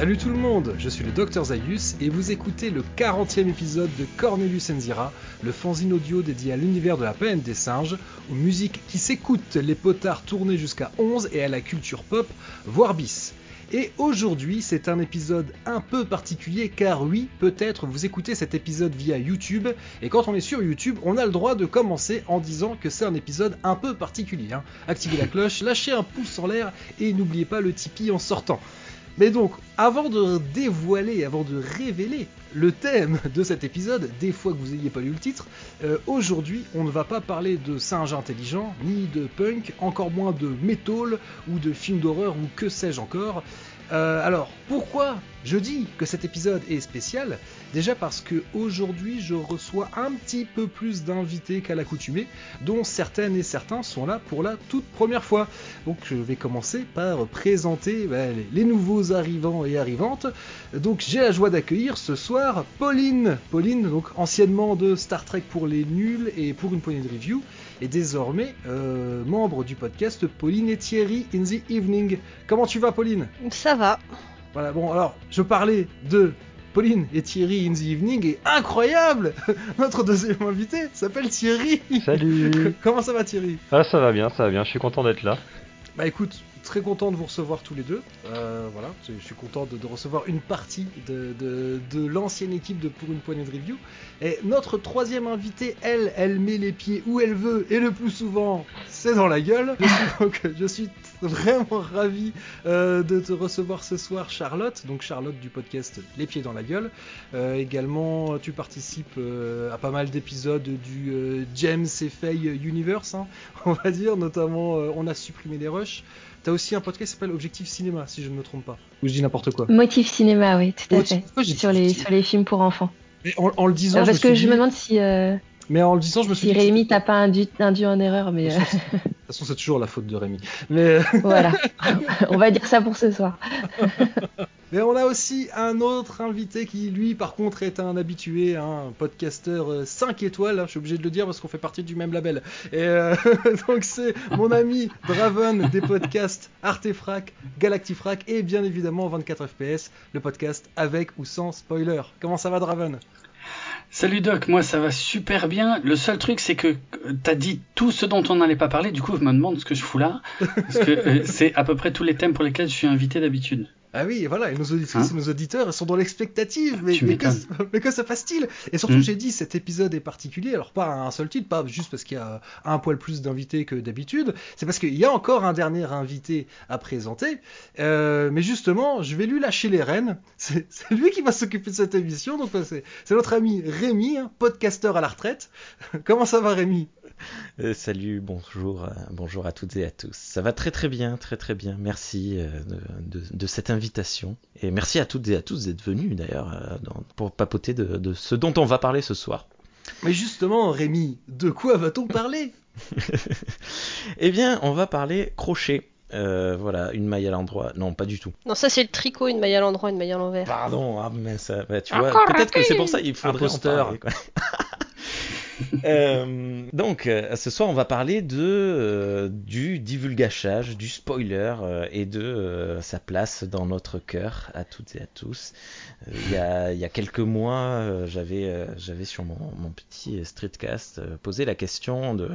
Salut tout le monde, je suis le Dr Zaius et vous écoutez le 40e épisode de Cornelius Enzira, le fanzine audio dédié à l'univers de la planète des singes, aux musiques qui s'écoutent, les potards tournés jusqu'à 11 et à la culture pop, voire bis. Et aujourd'hui, c'est un épisode un peu particulier car oui, peut-être vous écoutez cet épisode via YouTube et quand on est sur YouTube, on a le droit de commencer en disant que c'est un épisode un peu particulier. Hein. Activez la cloche, lâchez un pouce en l'air et n'oubliez pas le Tipeee en sortant. Mais donc, avant de dévoiler, avant de révéler le thème de cet épisode, des fois que vous n'ayez pas lu le titre, euh, aujourd'hui on ne va pas parler de singes intelligents, ni de punk, encore moins de metal ou de films d'horreur ou que sais-je encore. Euh, alors, pourquoi je dis que cet épisode est spécial Déjà parce que aujourd'hui je reçois un petit peu plus d'invités qu'à l'accoutumée, dont certaines et certains sont là pour la toute première fois. Donc je vais commencer par présenter bah, les nouveaux arrivants et arrivantes. Donc j'ai la joie d'accueillir ce soir Pauline. Pauline, donc anciennement de Star Trek pour les nuls et pour une poignée de review, et désormais euh, membre du podcast Pauline et Thierry in the Evening. Comment tu vas Pauline? Ça va. Voilà, bon, alors, je parlais de Pauline et Thierry in the evening et incroyable Notre deuxième invité s'appelle Thierry Salut Comment ça va Thierry? Ah ça va bien, ça va bien, je suis content d'être là. Bah écoute, très content de vous recevoir tous les deux. Euh, voilà, je, suis content de, recevoir une partie de, de, l'ancienne équipe de Pour une poignée de review. Et notre troisième invitée, elle, elle met les pieds où elle veut et le plus souvent, c'est dans la gueule. donc je suis vraiment ravi euh, de te recevoir ce soir, Charlotte. Donc Charlotte du podcast Les Pieds dans la Gueule. Euh, également, tu participes euh, à pas mal d'épisodes du James et Faye Universe, hein, on va dire. Notamment, on a supprimé les rushs. T'as aussi un podcast qui s'appelle Objectif Cinéma, si je ne me trompe pas. Ou je dis n'importe quoi. Motif Cinéma, oui, tout à fait. Sur les, sur les films pour enfants. Mais en, le disant. parce que je me demande si. Mais en le disant, je me suis si Rémi t'a pas induit, induit en erreur, mais. De toute façon, c'est toujours la faute de Rémi. Mais... voilà, on va dire ça pour ce soir. Mais on a aussi un autre invité qui, lui, par contre, est un habitué, un podcasteur 5 euh, étoiles. Hein, je suis obligé de le dire parce qu'on fait partie du même label. Et euh, donc, c'est mon ami Draven des podcasts Artefrac, Galactifrac et bien évidemment 24 FPS, le podcast avec ou sans spoiler. Comment ça va, Draven? Salut Doc, moi ça va super bien. Le seul truc c'est que t'as dit tout ce dont on n'allait pas parler, du coup je me demande ce que je fous là, parce que euh, c'est à peu près tous les thèmes pour lesquels je suis invité d'habitude. Ah oui, voilà, et nos auditrices et hein nos auditeurs sont dans l'expectative, mais, mais, que, mais, que, se passe-t-il? Et surtout, hmm. j'ai dit, cet épisode est particulier, alors pas un seul titre, pas juste parce qu'il y a un poil plus d'invités que d'habitude, c'est parce qu'il y a encore un dernier invité à présenter, euh, mais justement, je vais lui lâcher les rênes, c'est lui qui va s'occuper de cette émission, donc c'est notre ami Rémi, hein, podcasteur à la retraite. Comment ça va Rémi? Salut, bonjour, euh, bonjour à toutes et à tous. Ça va très très bien, très très bien. Merci euh, de, cette invitation et merci à toutes et à tous d'être venus d'ailleurs pour papoter de, ce dont on va parler ce soir. Mais justement, Rémi, de quoi va-t-on parler? Eh bien, on va parler crochet. voilà, une maille à l'endroit. Non, pas du tout. Non, ça c'est le tricot, une maille à l'endroit, une maille à l'envers. Pardon, ah, mais ça, bah, tu vois, peut-être que c'est pour ça qu'il faudrait en parler. Quoi. Euh, donc, euh, ce soir, on va parler de euh, du divulgachage, du spoiler et de sa place dans notre cœur à toutes et à tous. Il y, a, quelques mois, j'avais sur mon, petit streetcast posé la question de,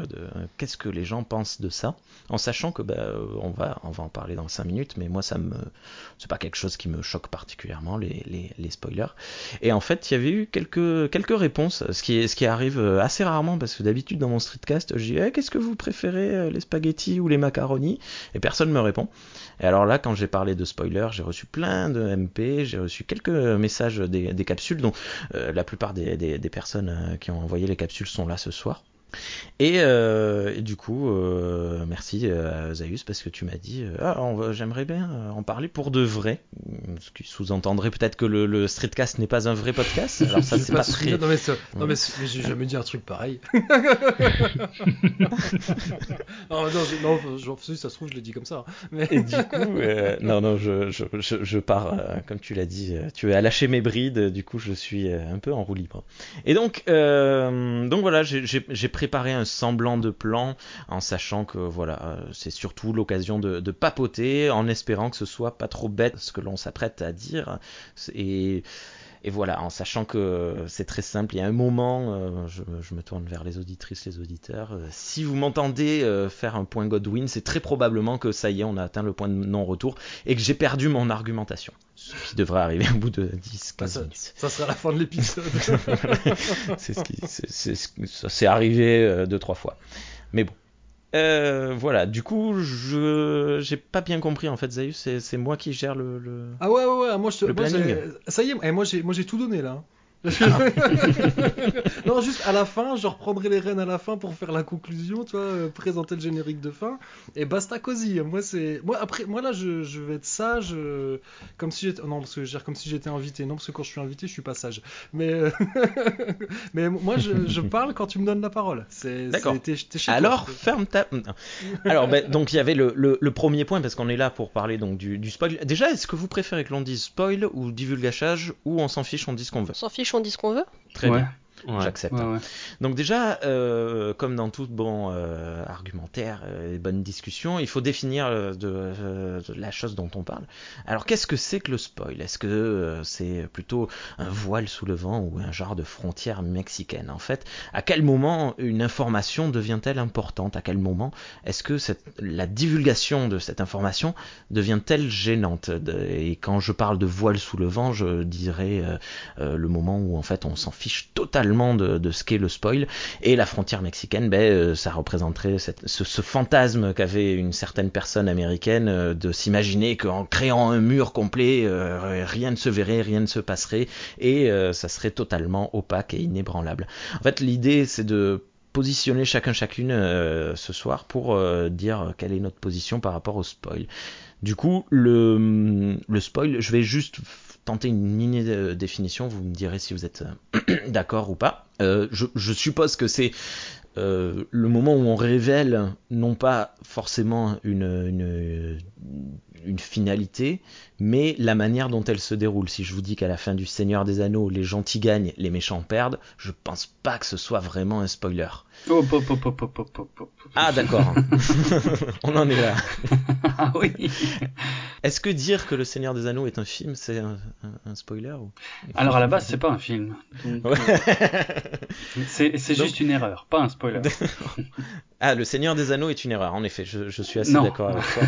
qu'est-ce que les gens pensent de ça, en sachant que bah, on va en parler dans 5 minutes, mais moi ça me c'est pas quelque chose qui me choque particulièrement les, spoilers. Et en fait, il y avait eu quelques quelques réponses, qui ce qui arrive assez rarement parce que d'habitude dans mon streetcast, je dis eh, qu'est-ce que vous préférez, euh, les spaghettis ou les macaronis? Et personne me répond. Et alors là, quand j'ai parlé de spoilers, j'ai reçu plein de MP, j'ai reçu quelques messages des, capsules, dont euh, la plupart des, personnes euh, qui ont envoyé les capsules sont là ce soir. Euh, et, du coup, euh, merci euh, Zaius parce que tu m'as dit ah, j'aimerais bien en parler pour de vrai. Ce qui sous-entendrait peut-être que le, streetcast n'est pas un vrai podcast. Alors ça, c'est pas, très... Non mais, non, mais, j'ai jamais dit un truc pareil. non, non, non, ça se trouve, je l'ai dit comme ça. Hein. Mais... Et du coup, non, non, je, je, je, pars, comme tu l'as dit, tu as lâché mes brides, du coup, je suis un peu en roue libre. Et donc, donc voilà, j'ai pris préparer un semblant de plan en sachant que voilà, c'est surtout l'occasion de, de, papoter en espérant que ce soit pas trop bête ce que l'on s'apprête à dire. Et et voilà, en sachant que c'est très simple, il y a un moment, euh, je, me tourne vers les auditrices, les auditeurs, euh, si vous m'entendez euh, faire un point Godwin, c'est très probablement que ça y est, on a atteint le point de non-retour et que j'ai perdu mon argumentation. Ce qui devrait arriver au bout de 10, 15 minutes. Ça sera la fin de l'épisode. c'est ce qui, ça s'est arrivé deux, trois fois. Mais bon. Euh, voilà, du coup, je j'ai pas bien compris en fait, Zayus, c'est moi qui gère le, le... Ah ouais, ouais, ouais, moi je te. ça y est, eh, moi j'ai tout donné là. Non, juste à la fin, je reprendrai les rênes à la fin pour faire la conclusion, tu vois, euh, présenter le générique de fin. Et basta cosy. Moi, c'est. Moi, après, moi là, je, je vais être sage. Euh, comme si j'étais. Non, parce que je comme si j'étais invité. Non, parce que quand je suis invité, je suis pas sage. Mais, euh, mais moi, je, je, parle quand tu me donnes la parole. C'est. D'accord. Alors, ferme ta. Alors, ben, donc, il y avait le, le, premier point, parce qu'on est là pour parler donc du, du spoil. Déjà, est-ce que vous préférez que l'on dise spoil ou divulgachage, ou on s'en fiche, on dit ce qu'on veut? On s'en fiche, on dit ce qu'on veut? Très bien. J'accepte. Donc déjà, euh, comme dans tout bon euh, argumentaire euh, et bonne discussion, il faut définir de, la chose dont on parle. Alors qu'est-ce que c'est que le spoil? Est-ce que c'est plutôt un voile sous le vent ou un genre de frontière mexicaine? En fait, à quel moment une information devient-elle importante? À quel moment est-ce que cette, la divulgation de cette information devient-elle gênante? Et quand je parle de voile sous le vent, je dirais le moment où en fait on s'en fiche totalement de, ce qu'est le spoil. Et la frontière mexicaine, ben, euh, ça représenterait ce, fantasme qu'avait une certaine personne américaine euh, de s'imaginer qu'en créant un mur complet, euh, rien ne se verrait, rien ne se passerait, et ça serait totalement opaque et inébranlable. En fait, l'idée, c'est de positionner chacun chacune ce soir pour dire quelle est notre position par rapport au spoil. Du coup, le, le spoil, je vais juste tenter une mini définition, vous me direz si vous êtes euh, d'accord ou pas. Euh, je, suppose que c'est euh, le moment où on révèle non pas forcément une, finalité, mais la manière dont elle se déroule. Si je vous dis qu'à la fin du Seigneur des Anneaux, les gentils gagnent, les méchants perdent, je pense pas que ce soit vraiment un spoiler. ah d'accord, on en est là. ah oui. Est-ce que dire que le Seigneur des Anneaux est un film, c'est un, spoiler Alors à la base, c'est pas un film. c'est juste une erreur, pas un spoiler. ah, le Seigneur des Anneaux est une erreur, en effet, je, suis assez d'accord avec toi.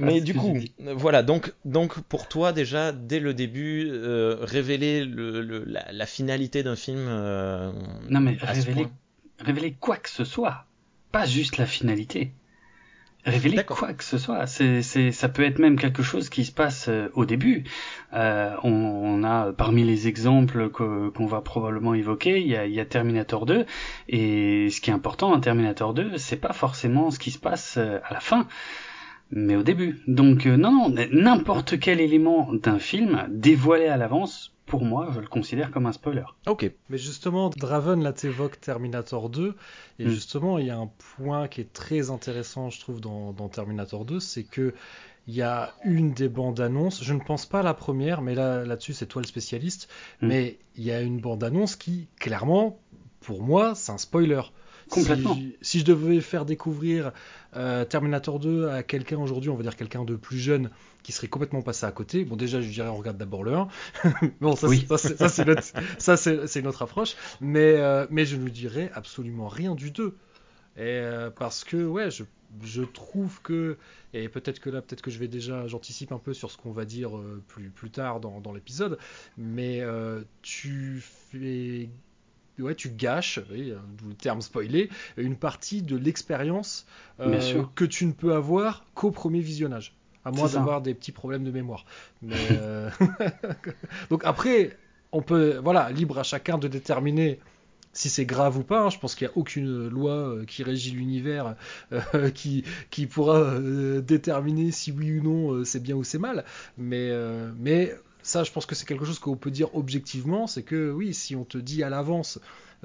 Mais du coup, voilà, donc, donc pour toi déjà, dès le début, euh, révéler le, la, finalité d'un film... Euh, non mais révéler, révéler quoi que ce soit, pas juste la finalité révéler quoi que ce soit. C'est, c'est, ça peut être même quelque chose qui se passe euh, au début. Euh, on, on, a parmi les exemples qu'on va probablement évoquer, il y, a, il y, a, Terminator 2, et ce qui est important dans Terminator 2, c'est pas forcément ce qui se passe euh, à la fin. Mais au début. Donc non, non, n'importe quel élément d'un film dévoilé à l'avance pour moi, je le considère comme un spoiler. Ok. Mais justement, Draven, là, t'évoques Terminator 2. Et hmm. justement, il y a un point qui est très intéressant, je trouve, dans, Terminator 2, c'est que il y a une des bandes annonces, je ne pense pas la première, mais là, là-dessus, c'est toi le spécialiste. Hmm. Mais il y a une bande annonce qui, clairement, pour moi, c'est un spoiler. Complètement. Si, je devais faire découvrir euh, Terminator 2 à quelqu'un aujourd'hui, on va dire quelqu'un de plus jeune, qui serait complètement passé à côté. Bon, déjà, je dirais, on regarde d'abord le 1. bon, ça, c'est notre, notre, approche. Mais, euh, mais je ne lui dirais absolument rien du 2. Et, euh, parce que, ouais, je, je trouve que, et peut-être que là, peut-être que je vais déjà, j'anticipe un peu sur ce qu'on va dire plus, plus tard dans, dans l'épisode, mais tu fais ouais, tu gâches, oui, le terme spoilé, une partie de l'expérience que tu ne peux avoir qu'au premier visionnage à moins d'avoir des petits problèmes de mémoire. Euh, donc après, on peut, voilà, libre à chacun de déterminer si c'est grave ou pas. Hein. Je pense qu'il n'y a aucune loi euh, qui régit l'univers euh, qui, qui pourra déterminer si oui ou non c'est bien ou c'est mal. Mais, mais ça, je pense que c'est quelque chose qu'on peut dire objectivement, c'est que oui, si on te dit à l'avance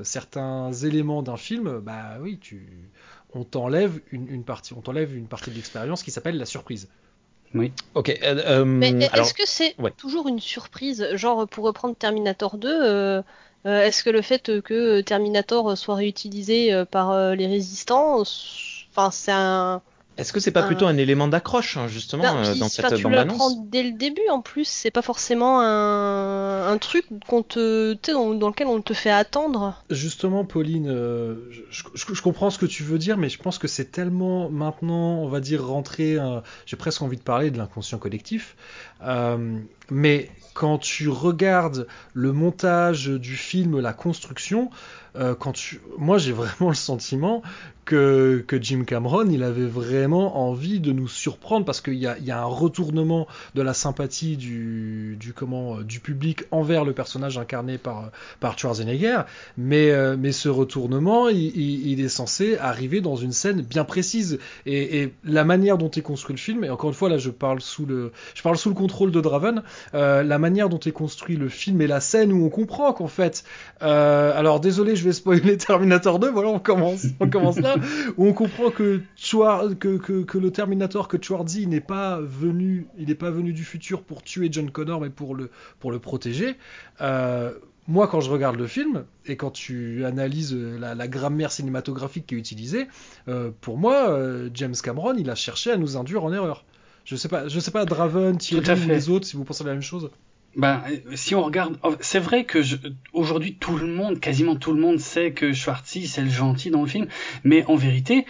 certains éléments d'un film, bah oui, tu, on t'enlève une, une, partie, on t'enlève une partie de l'expérience qui s'appelle la surprise. Oui. Ok. Euh, euh, mais est-ce que c'est toujours une surprise? Genre, pour reprendre Terminator 2, euh, Est-ce que le fait que Terminator soit réutilisé par les résistants, enfin c'est un est-ce que c'est pas plutôt un élément d'accroche hein, justement euh, dans cette bande annonce Tu dès le début en plus, c'est pas forcément un, un truc qu'on te, dans, dans, lequel on te fait attendre. Justement, Pauline, euh, je, je, comprends ce que tu veux dire, mais je pense que c'est tellement maintenant, on va dire, rentré. J'ai presque envie de parler de l'inconscient collectif, euh, mais quand tu regardes le montage du film, la construction, euh, quand tu... moi j'ai vraiment le sentiment que, que, Jim Cameron, il avait vraiment envie de nous surprendre parce qu'il y a, y a, un retournement de la sympathie du, du, comment, du public envers le personnage incarné par, par Schwarzenegger, mais, euh, mais ce retournement, il, il, est censé arriver dans une scène bien précise. Et, et, la manière dont est construit le film, et encore une fois là je parle sous le, je parle sous le contrôle de Draven, euh, la manière dont est construit le film et la scène où on comprend qu'en fait, euh, alors désolé, je vais spoiler Terminator 2, voilà, on commence, on commence là, où on comprend que, que, que, que le Terminator, que Schwarzy n'est pas venu, il n'est pas venu du futur pour tuer John Connor, mais pour le, pour le protéger. Euh, moi, quand je regarde le film et quand tu analyses la, la grammaire cinématographique qui est utilisée, euh, pour moi, euh, James Cameron, il a cherché à nous induire en erreur. Je sais pas, je sais pas, Draven, Thierry ou les autres, si vous pensez la même chose. Ben, si on regarde, oh, c'est vrai que aujourd'hui tout le monde, quasiment tout le monde sait que Schwarzy c'est le gentil dans le film, mais en vérité,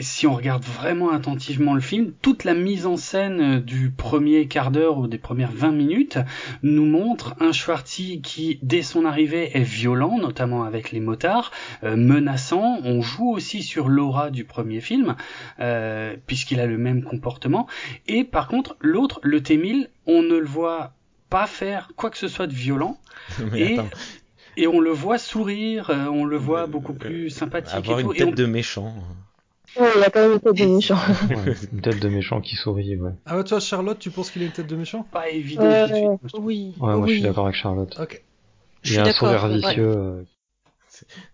si on regarde vraiment attentivement le film, toute la mise en scène du premier quart d'heure ou des premières 20 minutes nous montre un Schwarzy qui, dès son arrivée, est violent, notamment avec les motards, euh, menaçant. On joue aussi sur l'aura du premier film, euh, puisqu'il a le même comportement. Et par contre, l'autre, le T-1000, on ne le voit pas faire quoi que ce soit de violent. et, et, on le voit sourire, euh, on le voit beaucoup plus sympathique. Avoir une tête de méchant. Ouais, il a quand même une tête de méchant. une tête de méchant qui sourit, ouais. Ah ouais, toi, Charlotte, tu penses qu'il a une tête de méchant? Pas évident. Euh, oui. Ouais, moi je suis d'accord avec Charlotte. Ok. Il a un sourire vicieux.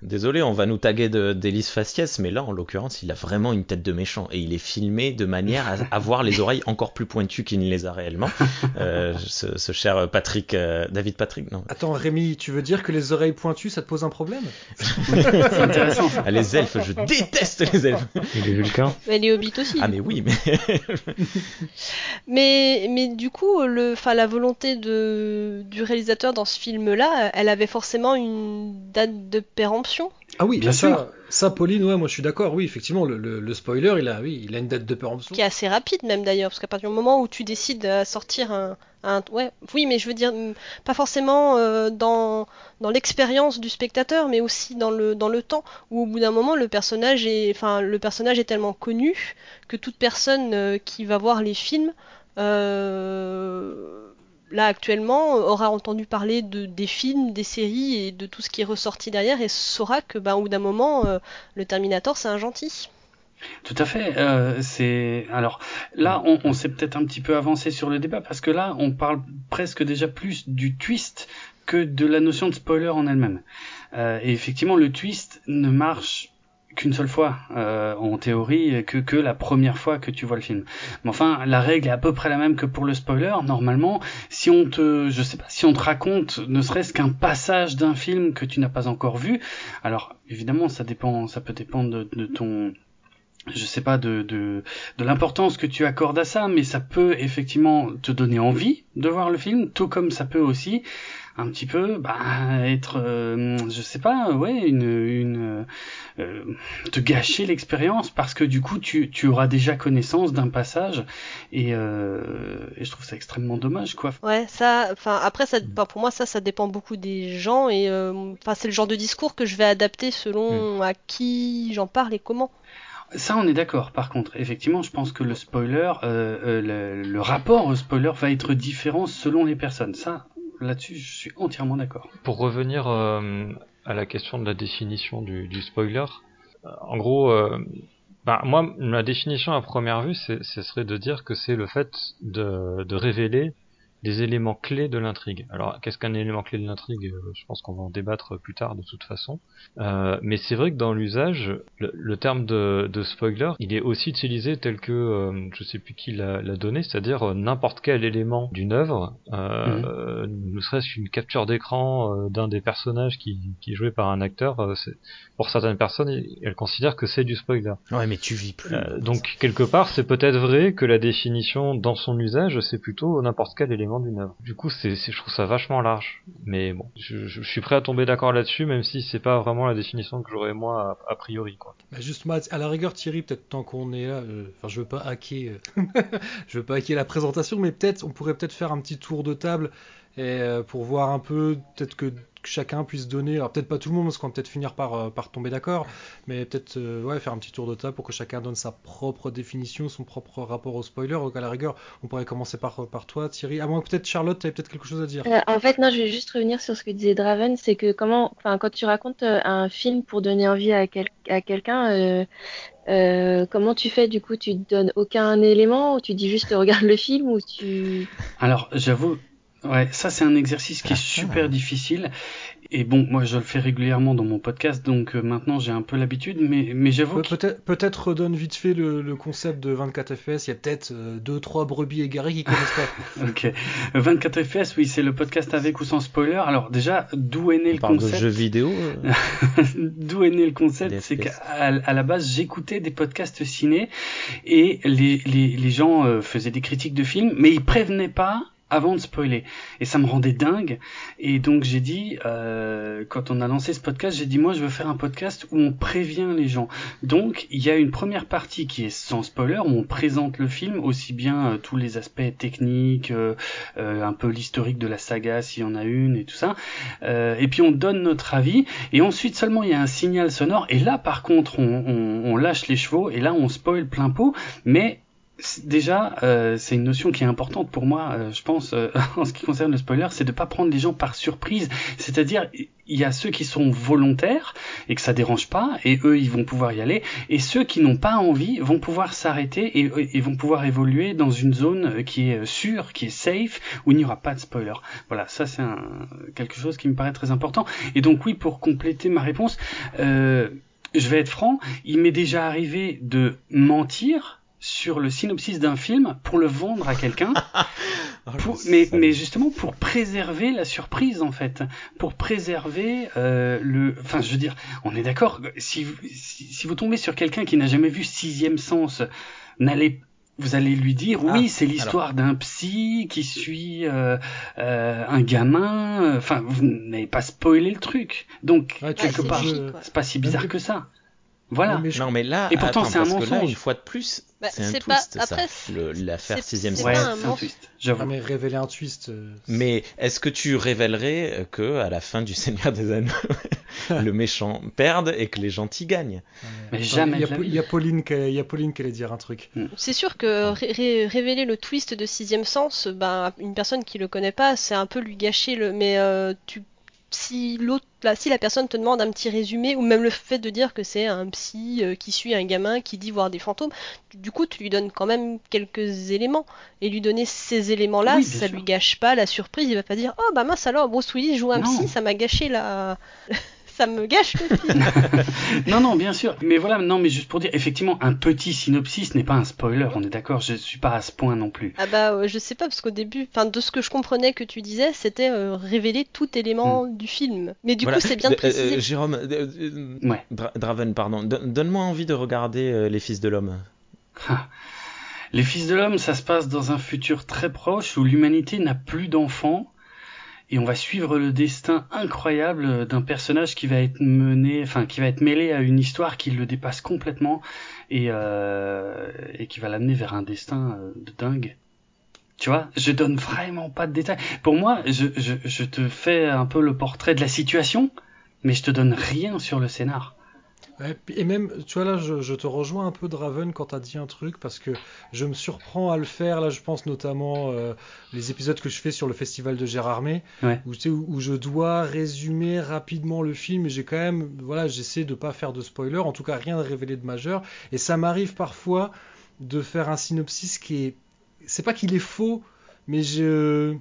Désolé, on va nous taguer d'Élise Faciès, mais là, en l'occurrence, il a vraiment une tête de méchant et il est filmé de manière à avoir les oreilles encore plus pointues qu'il ne les a réellement. Euh, ce, cher Patrick, euh, David Patrick, non. Attends, Rémi, tu veux dire que les oreilles pointues, ça te pose un problème? Intéressant. Ah, les elfes, je déteste les elfes. Et les vulcains. Mais les hobbits aussi. Ah, mais oui, mais. mais, mais du coup, le, la volonté de, du réalisateur dans ce film-là, elle avait forcément une date de péremption. Ah oui, bien sûr. Ça, Pauline, ouais, moi je suis d'accord. Oui, effectivement, le, spoiler, il a, oui, il a une date de péremption. Qui est assez rapide même d'ailleurs, parce qu'à partir du moment où tu décides de sortir un, ouais, oui, mais je veux dire pas forcément euh, dans dans l'expérience du spectateur, mais aussi dans le dans le temps où au bout d'un moment le personnage est, enfin le personnage est tellement connu que toute personne euh, qui va voir les films euh, là actuellement aura entendu parler de, des films, des séries et de tout ce qui est ressorti derrière et saura que bah, au bout d'un moment euh, le Terminator c'est un gentil. Tout à fait. Euh, c'est alors là, on, s'est peut-être un petit peu avancé sur le débat parce que là, on parle presque déjà plus du twist que de la notion de spoiler en elle-même. Euh, et effectivement, le twist ne marche qu'une seule fois euh, en théorie que que la première fois que tu vois le film. Mais enfin, la règle est à peu près la même que pour le spoiler. Normalement, si on te, je sais pas, si on te raconte ne serait-ce qu'un passage d'un film que tu n'as pas encore vu, alors évidemment, ça dépend, ça peut dépendre de, ton je sais pas de, de, de l'importance que tu accordes à ça, mais ça peut effectivement te donner envie de voir le film, tout comme ça peut aussi un petit peu bah, être euh, je sais pas ouais une une euh, te gâcher l'expérience parce que du coup tu, tu auras déjà connaissance d'un passage et, euh, et je trouve ça extrêmement dommage quoi ouais ça enfin après ça pour moi ça ça dépend beaucoup des gens et enfin c'est le genre de discours que je vais adapter selon mm. à qui j'en parle et comment ça, on est d'accord. Par contre, effectivement, je pense que le spoiler, euh, le, le, rapport au spoiler va être différent selon les personnes. Ça, là-dessus, je suis entièrement d'accord. Pour revenir euh, à la question de la définition du, spoiler, euh, en gros, euh, bah, moi, ma définition à première vue, ce serait de dire que c'est le fait de, révéler des éléments clés de l'intrigue. Alors, qu'est-ce qu'un élément clé de l'intrigue? Je pense qu'on va en débattre plus tard de toute façon. mais c'est vrai que dans l'usage, le, terme de, de, spoiler, il est aussi utilisé tel que, je sais plus qui l'a donné, c'est-à-dire n'importe quel élément d'une œuvre, euh, mhm. ne serait-ce qu'une capture d'écran d'un des personnages qui, qui, est joué par un acteur, pour certaines personnes, elles considèrent que c'est du spoiler. Ouais, mais tu vis plus. donc, quelque part, c'est peut-être vrai que la définition dans son usage, c'est plutôt n'importe quel élément d'une œuvre. Du coup, c'est, je trouve ça vachement large. Mais bon, je, je, suis prêt à tomber d'accord là-dessus, même si c'est pas vraiment la définition que j'aurais moi a, priori. Quoi. Bah justement, à la rigueur, Thierry, peut-être tant qu'on est là, euh, enfin, je veux pas hacker, euh, je veux pas hacker la présentation, mais peut-être, on pourrait peut-être faire un petit tour de table et euh, pour voir un peu, peut-être que que chacun puisse donner, alors peut-être pas tout le monde parce qu'on va peut-être finir par, euh, par tomber d'accord, mais peut-être euh, ouais, faire un petit tour de table pour que chacun donne sa propre définition, son propre rapport au spoiler. Donc à la rigueur, on pourrait commencer par, par toi, Thierry. À moins que peut-être Charlotte, tu avais peut-être quelque chose à dire. Euh, en fait, non, je vais juste revenir sur ce que disait Draven, c'est que comment, enfin, quand tu racontes un film pour donner envie à, à quelqu'un, comment tu fais? Du coup Tu donnes aucun élément ou tu dis juste regarde le film ou tu Alors j'avoue, Ouais, ça c'est un exercice qui est ah, super difficile. Et bon, moi je le fais régulièrement dans mon podcast, donc euh, maintenant j'ai un peu l'habitude, mais, mais j'avoue. Peut-être peut redonne vite fait le, concept de 24 FPS. Il y a peut-être 2 euh, trois brebis égarées qui connaissent pas. ok. 24 FPS, oui, c'est le podcast avec ou sans spoiler. Alors déjà, d'où est né le concept de jeux vidéo. Euh d'où est né le concept? C'est qu'à à la base j'écoutais des podcasts ciné et les, les, les gens faisaient des critiques de films, mais ils prévenaient pas avant de spoiler. Et ça me rendait dingue. Et donc j'ai dit, euh, quand on a lancé ce podcast, j'ai dit moi je veux faire un podcast où on prévient les gens. Donc il y a une première partie qui est sans spoiler, où on présente le film, aussi bien euh, tous les aspects techniques, euh, un peu l'historique de la saga s'il y en a une et tout ça. et puis on donne notre avis. Et ensuite seulement il y a un signal sonore. Et là par contre on, on, on lâche les chevaux et là on spoil plein pot. Mais Déjà, euh, c'est une notion qui est importante pour moi, euh, je pense, euh, en ce qui concerne le spoiler, c'est de pas prendre les gens par surprise. C'est-à-dire, il y a ceux qui sont volontaires et que ça dérange pas, et eux, ils vont pouvoir y aller, et ceux qui n'ont pas envie vont pouvoir s'arrêter et, et, vont pouvoir évoluer dans une zone qui est sûre, qui est safe, où il n'y aura pas de spoiler. Voilà, ça c'est quelque chose qui me paraît très important. Et donc oui, pour compléter ma réponse, je vais être franc, il m'est déjà arrivé de mentir sur le synopsis d'un film pour le vendre à quelqu'un. Oh, mais, mais justement pour préserver la surprise en fait, pour préserver euh, le. Enfin, je veux dire, on est d'accord. Si, si, vous tombez sur quelqu'un qui n'a jamais vu Sixième Sens, n'allez vous allez lui dire oui, ah, c'est l'histoire d'un psy qui suit euh, euh, un gamin. Enfin, vous n'avez pas spoilé le truc. Donc quelque part, c'est pas si bizarre que ça. Voilà. Non, mais là, et pourtant c'est un mensonge. une fois de plus, bah, c'est un twist, ça. L'affaire sixième sens. Ouais, c'est un twist. J'avoue. mais révéler un twist. Euh, mais est-ce que tu révélerais que à la fin du Seigneur des Anneaux, le méchant perde et que les gentils gagnent? Mais jamais. Il y, a Pauline qui, il y a Pauline qui allait dire un truc. Mm. C'est sûr que révéler le twist de sixième sens, ben une personne qui le connaît pas, c'est un peu lui gâcher le. Mais euh, tu si l'autre si la personne te demande un petit résumé ou même le fait de dire que c'est un psy euh, qui suit un gamin qui dit voir des fantômes, du coup tu lui donnes quand même quelques éléments. Et lui donner ces éléments là, ça lui gâche pas la surprise, il va pas dire "Oh bah mince alors Bruce Willis joue un psy, ça m'a gâché la ça me gâche le film. non, non, bien sûr. Mais voilà, non, mais juste pour dire, effectivement, un petit synopsis n'est pas un spoiler, on est d'accord, je suis pas à ce point non plus. Ah bah, euh, je sais pas, parce qu'au début, enfin, de ce que je comprenais que tu disais, c'était euh, révéler tout élément hmm. du film. Mais du coup, c'est bien de euh, préciser. Jérôme, ouais. Draven, pardon, donne-moi envie de regarder Les Fils de l'Homme. Ah. Les Fils de l'Homme, ça se passe dans un futur très proche où l'humanité n'a plus d'enfants et on va suivre le destin incroyable d'un personnage qui va être mené, enfin qui va être mêlé à une histoire qui le dépasse complètement et, euh, qui va l'amener vers un destin euh, de dingue. Tu vois, je donne vraiment pas de détails. Pour moi, je, je, je te fais un peu le portrait de la situation, mais je te donne rien sur le scénar et même, tu vois, là, je, te rejoins un peu, Draven, quand tu as dit un truc, parce que je me surprends à le faire. Là, je pense notamment euh, les épisodes que je fais sur le festival de Gérardmer, où, où, je dois résumer rapidement le film. Et j'ai quand même, voilà, j'essaie de pas faire de spoiler, en tout cas, rien de révélé de majeur. Et ça m'arrive parfois de faire un synopsis qui est. C'est pas qu'il est faux, mais je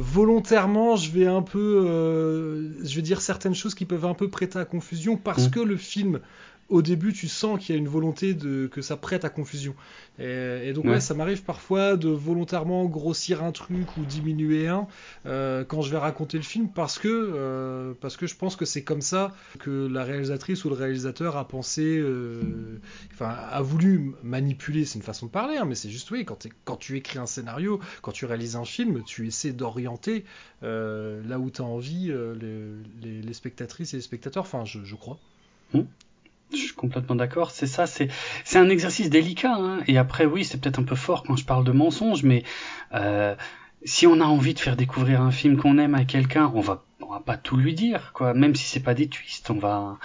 volontairement, je vais un peu, euh, je vais dire certaines choses qui peuvent un peu prêter à confusion parce Mm. que le film, au début, tu sens qu'il y a une volonté de que ça prête à confusion. Et, et donc ouais, Ouais. ça m'arrive parfois de volontairement grossir un truc ou diminuer un euh, quand je vais raconter le film parce que euh, parce que je pense que c'est comme ça que la réalisatrice ou le réalisateur a pensé, euh, enfin a voulu manipuler. C'est une façon de parler, hein, mais c'est juste oui quand, tu écris un scénario, quand tu réalises un film, tu essaies d'orienter là où tu as envie les, les- les spectatrices et les spectateurs. Enfin, je, je crois. Je suis complètement d'accord, c'est ça, c'est c'est un exercice délicat. Hein. Et après, oui, c'est peut-être un peu fort quand je parle de mensonge, mais euh, si on a envie de faire découvrir un film qu'on aime à quelqu'un, on va on va pas tout lui dire, quoi. Même si c'est pas des twists, on va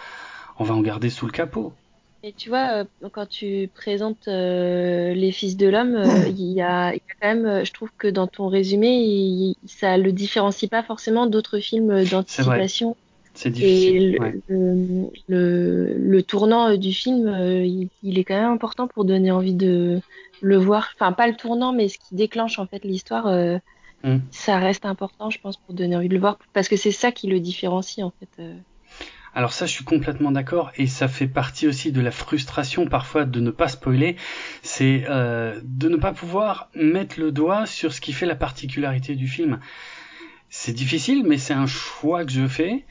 on va en garder sous le capot. Et tu vois, euh, quand tu présentes euh, les fils de l'homme, euh, il y a, il y a quand même, je trouve que dans ton résumé, il- ça le différencie pas forcément d'autres films d'anticipation. C'est Et difficile. le, ouais. le, le, le tournant euh, du film, euh, il, il est quand même important pour donner envie de le voir. Enfin, pas le tournant, mais ce qui déclenche en fait l'histoire, euh, Mm. ça reste important, je pense, pour donner envie de le voir, parce que c'est ça qui le différencie en fait. Alors ça, je suis complètement d'accord, et ça fait partie aussi de la frustration parfois de ne pas spoiler, c'est euh, de ne pas pouvoir mettre le doigt sur ce qui fait la particularité du film. C'est difficile, mais c'est un choix que je fais.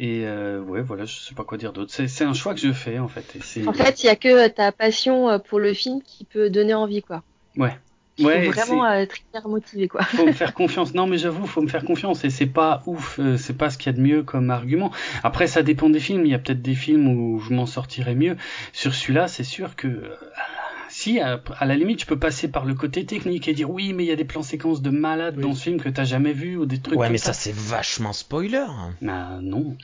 Et euh, ouais, voilà, je sais pas quoi dire d'autre. C'est, un choix que je fais en fait. Et. En fait, il y a que euh, ta passion euh, pour le film qui peut donner envie, quoi. ouais, Il Ouais, faut vraiment être hyper motivé, quoi. faut me faire confiance. Non, mais j'avoue, faut me faire confiance. Et c'est pas ouf, c'est pas ce qu'il y a de mieux comme argument. Après, ça dépend des films. Il y a peut-être des films où je m'en sortirais mieux. Sur celui-là, c'est sûr que si, à, à la limite, je peux passer par le côté technique et dire oui, mais il y a des plans séquences de malades Oui. dans ce film que t'as jamais vu ou des trucs Ouais, comme mais ça, c'est vachement spoiler. Bah non.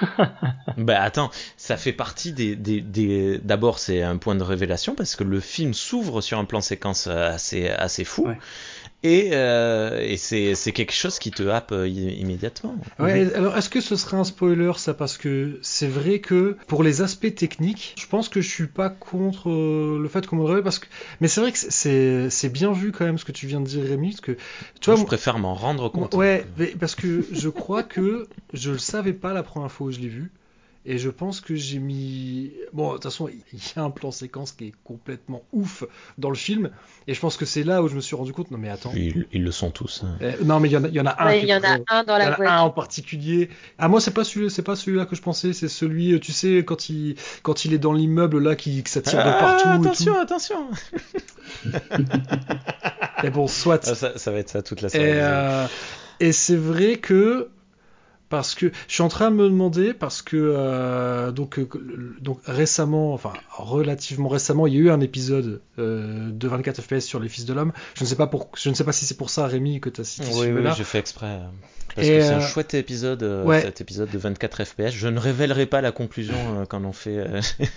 Bah attends, ça fait partie des... des, des... D'abord, c'est un point de révélation parce que le film s'ouvre sur un plan séquence assez, assez fou. Ouais. Et, euh, et c'est, c'est quelque chose qui te happe euh, immédiatement. Ouais, alors est-ce que ce serait un spoiler ça? Parce que c'est vrai que pour les aspects techniques, je pense que je suis pas contre euh, le fait qu'on me le révèle parce que. Mais c'est vrai que c'est c'est bien vu quand même ce que tu viens de dire Rémi, parce que tu Moi, vois. je préfère m'en rendre compte. Ouais, mais parce que je crois que je le savais pas la première fois où je l'ai vu. Et je pense que j'ai mis. Bon, de toute façon, il y a un plan séquence qui est complètement ouf dans le film. Et je pense que c'est là où je me suis rendu compte. Non, mais attends. Ils, ils le sont tous. hein. Euh, non, mais il y en a, il y en a un. Ouais, il y en a très- un dans il y en la a un en particulier. Ah moi c'est pas celui, c'est pas celui-là que je pensais, c'est celui, euh, tu sais, quand il, quand il est dans l'immeuble là, qui, que ça tire de Ah, partout. et attention, tout. attention. Mais bon, soit. Ah, ça, ça va être ça toute la Et, soirée. euh, et c'est vrai que parce que je suis en train de me demander parce que euh, donc euh, donc récemment enfin relativement récemment il y a eu un épisode euh, de 24 FPS sur les fils de l'homme je ne sais pas pour je ne sais pas si c'est pour ça Rémi que tu as cité Oui, oui, celui-là j'ai fait exprès. euh, Parce Et, que c'est un chouette épisode, ouais. cet épisode de 24 FPS. Je ne révélerai pas la conclusion euh, qu'en ont fait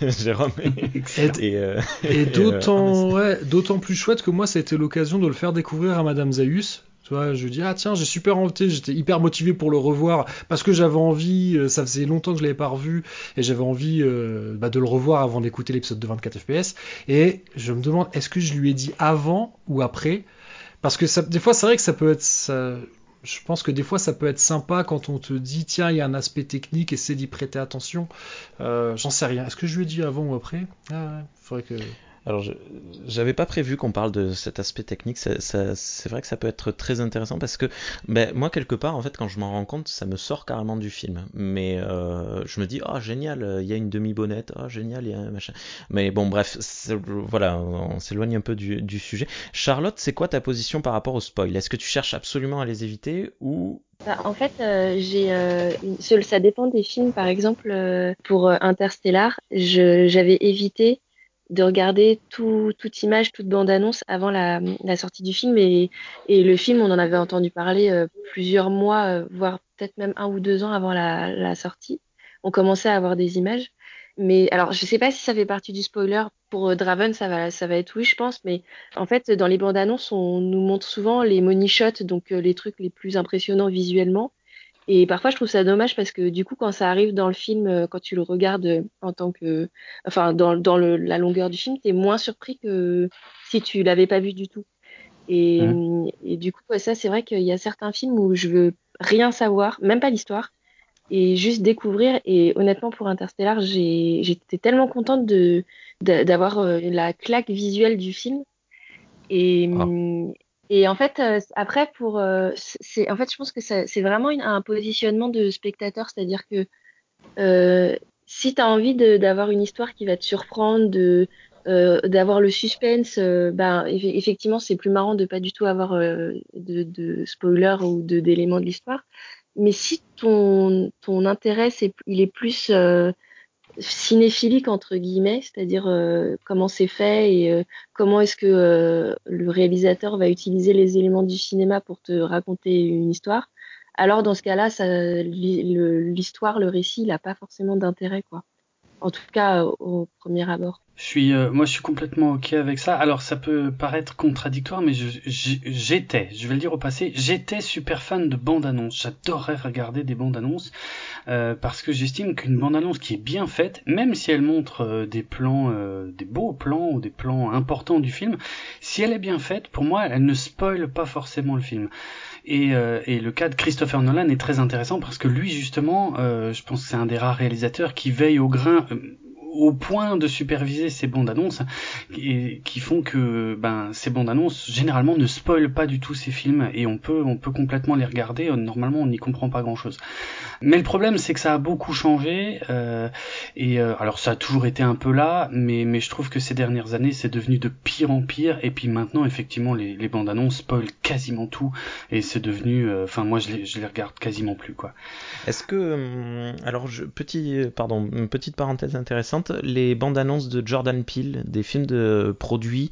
Jérôme et, Et- et, d'autant ouais, d'autant plus chouette que moi, ça a été l'occasion de le faire découvrir à Madame Zaius. Tu vois, je dis ah tiens, j'ai super envie, j'étais hyper motivé pour le revoir parce que j'avais envie, euh, ça faisait longtemps que je l'avais pas revu et j'avais envie euh, bah, de le revoir avant d'écouter l'épisode de 24 FPS. Et je me demande est-ce que je lui ai dit avant ou après? Parce que des fois, c'est vrai que ça peut être je pense que des fois ça peut être sympa quand on te dit tiens il y a un aspect technique essaie d'y prêter attention. Euh, j'en sais rien. Est-ce que je lui ai dit avant ou après? Ah faudrait que Alors, j'avais pas prévu qu'on parle de cet aspect technique. C'est vrai que ça peut être très intéressant parce que, ben, moi, quelque part, en fait, quand je m'en rends compte, ça me sort carrément du film. Mais euh, je me dis, oh, génial, il y a une demi-bonnette, oh, génial, il y a un machin. Mais bon, bref, voilà, on s'éloigne un peu du, du sujet. Charlotte, c'est quoi ta position par rapport au spoil? Est-ce que tu cherches absolument à les éviter ou? Bah, en fait, euh, j'ai, euh, ça dépend des films. Par exemple, euh, pour euh, Interstellar, j'avais évité de regarder tout, toute image, toute bande-annonce avant la, la sortie du film. Et, et le film, on en avait entendu parler euh, plusieurs mois, euh, voire peut-être même un ou deux ans avant la, la sortie. On commençait à avoir des images. Mais alors, je sais pas si ça fait partie du spoiler. Pour euh, Draven, ça va, ça va être oui, je pense. Mais en fait, dans les bandes annonces, on nous montre souvent les money shots, donc euh, les trucs les plus impressionnants visuellement. Et parfois, je trouve ça dommage parce que du coup, quand ça arrive dans le film, euh, quand tu le regardes euh, en tant que, enfin, dans, dans le, la longueur du film, t'es moins surpris que si tu l'avais pas vu du tout. Et, mmh. et du coup, ça, c'est vrai qu'il y a certains films où je veux rien savoir, même pas l'histoire, et juste découvrir. Et honnêtement, pour Interstellar, j'étais tellement contente de d'avoir euh, la claque visuelle du film. Et, ah. Et en fait, euh, après, pour, euh, c'est, en fait, je pense que c'est vraiment un positionnement de spectateur, c'est-à-dire que si tu as envie d'avoir une histoire qui va te surprendre, de d'avoir le suspense, ben effectivement c'est plus marrant de pas du tout avoir de, de spoiler ou d'éléments de l'histoire. Mais si ton, ton intérêt, c'est, il est plus euh, cinéphilique, entre guillemets, c'est-à-dire euh, comment c'est fait et euh, comment est-ce que le réalisateur va utiliser les éléments du cinéma pour te raconter une histoire, alors dans ce cas-là, l'histoire, le, récit, il n'a pas forcément d'intérêt, quoi. En tout cas, au premier abord. Je suis, euh, moi, je suis complètement ok avec ça. Alors, ça peut paraître contradictoire, mais j'étais, je, vais le dire au passé, j'étais super fan de bandes-annonces. J'adorerais regarder des bandes-annonces euh, parce que j'estime qu'une bande-annonce qui est bien faite, même si elle montre euh, des plans, des beaux plans ou des plans importants du film, si elle est bien faite, pour moi, elle ne spoile pas forcément le film. Et, et, le cas de Christopher Nolan est très intéressant parce que lui justement, je pense que c'est un des rares réalisateurs qui veille au grain, au point de superviser ces bandes annonces et qui font que ben ces bandes annonces généralement ne spoilent pas du tout ces films et on peut on peut complètement les regarder normalement on n'y comprend pas grand chose mais le problème c'est que ça a beaucoup changé euh, et euh, alors ça a toujours été un peu là mais mais je trouve que ces dernières années c'est devenu de pire en pire et puis maintenant effectivement les, les bandes annonces spoilent quasiment tout et c'est devenu euh, enfin moi je les, je les regarde quasiment plus quoi. Est-ce que hum, alors je petit pardon petite parenthèse intéressante les bandes annonces de Jordan Peele, des films de produits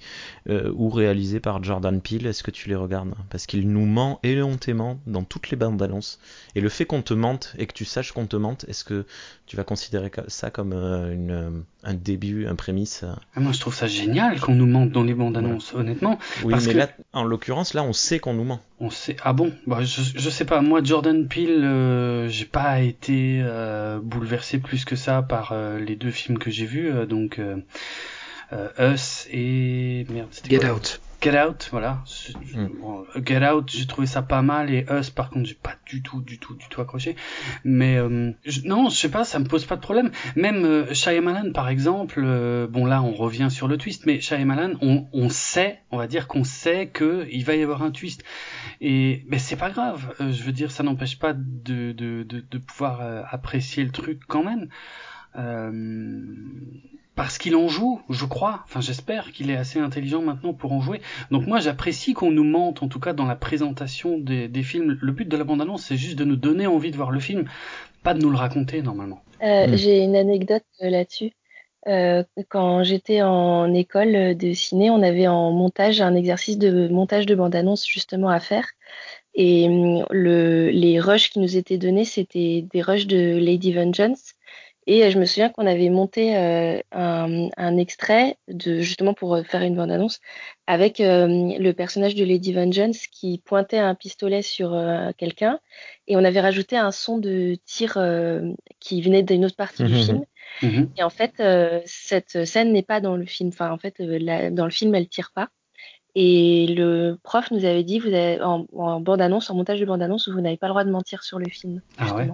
euh, ou réalisés par Jordan Peele, est-ce que tu les regardes? Parce qu'il nous ment éhontément dans toutes les bandes annonces. Et le fait qu'on te mente et que tu saches qu'on te mente, est-ce que tu vas considérer ça comme euh, une, euh, un début, un prémisse? Ah, Moi, je trouve ça génial qu'on nous mente dans les bandes annonces, honnêtement. Oui, mais là, en l'occurrence, là, on sait qu'on nous ment. On sait. Ah bon? Bah, je, je sais pas. Moi, Jordan Peele, j'ai pas été bouleversé plus que ça par les deux films que j'ai vus. donc, Us et merde. Get Out. Get Out, voilà. Hmm. Get Out, j'ai trouvé ça pas mal et Us, par contre, j'ai pas du tout, du tout, du tout accroché. Mais euh, non, je sais pas, ça me pose pas de problème. Même euh, Shyamalan, par exemple, euh, bon là, on revient sur le twist, mais Shyamalan, on, on sait, on va dire qu'on sait que il va y avoir un twist. Et mais c'est pas grave. je veux dire, ça n'empêche pas de, de, de, de pouvoir apprécier le truc quand même. Euh, parce qu'il en joue, je crois, enfin j'espère qu'il est assez intelligent maintenant pour en jouer. Donc moi j'apprécie qu'on nous mente, en tout cas dans la présentation des, films. Le but de la bande-annonce, c'est juste de nous donner envie de voir le film, pas de nous le raconter normalement. Euh, hmm. J'ai une anecdote euh, là-dessus. Euh, quand j'étais en école de ciné, on avait en montage un exercice de montage de bande-annonce justement à faire. Et le, les rushs qui nous étaient donnés, c'était des rushs de Lady Vengeance et euh, je me souviens qu'on avait monté euh, un, un, extrait de justement pour euh, faire une bande-annonce avec le personnage de Lady Vengeance qui pointait un pistolet sur quelqu'un et on avait rajouté un son de tir qui venait d'une autre partie du mhm. film. Mhm. Et en fait, cette scène n'est pas dans le film. Enfin, en fait, dans le film, elle tire pas. Et le prof nous avait dit, vous avez, en, en bande-annonce, en montage de bande-annonce, vous n'avez pas le droit de mentir sur le film. Ah ouais?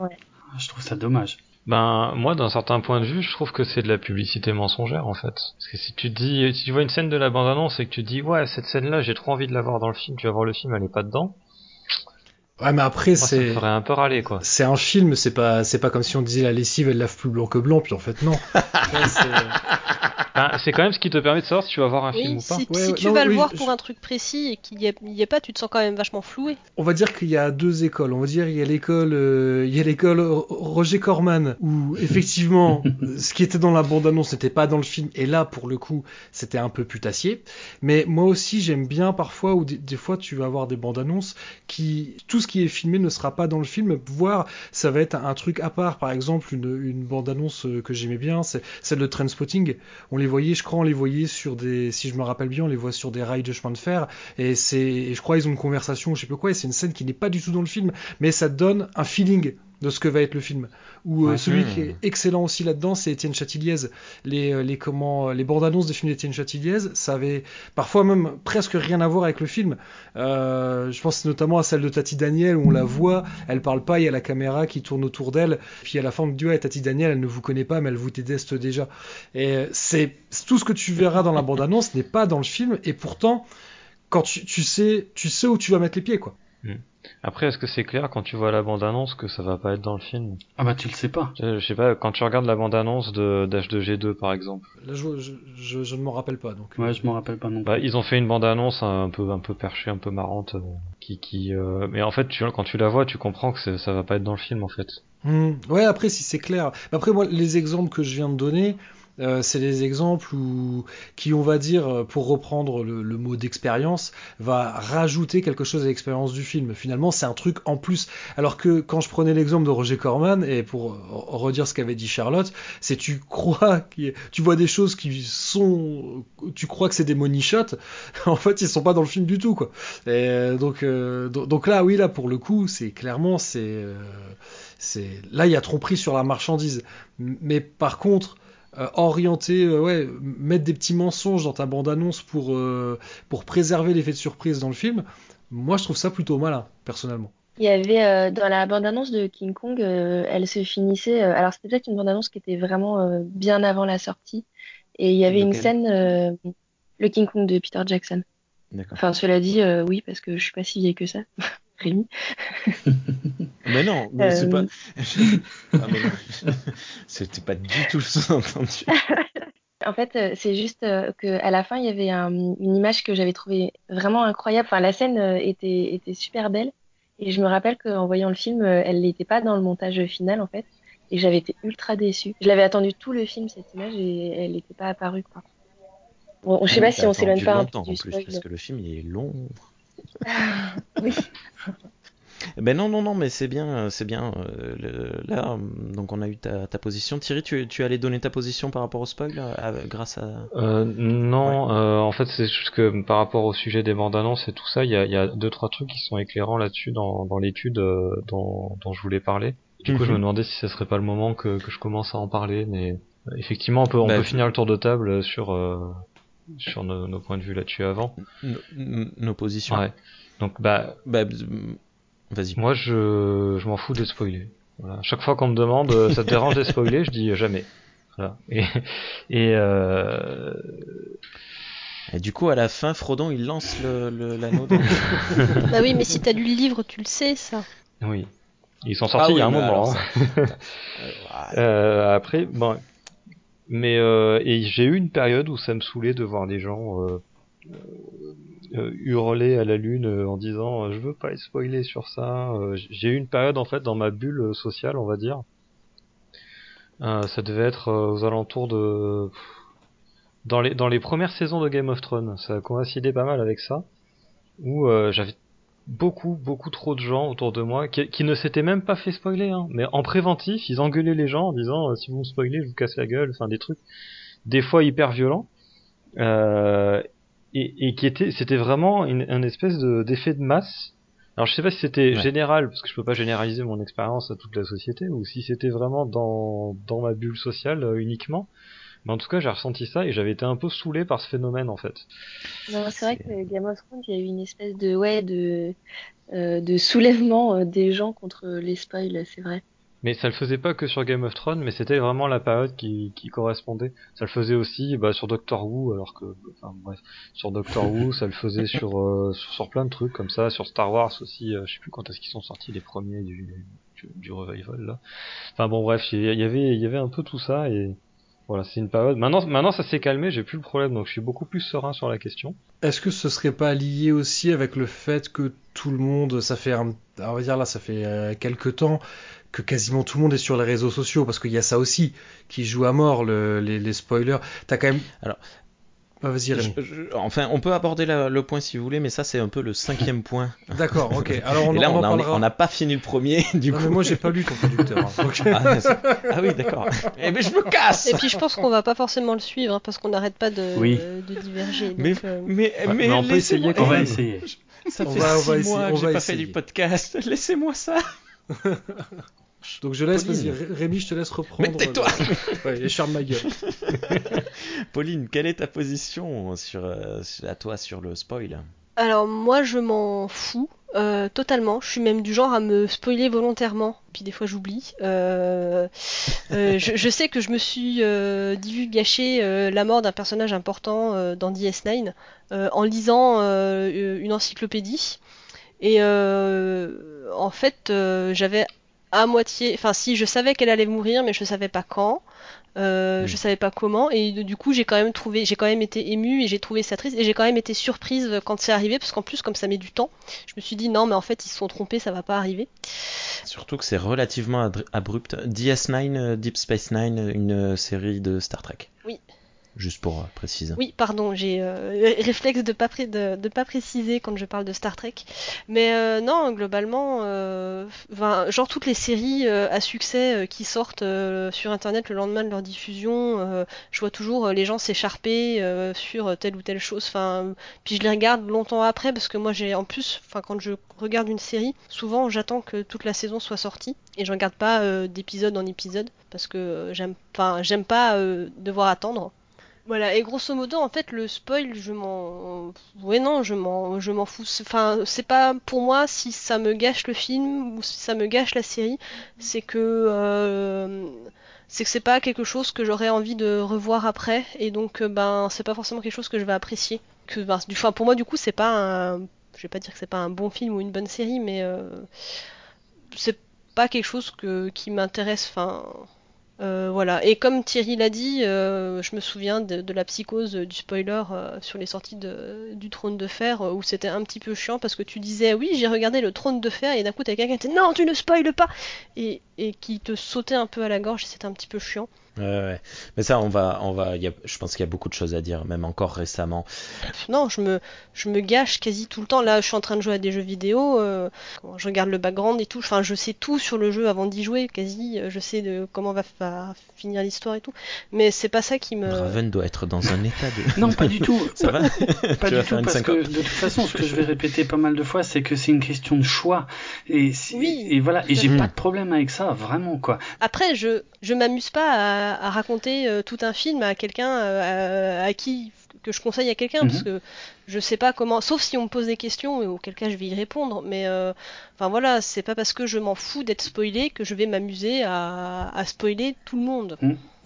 ouais. Je trouve ça dommage. Ben moi d'un certain point de vue, je trouve que c'est de la publicité mensongère en fait. Parce que si tu dis si tu vois une scène de la bande annonce et que tu dis ouais cette scène là j'ai trop envie de la voir dans le film, tu vas voir le film elle est pas dedans. Ouais, mais après, c'est. Ça ferait un peu râler, quoi. C'est un film, c'est pas, c'est pas comme si on disait la lessive, elle lave plus blanc que blanc, puis en fait, non. c'est quand même ce qui te permet de savoir si tu vas voir un film ou pas. Si, si tu vas le voir pour un truc précis et qu'il n'y ait, pas, tu te sens quand même vachement floué. On va dire qu'il y a deux écoles. On va dire il y a l'école, euh, il y a l'école Roger Corman où effectivement ce qui était dans la bande annonce n'était pas dans le film et là pour le coup c'était un peu putassier. Mais moi aussi j'aime bien parfois où des, fois tu vas avoir des bandes annonces qui tout ce qui est filmé ne sera pas dans le film, voire ça va être un, truc à part. Par exemple une, une bande annonce que j'aimais bien, c'est celle de Trainspotting. On les voyait, je crois, on les voyait sur des, si je me rappelle bien, on les voit sur des rails de chemin de fer, et c'est, je crois, ils ont une conversation, je sais pas quoi, et c'est une scène qui n'est pas du tout dans le film, mais ça donne un feeling de ce que va être le film. Ou euh, celui qui est excellent aussi là-dedans, c'est Étienne Chatiliez. Les, euh, les, comment, les bandes annonces des films d'Étienne Chatiliez, ça avait parfois même presque rien à voir avec le film. Euh, je pense notamment à celle de Tati Daniel où on la voit, elle parle pas, il y a la caméra qui tourne autour d'elle, puis à la fin on dit ouais Tati Daniel, elle ne vous connaît pas, mais elle vous déteste déjà. Et c'est tout ce que tu verras dans la bande annonce n'est pas dans le film, et pourtant quand tu, tu sais, tu sais où tu vas mettre les pieds quoi. Hmm. Après, est-ce que c'est clair quand tu vois la bande-annonce que ça va pas être dans le film? Ah bah tu le sais pas. Je, sais pas, quand tu regardes la bande-annonce de d'H2G2 par exemple. Là, je, je, je, ne m'en rappelle pas donc. Ouais, je m'en rappelle pas non bah, plus. Bah, ils ont fait une bande-annonce un peu un peu perchée, un peu marrante, euh, qui qui. Euh... Mais en fait, tu, quand tu la vois, tu comprends que ça va pas être dans le film en fait. Hmm. Ouais, après si c'est clair. Après moi, les exemples que je viens de donner. Euh, c'est des exemples où, qui, on va dire, euh, pour reprendre le, mot d'expérience, va rajouter quelque chose à l'expérience du film. Finalement, c'est un truc en plus. Alors que quand je prenais l'exemple de Roger Corman, et pour redire ce qu'avait dit Charlotte, c'est tu crois, tu vois des choses qui sont, tu crois que c'est des money shots, en fait, ils sont pas dans le film du tout, quoi. Euh, donc, donc là, oui, là, pour le coup, c'est clairement, c'est, c'est, là, il y a tromperie sur la marchandise. Mais par contre, euh, orienter, euh, ouais, mettre des petits mensonges dans ta bande-annonce pour, euh, pour préserver l'effet de surprise dans le film, moi je trouve ça plutôt malin, personnellement. Il y avait dans la bande-annonce de King Kong, elle se finissait. alors c'était peut-être une bande-annonce qui était vraiment bien avant la sortie. Et il y avait une scène, le King Kong de Peter Jackson. Enfin, cela dit, oui, parce que je suis pas si vieille que ça. Rémi. mais non, mais c'est pas. ah, C'était pas du tout le sous-entendu. en fait, euh, c'est juste euh, qu'à la fin, il y avait une image que j'avais trouvée vraiment incroyable. Enfin, la scène euh, était, était super belle. Et je me rappelle qu'en voyant le film, elle n'était pas dans le montage final, en fait. Et j'avais été ultra déçue. Je l'avais attendu tout le film, cette image, et elle n'était pas apparue, quoi. Bon, je sais pas si on s'éloigne pas un peu du en plus, parce que le film, il est long. Oui. Ben non, non, non, mais c'est bien, c'est bien. Euh, là, donc on a eu ta, position. Thierry, tu, tu allais donner ta position par rapport au spoil euh, grâce à. Euh, non, en fait, c'est juste que par rapport au sujet des bandes annonces et tout ça, il y a, y a, deux trois trucs qui sont éclairants là-dessus dans, dans l'étude dont, dont, je voulais parler. Du coup, je me mhm. demandais si ce serait pas le moment que, que je commence à en parler, mais effectivement, on peut, on bah, peut finir le tour de table sur sur nos, nos, points de vue là-dessus avant. Nos, positions. Ouais. Donc bah, bah vas-y. Moi je, je m'en fous de spoiler. Voilà. Chaque fois qu'on me demande euh, ça te dérange de spoiler, je dis jamais. Voilà. Et, et, euh... et, du coup à la fin Frodon il lance l'anneau le, l'anneau dans... Bah oui mais si t'as lu le livre tu le sais ça. Oui. Ils sont sortis ah il y a un moment. Hein. euh, après bon mais euh, et j'ai eu une période où ça me saoulait de voir des gens euh, euh, hurler à la lune en disant je veux pas être spoilé sur ça. j'ai eu une période en fait dans ma bulle sociale, on va dire. ça devait être aux alentours de dans les dans les premières saisons de Game of Thrones. Ça a coïncidé pas mal avec ça où j'avais beaucoup, beaucoup trop de gens autour de moi qui, ne s'étaient même pas fait spoiler, hein, mais en préventif, ils engueulaient les gens en disant euh, si vous me spoilez, je vous casse la gueule, enfin des trucs, des fois hyper violents, euh, et, qui était, c'était vraiment une, un espèce de, d'effet de masse. Alors je sais pas si c'était général, parce que je peux pas généraliser mon expérience à toute la société, ou si c'était vraiment dans, dans ma bulle sociale euh, uniquement, mais en tout cas, j'ai ressenti ça et j'avais été un peu saoulé par ce phénomène en fait. c'est vrai que Game of Thrones, il y a eu une espèce de ouais de euh, de soulèvement euh, des gens contre les spoils, c'est vrai. Mais ça le faisait pas que sur Game of Thrones, mais c'était vraiment la période qui, qui correspondait. Ça le faisait aussi bah, sur Doctor Who, alors que, enfin bref, sur Doctor Who, ça le faisait sur, euh, sur, plein de trucs comme ça, sur Star Wars aussi. je sais plus quand est-ce qu'ils sont sortis les premiers du, du, du revival là. Enfin bon bref, il y avait il y avait un peu tout ça et voilà, c'est une période. Maintenant, maintenant ça s'est calmé, j'ai plus le problème, donc je suis beaucoup plus serein sur la question. Est-ce que ce serait pas lié aussi avec le fait que tout le monde, ça fait, un, on va dire là, ça fait euh, quelques temps que quasiment tout le monde est sur les réseaux sociaux, parce qu'il y a ça aussi qui joue à mort le, les, les spoilers. T'as quand même. Alors, bah, vas-y, enfin, on peut aborder le point si vous voulez, mais ça, c'est un peu le cinquième point. D'accord, ok. Alors, on, Et là, on n'a pas fini le premier, du coup. Mais moi, j'ai pas lu ton traducteur. Hein, ah, ah, oui, d'accord. Eh ben, je me casse Et puis, je pense qu'on va pas forcément le suivre, hein, parce qu'on n'arrête pas de, de, diverger. mais, euh, mais, mais, on peut essayer. On va essayer. Ça fait six mois que j'ai pas fait du podcast. Laissez-moi ça Donc je laisse, vas-y, Rémi, je te laisse reprendre. Mais tais-toi Ouais, et je ferme ma gueule. Pauline, quelle est ta position sur, euh, à toi sur le spoil? Alors moi je m'en fous euh, totalement. Je suis même du genre à me spoiler volontairement. Puis des fois j'oublie. Euh, euh, je, je sais que je me suis euh, dit gâcher euh, la mort d'un personnage important euh, dans DS9 euh, en lisant euh, une encyclopédie. Et euh, en fait euh, j'avais à moitié, enfin si je savais qu'elle allait mourir, mais je savais pas quand. Euh, Mm. Je savais pas comment et du coup j'ai quand même trouvé, j'ai quand même été émue et j'ai trouvé ça triste et j'ai quand même été surprise quand c'est arrivé parce qu'en plus comme ça met du temps, je me suis dit non mais en fait ils se sont trompés, ça va pas arriver. Surtout que c'est relativement abrupt. DS9, euh, Deep Space Nine, une série de Star Trek. Oui. Juste pour euh, préciser. Oui, pardon, j'ai euh, réflexe de pas de, de pas préciser quand je parle de Star Trek. Mais euh, non, globalement, genre toutes les séries à succès qui sortent sur Internet le lendemain de leur diffusion, je vois toujours les gens s'écharper sur telle ou telle chose. Enfin, puis je les regarde longtemps après parce que moi j'ai en plus, quand je regarde une série, souvent j'attends que toute la saison soit sortie et je regarde pas d'épisode en épisode parce que j'aime, j'aime pas devoir attendre. Voilà, et grosso modo, en fait, le spoil, je m'en. Ouais, non, je m'en, je m'en fous. Enfin, c'est pas pour moi si ça me gâche le film ou si ça me gâche la série, c'est que. euh, C'est que c'est pas quelque chose que j'aurais envie de revoir après, et donc, euh, ben, c'est pas forcément quelque chose que je vais apprécier. Que, ben, du, enfin, pour moi, du coup, c'est pas un. Je vais pas dire que c'est pas un bon film ou une bonne série, mais. euh, C'est pas quelque chose que, qui m'intéresse, enfin. Euh, voilà. Et comme Thierry l'a dit, euh, je me souviens de, la psychose euh, du spoiler sur les sorties de- du Trône de Fer, où c'était un petit peu chiant parce que tu disais oui, j'ai regardé le Trône de Fer, et d'un coup t'avais quelqu'un qui était non, tu ne spoiles pas, et, et qui te sautait un peu à la gorge, et c'était un petit peu chiant. Ouais, ouais. Mais ça, on va, on va. il Y a, je pense qu'il y a beaucoup de choses à dire, même encore récemment. Non, je me, je me gâche quasi tout le temps. Là, je suis en train de jouer à des jeux vidéo, euh, je regarde le background et tout. Enfin, je sais tout sur le jeu avant d'y jouer, quasi. Je sais de comment va, va finir l'histoire et tout. Mais c'est pas ça qui me. Draven doit être dans un état de. Non, pas du tout. Ça va Pas Tu vas du faire tout, une parce que de toute façon, ce que je vais répéter pas mal de fois, c'est que c'est une question de choix. Et, si- Oui, et voilà, et j'ai pas de problème avec ça, vraiment, quoi. Après, je je m'amuse pas à, à raconter euh, tout un film à quelqu'un euh, à, à qui que je conseille à quelqu'un Mhm. parce que je sais pas comment sauf si on me pose des questions et auquel cas je vais y répondre mais euh, enfin voilà c'est pas parce que je m'en fous d'être spoilé que je vais m'amuser à, à spoiler tout le monde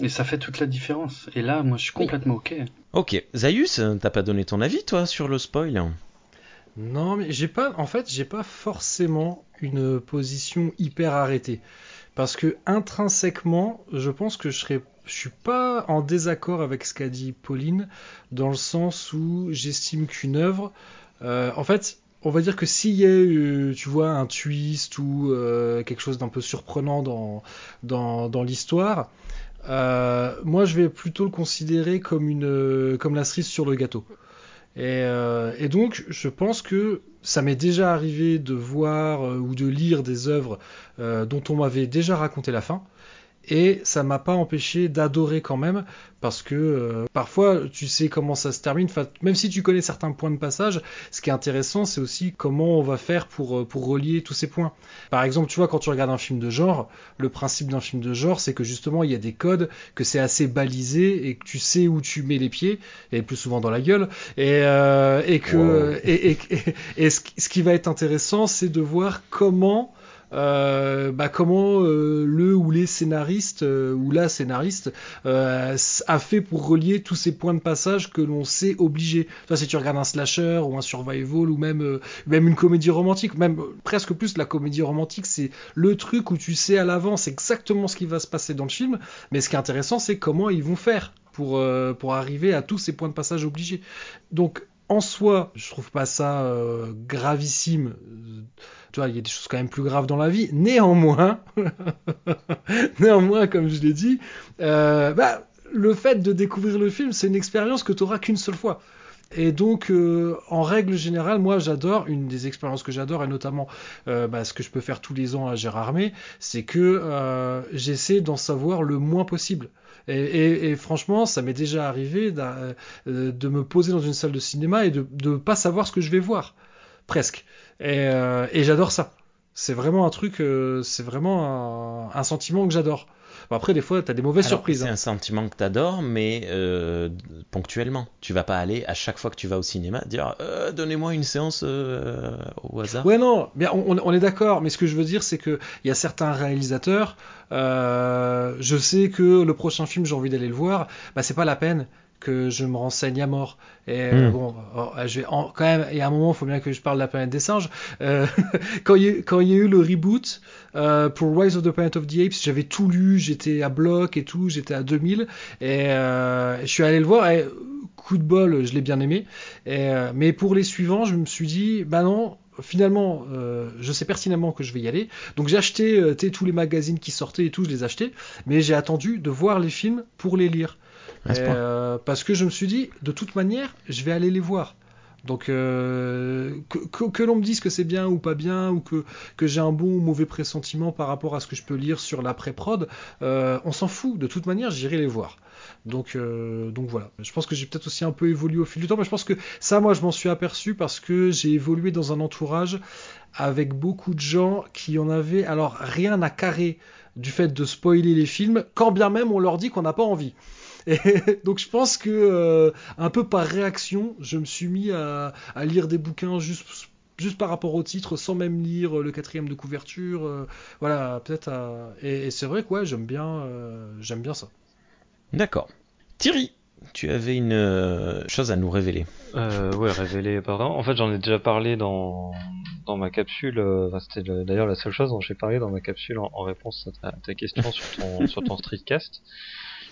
Et ça fait toute la différence. Et là, moi, je suis Oui. complètement ok. Ok, Zaius, t'as pas donné ton avis, toi, sur le spoil? Non, mais j'ai pas, en fait, j'ai pas forcément une position hyper arrêtée. Parce que intrinsèquement, je pense que je serais, suis pas en désaccord avec ce qu'a dit Pauline, dans le sens où j'estime qu'une œuvre, euh, en fait, on va dire que s'il y a, eu, tu vois, un twist ou euh, quelque chose d'un peu surprenant dans, dans, dans l'histoire, euh, moi je vais plutôt le considérer comme une, comme la cerise sur le gâteau. Et donc, je pense que ça m'est déjà arrivé de voir euh, ou de lire des œuvres euh, dont on m'avait déjà raconté la fin. Et ça m'a pas empêché d'adorer quand même, parce que euh, parfois tu sais comment ça se termine. Enfin, même si tu connais certains points de passage, ce qui est intéressant, c'est aussi comment on va faire pour, euh, pour relier tous ces points. Par exemple, tu vois, quand tu regardes un film de genre, le principe d'un film de genre, c'est que justement il y a des codes, que c'est assez balisé et que tu sais où tu mets les pieds, et plus souvent dans la gueule, et, euh, et que Wow. et, et, et, et ce, qui- ce qui va être intéressant, c'est de voir comment euh, bah, comment euh, le ou les scénaristes euh, ou la scénariste a fait pour relier tous ces points de passage que l'on sait obligés? Toi, si tu regardes un slasher ou un survival ou même même une comédie romantique, même presque plus la comédie romantique, c'est le truc où tu sais à l'avance exactement ce qui va se passer dans le film. Mais ce qui est intéressant, c'est comment ils vont faire pour pour arriver à tous ces points de passage obligés. Donc en soi, je trouve pas ça euh, gravissime. Euh, Tu vois, il y a des choses quand même plus graves dans la vie. Néanmoins, néanmoins, comme je l'ai dit, euh, bah, le fait de découvrir le film, c'est une expérience que tu auras qu'une seule fois. Et donc, en règle générale, moi, j'adore une des expériences que j'adore, et notamment bah, ce que je peux faire tous les ans à Gérardmer, c'est que j'essaie d'en savoir le moins possible. Et, franchement, ça m'est déjà arrivé euh, de me poser dans une salle de cinéma et de ne pas savoir ce que je vais voir, presque. Et, euh, et j'adore ça. C'est vraiment un truc, c'est vraiment un sentiment que j'adore après, des fois, tu as des mauvaises surprises. C'est hein. un sentiment que tu adores, mais euh, ponctuellement. Tu vas pas aller à chaque fois que tu vas au cinéma dire euh, donnez-moi une séance euh, au hasard. Ouais, non, bien, on, est d'accord, mais ce que je veux dire, c'est qu'il y a certains réalisateurs, je sais que le prochain film, j'ai envie d'aller le voir, bah, c'est pas la peine que je me renseigne à mort. Et hmm. bon, je vais quand même, il y a un moment, il faut bien que je parle de la planète des singes. quand, il y a, quand il y a eu le reboot, euh, pour Rise of the Planet of the Apes, j'avais tout lu, j'étais à bloc et tout, j'étais à 2000 et euh, je suis allé le voir et coup de bol, je l'ai bien aimé. Et, euh, mais pour les suivants, je me suis dit, bah non, finalement, euh, je sais pertinemment que je vais y aller. Donc j'ai acheté euh, tous les magazines qui sortaient et tout, je les ai achetés. Mais j'ai attendu de voir les films pour les lire. Euh, parce que je me suis dit, de toute manière, je vais aller les voir. Donc euh, que, l'on me dise que c'est bien ou pas bien, ou que, j'ai un bon ou mauvais pressentiment par rapport à ce que je peux lire sur l'après-prod, euh, on s'en fout. De toute manière, j'irai les voir. Donc, donc voilà. Je pense que j'ai peut-être aussi un peu évolué au fil du temps, mais je pense que ça, moi, je m'en suis aperçu parce que j'ai évolué dans un entourage avec beaucoup de gens qui en avaient alors rien à carrer du fait de spoiler les films, quand bien même on leur dit qu'on n'a pas envie. Et donc je pense que euh, un peu par réaction, je me suis mis à, lire des bouquins juste juste par rapport au titre, sans même lire le quatrième de couverture. Euh, voilà, peut-être. Et, c'est vrai que ouais, j'aime bien, euh, j'aime bien ça. D'accord. Thierry, tu avais une chose à nous révéler. Euh, ouais, révéler, pardon. En fait, j'en ai déjà parlé dans, dans ma capsule. C'était d'ailleurs la seule chose dont j'ai parlé dans ma capsule en, réponse à ta, question sur ton, sur ton streetcast.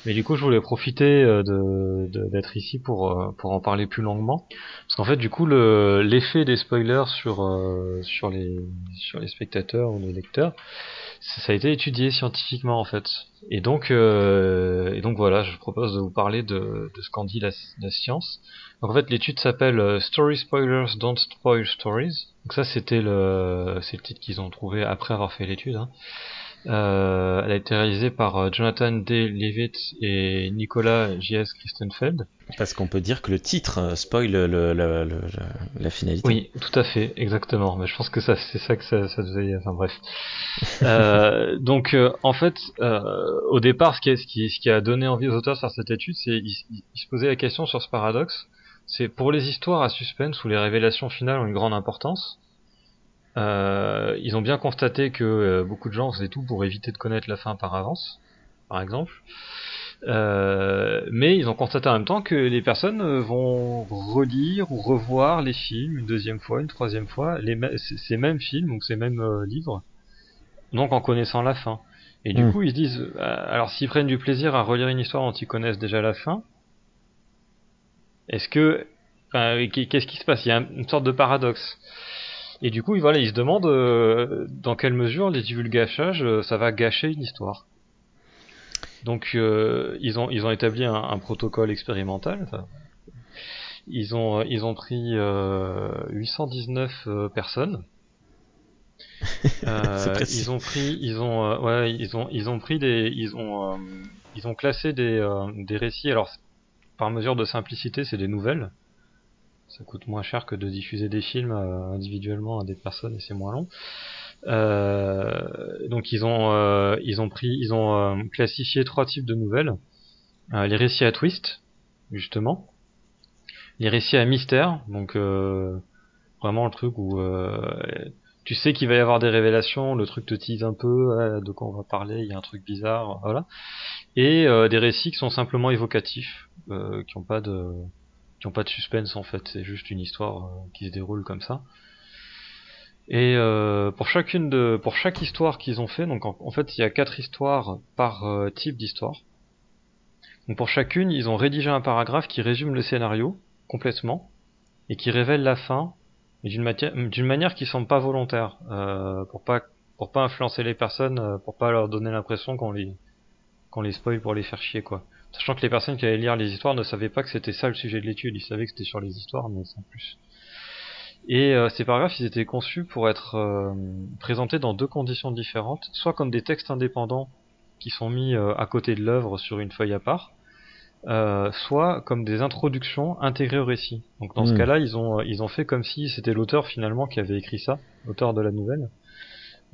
Mais du coup, je voulais profiter euh, de, d'être ici pour, euh, pour en parler plus longuement. Parce qu'en fait, du coup, le, l'effet des spoilers sur, euh, sur, les, sur les spectateurs ou les lecteurs, ça a été étudié scientifiquement en fait. Et donc, et donc voilà, je propose de vous parler de, de ce qu'en dit la, la science. Donc en fait, l'étude s'appelle Story Spoilers Don't Spoil Stories. Donc ça, c'était le, c'est le titre qu'ils ont trouvé après avoir fait l'étude. Hein. Euh, elle a été réalisée par euh, Jonathan D. Levitt et Nicolas J.S. Christenfeld. Parce qu'on peut dire que le titre euh, spoil le, la finalité. Oui, tout à fait, exactement. Mais je pense que ça, c'est ça que ça, ça devait. Enfin bref. euh, donc, en fait, au départ, ce qui, ce, qui, ce qui a donné envie aux auteurs de faire cette étude, c'est ils, se posaient la question sur ce paradoxe. C'est pour les histoires à suspense où les révélations finales ont une grande importance. Euh, ils ont bien constaté que euh, beaucoup de gens faisaient tout pour éviter de connaître la fin par avance, par exemple. Euh, mais ils ont constaté en même temps que les personnes euh, vont relire ou revoir les films une deuxième fois, une troisième fois, les ces mêmes films ou ces mêmes livres, donc en connaissant la fin. Et du hmm. coup, ils se disent, alors s'ils prennent du plaisir à relire une histoire dont ils connaissent déjà la fin, est-ce que, qu'est-ce qui se passe? Il y a une sorte de paradoxe. Et du coup, voilà, ils se demandent euh, dans quelle mesure les divulgachages, euh, ça va gâcher une histoire. Donc, euh, ils ont ils ont établi un, protocole expérimental. ils ont ils ont pris 819 personnes. ils ont pris ils ont ouais ils ont ils ont pris des ils ont ils ont classé des des récits. Alors, par mesure de simplicité, c'est des nouvelles ça coûte moins cher que de diffuser des films euh, individuellement à des personnes et c'est moins long. Euh, donc ils ont euh, ils ont pris ils ont classifié trois types de nouvelles les récits à twist justement les récits à mystère donc vraiment le truc où tu sais qu'il va y avoir des révélations, le truc te tease un peu, de quoi on va parler, il y a un truc bizarre, voilà. Et des récits qui sont simplement évocatifs, qui n'ont pas de, qui n'ont pas de suspense en fait, c'est juste une histoire euh, qui se déroule comme ça. Et euh, pour chacune de, pour chaque histoire qu'ils ont fait, donc en, fait il y a quatre histoires par euh, type d'histoire. Donc pour chacune, ils ont rédigé un paragraphe qui résume le scénario complètement et qui révèle la fin d'une manière qui semble pas volontaire, pour pas pour pas influencer les personnes, pour pas leur donner l'impression qu'on les qu'on les spoil pour les faire chier quoi. Sachant que les personnes qui allaient lire les histoires ne savaient pas que c'était ça le sujet de l'étude, ils savaient que c'était sur les histoires, mais sans plus. Et euh, ces paragraphes, ils étaient conçus pour être euh, présentés dans deux conditions différentes, soit comme des textes indépendants qui sont mis euh, à côté de l'œuvre sur une feuille à part, soit comme des introductions intégrées au récit. Donc dans ce hmm. cas-là, ils ont ils ont fait comme si c'était l'auteur finalement qui avait écrit ça, l'auteur de la nouvelle.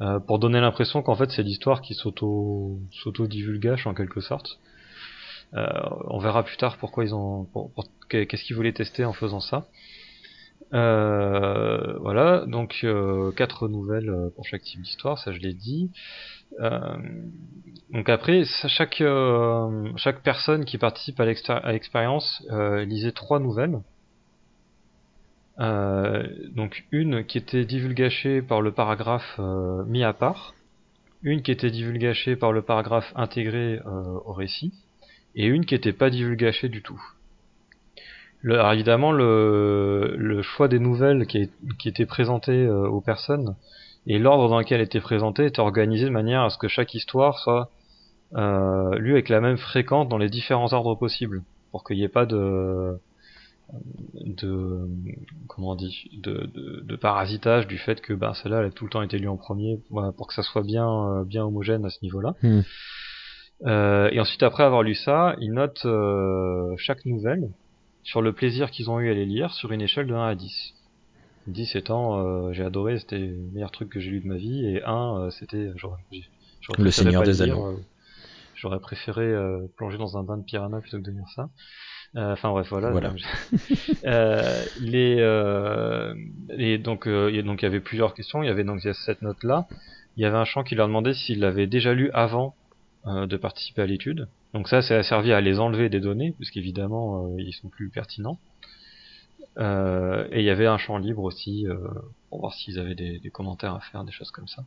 euh, pour donner l'impression qu'en fait c'est l'histoire qui s'auto s'auto divulgage en quelque sorte. Euh, on verra plus tard pourquoi ils ont qu'est-ce qu'ils voulaient tester en faisant ça. Euh, voilà, donc euh, quatre nouvelles euh, pour chaque type d'histoire, ça je l'ai dit. donc après, chaque chaque personne qui participe à l'expérience lisait trois nouvelles. donc une qui était divulgachée par le paragraphe mis à part, une qui était divulgachée par le paragraphe intégré au récit, et une qui n'était pas divulgachée du tout. Le, alors évidemment, le, le, choix des nouvelles qui, qui étaient présentées euh, aux personnes et l'ordre dans lequel elles étaient présentées était organisé de manière à ce que chaque histoire soit euh, lue avec la même fréquence dans les différents ordres possibles, pour qu'il n'y ait pas de de comment on dit de, de, de, parasitage du fait que ben celle-là elle a tout le temps été lue en premier voilà, pour que ça soit bien euh, bien homogène à ce niveau-là. Hmm. Euh, et ensuite après avoir lu ça, ils notent euh, chaque nouvelle sur le plaisir qu'ils ont eu à les lire sur une échelle de 1 à 10. 10 étant euh, j'ai adoré, c'était le meilleur truc que j'ai lu de ma vie, et 1 euh, c'était le Seigneur des Anneaux. Euh, j'aurais préféré plonger dans un bain de piranha plutôt que de lire ça. Enfin bref, voilà. voilà. les, et donc il donc il y avait plusieurs questions. Il y avait donc cette note là. Il y avait un champ qui leur demandait s'ils l'avaient déjà lu avant de participer à l'étude. Donc ça, ça a servi à les enlever des données, puisqu'évidemment, euh, ils sont plus pertinents. Euh, et il y avait un champ libre aussi, euh, pour voir s'ils avaient des, des, commentaires à faire, des choses comme ça.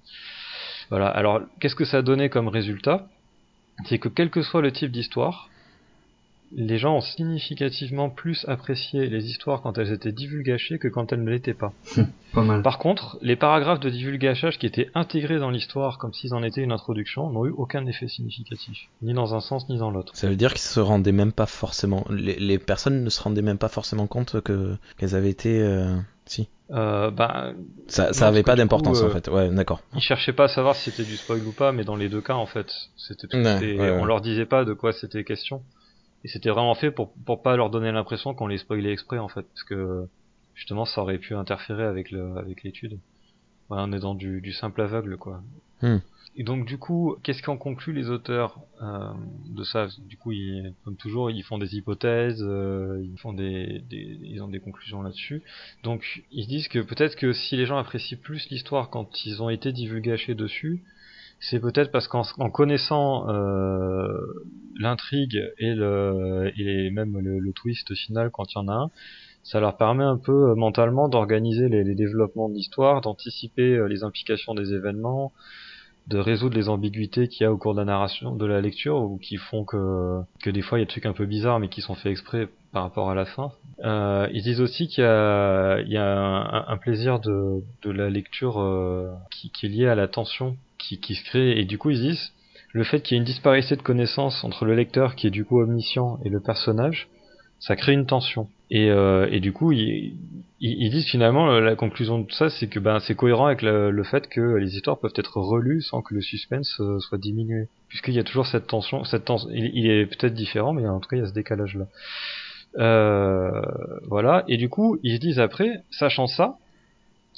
Voilà, alors qu'est-ce que ça a donné comme résultat? C'est que quel que soit le type d'histoire, les gens ont significativement plus apprécié les histoires quand elles étaient divulgachées que quand elles ne l'étaient pas. pas mal. Par contre, les paragraphes de divulgachage qui étaient intégrés dans l'histoire comme s'ils en étaient une introduction n'ont eu aucun effet significatif, ni dans un sens ni dans l'autre. Ça veut dire qu'ils se rendaient même pas forcément, les, personnes ne se rendaient même pas forcément compte que qu'elles avaient été, euh... si. Euh, bah, ça, ça avait pas d'importance en euh, fait. Ouais, d'accord. Ils cherchaient pas à savoir si c'était du spoil ou pas, mais dans les deux cas en fait, c'était, on leur disait pas de quoi c'était question. Et c'était vraiment fait pour, pour pas leur donner l'impression qu'on les spoilait exprès en fait, parce que justement ça aurait pu interférer avec le avec l'étude. Voilà, on est dans du, du simple aveugle quoi. Hmm. Et donc du coup, qu'est-ce qu'en concluent les auteurs euh, de ça? Du coup, ils, comme toujours, ils font des hypothèses, euh, ils font des, des, ils ont des conclusions là-dessus. Donc ils disent que peut-être que si les gens apprécient plus l'histoire quand ils ont été divulgachés dessus, c'est peut-être parce qu'en connaissant euh, l'intrigue et le et même le, twist final quand il y en a un, ça leur permet un peu euh, mentalement d'organiser les, développements de l'histoire, d'anticiper euh, les implications des événements, de résoudre les ambiguïtés qu'il y a au cours de la narration, de la lecture, ou qui font que que des fois il y a des trucs un peu bizarres mais qui sont faits exprès par rapport à la fin. Euh, ils disent aussi qu'il y a, il y a un, un, plaisir de, de la lecture euh, qui, qui est lié à la tension qui, se crée et du coup ils disent le fait qu'il y ait une disparité de connaissances entre le lecteur qui est du coup omniscient et le personnage, ça crée une tension. Et, euh, et du coup, ils, ils, disent finalement la conclusion de tout ça, c'est que ben c'est cohérent avec le, fait que les histoires peuvent être relues sans que le suspense euh, soit diminué, puisqu'il y a toujours cette tension, cette tension. Il, est peut-être différent, mais en tout cas il y a ce décalage là. Euh, voilà. Et du coup, ils se disent après, sachant ça,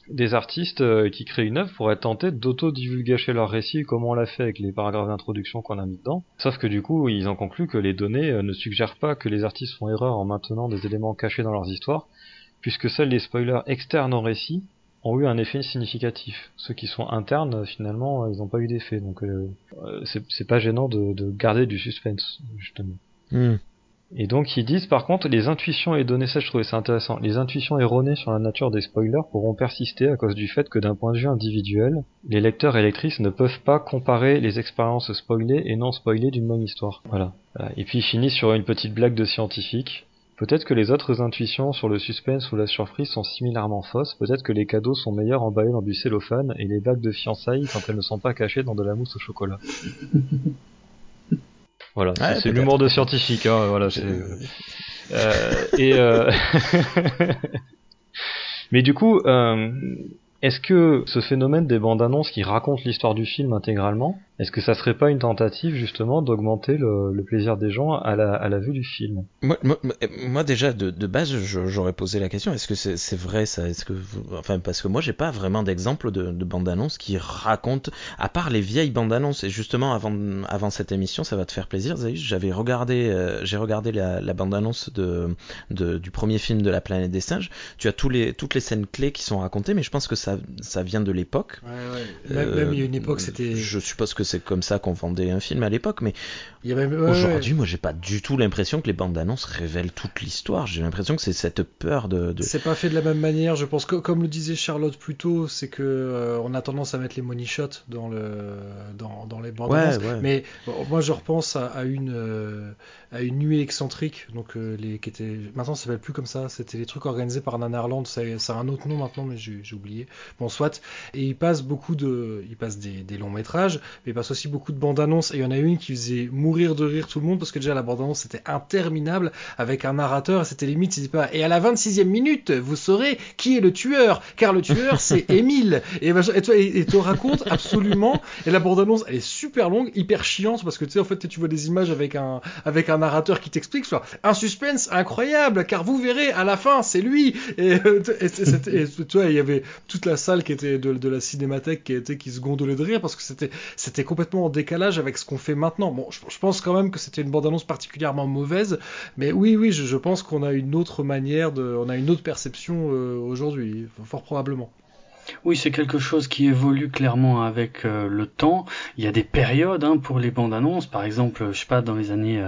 des artistes euh, qui créent une œuvre pourraient tenter d'auto-divulgacher leur récit comme on l'a fait avec les paragraphes d'introduction qu'on a mis dedans. Sauf que du coup, ils ont conclu que les données euh, ne suggèrent pas que les artistes font erreur en maintenant des éléments cachés dans leurs histoires, puisque seuls les spoilers externes au récit ont eu un effet significatif. Ceux qui sont internes, finalement, ils n'ont pas eu d'effet. Donc euh, c'est pas gênant de, garder du suspense, justement. Hmm. Et donc ils disent par contre les intuitions et données, ça je trouvais intéressant, les intuitions erronées sur la nature des spoilers pourront persister à cause du fait que d'un point de vue individuel, les lecteurs et lectrices ne peuvent pas comparer les expériences spoilées et non spoilées d'une même histoire. Voilà. Et puis ils finissent sur une petite blague de scientifique. Peut-être que les autres intuitions sur le suspense ou la surprise sont similairement fausses, peut-être que les cadeaux sont meilleurs emballés dans du cellophane et les bagues de fiançailles quand elles ne sont pas cachées dans de la mousse au chocolat. Voilà, c'est l'humour de scientifique. Hein, voilà, euh, et euh... mais du coup, euh, est-ce que ce phénomène des bandes annonces qui racontent l'histoire du film intégralement, Est-ce que ça serait pas une tentative justement d'augmenter le, plaisir des gens à la, à la vue du film? Moi, moi, déjà de, de base j'aurais posé la question est-ce que c'est vrai ça? Est-ce que enfin parce que moi j'ai pas vraiment d'exemple de, de bande-annonce qui raconte à part les vieilles bandes-annonces. Et justement avant avant cette émission ça va te faire plaisir j'avais regardé euh, j'ai regardé la, la bande-annonce de, de, du premier film de la planète des singes. Tu as tous les toutes les scènes clés qui sont racontées mais je pense que ça ça vient de l'époque. Ouais, ouais. même, même, il y a une époque c'était je suppose que c'est comme ça qu'on vendait un film à l'époque, mais aujourd'hui, moi, j'ai pas du tout l'impression que les bandes annonces révèlent toute l'histoire. J'ai l'impression que c'est cette peur de. C'est pas fait de la même manière. Je pense que, comme le disait Charlotte plus tôt, c'est que euh, on a tendance à mettre les money shots dans le dans, dans les bandes annonces. Mais moi, je repense à, une euh, à une nuit excentrique, donc euh, les qui était maintenant ça s'appelle plus comme ça. C'était les trucs organisés par Nanarland. Ça, ça a un autre nom maintenant, mais j'ai oublié. Bon, soit. Et il passe beaucoup de, il passe des, des longs métrages, mais il passe aussi beaucoup de bandes annonces. Et il y en a une qui faisait mourir de rire tout le monde parce que déjà la bande annonce c'était interminable avec un narrateur. C'était limite, il pas. Et à la 26e minute, vous saurez qui est le tueur, car le tueur c'est Émile. Et, et, toi, et, te raconte absolument. Et la bande annonce elle est super longue, hyper chiante parce que tu sais en fait tu vois des images avec un avec un narrateur qui t'explique soit un suspense incroyable car vous verrez à la fin c'est lui. Et, tu vois il y avait toute la salle qui était de, de la cinémathèque qui était qui se gondolait de rire parce que c'était c'était complètement en décalage avec ce qu'on fait maintenant. Bon, je, pense quand même que c'était une bande-annonce particulièrement mauvaise, mais oui, oui, je, pense qu'on a une autre manière de, on a une autre perception euh, aujourd'hui, fort probablement. Oui, c'est quelque chose qui évolue clairement avec euh, le temps. Il y a des périodes hein, pour les bandes annonces. Par exemple, je sais pas, dans les années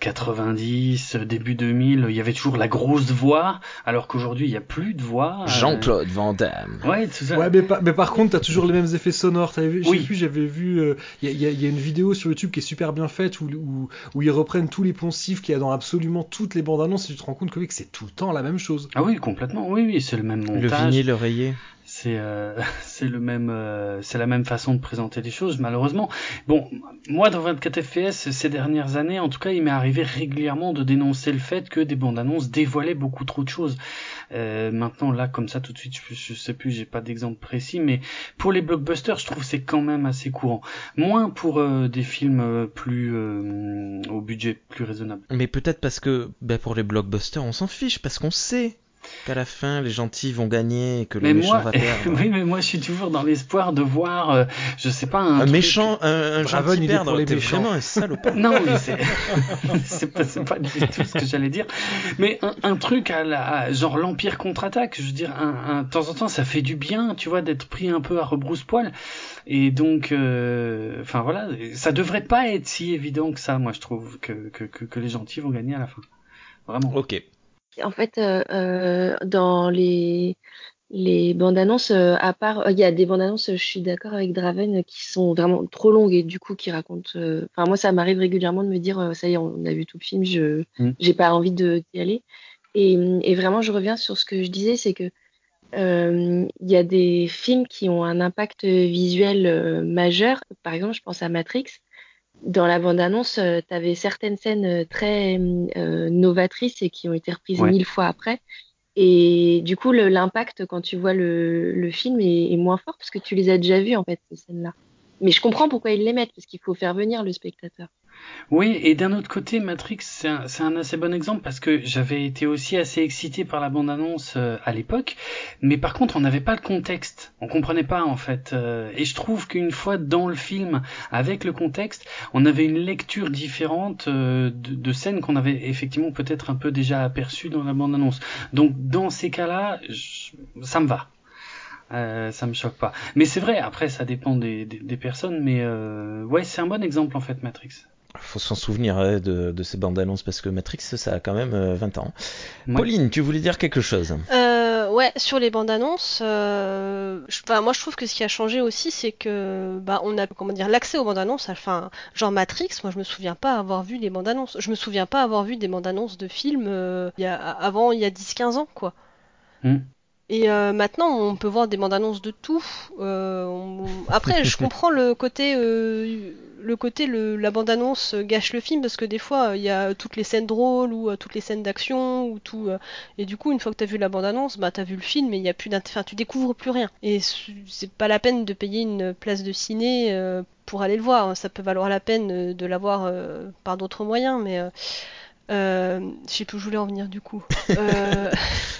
90, euh, euh, début 2000, il y avait toujours la grosse voix, alors qu'aujourd'hui, il n'y a plus de voix. Jean-Claude Van Damme. Ouais, tout ça. Ouais, mais, mais par contre, tu as toujours les mêmes effets sonores. Vu, oui. j'avais vu, il y, y, a une vidéo sur YouTube qui est super bien faite où, où, où ils reprennent tous les poncifs qu'il y a dans absolument toutes les bandes annonces et tu te rends compte que, oui, que c'est tout le temps la même chose. Ah oui, complètement. Oui, oui, c'est le même montage. Le vinyle oreiller c'est euh, c'est le même euh, c'est la même façon de présenter les choses malheureusement. Bon moi dans 24 FPS ces dernières années en tout cas il m'est arrivé régulièrement de dénoncer le fait que des bandes annonces dévoilaient beaucoup trop de choses. Euh, maintenant là comme ça tout de suite je, je sais plus j'ai pas d'exemple précis mais pour les blockbusters je trouve c'est quand même assez courant. Moins pour euh, des films plus au budget plus raisonnable. Mais peut-être parce que ben, pour les blockbusters on s'en fiche parce qu'on sait qu'à la fin les gentils vont gagner et que le méchant va perdre. oui, mais moi je suis toujours dans l'espoir de voir, euh, je sais pas, un, un méchant, un, un gentil perdre. T'es vraiment un salopard. non, mais c'est c'est pas, pas, du tout ce que j'allais dire. Mais un, un truc à la, genre l'Empire contre-attaque, je veux dire, un, de temps en temps ça fait du bien, tu vois, d'être pris un peu à rebrousse-poil. Et donc, euh, enfin voilà, ça devrait pas être si évident que ça, moi je trouve, que, que, que, que les gentils vont gagner à la fin. Vraiment. Ok. En fait, euh, euh, dans les, les bandes annonces, euh, à part, il y a des bandes annonces, je suis d'accord avec Draven, qui sont vraiment trop longues et du coup qui racontent. Enfin, moi, ça m'arrive régulièrement de me dire, ça y est, on a vu tout le film, je n'ai mm. pas envie d'y aller. Et, et, vraiment, je reviens sur ce que je disais, c'est que il y a des films qui ont un impact visuel majeur. Par exemple, je pense à Matrix dans la bande-annonce, euh, tu avais certaines scènes euh, très euh, novatrices et qui ont été reprises mille fois après. Et du coup, l'impact quand tu vois le, le film est, est, moins fort parce que tu les as déjà vues, en fait, ces scènes-là. Mais je comprends pourquoi ils les mettent, parce qu'il faut faire venir le spectateur. Oui, et d'un autre côté, Matrix, c'est un, assez bon exemple parce que j'avais été aussi assez excité par la bande-annonce euh, à l'époque, mais par contre, on n'avait pas le contexte, on comprenait pas en fait. Euh, et je trouve qu'une fois dans le film, avec le contexte, on avait une lecture différente euh, de, scènes qu'on avait effectivement peut-être un peu déjà aperçues dans la bande-annonce. Donc, dans ces cas-là, ça me va. Euh, ça me choque pas. Mais c'est vrai, après ça dépend des, des, des personnes, mais euh, ouais, c'est un bon exemple en fait, Matrix faut s'en souvenir hein, de, de, ces bandes annonces parce que Matrix ça a quand même 20 euh, ans. Pauline, tu voulais dire quelque chose? Euh, Ouais, sur les bandes annonces, euh, moi je trouve que ce qui a changé aussi c'est que bah on a comment dire l'accès aux bandes annonces, enfin genre Matrix, moi je me souviens pas avoir vu les bandes annonces, je me souviens pas avoir vu des bandes annonces de films euh, il y a, avant il y a 10-15 ans quoi. Hmm. Et euh, maintenant, on peut voir des bandes annonces de tout. Euh, Après, je comprends le côté, euh, le côté, le... la bande annonce gâche le film parce que des fois, il y a toutes les scènes drôles ou euh, toutes les scènes d'action ou tout. Euh, et du coup, une fois que t'as vu la bande annonce, bah t'as vu le film et il y a plus enfin, tu découvres plus rien. Et c'est pas la peine de payer une place de ciné pour aller le voir. Ça peut valoir la peine de l'avoir par d'autres moyens, mais je sais plus où je voulais en venir du coup.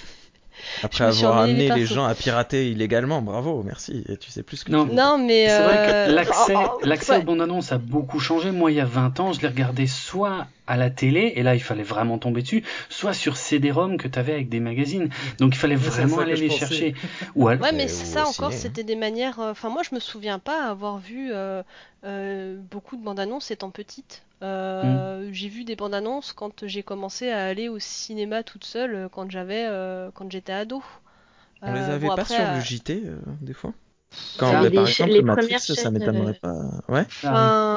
Après avoir amené les, gens à pirater illégalement, bravo, merci. Et tu sais plus que non, tu non mais c'est vrai que l'accès, oh, oh, l'accès aux bandes annonces a beaucoup changé. Moi, il y a 20 ans, je les regardais soit à la télé, et là il fallait vraiment tomber dessus, soit sur CD-ROM que tu avais avec des magazines. Donc il fallait vraiment aller les chercher. Ou Ouais, mais ça encore, c'était des manières. Euh, enfin, moi je me souviens pas avoir vu euh, euh, beaucoup de bandes annonces étant petite. Hmm. J'ai vu des bandes annonces quand j'ai commencé à aller au cinéma toute seule quand j'avais quand j'étais ado. On les avait pas sur le JT des fois? Quand on par exemple les Matrix, ça m'étonnerait pas. Ouais.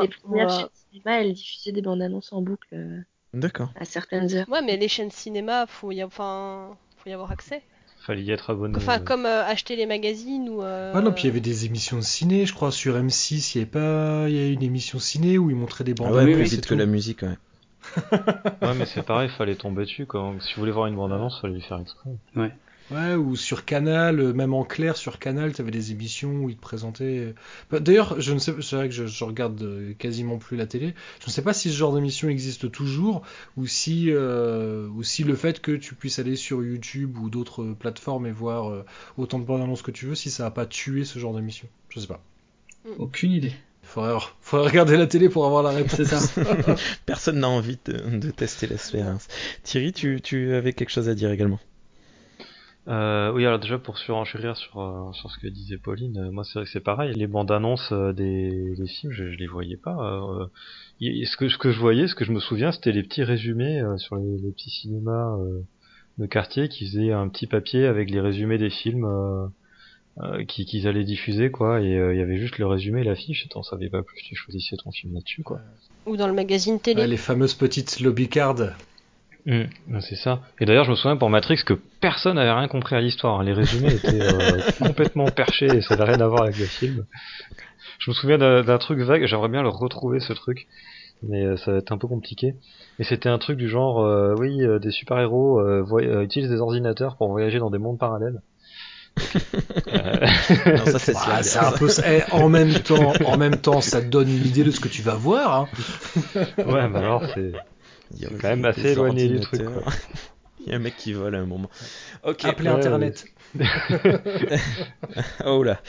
les premières chaînes cinéma, elles diffusaient des bandes annonces en boucle. Euh, D'accord. À certaines heures. Ouais, mais les chaînes cinéma, faut y, enfin, faut y avoir accès. Fallait y être abonné. Enfin, comme euh, acheter les magazines ou. Euh... non, puis il y avait des émissions de ciné, je crois, sur M6, il y avait pas, il y a une émission ciné où ils montraient des bandes ah ouais, plus vite que la musique, ouais. ouais, mais c'est pareil, fallait tomber dessus, quoi. Si vous voulez voir une bande annonce, fallait lui faire exprès. Ouais. Ouais, ou sur Canal, euh, même en clair sur Canal, tu avais des émissions où ils te présentaient. Bah, d'ailleurs, je ne sais, c'est vrai que je, regarde euh, quasiment plus la télé. Je ne sais pas si ce genre d'émission existe toujours, ou si, euh, ou si le fait que tu puisses aller sur YouTube ou d'autres plateformes et voir autant de bandes annonces que tu veux, si ça a pas tué ce genre d'émission. Je sais pas. Aucune idée. Faudrait, faudrait regarder la télé pour avoir la réponse. Personne n'a envie de, tester l'expérience. Thierry, tu, tu avais quelque chose à dire également euh, oui, alors déjà pour surenchérir sur, euh, sur ce que disait Pauline, euh, moi c'est vrai que c'est pareil, les bandes annonces euh, des, des, films, je, je, les voyais pas. ce, que, ce que je voyais, ce que je me souviens, c'était les petits résumés sur les, les, petits cinémas de quartier qui faisaient un petit papier avec les résumés des films qu'ils qui allaient diffuser, quoi, et il y avait juste le résumé et l'affiche, et t'en savais pas plus, tu choisissais ton film là-dessus, quoi. Ou dans le magazine télé. les fameuses petites lobby cards. Mmh, c'est ça. Et d'ailleurs, je me souviens pour Matrix que personne n'avait rien compris à l'histoire. Les résumés étaient euh, complètement perchés et ça n'avait rien à voir avec le film. Je me souviens d'un truc vague, j'aimerais bien le retrouver ce truc, mais euh, ça va être un peu compliqué. Et c'était un truc du genre, euh, oui, des super-héros utilisent des ordinateurs pour voyager dans des mondes parallèles. non, ça c'est bah, un peu eh, en même temps en même temps ça te donne une idée de ce que tu vas voir hein. ouais mais alors c'est il y a quand même assez éloigné du truc. Il y a un mec qui vole à un moment. Ok. Appelez Internet. oh là.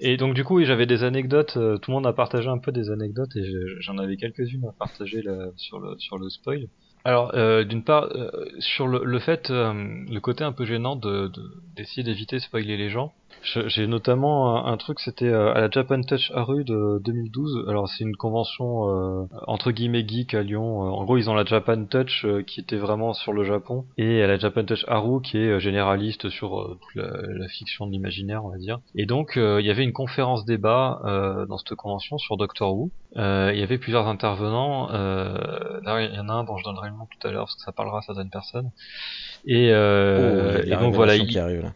Et donc du coup, j'avais des anecdotes. Euh, tout le monde a partagé un peu des anecdotes et j'en avais quelques-unes à partager là, sur le sur le spoil. Alors, euh, d'une part, euh, sur le, le fait, le côté un peu gênant de d'essayer d'éviter de spoiler les gens. J'ai notamment un, truc, c'était euh, à la Japan Touch Aru de 2012. Alors c'est une convention euh, entre guillemets geek à Lyon. Euh, en gros, ils ont la Japan Touch qui était vraiment sur le Japon et à la Japan Touch Aru qui est généraliste sur toute la, fiction de l'imaginaire, on va dire. Et donc il y avait une conférence débat dans cette convention sur Doctor Who. il y avait plusieurs intervenants. là, il y en a un dont je donnerai le nom tout à l'heure parce que ça parlera à certaines personnes. Et, oh, et donc voilà, il, arrive, là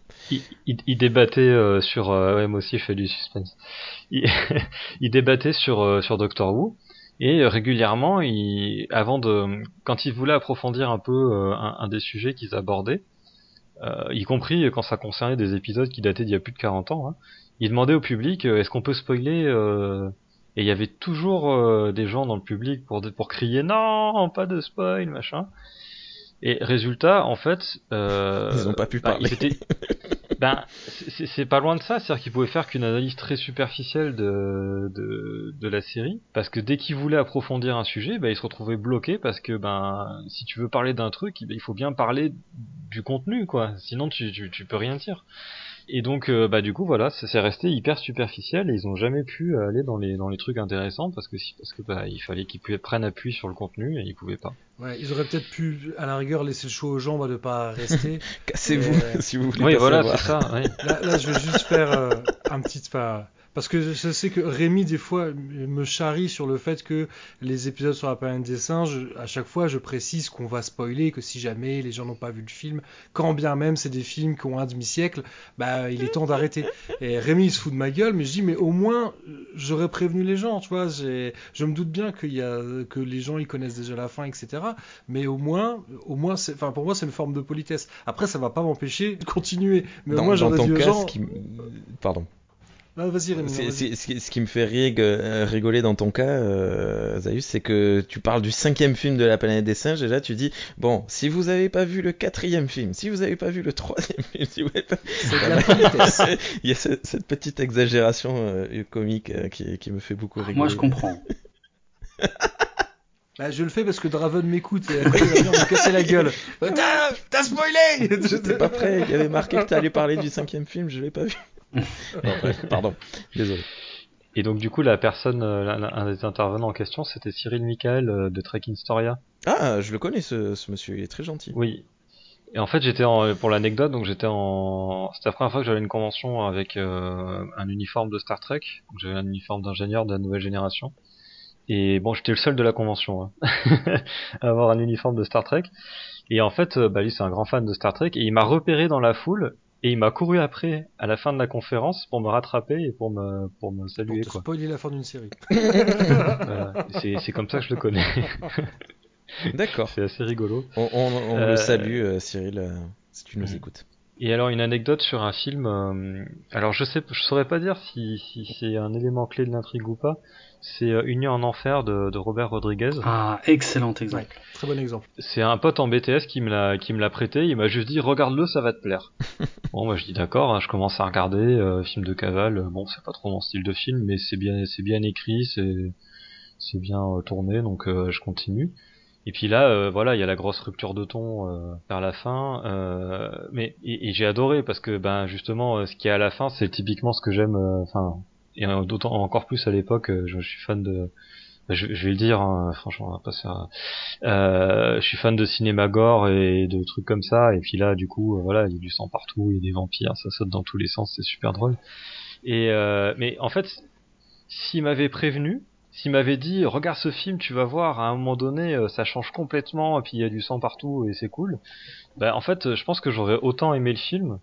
il, débattait euh, sur euh, ouais, moi aussi je fais du suspense. Il, débattait sur euh, sur Doctor Who et régulièrement il avant de quand il voulait approfondir un peu un, des sujets qu'ils abordaient y compris quand ça concernait des épisodes qui dataient d'il y a plus de 40 ans hein, il demandait au public est-ce qu'on peut spoiler et il y avait toujours des gens dans le public pour pour crier non pas de spoil machin et résultat, en fait, euh, ils n'ont pas pu bah, parler. ben, c'est pas loin de ça, c'est-à-dire qu'ils pouvaient faire qu'une analyse très superficielle de, de, de, la série, parce que dès qu'ils voulaient approfondir un sujet, ben, ils se retrouvaient bloqués parce que ben, si tu veux parler d'un truc, ben, il faut bien parler du contenu, quoi. Sinon, tu, tu, tu peux rien dire. Et donc, euh, bah du coup, voilà, c'est resté hyper superficiel et ils ont jamais pu aller dans les dans les trucs intéressants parce que parce que bah il fallait qu'ils prennent appui sur le contenu et ils pouvaient pas. Ouais, ils auraient peut-être pu à la rigueur laisser le choix aux gens bah, de pas rester. Cassez-vous euh, si vous voulez. Oui, voilà, c'est ça. Là, là, je vais juste faire euh, un petit pas parce que je sais que Rémi, des fois, me charrie sur le fait que les épisodes sur la planète des singes, à chaque fois, je précise qu'on va spoiler, que si jamais les gens n'ont pas vu le film, quand bien même c'est des films qui ont un demi-siècle, bah, il est temps d'arrêter. Et Rémi, il se fout de ma gueule, mais je dis, mais au moins, j'aurais prévenu les gens, tu vois. Je me doute bien qu'il y a, que les gens, ils connaissent déjà la fin, etc. Mais au moins, au moins, enfin, pour moi, c'est une forme de politesse. Après, ça va pas m'empêcher de continuer. Mais au moins, j'aurais dit aux gens. Pardon Ah, vas-y, Rémi. C'est- vas-y. c'est- Ce qui- ce qui me fait rig- euh, rigoler dans ton cas, euh, Zaius, c'est que tu parles du cinquième film de la planète des singes et là tu dis bon, si vous avez pas vu le quatrième film, si vous avez pas vu le troisième film, si vous avez pas... La politesse. il y a cette, cette petite exagération euh, comique euh, qui, qui me fait beaucoup rigoler. Moi, je comprends. Bah, je le fais parce que Draven m'écoute et après il va me casser la gueule. T'as t'as spoilé J'étais pas prêt, il y avait marqué que t'allais parler du cinquième film, je l'ai pas vu. Bref, pardon, désolé. Et donc du coup, la personne, euh, un des intervenants en question, c'était Cyril Michael euh, de Trek Storia. Ah, je le connais ce, ce monsieur, il est très gentil. Oui. Et en fait, j'étais en, pour l'anecdote, donc j'étais en, c'était la première fois que j'avais une convention avec euh, un uniforme de Star Trek. Donc, J'avais un uniforme d'ingénieur de la nouvelle génération. Et bon, j'étais le seul de la convention hein, à avoir un uniforme de Star Trek. Et en fait, bah lui, c'est un grand fan de Star Trek et il m'a repéré dans la foule et il m'a couru après à la fin de la conférence pour me rattraper et pour me pour me Pour saluer te quoi. spoiler la fin d'une série. Voilà. C'est c'est comme ça que je le connais. D'accord. c'est assez rigolo. On, on- on Euh, le salue, euh, Cyril, euh, si tu nous écoutes. Et alors une anecdote sur un film. euh, alors je sais, je saurais pas dire si, si c'est un élément clé de l'intrigue ou pas. C'est euh, Union en enfer de, de Robert Rodriguez. Ah, excellent exemple. Ouais, très bon exemple. C'est un pote en BTS qui me l'a qui me l'a prêté. Il m'a juste dit regarde-le, ça va te plaire. bon, moi je dis d'accord. hein, je commence à regarder euh, film de cavale. Bon, c'est pas trop mon style de film, mais c'est bien c'est bien écrit, c'est c'est bien euh, tourné, donc euh, je continue. Et puis là, euh, voilà, il y a la grosse rupture de ton euh, vers la fin, euh, mais et, et j'ai adoré parce que ben justement, euh, ce qui est à la fin, c'est typiquement ce que j'aime. euh, Enfin, et euh, d'autant encore plus à l'époque, euh, je, suis fan de. Je, vais le dire, hein, franchement, on va pas se faire. Euh, je suis fan de cinéma gore et de trucs comme ça. Et puis là, du coup, euh, voilà, il y a du sang partout, il y a des vampires, ça saute dans tous les sens, c'est super drôle. Et euh, mais en fait, s'il m'avait prévenu, s'il m'avait dit regarde ce film, tu vas voir, à un moment donné, ça change complètement, et puis il y a du sang partout et c'est cool. Ben en fait, je pense que j'aurais autant aimé le film.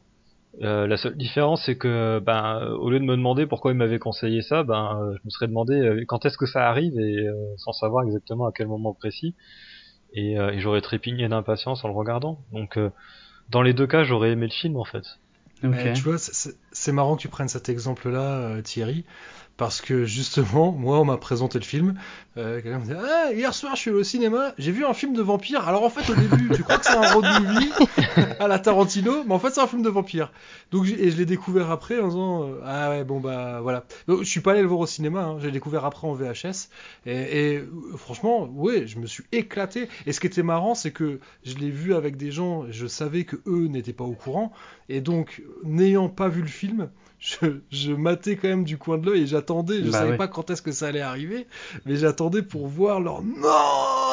Euh, la seule différence, c'est que ben euh, au lieu de me demander pourquoi il m'avait conseillé ça, ben euh, je me serais demandé euh, quand est-ce que ça arrive et euh, sans savoir exactement à quel moment précis. Et, euh, et j'aurais trépigné d'impatience en le regardant. Donc euh, dans les deux cas, j'aurais aimé le film en fait. Ok. Euh, tu vois, c'est- c'est c'est marrant que tu prennes cet exemple-là, euh, Thierry, parce que justement, moi, on m'a présenté le film. Euh, Quelqu'un me dit Ah, hier soir, je suis allé au cinéma, j'ai vu un film de vampire. Alors en fait, au début, tu crois que c'est un road movie à la Tarantino, mais en fait, c'est un film de vampire. Donc, et je l'ai découvert après en disant euh, Ah ouais, bon, bah voilà. Donc, je suis pas allé le voir au cinéma, hein, j'ai découvert après en VHS. Et, et, euh, franchement, ouais, je me suis éclaté. Et ce qui était marrant, c'est que je l'ai vu avec des gens, je savais que eux n'étaient pas au courant. Et donc, n'ayant pas vu le film, je, je matais quand même du coin de l'œil et j'attendais. Je Bah savais pas quand est-ce que ça allait arriver, mais j'attendais pour voir leur non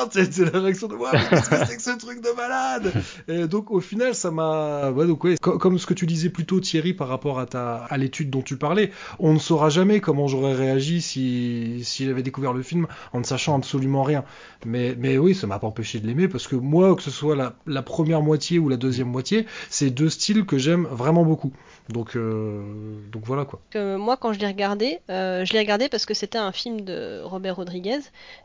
C'était la réaction de moi, mais qu'est-ce que c'est que ce truc de malade Et donc, au final, ça m'a. Ouais, donc, ouais, co- comme ce que tu disais plus tôt, Thierry, par rapport à, ta... à l'étude dont tu parlais, on ne saura jamais comment j'aurais réagi si, si j'avais découvert le film en ne sachant absolument rien. Mais, mais oui, ça m'a pas empêché de l'aimer parce que moi, que ce soit la, la première moitié ou la deuxième moitié, c'est deux styles que j'aime vraiment beaucoup. Donc, euh, donc voilà quoi. que moi, quand je l'ai regardé, euh, je l'ai regardé parce que c'était un film de Robert Rodriguez.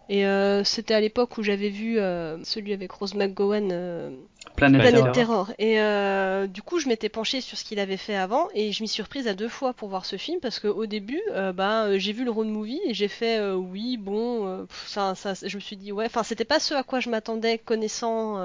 Et euh, c'était à l'époque où j'avais vu euh, celui avec Rose McGowan, euh, Planète, Planète Terror. Terror. Et euh, du coup, je m'étais penchée sur ce qu'il avait fait avant et je m'y suis reprise à deux fois pour voir ce film parce qu'au début, euh, bah, j'ai vu le road movie et j'ai fait euh, oui, bon, euh, pff, ça, ça, je me suis dit ouais, enfin, c'était pas ce à quoi je m'attendais connaissant.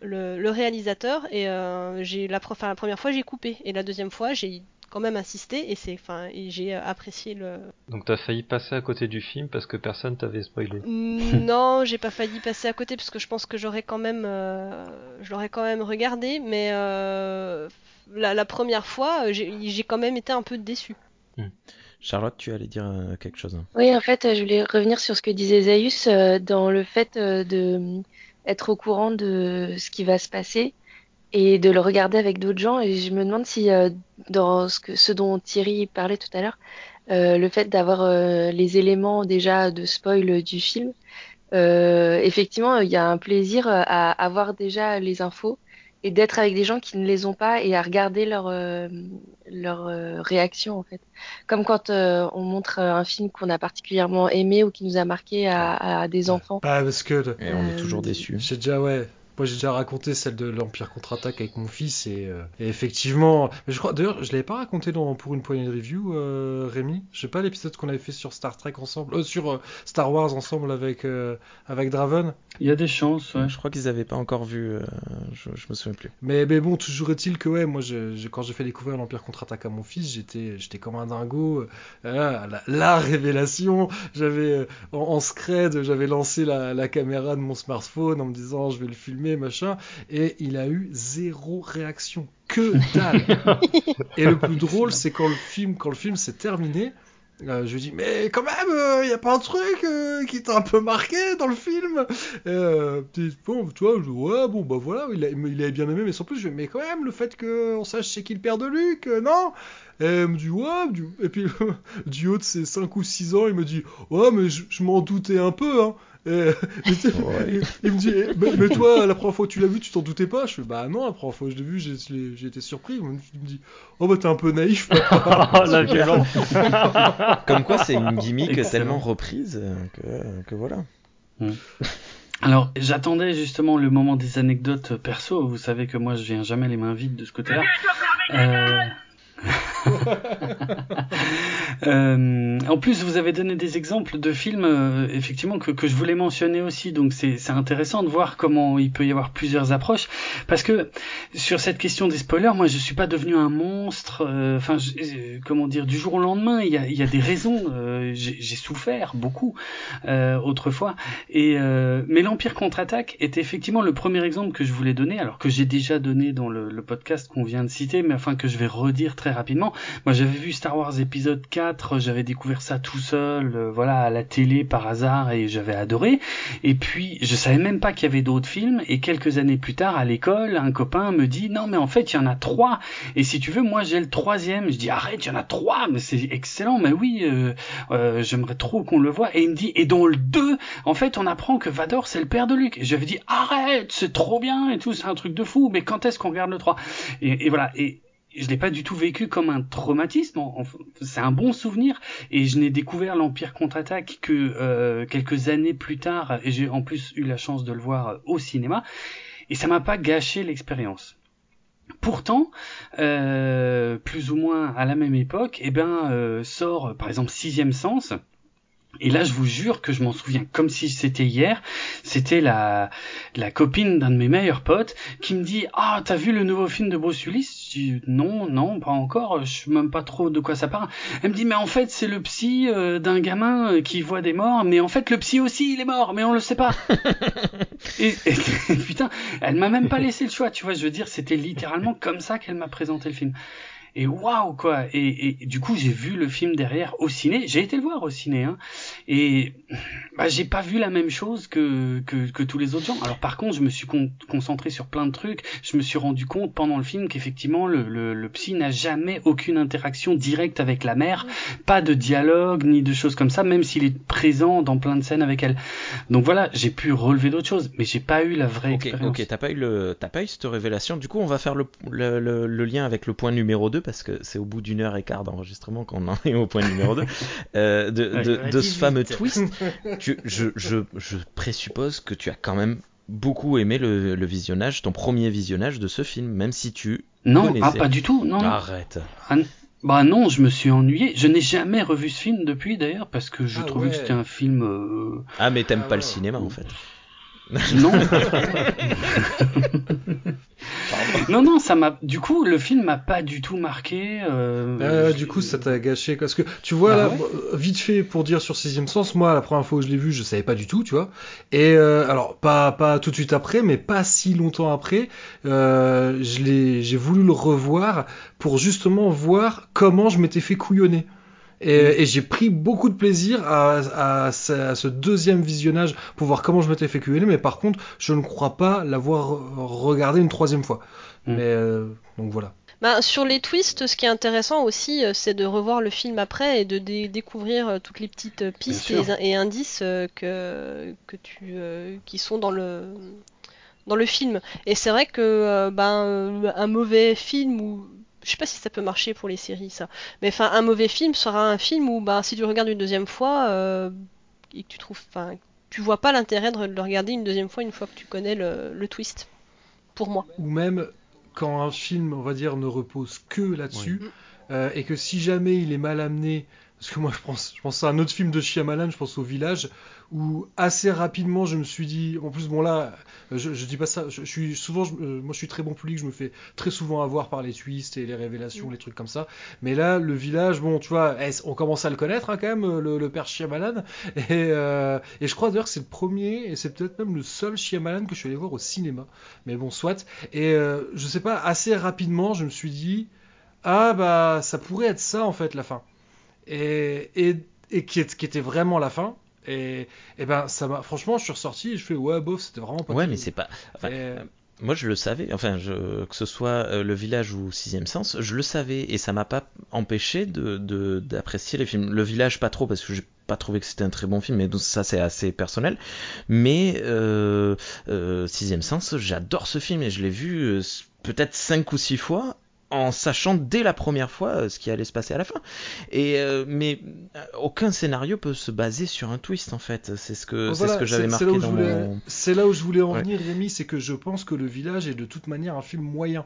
Le, le réalisateur et euh, j'ai la, pre- enfin, la première fois j'ai coupé et la deuxième fois j'ai quand même insisté et c'est enfin et j'ai euh, apprécié le Donc t'as failli passer à côté du film parce que personne t'avait spoilé. Non j'ai pas failli passer à côté parce que je pense que j'aurais quand même euh, je l'aurais quand même regardé mais euh, la, la première fois j'ai quand même été un peu déçu Charlotte, tu allais dire quelque chose. hein? Oui, en fait, je voulais revenir sur ce que disait Zaius euh, dans le fait de euh, être au courant de ce qui va se passer et de le regarder avec d'autres gens. Et je me demande si euh, dans ce que ce dont Thierry parlait tout à l'heure, euh, le fait d'avoir euh, les éléments déjà de spoil du film, euh, effectivement, il y a un plaisir à avoir déjà les infos et d'être avec des gens qui ne les ont pas et à regarder leur euh, leur euh, réaction en fait. Comme quand euh, on montre euh, un film qu'on a particulièrement aimé ou qui nous a marqué à, à des enfants. Bah, parce que Et on est Euh, toujours déçus. j'ai déjà, ouais. Moi j'ai déjà raconté celle de l'Empire contre-attaque avec mon fils et, euh, effectivement, mais je crois d'ailleurs je l'avais pas raconté dans pour une poignée de review, euh, Rémi. Je sais pas l'épisode qu'on avait fait sur Star Trek ensemble, euh, sur Star Wars ensemble avec avec Draven. Il y a des chances. Ouais. Je crois qu'ils avaient pas encore vu. Je, je, me souviens plus. Mais, mais bon, toujours est-il que ouais, moi je, quand j'ai fait découvrir l'Empire contre-attaque à mon fils, j'étais j'étais comme un dingo. La, la, révélation. J'avais en, en scred, j'avais lancé la, la caméra de mon smartphone en me disant je vais le filmer, machin, et il a eu zéro réaction, que dalle. et le plus drôle, c'est quand le film, quand le film s'est terminé, euh, je lui dis mais quand même, il euh, y a pas un truc euh, qui t'a un peu marqué dans le film? Et, Bon, tu vois, je, ouais, bon bah voilà, il, il avait bien aimé, mais sans plus, je mais quand même le fait qu'on sache c'est qui le père de Luc, non? Et elle me dit ouais, et puis du haut de ses 5 ou 6 ans, il me dit ouais mais je, je m'en doutais un peu, hein. Et, il, me dit, eh, mais, toi, la première fois que tu l'as vu, tu t'en doutais pas? Je fais, bah non, la première fois que je l'ai vu, j'ai été surpris. Il me dit, oh bah t'es un peu naïf. oh, la violence. Comme quoi, c'est une gimmick tellement reprise que, que voilà. Hmm. Alors, j'attendais justement le moment des anecdotes perso. Vous savez que moi, je viens jamais les mains vides de ce côté-là. Euh... Euh, en plus, vous avez donné des exemples de films, euh, effectivement, que, je voulais mentionner aussi. Donc, c'est intéressant de voir comment il peut y avoir plusieurs approches. Parce que sur cette question des spoilers, moi, je suis pas devenu un monstre. Euh, enfin, comment dire, du jour au lendemain, il y a, des raisons. J'ai souffert beaucoup autrefois. Mais l'Empire contre-attaque est effectivement le premier exemple que je voulais donner, alors que j'ai déjà donné dans le, le podcast qu'on vient de citer, mais enfin que je vais redire très rapidement. Moi, j'avais vu Star Wars épisode 4, j'avais découvert ça tout seul, euh, voilà, à la télé par hasard et j'avais adoré. Et puis, je savais même pas qu'il y avait d'autres films. Et quelques années plus tard, à l'école, un copain me dit non, mais en fait, il y en a trois. Et si tu veux, moi, j'ai le troisième. Je dis arrête, il y en a trois, mais c'est excellent. Mais oui, euh, euh, j'aimerais trop qu'on le voit. Et il me dit et dans le 2, en fait, on apprend que Vador c'est le père de Luke. Et j'avais dit arrête, c'est trop bien et tout, c'est un truc de fou. Mais quand est-ce qu'on regarde le 3 et, et voilà. Et je l'ai pas du tout vécu comme un traumatisme. C'est un bon souvenir et je n'ai découvert l'Empire contre-attaque que euh, quelques années plus tard et j'ai en plus eu la chance de le voir au cinéma et ça m'a pas gâché l'expérience. Pourtant, euh, plus ou moins à la même époque, eh ben euh, sort par exemple Sixième Sens et là, je vous jure que je m'en souviens comme si c'était hier. C'était la, la copine d'un de mes meilleurs potes qui me dit Ah, t'as vu le nouveau film de Bruce dis Non, non, pas encore. Je sais même pas trop de quoi ça parle. Elle me dit Mais en fait, c'est le psy euh, d'un gamin euh, qui voit des morts. Mais en fait, le psy aussi, il est mort, mais on le sait pas. et, et, putain, elle m'a même pas laissé le choix. Tu vois, je veux dire, c'était littéralement comme ça qu'elle m'a présenté le film et waouh quoi. Et, et, du coup j'ai vu le film derrière au ciné. J'ai été le voir au ciné hein, et bah, j'ai pas vu la même chose que, que, que tous les autres gens. Alors par contre je me suis concentré sur plein de trucs. Je me suis rendu compte pendant le film qu'effectivement le, le, le, psy n'a jamais aucune interaction directe avec la mère. Pas de dialogue ni de choses comme ça même s'il est présent dans plein de scènes avec elle. Donc voilà j'ai pu relever d'autres choses mais j'ai pas eu la vraie ok expérience. ok t'as pas eu le t'as pas eu cette révélation. Du coup on va faire le, le, le lien avec le point numéro 2 parce que c'est au bout d'une heure et quart d'enregistrement qu'on en est au point numéro 2 euh, de, de, ce fameux twist. je, je, je, présuppose que tu as quand même beaucoup aimé le, le, visionnage, ton premier visionnage de ce film, même si tu non, ah, pas du tout, non. Arrête. Ah, bah non, je me suis ennuyé. Je n'ai jamais revu ce film depuis d'ailleurs parce que je ah trouvais que c'était un film. Euh, ah mais t'aimes pas le cinéma en fait. Non. non, non, ça m'a. Du coup, le film m'a pas du tout marqué. Euh... Euh, du coup, ça t'a gâché. Parce que tu vois, bah là, vite fait pour dire sur Sixième Sens, moi, la première fois où je l'ai vu, je savais pas du tout, tu vois. Et euh, alors, pas pas tout de suite après, mais pas si longtemps après, euh, je l'ai, j'ai voulu le revoir pour justement voir comment je m'étais fait couillonner. Et, et j'ai pris beaucoup de plaisir à, à, à, ce deuxième visionnage pour voir comment je m'étais fait QL, mais par contre, je ne crois pas l'avoir regardé une troisième fois. Mm. Mais euh, donc voilà. Bah, sur les twists, ce qui est intéressant aussi, euh, c'est de revoir le film après et de dé découvrir euh, toutes les petites pistes et, et, indices que, que tu, qui sont dans le, dans le film. Et c'est vrai que ben, un mauvais film ou je sais pas si ça peut marcher pour les séries ça. Mais enfin un mauvais film sera un film où bah si tu regardes une deuxième fois euh, et que tu trouves enfin tu vois pas l'intérêt de le regarder une deuxième fois une fois que tu connais le, le twist. Pour moi. Ou même quand un film, on va dire, ne repose que là-dessus, euh, et que si jamais il est mal amené, parce que moi je pense, je pense à un autre film de Shyamalan, je pense au Village, où assez rapidement je me suis dit, en plus bon là, je, je dis pas ça, je, suis souvent, euh, moi je suis très bon public, je me fais très souvent avoir par les twists et les révélations, mm. les trucs comme ça. Mais là, le village, bon, tu vois, eh, on commence à le connaître hein, quand même, le, le père Shyamalan, et, euh, et je crois d'ailleurs que c'est le premier et c'est peut-être même le seul Shyamalan que je suis allé voir au cinéma. Mais bon, soit. Et euh, je sais pas, assez rapidement, je me suis dit, ah bah ça pourrait être ça en fait la fin. Et, et, et qui, est, qui était vraiment la fin. Et, et ben, ça m'a. Franchement, je suis ressorti et je fais ouais, bof, c'était vraiment pas. Ouais, mais c'est pas. Enfin, Moi, je le savais. Enfin, je... que ce soit euh, le village ou Sixième Sens, je le savais et ça m'a pas empêché de d'apprécier les films. Le village, pas trop parce que j'ai pas trouvé que c'était un très bon film, mais ça c'est assez personnel. Mais euh, euh, Sixième Sens, j'adore ce film et je l'ai vu euh, peut-être cinq ou six fois en sachant dès la première fois euh, ce qui allait se passer à la fin. Et euh, mais euh, aucun scénario peut se baser sur un twist en fait. C'est ce que c'est ce que j'avais marqué dans mon. C'est là où je voulais en venir, Rémi, c'est que je pense que le village est de toute manière un film moyen.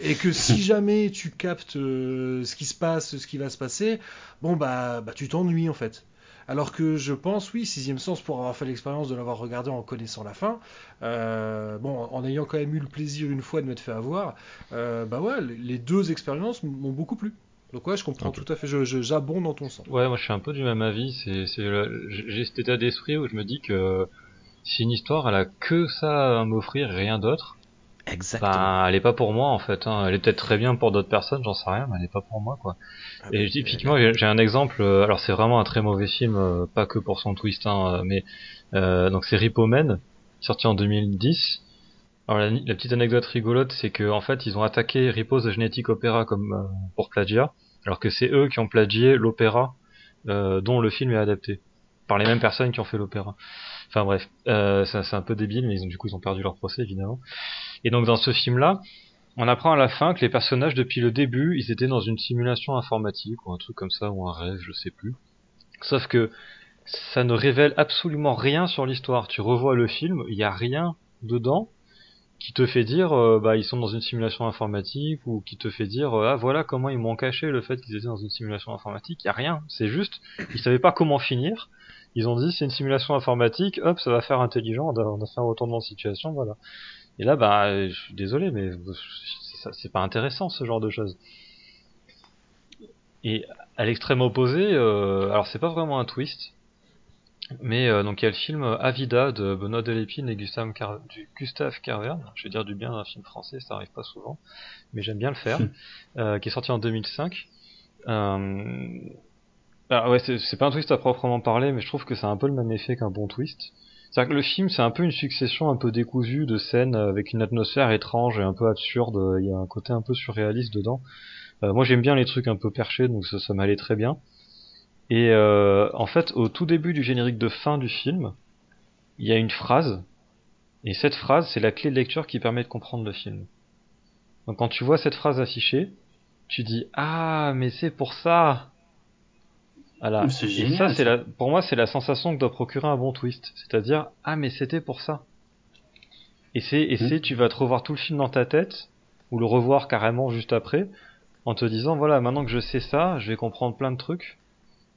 Et, que si jamais tu captes ce qui se passe, ce qui va se passer, bon bah bah tu t'ennuies en fait. Alors que je pense, oui, Sixième Sens, pour avoir fait l'expérience de l'avoir regardé en connaissant la fin, euh, bon, en ayant quand même eu le plaisir une fois de m'être fait avoir, euh, bah ouais, les deux expériences m'ont beaucoup plu. Donc ouais, je comprends tout à fait, j'abonde dans ton sens. Ouais, moi je suis un peu du même avis, c'est, j'ai cet état d'esprit où je me dis que si une histoire elle a que ça à m'offrir rien d'autre, Exactement. elle est pas pour moi en fait. Hein. Elle est peut-être très bien pour d'autres personnes, j'en sais rien, mais elle est pas pour moi quoi. Ah et typiquement, j'ai un exemple. Euh, alors c'est vraiment un très mauvais film, euh, pas que pour son twist, hein, mais euh, donc c'est Ripomen, sorti en 2010. Alors la, petite anecdote rigolote, c'est que en fait ils ont attaqué Repose Genetic Opera comme pour plagiat, alors que c'est eux qui ont plagié l'opéra dont le film est adapté par les mêmes personnes qui ont fait l'opéra. Enfin bref, euh, c'est un peu débile, mais ils ont, du coup ils ont perdu leur procès évidemment. Et donc dans ce film-là, on apprend à la fin que les personnages depuis le début, ils étaient dans une simulation informatique ou un truc comme ça ou un rêve, je sais plus. Sauf que ça ne révèle absolument rien sur l'histoire. Tu revois le film, il n'y a rien dedans qui te fait dire euh, bah ils sont dans une simulation informatique ou qui te fait dire euh, ah voilà comment ils m'ont caché le fait qu'ils étaient dans une simulation informatique. Il y a rien, c'est juste ils savaient pas comment finir. Ils ont dit c'est une simulation informatique, hop ça va faire intelligent, on a fait un retournement de situation, voilà. Et là, bah, je suis désolé, mais c'est pas intéressant ce genre de choses. Et à l'extrême opposé, euh, alors c'est pas vraiment un twist, mais euh, donc il y a le film Avida de Benoît Delépine et Gustave, Car du Gustave Carverne. Je vais dire du bien d'un film français, ça arrive pas souvent, mais j'aime bien le faire, euh, qui est sorti en 2005. Euh, alors ouais, c'est pas un twist à proprement parler, mais je trouve que c'est un peu le même effet qu'un bon twist. C'est-à-dire que le film, c'est un peu une succession un peu décousue de scènes avec une atmosphère étrange et un peu absurde. Il y a un côté un peu surréaliste dedans. Euh, moi, j'aime bien les trucs un peu perchés, donc ça, ça m'allait très bien. Et euh, en fait, au tout début du générique de fin du film, il y a une phrase, et cette phrase, c'est la clé de lecture qui permet de comprendre le film. Donc quand tu vois cette phrase affichée, tu dis ah mais c'est pour ça voilà. Et ça, c'est la, pour moi, c'est la sensation que doit procurer un bon twist. C'est-à-dire, ah, mais c'était pour ça. Et c'est, et hmm. c'est, tu vas te revoir tout le film dans ta tête, ou le revoir carrément juste après, en te disant, voilà, maintenant que je sais ça, je vais comprendre plein de trucs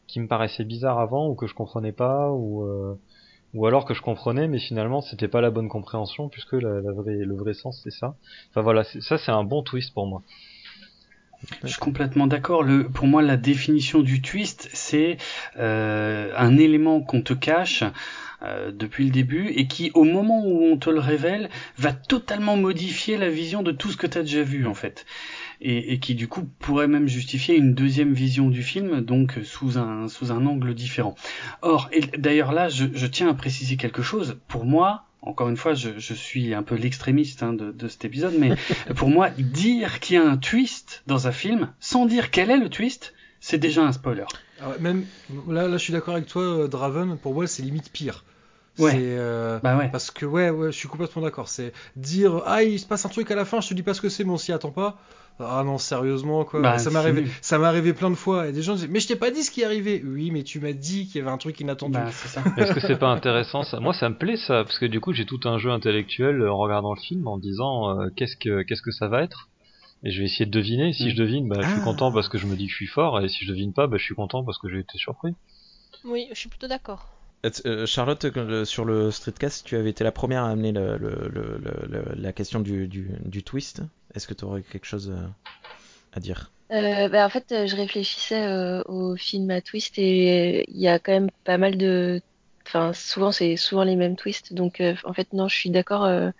qui me paraissaient bizarres avant, ou que je comprenais pas, ou, euh, ou alors que je comprenais, mais finalement, c'était pas la bonne compréhension, puisque la, la vraie, le vrai sens, c'est ça. Enfin voilà, ça, c'est un bon twist pour moi. Je suis complètement d'accord. Pour moi, la définition du twist, c'est euh, un élément qu'on te cache euh, depuis le début et qui, au moment où on te le révèle, va totalement modifier la vision de tout ce que tu as déjà vu en fait. Et, et, qui du coup pourrait même justifier une deuxième vision du film, donc sous un sous un angle différent. Or, et d'ailleurs là, je, je tiens à préciser quelque chose. Pour moi, encore une fois, je, je suis un peu l'extrémiste hein, de, de, cet épisode, mais pour moi, dire qu'il y a un twist dans un film, sans dire quel est le twist, c'est déjà un spoiler. Ah même là, là, je suis d'accord avec toi, euh, Draven. Pour moi, c'est limite pire. Ouais. C'est, euh, Bah ouais. Parce que ouais, ouais, je suis complètement d'accord. C'est dire ah il se passe un truc à la fin, je te dis pas ce que c'est, mais on s'y attend pas. Ah non, sérieusement quoi. Bah, ça m'est arrivé, nul. ça m'est arrivé plein de fois. Et des gens disaient mais je t'ai pas dit ce qui est arrivé. Oui, mais tu m'as dit qu'il y avait un truc inattendu. Bah, c'est ça. Est-ce que c'est pas intéressant ça? Moi, ça me plaît ça, parce que du coup, j'ai tout un jeu intellectuel euh, en regardant le film, en me disant euh, qu'est-ce que qu'est-ce que ça va être, et je vais essayer de deviner. Si Mm. je devine, bah, je suis Ah. content parce que je me dis que je suis fort, et si je devine pas, bah, je suis content parce que j'ai été surpris. Oui, je suis plutôt d'accord. Euh, Charlotte, euh, sur le streetcast, tu avais été la première à amener la question du, twist. Est-ce que tu aurais quelque chose euh, à dire? Euh, bah, en fait, euh, je réfléchissais euh, au film à twist et il y a quand même pas mal de. Enfin, souvent, c'est souvent les mêmes twists. Donc, euh, en fait, non, je suis d'accord euh,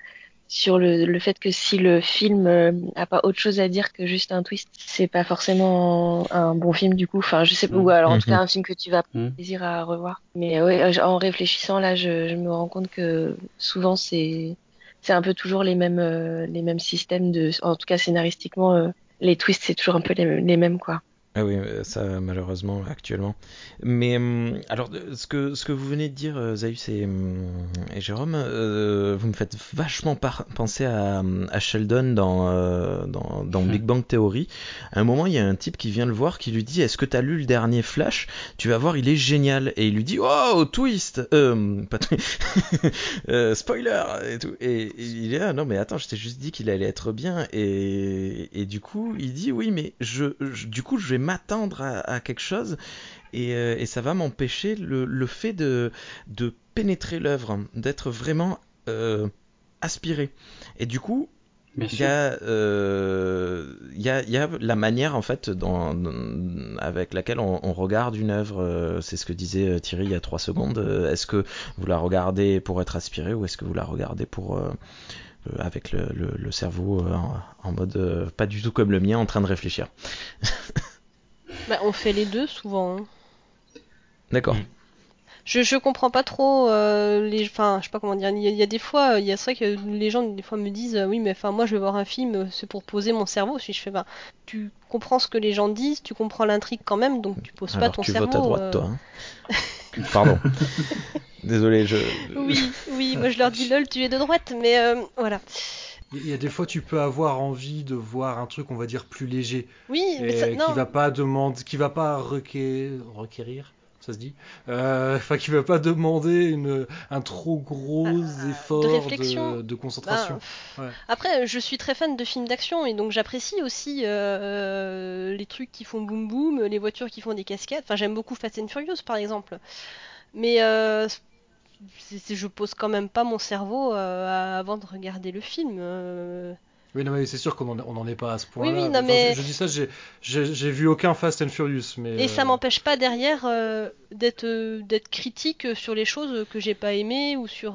sur le, le fait que si le film euh, a pas autre chose à dire que juste un twist, c'est pas forcément un bon film du coup. Enfin, je sais pas. Mhm. Ou alors, en tout Mhm. cas, un film que tu vas Mhm. plaisir à revoir. Mais euh, ouais, euh, en réfléchissant là, je, je me rends compte que souvent, c'est c'est un peu toujours les mêmes euh, les mêmes systèmes de. En tout cas, scénaristiquement. euh, les twists, c'est toujours un peu les, les mêmes, quoi. Ah oui, euh, ça malheureusement actuellement. Mais hum, alors, ce que, ce que vous venez de dire, euh, Zaius et, hum, et Jérôme, euh, vous me faites vachement penser à, hum, à Sheldon dans, euh, dans, dans Mhm. Big Bang Theory. À un moment, il y a un type qui vient le voir qui lui dit Est-ce que tu as lu le dernier Flash? Tu vas voir, il est génial. Et il lui dit Oh, twist euh, pas Spoiler et tout. Et, et il est là Non, mais attends, je t'ai juste dit qu'il allait être bien. Et, et du coup, il dit Oui, mais je, je- du coup, je vais m'attendre à, à quelque chose et, euh, et ça va m'empêcher le, le fait de, de pénétrer l'œuvre, d'être vraiment euh, aspiré. Et du coup, Bien il y, sûr. a, euh, il y, a, il y a la manière en fait dans, dans- avec laquelle on, on regarde une œuvre. C'est ce que disait Thierry il y a trois secondes. Est-ce que vous la regardez pour être aspiré ou est-ce que vous la regardez pour euh, avec le, le- le cerveau en, en mode pas du tout comme le mien en train de réfléchir? Bah, on fait les deux souvent. hein. D'accord. Mm. Je, je comprends pas trop euh, les enfin je sais pas comment dire il y a, il y a des fois euh, il y a c'est vrai que les gens des fois me disent euh, oui mais enfin moi je vais voir un film euh, c'est pour poser mon cerveau si je fais bah tu comprends ce que les gens disent tu comprends l'intrigue quand même donc tu poses pas Alors ton tu cerveau votes à droite, euh. toi. hein. Pardon. Désolé, je. oui oui moi je leur dis lol tu es de droite mais euh, voilà Il y a des fois, tu peux avoir envie de voir un truc, on va dire, plus léger, oui mais ça, qui non va pas demander, qui va pas requérir, requérir, ça se dit, Euh, enfin, qui va pas demander une, un trop gros Ah, effort de réflexion. de concentration. Ouais. Après, je suis très fan de films d'action et donc j'apprécie aussi euh, les trucs qui font boum boum, les voitures qui font des cascades. Enfin, j'aime beaucoup Fast and Furious par exemple. Mais euh, c'est- je pose quand même pas mon cerveau euh, avant de regarder le film. euh. Oui, non, mais c'est sûr qu'on en, on en est pas à ce point-là. oui, non, Enfin, mais- je, je dis ça, j'ai- vu aucun Fast and Furious, mais. Et ça euh, m'empêche pas derrière euh, d'être critique sur les choses que j'ai pas aimées ou sur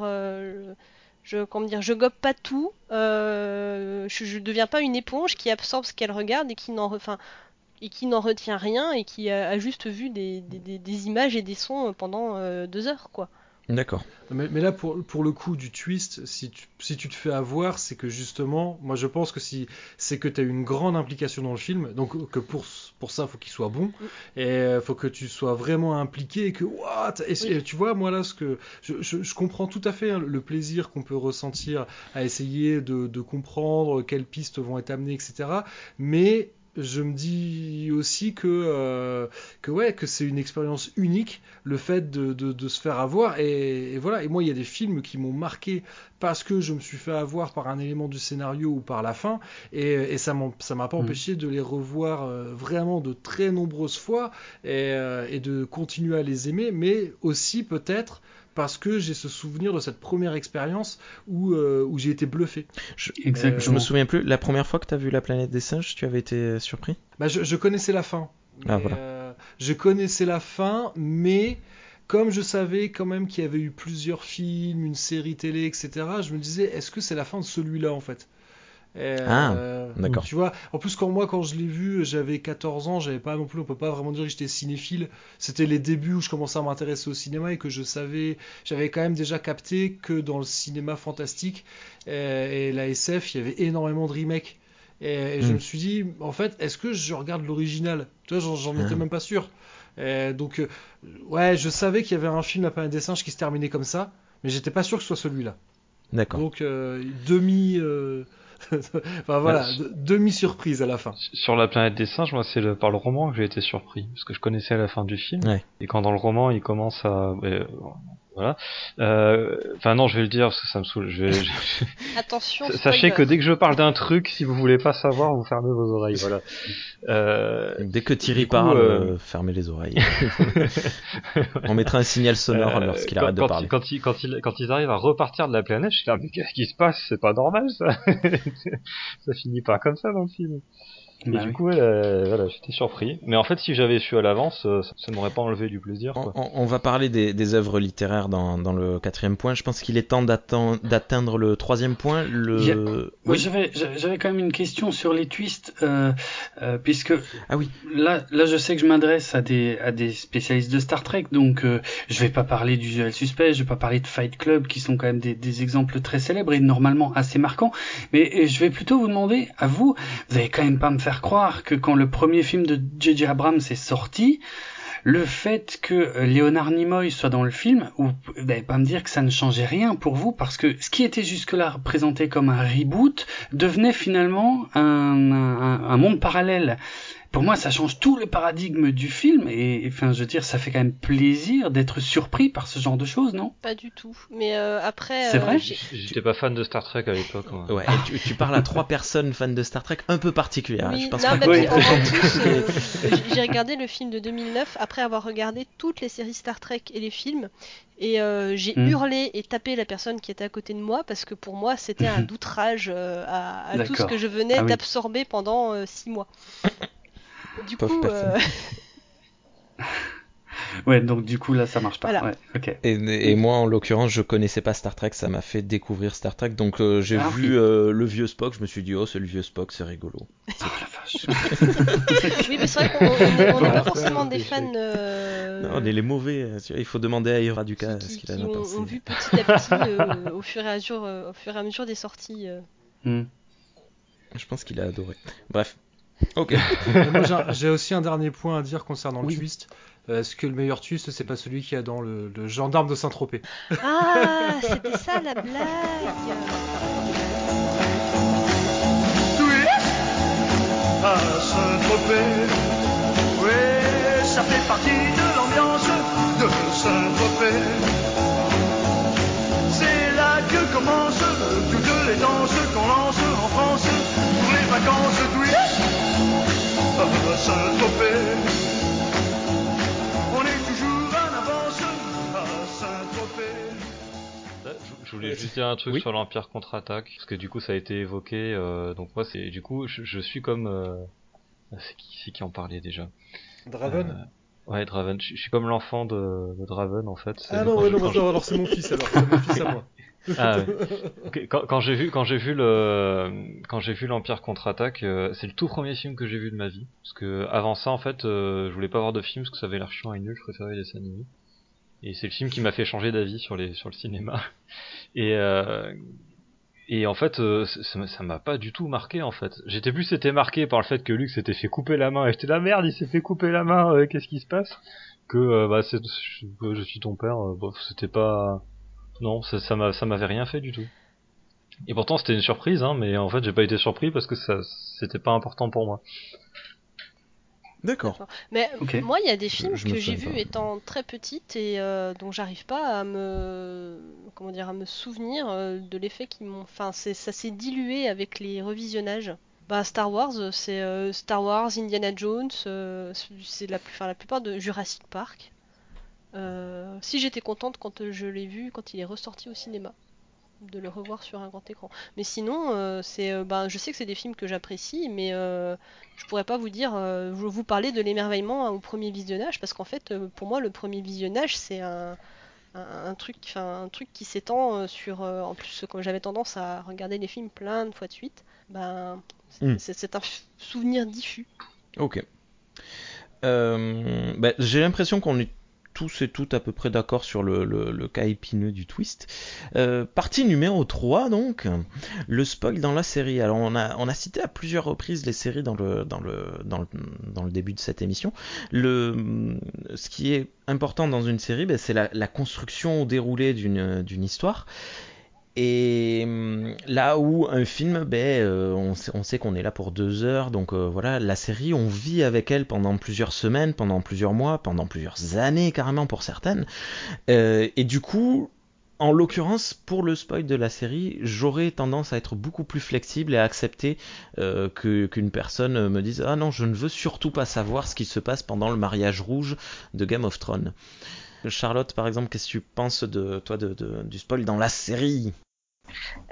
je comment dire je gobe pas tout je, je deviens pas une éponge qui absorbe ce qu'elle regarde et qui n'en re- enfin et qui n'en retient rien et qui a, a juste vu des, des, images et des sons pendant deux heures quoi D'accord. Mais, mais là, pour, pour le coup du twist, si tu, si tu te fais avoir, c'est que justement, moi je pense que si c'est que tu as une grande implication dans le film, donc que pour, pour ça, faut qu'il soit bon, et euh, faut que tu sois vraiment impliqué, et que, what? Et, Oui. et tu vois, moi là, ce que je, je, je comprends tout à fait hein, le plaisir qu'on peut ressentir à essayer de, de comprendre quelles pistes vont être amenées, etc. Mais je me dis aussi que, euh, que ouais, que c'est une expérience unique, le fait de, de, de se faire avoir. Et, et voilà, et moi, il y a des films qui m'ont marqué parce que je me suis fait avoir par un élément du scénario ou par la fin, et, et ça ça m'a pas Mm. empêché de les revoir euh, vraiment de très nombreuses fois et, euh, et de continuer à les aimer, mais aussi peut-être parce que j'ai ce souvenir de cette première expérience où, euh, où j'ai été bluffé. Je me souviens plus, la première fois que tu as vu La planète des singes, tu avais été surpris? Bah, je, je connaissais la fin. Ah, voilà. euh, je connaissais la fin, mais comme je savais quand même qu'il y avait eu plusieurs films, une série télé, etc., je me disais, est-ce que c'est la fin de celui-là en fait? Et, Ah, euh, donc, d'accord. Tu vois, en plus quand moi quand je l'ai vu, j'avais 14 ans, j'avais pas non plus, on peut pas vraiment dire que j'étais cinéphile. C'était les débuts où je commençais à m'intéresser au cinéma et que je savais, j'avais quand même déjà capté que dans le cinéma fantastique euh, et la SF, il y avait énormément de remakes. Et, et je Mm. me suis dit, en fait, est-ce que je regarde l'original? Tu vois, j'en- étais Ah. même pas sûr. Et donc, euh, ouais, je savais qu'il y avait un film La planète des singes qui se terminait comme ça. mais j'étais pas sûr que ce soit celui-là. D'accord. Donc euh, demi, enfin voilà, Ouais. demi surprise à la fin. Sur la planète des singes, moi, c'est le- par le roman que j'ai été surpris. Parce que je connaissais la fin du film. Ouais. Et quand dans le roman, il commence à. Voilà. Euh, Enfin, non, je vais le dire parce que ça me saoule. Je vais- je- Attention. Sachez que dès que je parle d'un truc, si vous voulez pas savoir, vous fermez vos oreilles. Voilà. Euh, Dès que Thierry coup, parle, euh, fermez les oreilles. On mettra un signal sonore euh, lorsqu'il quand- arrête de quand, parler. Quand, ils, quand, ils, quand ils arrivent à repartir de la planète, je suis là, mais qu'est-ce qui se passe? C'est pas normal ça Ça finit pas comme ça dans le film. Et Bah du oui. coup, euh, voilà, j'étais surpris. Mais en fait, si j'avais su à l'avance, euh, ça, ça m'aurait pas enlevé du plaisir. On, Quoi. on- on va parler des, des œuvres littéraires dans, dans le quatrième point. Je pense qu'il est temps d'atteindre le troisième point. Le... Oui. J'avais, quand même une question sur les twists, euh, euh, puisque Ah oui. là, là, je sais que je m'adresse à des, à des spécialistes de Star Trek, donc euh, je vais pas parler d'Usual Suspect, je vais pas parler de Fight Club, qui sont quand même des, des exemples très célèbres et normalement assez marquants, mais je vais plutôt vous demander, à vous, vous allez quand même pas me faire croire que quand le premier film de J.J. Abrams est sorti, le fait que euh, Leonard Nimoy soit dans le film, ou vous n'allez pas me dire que ça ne changeait rien pour vous, parce que ce qui était jusque-là présenté comme un reboot devenait finalement un monde parallèle. Pour moi, ça change tout le paradigme du film, et enfin, je veux dire, ça fait quand même plaisir d'être surpris par ce genre de choses, non? Pas du tout. Mais euh, après. C'est euh, vrai? J'étais pas fan de Star Trek à l'époque. Ouais, tu, tu parles à trois personnes fans de Star Trek un peu particulières. Oui, je pense non, pas Oui. euh, j'ai- regardé le film de 2009 après avoir regardé toutes les séries Star Trek et les films. Et euh, j'ai Mm. hurlé et tapé la personne qui était à côté de moi parce que pour moi c'était un outrage euh, à, à tout ce que je venais Ah oui. d'absorber pendant euh, six mois. Du Pauvre coup, personne. euh, Ouais, donc du coup, là, ça marche pas. Voilà. Ouais, ok. Et, et moi, en l'occurrence, je connaissais pas Star Trek, ça m'a fait découvrir Star Trek. Donc euh, j'ai Ah, vu oui. euh, le vieux Spock, je me suis dit, oh, c'est le vieux Spock, c'est rigolo. Oh la vache. oui, mais c'est vrai qu'on on- on n'est on pas forcément des fans euh, Non, les, les mauvais, vois, il faut demander à Ira qui- ce qu'il qui en a pensé. ont vu petit à petit euh, au, fur et à mesure, euh, au fur et à mesure des sorties. euh. Hmm. Je pense qu'il a adoré. Bref. Ok. Moi, j'ai aussi un dernier point à dire concernant Oui. le twist. Euh, Est-ce que le meilleur twist, c'est pas celui qu'il y a dans le, le gendarme de Saint-Tropez? Ah, c'était ça la blague à Saint-Tropez. Oui, ça fait partie de Je, je voulais juste dire un truc Oui. sur l'Empire contre-attaque, parce que du coup ça a été évoqué. euh, donc moi c'est du coup je, je suis comme euh, c'est qui c'est qui en parlait déjà Draven Euh, Ouais Draven. Je, je suis comme l'enfant de, de Draven en fait. Ah non, ouais, non, alors, alors c'est mon fils alors, c'est mon fils à moi. Ah, ouais. Quand, quand j'ai vu quand j'ai vu le quand j'ai vu l'Empire contre-attaque, euh, c'est le tout premier film que j'ai vu de ma vie. Parce que avant ça en fait, euh, je voulais pas voir de film parce que ça avait l'air chiant et nul. Je préférais les dessins animés. Et c'est le film qui m'a fait changer d'avis sur les sur le cinéma. Et euh, et en fait, euh, ça m'a- pas du tout marqué en fait. J'étais plus été marqué par le fait que Luke s'était fait couper la main et j'étais la merde, il s'est fait couper la main, euh, qu'est-ce qui se passe? Que euh, bah c'est je, je suis ton père, euh, bof, c'était pas non, ça ça m'a ça m'avait rien fait du tout. Et pourtant c'était une surprise hein, mais en fait, j'ai pas été surpris parce que ça c'était pas important pour moi. D'accord. Mais moi, il y a des films je que j'ai vus étant très petite et euh, dont j'arrive pas à me comment dire à me souvenir euh, de l'effet qui m'ont. Enfin, c'est ça s'est dilué avec les revisionnages. Bah, Star Wars, c'est euh, Star Wars, Indiana Jones, euh, c'est la, plus- enfin, la plupart de Jurassic Park. Euh, si j'étais contente quand je l'ai vu, quand il est ressorti au cinéma, de le revoir sur un grand écran. Mais sinon, euh, c'est, euh, ben, je sais que c'est des films que j'apprécie, mais euh, je pourrais pas vous dire, euh, vous, vous parler de l'émerveillement hein, au premier visionnage, parce qu'en fait, euh, pour moi, le premier visionnage, c'est un, un, un truc, un truc qui s'étend euh, sur. euh, en plus, comme j'avais tendance à regarder les films plein de fois de suite, ben, c'est, Hmm. c'est- un souvenir diffus. Ok. Euh, bah, J'ai l'impression qu'on est tous et toutes à peu près d'accord sur le, cas épineux du twist. Euh, partie numéro 3 donc, le spoil dans la série. Alors on a, cité à plusieurs reprises les séries dans le, début de cette émission. Le, ce qui est important dans une série, ben, c'est la, la, construction au déroulé d'une histoire. Et hum, là où un film, ben, euh, on sait, qu'on est là pour deux heures, donc euh, voilà, la série, on vit avec elle pendant plusieurs semaines, pendant plusieurs mois, pendant plusieurs années carrément pour certaines. Euh, et du coup, en l'occurrence, pour le spoil de la série, j'aurais tendance à être beaucoup plus flexible et à accepter qu'une personne me dise Ah non, je ne veux surtout pas savoir ce qui se passe pendant le mariage rouge de Game of Thrones. Charlotte, par exemple, qu'est-ce que tu penses de toi de, du spoil dans la série?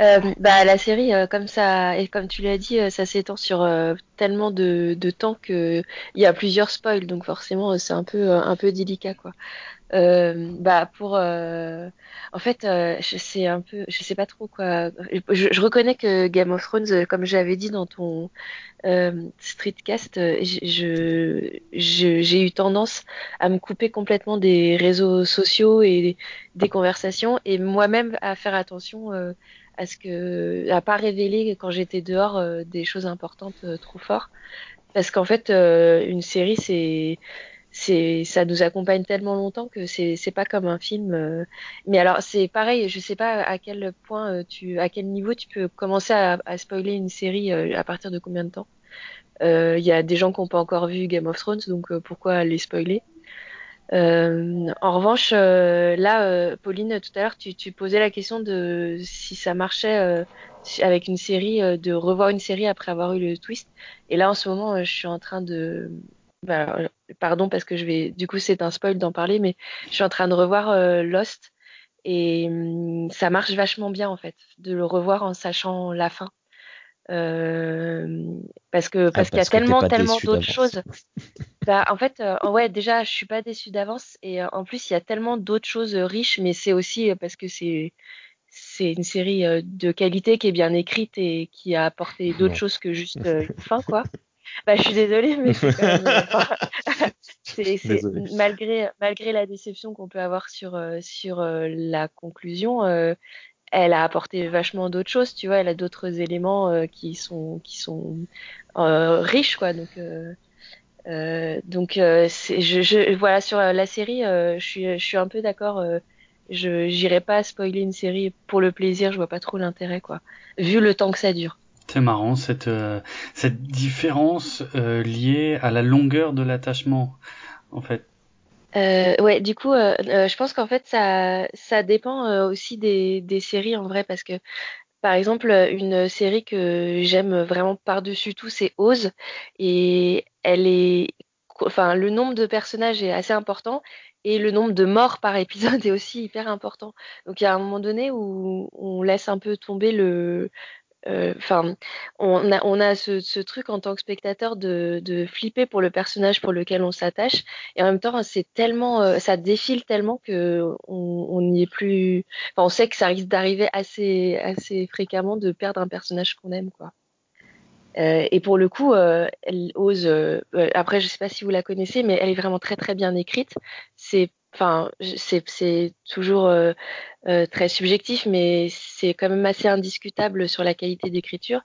Euh, bah la série euh, comme ça et comme tu l'as dit euh, ça s'étend sur tellement de, temps que il y a plusieurs spoils donc forcément c'est un peu un peu délicat quoi euh, bah pour euh, en fait euh, je sais un peu je sais pas trop quoi. Je, je reconnais que Game of Thrones comme j'avais dit dans ton streetcast je j'ai eu tendance à me couper complètement des réseaux sociaux et des conversations et moi-même à faire attention à ce que à pas révéler quand j'étais dehors des choses importantes trop fort parce qu'en fait une série c'est c'est ça nous accompagne tellement longtemps que c'est c'est pas comme un film euh. mais alors c'est pareil je sais pas à quel point euh, tu à quel niveau tu peux commencer à, spoiler une série euh, à partir de combien de temps. Il y a des gens qui n'ont pas encore vu Game of Thrones donc pourquoi les spoiler? En revanche là Pauline tout à l'heure tu, tu posais la question de si ça marchait avec une série de revoir une série après avoir eu le twist. Et là en ce moment je suis en train de bah, pardon parce que je vais, du coup c'est un spoil d'en parler, mais je suis en train de revoir euh, Lost et hum, ça marche vachement bien en fait de le revoir en sachant la fin. Euh, parce que ah, parce, qu'il y a tellement tellement d'autres choses. bah en fait euh, ouais déjà je suis pas déçue d'avance et en plus il y a tellement d'autres choses riches mais c'est aussi parce que c'est c'est une série de qualité qui est bien écrite et qui a apporté d'autres choses que juste une fin quoi. Bah, je suis désolée, mais c'est quand même. c'est, malgré, malgré la déception qu'on peut avoir sur, euh, sur euh, la conclusion, euh, elle a apporté vachement d'autres choses, tu vois. Elle a d'autres éléments qui sont, qui sont riches, quoi. Donc, donc c'est, je, je, voilà, sur la série, je, suis, je suis un peu d'accord. je n'irai pas spoiler une série pour le plaisir, je vois pas trop l'intérêt, quoi. Vu le temps que ça dure. C'est marrant cette euh, différence euh, liée à la longueur de l'attachement, en fait. Euh, ouais, du coup, je pense qu'en fait ça ça dépend aussi des des séries en vrai parce que par exemple une série que j'aime vraiment par-dessus tout c'est Oz et elle est enfin le nombre de personnages est assez important et le nombre de morts par épisode est aussi hyper important. Donc il y a un moment donné où on laisse un peu tomber le euh, enfin, on a, on a ce, ce, truc en tant que spectateur de, de, flipper pour le personnage pour lequel on s'attache, et en même temps, c'est tellement, euh, ça défile tellement que on n'y est plus. Enfin, on sait que ça risque d'arriver assez, assez fréquemment de perdre un personnage qu'on aime, quoi. Euh, et pour le coup, euh, elle ose. après, je sais pas si vous la connaissez, mais elle est vraiment très très bien écrite. C'est enfin c'est toujours euh, euh, très subjectif mais c'est quand même assez indiscutable sur la qualité d'écriture.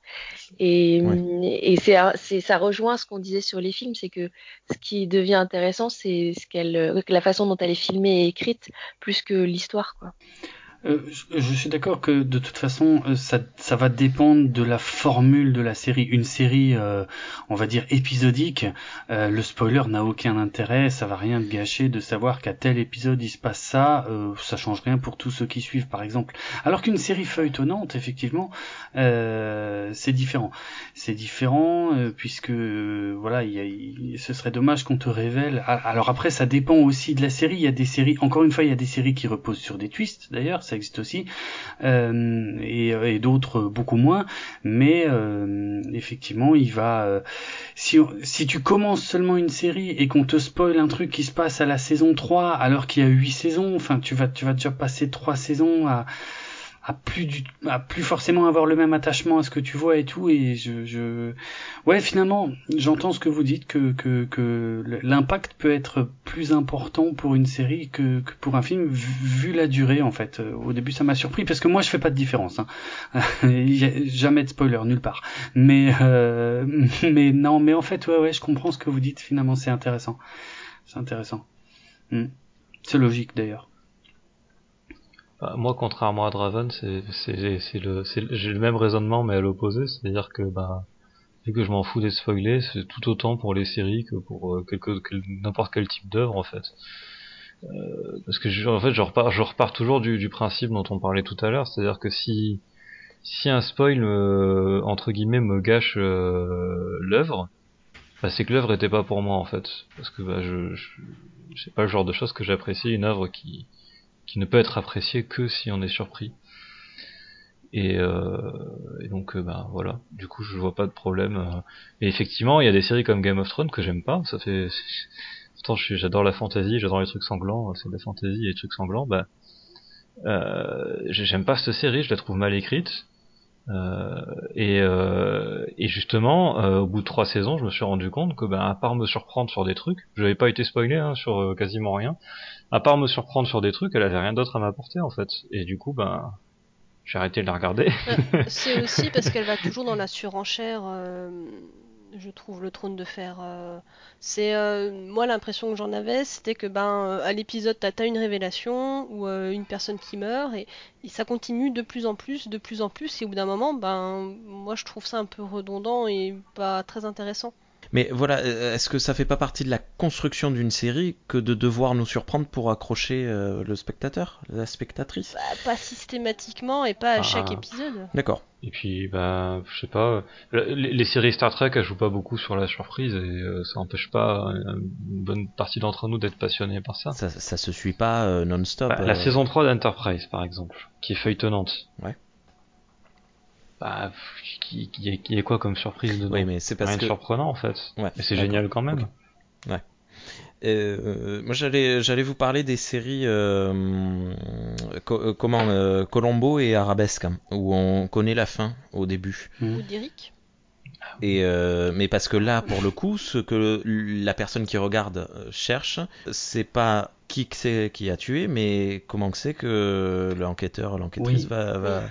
Et, et c'est ça rejoint ce qu'on disait sur les films c'est que ce qui devient intéressant c'est ce qu'elle la façon dont elle est filmée et écrite plus que l'histoire quoi euh, je suis d'accord que de toute façon, euh, ça, ça, va dépendre de la formule de la série. Une série, euh, on va dire épisodique, le spoiler n'a aucun intérêt, ça va rien gâcher de savoir qu'à tel épisode il se passe ça, ça change rien pour tous ceux qui suivent par exemple. Alors qu'une série feuilletonnante, effectivement, c'est différent. C'est différent puisque voilà, y a, ce serait dommage qu'on te révèle. Alors après, ça dépend aussi de la série. Il y a des séries, encore une fois, il y a des séries qui reposent sur des twists d'ailleurs existe aussi, euh, et, d'autres beaucoup moins. Mais euh, effectivement, il va. Euh, si, si tu commences seulement une série et qu'on te spoil un truc qui se passe à la saison 3 alors qu'il y a 8 saisons, enfin tu vas tu vas déjà passer 3 saisons à à plus du, à plus forcément avoir le même attachement à ce que tu vois et tout. Et je, je... ouais, finalement, j'entends ce que vous dites que que, que l'impact peut être plus important pour une série que, que pour un film vu la durée en fait. Au début, ça m'a surpris parce que moi, je fais pas de différence. Hein. Jamais de spoiler nulle part. Mais euh... mais non, mais en fait, ouais, ouais, je comprends ce que vous dites. Finalement, c'est intéressant. C'est intéressant. Hmm. C'est logique d'ailleurs. Bah, moi, contrairement à Draven, j'ai le même raisonnement mais à l'opposé, c'est-à-dire que bah vu que je m'en fous des spoilers, c'est tout autant pour les séries que pour euh, n'importe quel type d'œuvre en fait. Euh, parce que je, en fait, je repars, je repars toujours du, principe dont on parlait tout à l'heure, c'est-à-dire que si si un spoil euh, entre guillemets me gâche l'œuvre, bah, c'est que l'œuvre était pas pour moi en fait, parce que bah, je, je c'est pas le genre de choses que j'apprécie une œuvre qui qui ne peut être appréciée que si on est surpris. Et, euh, donc euh, bah voilà, du coup je vois pas de problème. euh. Et effectivement, il y a des séries comme Game of Thrones que j'aime pas. Ça fait pourtant j'adore la fantasy, j'adore les trucs sanglants, c'est de la fantasy et les trucs sanglants. Bah euh, j'ai- j'aime pas cette série, je la trouve mal écrite. Euh, et, euh, et justement, euh, au bout de trois saisons, je me suis rendu compte que, ben, à part me surprendre sur des trucs, je n'avais pas été spoilé hein, sur quasiment rien. À part me surprendre sur des trucs, elle avait rien d'autre à m'apporter en fait. Et du coup, ben, j'ai arrêté de la regarder. C'est aussi parce qu'elle va toujours dans la surenchère. euh, je trouve le trône de fer. euh, c'est euh, moi l'impression que j'en avais, c'était que ben euh, à l'épisode t'as as une révélation ou une personne qui meurt et, et ça continue de plus en plus, de plus en plus et au bout d'un moment ben moi je trouve ça un peu redondant et pas très intéressant. Mais voilà, euh, est-ce que ça fait pas partie de la construction d'une série que de devoir nous surprendre pour accrocher euh, le spectateur, la spectatrice? Bah, pas systématiquement et pas à Ah. chaque épisode. D'accord. Et puis, bah, je sais pas, euh, les, les séries Star Trek, elles jouent pas beaucoup sur la surprise et euh, ça empêche pas euh, une bonne partie d'entre nous d'être passionnés par ça. Ça, ça se suit pas euh, non-stop. Bah, La euh, saison 3 d'Enterprise, par exemple, qui est feuilletonnante. Ouais. Bah, qui, qui, qui est quoi comme surprise dedans Oui, mais c'est parce Rien de que surprenant en fait. Ouais, Mais c'est génial quand même. Ok. Euh, moi j'allais j'allais vous parler des séries euh, co- euh, comment euh, Colombo et Arabesque hein, où on connaît la fin au début Hmm. Ou d'Eric. et euh, mais parce que là pour le coup ce que la personne qui regarde cherche c'est pas qui que c'est qui a tué mais comment que c'est que l'enquêteur l'enquêtrice Oui. va, va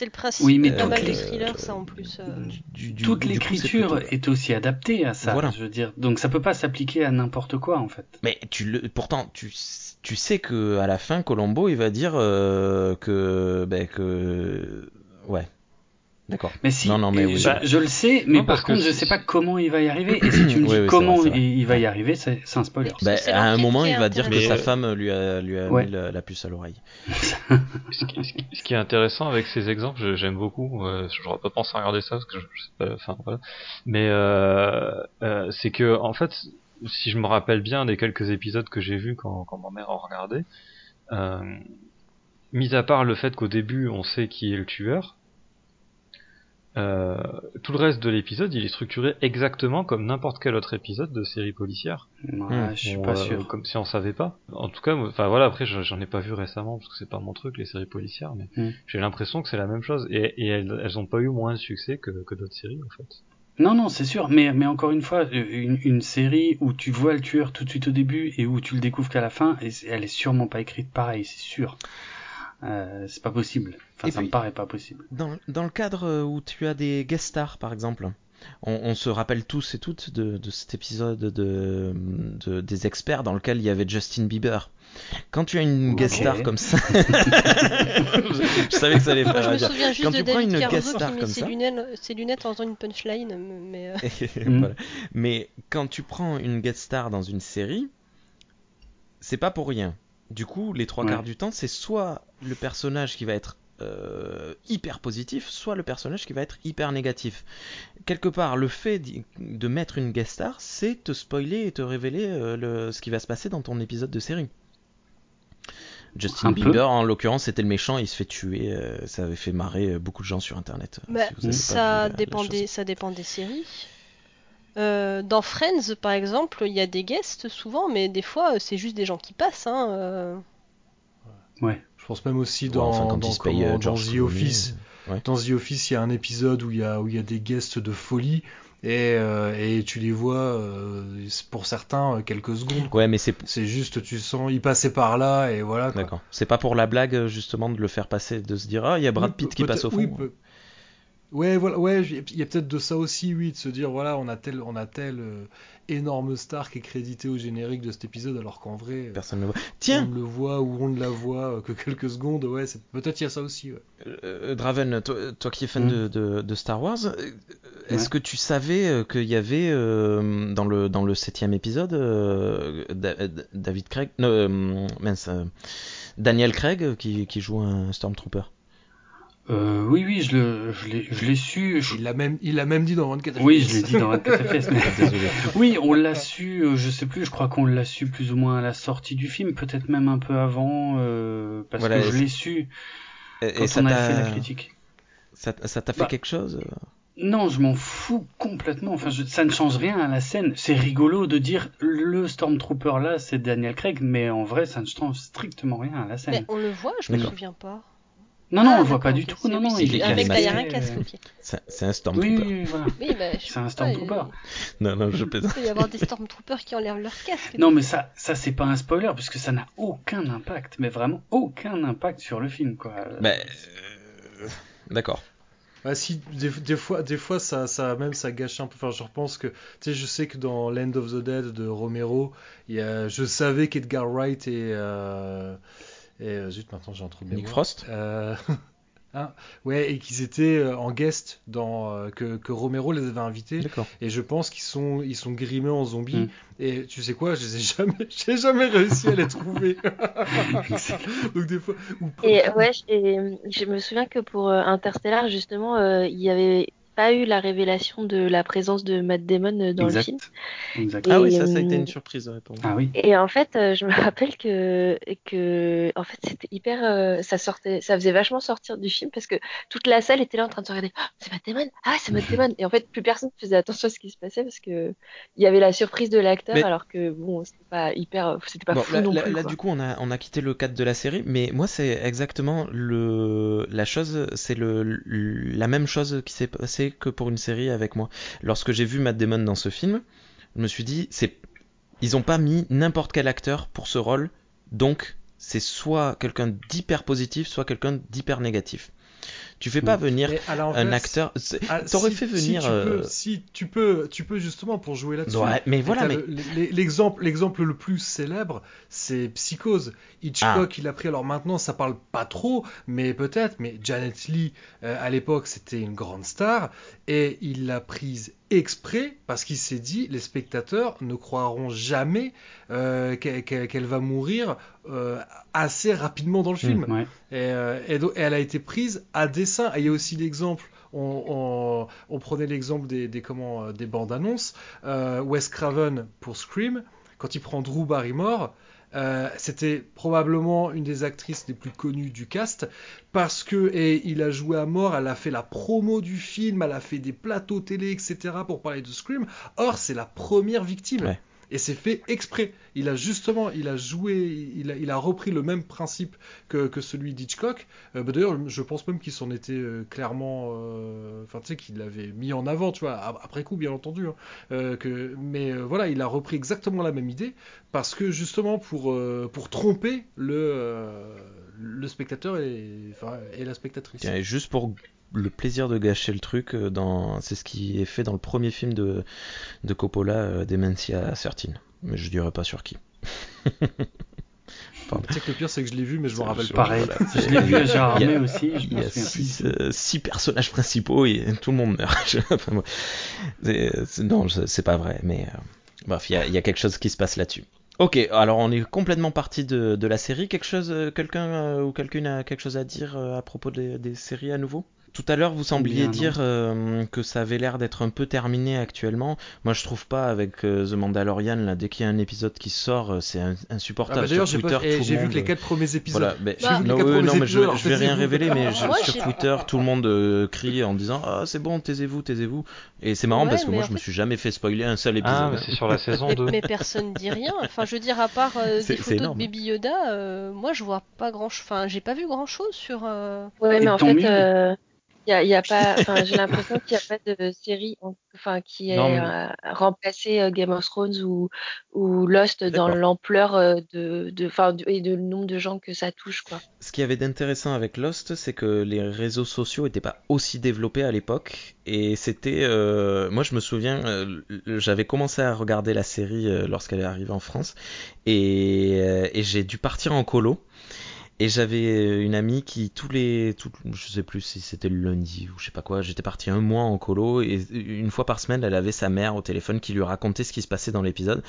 C'est le principe Oui, mais de pas donc, de euh, thrillers ça en plus. euh. du- du- Toute l'écriture plutôt- est aussi adaptée à ça. Voilà. Je veux dire, donc ça peut pas s'appliquer à n'importe quoi en fait. Mais tu le, pourtant, tu, tu sais que à la fin, Colombo, il va dire euh, que, ben, que, ouais, d'accord. Mais si, Non, non, mais oui. je, Bah, je le sais, mais non, par contre, que je sais pas comment il va y arriver. Et si tu me dis Oui, oui, c'est comment vrai, il, il va y arriver, c'est un spoiler. Ben, c'est à un moment, il va dire que sa femme lui a, lui a Ouais. mis la, la puce à l'oreille. Ce qui, ce est intéressant avec ces exemples, j'aime beaucoup. Euh, J'aurais pas pensé à regarder ça parce que je, je sais pas. Enfin voilà. Mais euh, euh, c'est que en fait, si je me rappelle bien des quelques épisodes que j'ai vus quand, quand ma mère en regardait, euh, mis à part le fait qu'au début on sait qui est le tueur, euh, tout le reste de l'épisode il est structuré exactement comme n'importe quel autre épisode de série policière. Ouais, Hmm. je suis pas euh, sûr. Comme si on savait pas. En tout cas, enfin voilà, après je- j'en ai pas vu récemment parce que c'est pas mon truc les séries policières, mais Mm. j'ai l'impression que c'est la même chose et, et elles, elles ont pas eu moins de succès que, que d'autres séries en fait. Non, non, c'est sûr. Mais, mais encore une fois, euh, une, une série où tu vois le tueur tout de suite au début et où tu le découvres qu'à la fin, elle est sûrement pas écrite pareil, c'est sûr. Euh, c'est pas possible. Enfin, Et ça puis- me paraît pas possible. Dans, dans le cadre où tu as des guest stars, par exemple, on, on se rappelle tous et toutes de, de cet épisode de, de- des experts dans lequel il y avait Justin Bieber. Quand tu as une guest star comme ça, je, je savais que ça allait Moi, je faire me souviens juste Quand de tu prends David une guest star qui met comme ses ça- lunettes, ses lunettes en faisant une punchline, mais euh, Mm. voilà. Mais quand tu prends une guest star dans une série, c'est pas pour rien. Du coup, les trois Ouais. quarts du temps, c'est soit le personnage qui va être euh, hyper positif, soit le personnage qui va être hyper négatif. Quelque part, le fait de mettre une guest star, c'est te spoiler et te révéler euh, le, ce qui va se passer dans ton épisode de série. Justin Un peu. Bieber, en l'occurrence, c'était le méchant, il se fait tuer. euh, ça avait fait marrer beaucoup de gens sur Internet. bah, si vu ça, la- la dépend des, ça dépend des séries. Euh, dans Friends, par exemple, il y a des guests souvent, mais des fois, c'est juste des gens qui passent. Hein, euh. Ouais. Je pense même aussi dans, enfin, dans, comment- euh, dans The Office. euh, ouais. Dans The Office, il y a un épisode où il y a, où il y a des guests de folie. Et, euh, et tu les vois, euh, pour certains, quelques secondes. quoi. Ouais, mais c'est C'est juste, tu sens, ils passaient par là et voilà. d'accord. C'est pas pour la blague justement de le faire passer, de se dire ah il y a Brad Oui, Pitt qui passe au fond. oui, Ouais, voilà, ouais, il y a peut-être de ça aussi, oui, de se dire, voilà, on a tel, on a tel euh, énorme star qui est crédité au générique de cet épisode, alors qu'en vrai, euh, Personne ne le voit. on Tiens, ne le voit ou on ne la voit euh, que quelques secondes, ouais, peut-être il y a ça aussi, ouais. euh, Draven, toi, toi qui es fan Mm. de, de- de Star Wars, est-ce Ouais. que tu savais qu'il y avait euh, dans le dans le septième épisode Da- David Craig, non, euh, mince, euh, Daniel Craig qui, qui joue un Stormtrooper? Euh, oui, oui, je le, je l'ai, je l'ai su. je- Il l'a même, il l'a même dit dans 24 Oui, je l'ai dit dans 24 FPS. mais- Désolé. Oui, on l'a su, euh, je sais plus, je crois qu'on l'a su plus ou moins à la sortie du film, peut-être même un peu avant, euh, parce Voilà, que je l'ai su Et, quand et ça on a t'a fait la critique. ça ça t'a fait Bah. quelque chose Non, je m'en fous complètement. Enfin, je- ça ne change rien à la scène. C'est rigolo de dire le Stormtrooper là, c'est Daniel Craig, mais en vrai, ça ne change strictement rien à la Mais scène. on le voit, je me souviens pas. Non, non, Ah, on le voit pas du tout. Non, non, il est un mec derrière un casque, euh, ok. C'est c'est un Stormtrooper. oui, voilà. Oui, bah, je C'est un Stormtrooper. Non, non, je Il plaisante. peut y avoir des Stormtroopers qui enlèvent leur casque. Non, mais ça, ça c'est pas un spoiler puisque ça n'a aucun impact, mais vraiment aucun impact sur le film, quoi. Bah, euh, D'accord. Ah si, des, des fois, des fois ça, ça, même ça gâche un peu. Enfin, je repense que, tu sais, je sais que dans Land of the Dead de Romero, il y a, je savais qu'Edgar Wright et, euh, et euh, zut, maintenant j'ai un trou de Nick. Frost? Euh, hein, ouais, et qu'ils étaient euh, en guest dans euh, que, que Romero les avait invités. D'accord. Et je pense qu'ils sont, ils sont grimés en zombies. Mm. Et tu sais quoi, je les ai jamais, j'ai jamais réussi à les trouver. Donc des fois, ou- Et ouais, et, je me souviens que pour Interstellar, justement, euh, il y avait pas eu la révélation de la présence de Matt Damon euh, dans le film. Exact. Et, Ah oui, ça, ça a été euh, une surprise ouais, pour moi. Ah oui. Et en fait, euh, je me rappelle que, que en fait, c'était hyper, ça sortait, ça faisait vachement sortir du film parce que toute la salle était là en train de se regarder. Ah, c'est Matt Damon? Ah, c'est Matt Damon. Et en fait, plus personne faisait attention à ce qui se passait parce que il y avait la surprise de l'acteur Mais- alors que bon, c'était pas hyper, c'était pas Bon, fou là, non là- plus. là, quoi. du coup, on a, on a quitté le cadre de la série, mais moi, c'est exactement le, la chose, c'est le, le- la même chose qui s'est passée que pour une série avec moi. Lorsque j'ai vu Matt Damon dans ce film, je me suis dit, ils ont pas mis n'importe quel acteur pour ce rôle, donc c'est soit quelqu'un d'hyper positif, soit quelqu'un d'hyper négatif. Tu fais pas venir mais à un acteur, Ah, t'aurais si- fait si venir. tu, peux, euh, si tu peux, tu peux justement pour jouer là-dessus. Ouais, mais voilà, mais le- l'e- L'exemple, l'exemple le plus célèbre, c'est Psychose. Hitchcock, il a pris. Alors maintenant, ça parle pas trop, mais peut-être. Mais Janet Lee, euh, à l'époque, c'était une grande star, et il l'a prise exprès parce qu'il s'est dit, les spectateurs ne croiront jamais euh, qu'elle va mourir euh, assez rapidement dans le film. Ouais. Et, euh, et donc, et elle a été prise à dessein. Et il y a aussi l'exemple, on, on- on prenait l'exemple des, des, comment, des bandes annonces. Wes Craven pour Scream, quand il prend Drew Barrymore, euh, c'était probablement une des actrices les plus connues du cast parce que et il a joué à mort, elle a fait la promo du film, elle a fait des plateaux télé, etc. pour parler de Scream. Or, c'est la première victime. Et c'est fait exprès. Il a justement, il a joué, il a, repris le même principe que, celui d'Hitchcock. Euh, bah, D'ailleurs, je pense même qu'il s'en était euh, clairement, euh, enfin tu sais, qu'il l'avait mis en avant, tu vois, ap- après coup, bien entendu. hein. Mais voilà, il a repris exactement la même idée parce que justement pour pour tromper le le spectateur et, la spectatrice. Et juste pour le plaisir de gâcher le truc, euh, dans... c'est ce qui est fait dans le premier film de, de Coppola, euh, Dementia 13. Mais je dirais pas sur qui. Tu sais que le pire, c'est que je l'ai vu, mais je me C'est- rappelle c'est- pas. Pareil. Voilà, je l'ai vu à il y Gérardmer a- aussi, je Il m'en y a six, euh, six personnages principaux et tout le monde meurt. Enfin, moi, c'est- c'est- non, c'est pas vrai, mais euh, bref, il y a, il y a quelque chose qui se passe là-dessus. Ok, alors on est complètement parti de, de la série. Quelque chose, quelqu'un euh, ou quelqu'une a quelque chose à dire euh, à propos des, des séries à nouveau? Tout à l'heure, vous sembliez Bien, non. dire euh, que ça avait l'air d'être un peu terminé actuellement. Moi, je trouve pas avec euh, The Mandalorian. Là, dès qu'il y a un épisode qui sort, euh, c'est un- Ah insupportable. bah d'ailleurs, Sur j'ai Twitter, pas- eh, j'ai vu que les quatre premiers épisodes. Voilà, Bah, J'ai vu les non, quatre oui, premiers non, mais je, je vais rien révéler, mais je- sur Twitter, tout le monde euh, crie en disant Ah, c'est bon, taisez-vous, taisez-vous. Et c'est marrant Ouais, parce que moi, je me fait- suis jamais fait spoiler un seul épisode. Ah, mais c'est sur la saison Mais, 2. mais personne dit rien. Enfin, je veux dire, à part euh, des photos de Baby Yoda, euh, moi je vois pas grand chose. Enfin, j'ai pas vu grand chose sur. Ouais, mais en fait, euh, y a, y a pas, j'ai l'impression qu'il n'y a pas de série, en- enfin, qui ait mais- euh, remplacé euh, Game of Thrones ou, ou Lost dans l'ampleur euh, de, de, et de le nombre de gens que ça touche, quoi. Ce qui avait d'intéressant avec Lost, c'est que les réseaux sociaux n'étaient pas aussi développés à l'époque. Et c'était. euh, moi, je me souviens, euh, j'avais commencé à regarder la série lorsqu'elle est arrivée en France. Et, et j'ai dû partir en colo. Et j'avais une amie qui, tous les. Tout, je sais plus si c'était le lundi ou je sais pas quoi, j'étais parti un mois en colo. Et une fois par semaine, elle avait sa mère au téléphone qui lui racontait ce qui se passait dans l'épisode.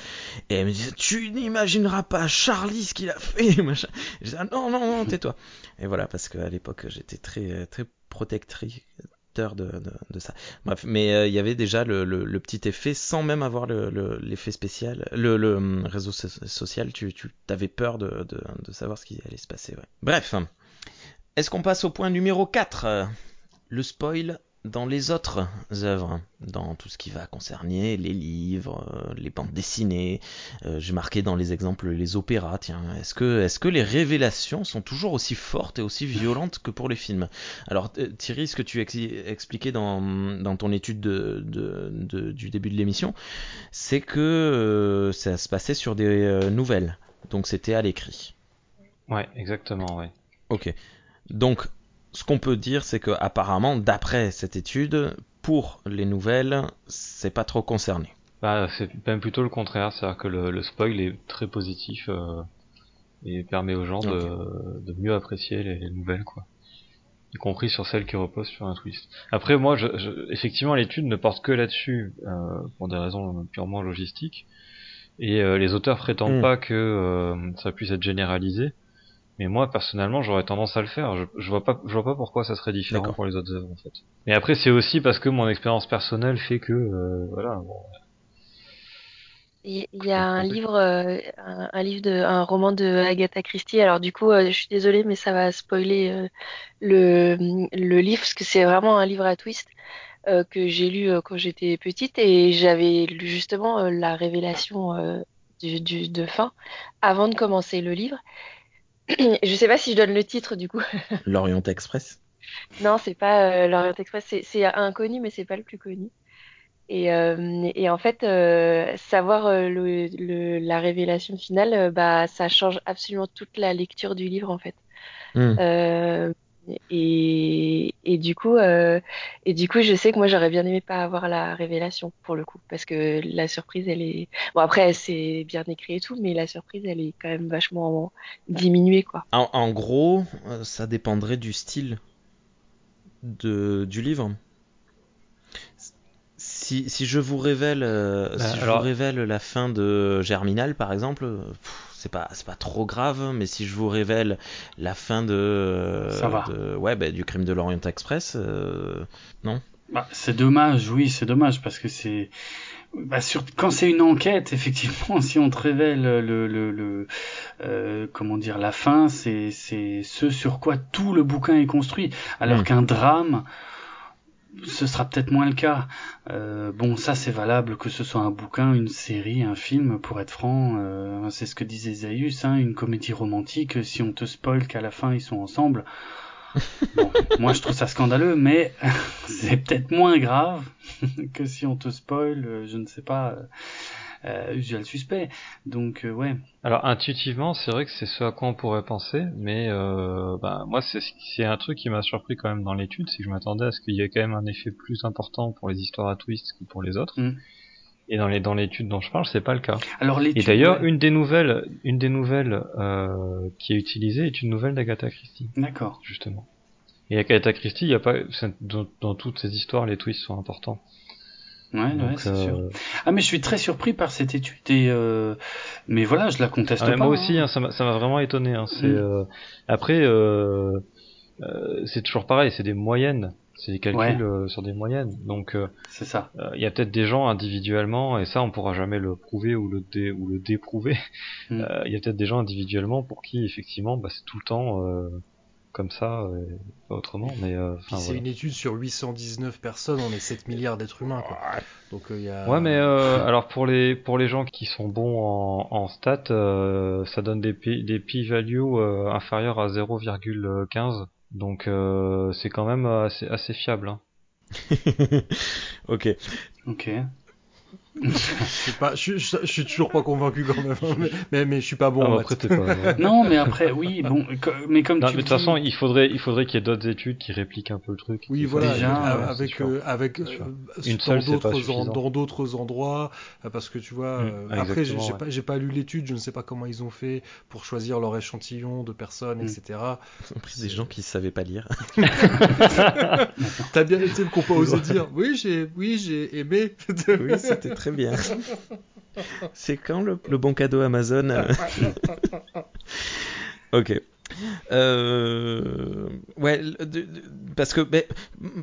Et elle me disait Tu n'imagineras pas Charlie ce qu'il a fait machin. Je disais, Ah, non, non, non, tais-toi. Et voilà, parce qu'à l'époque, j'étais très, très de, ça. Bref, mais euh, il y avait déjà le, le, petit effet sans même avoir le- le- l'effet spécial. Le, hum, réseau so- social, tu, tu avais peur de, de, de savoir ce qui allait se passer. ouais. Bref, est-ce qu'on passe au point numéro 4 Le spoil dans les autres œuvres, dans tout ce qui va concerner les livres, euh, les bandes dessinées, euh, j'ai marqué dans les exemples les opéras, tiens. Est-ce que, les révélations sont toujours aussi fortes et aussi violentes que pour les films? Alors euh, Thierry, ce que tu ex- expliquais dans, dans ton étude de, de- de- du début de l'émission, c'est que euh, ça se passait sur des nouvelles. Donc c'était à l'écrit. Ouais, exactement, ouais. Ok. Donc, ce qu'on peut dire, c'est que apparemment, d'après cette étude, pour les nouvelles, c'est pas trop concerné. Bah, c'est même plutôt le contraire, c'est-à-dire que le, le spoil est très positif euh, et permet aux gens de, de mieux apprécier les, les nouvelles, quoi. Y compris sur celles qui reposent sur un twist. Après, moi, je, je- effectivement, l'étude ne porte que là-dessus, euh, pour des raisons purement logistiques. Et euh, les auteurs prétendent Mm. pas que ça puisse être généralisé. Mais moi, personnellement, j'aurais tendance à le faire. Je, je vois pas, je vois pas pourquoi ça serait différent pour les autres œuvres, en fait. Mais après, c'est aussi parce que mon expérience personnelle fait que, euh, voilà, bon, Il y a un livre, euh, un, un livre de, un roman de Agatha Christie. Alors du coup, euh, je suis désolée, mais ça va spoiler euh, le, le livre parce que c'est vraiment un livre à twist euh, que j'ai lu euh, quand j'étais petite et j'avais lu justement euh, la révélation euh, du, du, de fin avant de commencer le livre. Je sais pas si je donne le titre du coup. L'Orient Express Non, c'est pas euh, l'Orient Express, c'est inconnu, mais c'est pas le plus connu. Et, euh, et en fait, euh, savoir euh, le, le- la révélation finale, euh, bah, ça change absolument toute la lecture du livre en fait. Hmm. Et, et du coup, euh, et du coup, je sais que moi j'aurais bien aimé pas avoir la révélation pour le coup, parce que la surprise, elle est bon après c'est bien écrit et tout, mais la surprise, elle est quand même vachement diminuée quoi. En, en gros, euh, ça dépendrait du style de, du livre. Si, si je vous révèle, euh, Bah, si je vous révèle la fin de Germinal, par exemple, pff, c'est pas, c'est pas trop grave. Mais si je vous révèle la fin de, Ça va. de- ouais, bah, du crime de l'Orient Express, euh, non. Bah, c'est dommage, oui, c'est dommage parce que c'est bah, sur... quand c'est une enquête, effectivement, si on te révèle le, le, le euh, comment dire la fin, c'est c'est ce sur quoi tout le bouquin est construit. Alors Mm. qu'un drame, ce sera peut-être moins le cas. Euh, bon, ça c'est valable que ce soit un bouquin, une série, un film, pour être franc. euh, c'est ce que disait Zaius, hein, une comédie romantique. Si on te spoil qu'à la fin ils sont ensemble. Bon, moi je trouve ça scandaleux, mais c'est peut-être moins grave que si on te spoil, euh, je ne sais pas, euh, usual suspect. Donc euh, ouais. Alors intuitivement, c'est vrai que c'est ce à quoi on pourrait penser, mais euh, bah, moi c'est c'est un truc qui m'a surpris quand même dans l'étude, c'est que je m'attendais à ce qu'il y ait quand même un effet plus important pour les histoires à twist que pour les autres. Mm. Et dans les dans l'étude dont je parle, c'est pas le cas. Alors Et d'ailleurs, ouais. une des nouvelles, une des nouvelles euh, qui est utilisée est une nouvelle d'Agatha Christie, D'accord. justement. Et Agatha Christie, il y a pas dans, dans toutes ces histoires, les twists sont importants. Ouais, ouais, Donc, c'est euh, sûr. Ah mais je suis très surpris par cette étude et euh, mais voilà, je la conteste Ah, pas. moi aussi, hein. ça m'a ça m'a vraiment étonné. Hein. C'est Mm. euh, après, euh, euh, c'est toujours pareil, c'est des moyennes. C'est des calculs Ouais. euh, sur des moyennes. Donc euh, C'est ça. euh, il y a peut-être des gens individuellement, et ça on pourra jamais le prouver ou le dé ou le déprouver. Mm. Euh, Il y a peut-être des gens individuellement pour qui effectivement bah, c'est tout le temps euh, comme ça, euh, pas autrement. Mais euh, c'est voilà. une étude sur 819 personnes, on est 7 milliards d'êtres humains, quoi. Donc euh, il y a... Ouais, mais euh, alors pour les pour les gens qui sont bons en, en stats, euh, ça donne des p des p-values euh, inférieurs à 0,15. Donc euh, c'est quand même assez assez fiable. Hein. ok. Ok. Je suis pas, je, je- je suis toujours pas convaincu quand même, hein, mais, mais, mais je suis pas bon Ah, en après pas. Non, mais après, oui, bon, mais comme Non, tu de le toute dis- façon, il faudrait il faudrait qu'il y ait d'autres études qui répliquent un peu le truc. Oui, voilà, Déjà, avec, euh, avec euh, euh, Une dans seule, c'est pas d'autres en- suffisant. dans d'autres endroits, parce que tu vois, Mm, euh, après j'ai ouais. pas, j'ai pas lu l'étude, je ne sais pas comment ils ont fait pour choisir leur échantillon de personnes, Mm. etc. Ils ont pris des gens qui savaient pas lire. T'as bien été qu'on peut oser dire, oui j'ai, oui j'ai aimé. oui, c'était très bien. C'est quand le, le bon cadeau Amazon euh Ok. Euh, ouais, parce que, ben,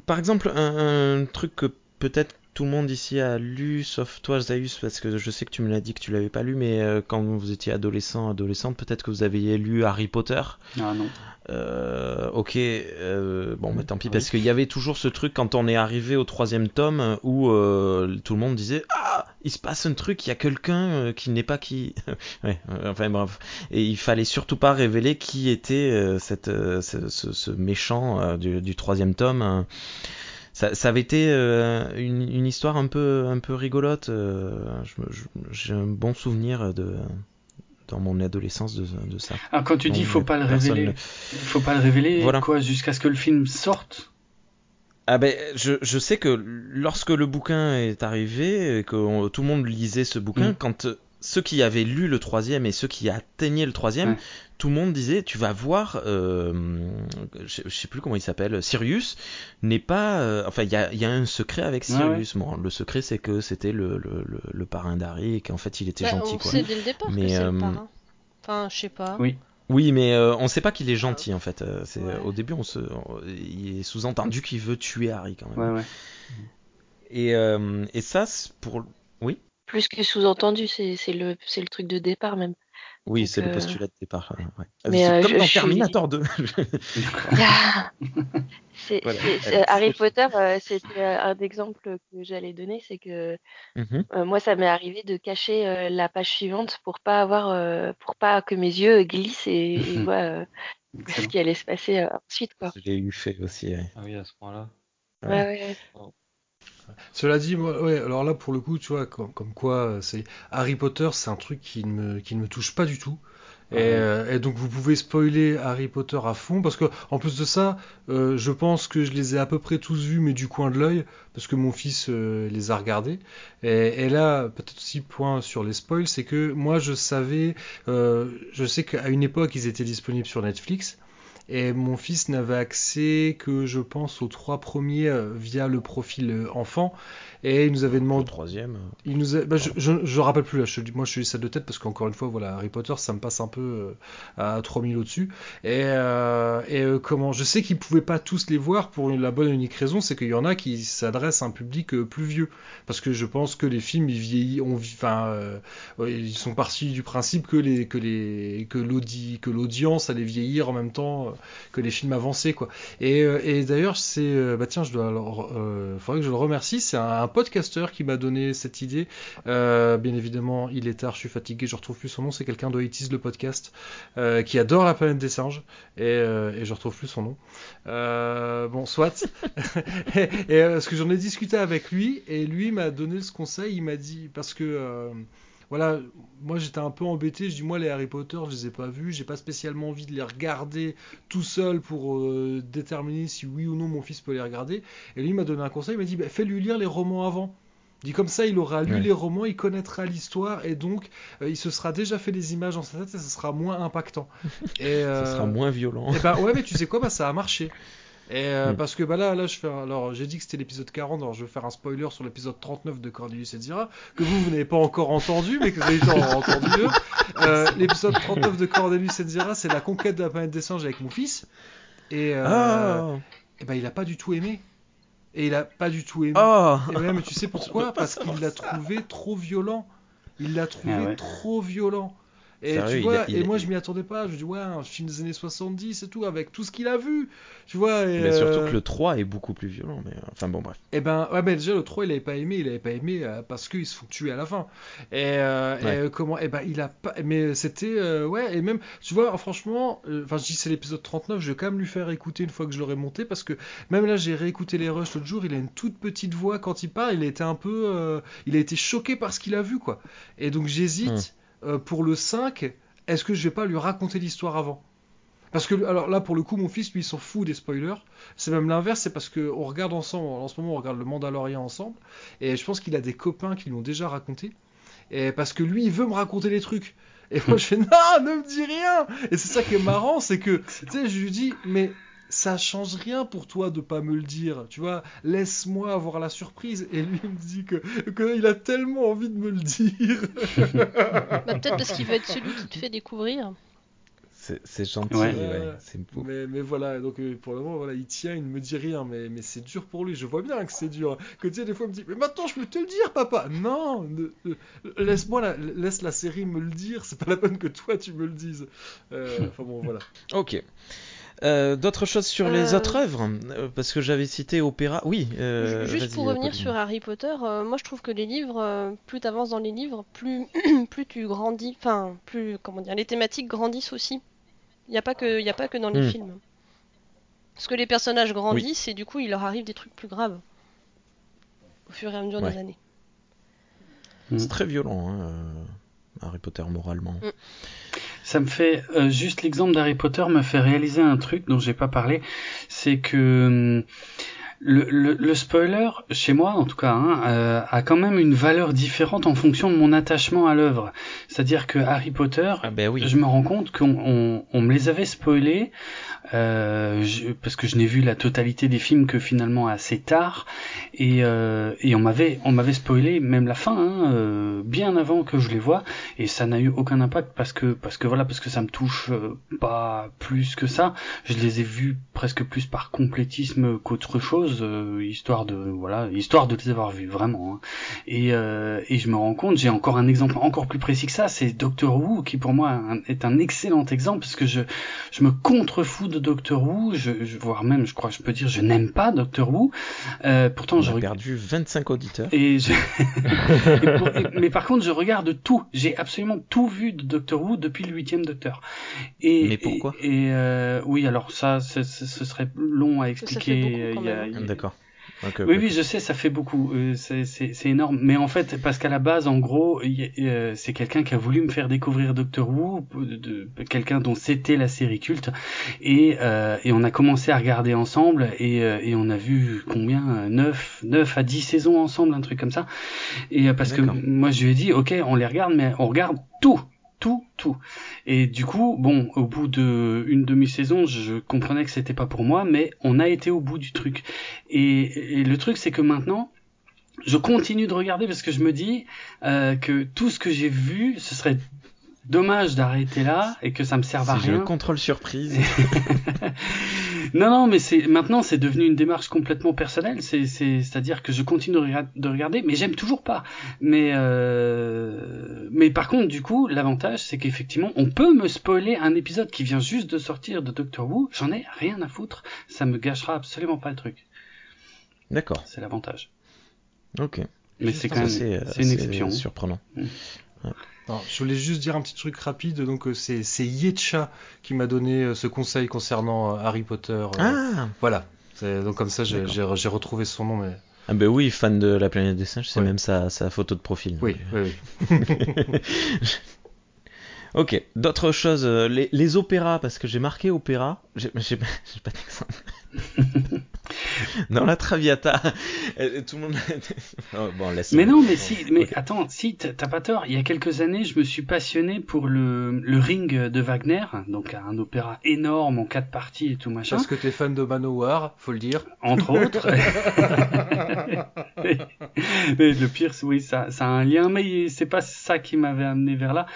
par exemple, un, un truc que peut-être tout le monde ici a lu, sauf toi, Zaius, parce que je sais que tu me l'as dit que tu l'avais pas lu, mais euh, quand vous étiez adolescent, adolescente, peut-être que vous aviez lu Harry Potter. Ah non. Euh, ok, euh, bon, bah, tant pis, oui. parce qu'il y avait toujours ce truc quand on est arrivé au troisième tome où tout le monde disait Ah, il se passe un truc, il y a quelqu'un qui n'est pas qui. ouais, enfin bref. Et il fallait surtout pas révéler qui était cette, ce, méchant du, du troisième tome. Ça, ça avait été euh, une, une histoire un peu, un peu rigolote. euh, J'ai un bon souvenir de, dans mon adolescence de, de ça. Ah, quand tu dis faut pas le révéler, ne- faut pas le révéler, Voilà. quoi, jusqu'à ce que le film sorte? Ah ben, je, je sais que lorsque le bouquin est arrivé, et que on- tout le monde lisait ce bouquin, Mm. quand ceux qui avaient lu le troisième et ceux qui atteignaient le troisième, Ouais. tout le monde disait, tu vas voir, euh, je, je sais plus comment il s'appelle, Sirius n'est pas, euh, enfin il y a, il y a un secret avec Ouais, Sirius. Bon, le secret c'est que c'était le, le, le, le parrain d'Harry et qu'en fait il était Bah, gentil on quoi. sait dès le départ Mais, que c'est euh, le parrain. Enfin, je sais pas. Oui. Oui, mais euh, on sait pas qu'il est gentil en fait. Euh, C'est Ouais. au début on se, on- il est sous-entendu qu'il veut tuer Harry quand même. Ouais, ouais. Et, euh, et ça, c'est pour. Plus que sous-entendu, c'est le, truc de départ même. Oui, c'est le euh, postulat de départ. ouais. Mais, c'est euh, comme je- dans je suis- Terminator 2. C'est- Voilà. c'est- c'est- Harry Potter, euh, c'était un exemple que j'allais donner, c'est que euh, moi, ça m'est arrivé de cacher euh, la page suivante pour pas avoir, euh, pour pas que mes yeux glissent et, et Mhm. voient euh, ce qui allait se passer euh, ensuite, quoi. Je l'ai eu fait aussi. ouais. Ah oui, à ce point-là. Ouais. Cela dit, moi, ouais, alors là pour le coup, tu vois, comme, comme quoi, euh, c'est Harry Potter, c'est un truc qui ne me, qui ne me touche pas du tout. Et, euh, et donc vous pouvez spoiler Harry Potter à fond parce que en plus de ça, euh, je pense que je les ai à peu près tous vus mais du coin de l'œil parce que mon fils euh, les a regardés. Et, et là, peut-être aussi point sur les spoils, c'est que moi je savais, je sais qu'à une époque ils étaient disponibles sur Netflix. Et mon fils n'avait accès que, je pense, aux trois premiers euh, via le profil euh, enfant. Et il nous avait Le demandé. troisième. euh, Il nous a- bah, je, je, je rappelle plus là, je, moi je suis ça de tête parce qu'encore une fois, voilà, Harry Potter ça me passe un peu euh, à 3000 au-dessus. Et, euh, et euh, comment Je sais qu'ils pouvaient pas tous les voir pour la bonne et unique raison, c'est qu'il y en a qui s'adressent à un public euh, plus vieux. Parce que je pense que les films, ils vieillissent, on, enfin, ils sont partis du principe que les que les que l'audi que l'audience allait vieillir en même temps que les films avancés quoi. Et, et d'ailleurs c'est bah tiens je dois alors faudrait que je le remercie c'est un, un podcasteur qui m'a donné cette idée. Euh, bien évidemment il est tard je suis fatigué je retrouve plus son nom c'est quelqu'un de le podcast euh, qui adore la planète des singes et, euh, je retrouve plus son nom. Bon soit et, et, parce que j'en ai discuté avec lui et lui m'a donné ce conseil il m'a dit parce que voilà, moi j'étais un peu embêté. Je dis, moi les Harry Potter, je les ai pas vus. J'ai pas spécialement envie de les regarder tout seul pour euh, déterminer si oui ou non mon fils peut les regarder. Et lui il m'a donné un conseil. Il m'a dit, bah, fais-lui lire les romans avant. Il dit comme ça, il aura lu Ouais. les romans, il connaîtra l'histoire et donc euh, il se sera déjà fait des images dans sa tête et ça sera moins impactant. Et, Ça euh, sera moins violent. et bah ouais, mais tu sais quoi, bah ça a marché. Et euh, Mm. parce que bah là, là, je fais. un- Alors, j'ai dit que c'était l'épisode 40, alors je vais faire un spoiler sur l'épisode 39 de Cornelius et Zira, que vous, vous n'avez pas encore entendu, mais que les gens ont entendu. Euh, l'épisode 39 de Cornelius et Zira, c'est la conquête de la planète des singes avec mon fils. Et, euh, et bah, il a pas du tout aimé. Et il a pas du tout aimé. Oh Et même, tu sais pourquoi? Parce qu'il l'a trouvé trop violent. Il l'a trouvé Ah ouais. trop violent. Et Sérieux, tu il vois, a- il et moi je m'y attendais pas. Je dis, ouais, un film des années 70 et tout, avec tout ce qu'il a vu. Tu vois, et, Mais surtout euh, que le 3 est beaucoup plus violent. Mais... Enfin bon, bref. Eh ben, ouais, mais déjà le 3 il avait pas aimé, il avait pas aimé euh, parce qu'ils se font tuer à la fin. Et, euh, et, Ouais. euh, comment, eh ben il a pas, mais c'était, euh, ouais, et même, tu vois, franchement, euh, enfin je dis c'est l'épisode 39, je vais quand même lui faire écouter une fois que je l'aurai monté parce que même là j'ai réécouté les rushs l'autre jour, il a une toute petite voix quand il parle, il a été un peu, euh, il a été choqué par ce qu'il a vu quoi. Et donc j'hésite euh, pour le 5, est-ce que je vais pas lui raconter l'histoire avant? Parce que alors là pour le coup mon fils lui il s'en fout des spoilers. C'est même l'inverse, c'est parce que on regarde ensemble. En ce moment on regarde le Mandalorian ensemble et je pense qu'il a des copains qui l'ont déjà raconté. Et parce que lui il veut me raconter des trucs. Et moi je fais non ne me dis rien. Et c'est ça qui est marrant, c'est que tu sais je lui dis mais ça change rien pour toi de pas me le dire, tu vois, laisse-moi avoir la surprise. Et lui il me dit que, que il a tellement envie de me le dire. Bah, Peut-être parce qu'il veut être celui qui te fait découvrir. C'est gentil, Ouais. ouais. C'est beau. Mais, mais voilà, donc euh, pour le moment, voilà, il tient, il ne me dit rien, mais, mais c'est dur pour lui. Je vois bien que c'est dur. Que tu sais, des fois, il me dit, mais maintenant, je peux te le dire, papa. Non, euh, laisse-moi, la, laisse la série me le dire. C'est pas la peine que toi, tu me le dises. Euh, Enfin bon, voilà. Ok. Euh, D'autres choses sur les Euh, autres œuvres Euh, Parce que j'avais cité Opéra. Oui. euh, Juste pour revenir sur Harry Potter, euh, moi je trouve que les livres, euh, plus tu avances dans les livres, plus, plus tu grandis, enfin, plus, comment dire, les thématiques grandissent aussi. Il n'y a, pas que- y a pas que dans les Hmm. films. Parce que les personnages grandissent et du coup il leur arrive des trucs plus graves au fur et à mesure Ouais. des années. C'est très violent, hein, Harry Potter moralement. Mm. Ça me fait euh, juste l'exemple d'Harry Potter me fait réaliser un truc dont j'ai pas parlé, c'est que hum, le, le, le spoiler chez moi en tout cas hein, euh, a quand même une valeur différente en fonction de mon attachement à l'œuvre. C'est-à-dire que Harry Potter, Ah ben oui. je me rends compte qu'on on, on me les avait spoilés euh, je- parce que je n'ai vu la totalité des films que finalement assez tard et, euh, et on m'avait on m'avait spoilé même la fin hein, euh, bien avant que je les vois et ça n'a eu aucun impact parce que parce que voilà parce que ça me touche pas plus que ça je les ai vus presque plus par complétisme qu'autre chose euh, histoire de voilà histoire de les avoir vus vraiment hein. et euh, et je me rends compte j'ai encore un exemple encore plus précis que ça c'est Doctor Who qui pour moi un- est un excellent exemple parce que je je me contrefous de Doctor Who je, je voire même je crois je peux dire je n'aime pas Doctor Who euh, pourtant On je a reg- perdu 25 auditeurs. et je... et pour- et- mais par contre, je regarde tout. J'ai absolument tout vu de Doctor Who depuis le huitième Docteur. Et, Mais pourquoi? Et, et, euh, oui, alors ça, ce serait long à expliquer. euh, quand il y a- même. il y a- D'accord. Ok, oui, oui, je sais, ça fait beaucoup. Euh, c'est- énorme. Mais en fait, parce qu'à la base, en gros, euh, c'est quelqu'un qui a voulu me faire découvrir Doctor Who, de, de- quelqu'un dont c'était la série culte, et, euh, et on a commencé à regarder ensemble, et, et on a vu combien 9, 9 à 10 saisons ensemble, un truc comme ça. Et parce que D'accord. moi, je lui ai dit, ok, on les regarde, mais on regarde tout. Tout, tout. Et du coup, bon, au bout de une demi-saison, je comprenais que c'était pas pour moi, mais on a été au bout du truc. Et, et le truc, c'est que maintenant, je continue de regarder parce que je me dis euh, que tout ce que j'ai vu, ce serait dommage d'arrêter là et que ça me serve à Si j'ai le rien. contrôle surprise. Non, non, mais c'est maintenant c'est devenu une démarche complètement personnelle. C'est, c'est, c'est-à-dire que je continue de, rega- de regarder, mais j'aime toujours pas. Mais, euh, mais par contre, du coup, l'avantage, c'est qu'effectivement, on peut me spoiler un épisode qui vient juste de sortir de Doctor Who. J'en ai rien à foutre. Ça me gâchera absolument pas le truc. D'accord. C'est l'avantage. Ok. Mais c'est quand même, c'est c'est une assez exception. surprenant. Non, je voulais juste dire un petit truc rapide. Donc, euh, c'est c'est Yetcha qui m'a donné euh, ce conseil concernant euh, Harry Potter. euh, Ah Voilà. Donc, comme ça, j'ai retrouvé son nom. Mais... Ah ben oui, fan de la planète des singes, c'est même sa, sa photo de profil. Oui, oui, oui. Ok, d'autres choses, les, les opéras, parce que j'ai marqué opéra, j'ai pas d'exemple. Dans la Traviata, tout le monde. Oh, bon, laisse. Mais non, mais si, mais attends, si t'as pas tort. Il y a quelques années, je me suis passionné pour le, le Ring de Wagner, donc un opéra énorme en quatre parties et tout machin. Parce que t'es fan de Manowar, faut le dire. entre autres. mais, mais le pire, oui, ça, ça a un lien, mais c'est pas ça qui m'avait amené vers là.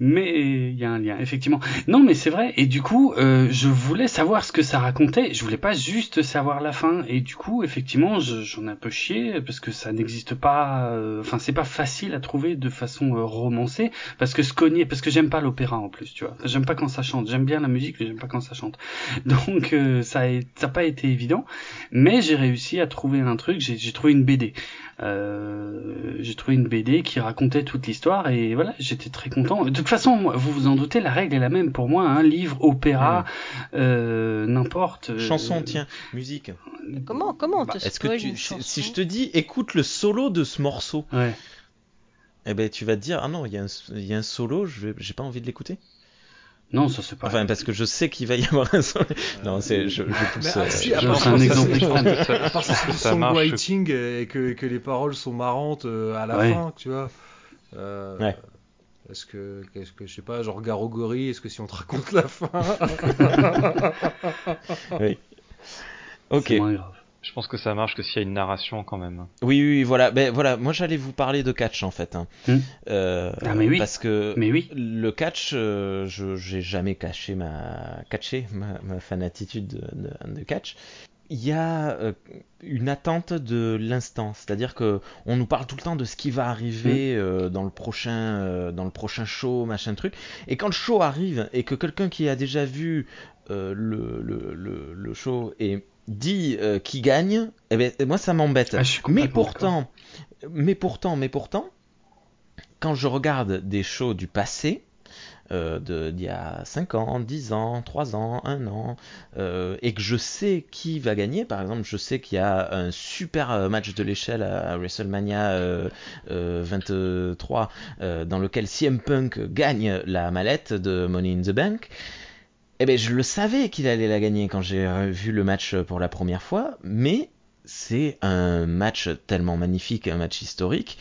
Mais il y a un lien, effectivement. Non, mais c'est vrai. Et du coup, euh, je voulais savoir ce que ça racontait. Je voulais pas juste savoir la fin. Et du coup effectivement j'en ai un peu chié parce que ça n'existe pas euh, enfin c'est pas facile à trouver de façon euh, romancée parce que se cogner parce que j'aime pas l'opéra en plus tu vois. J'aime pas quand ça chante. J'aime bien la musique mais j'aime pas quand ça chante. Donc euh, ça ça a pas été évident mais j'ai réussi à trouver un truc. J'ai trouvé une BD euh, j'ai trouvé une BD qui racontait toute l'histoire et voilà, j'étais très content. De toute façon, vous vous en doutez, la règle est la même pour moi. Un hein, livre, opéra, euh, n'importe. Euh, chanson, tiens, musique. Comment, comment bah, Est-ce que tu, si, je te dis, écoute le solo de ce morceau, ouais. eh ben tu vas te dire, ah non, il y, y, a un solo, j'ai pas envie de l'écouter. Non, ça c'est pas. Enfin, parce que je sais qu'il va y avoir un son. Non, c'est je, je pousse. Mais, ah, si, c'est un exemple extrême. À part si c'est du songwriting et que, que les paroles sont marrantes euh, à la ouais. fin, tu vois. Euh, ouais. Est-ce que, est-ce que, je sais pas, genre Garogori, est-ce que si on te raconte la fin Oui. Ok. C'est moins grave. Je pense que ça marche que s'il y a une narration quand même. Oui, oui, voilà. Ben voilà, moi j'allais vous parler de catch en fait. Hein. Hmm. Euh, ah mais oui. Parce que mais oui. le catch, euh, je j'ai jamais caché ma catché ma, ma fanatitude de, de, de, catch. Il y a euh, une attente de l'instant, c'est-à-dire que on nous parle tout le temps de ce qui va arriver mmh. dans le prochain dans le prochain show, machin truc. Et quand le show arrive et que quelqu'un qui a déjà vu le, le, le, le show et dit euh, qui gagne, eh ben, moi ça m'embête. Ah, mais pourtant, mais pourtant, mais pourtant, quand je regarde des shows du passé, euh, d'il y a 5 ans, 10 ans, 3 ans, 1 an, euh, et que je sais qui va gagner, par exemple, je sais qu'il y a un super match de l'échelle à, WrestleMania euh, 23 euh, dans lequel CM Punk gagne la mallette de Money in the Bank. Eh ben, je le savais qu'il allait la gagner quand j'ai vu le match pour la première fois, mais c'est un match tellement magnifique, un match historique,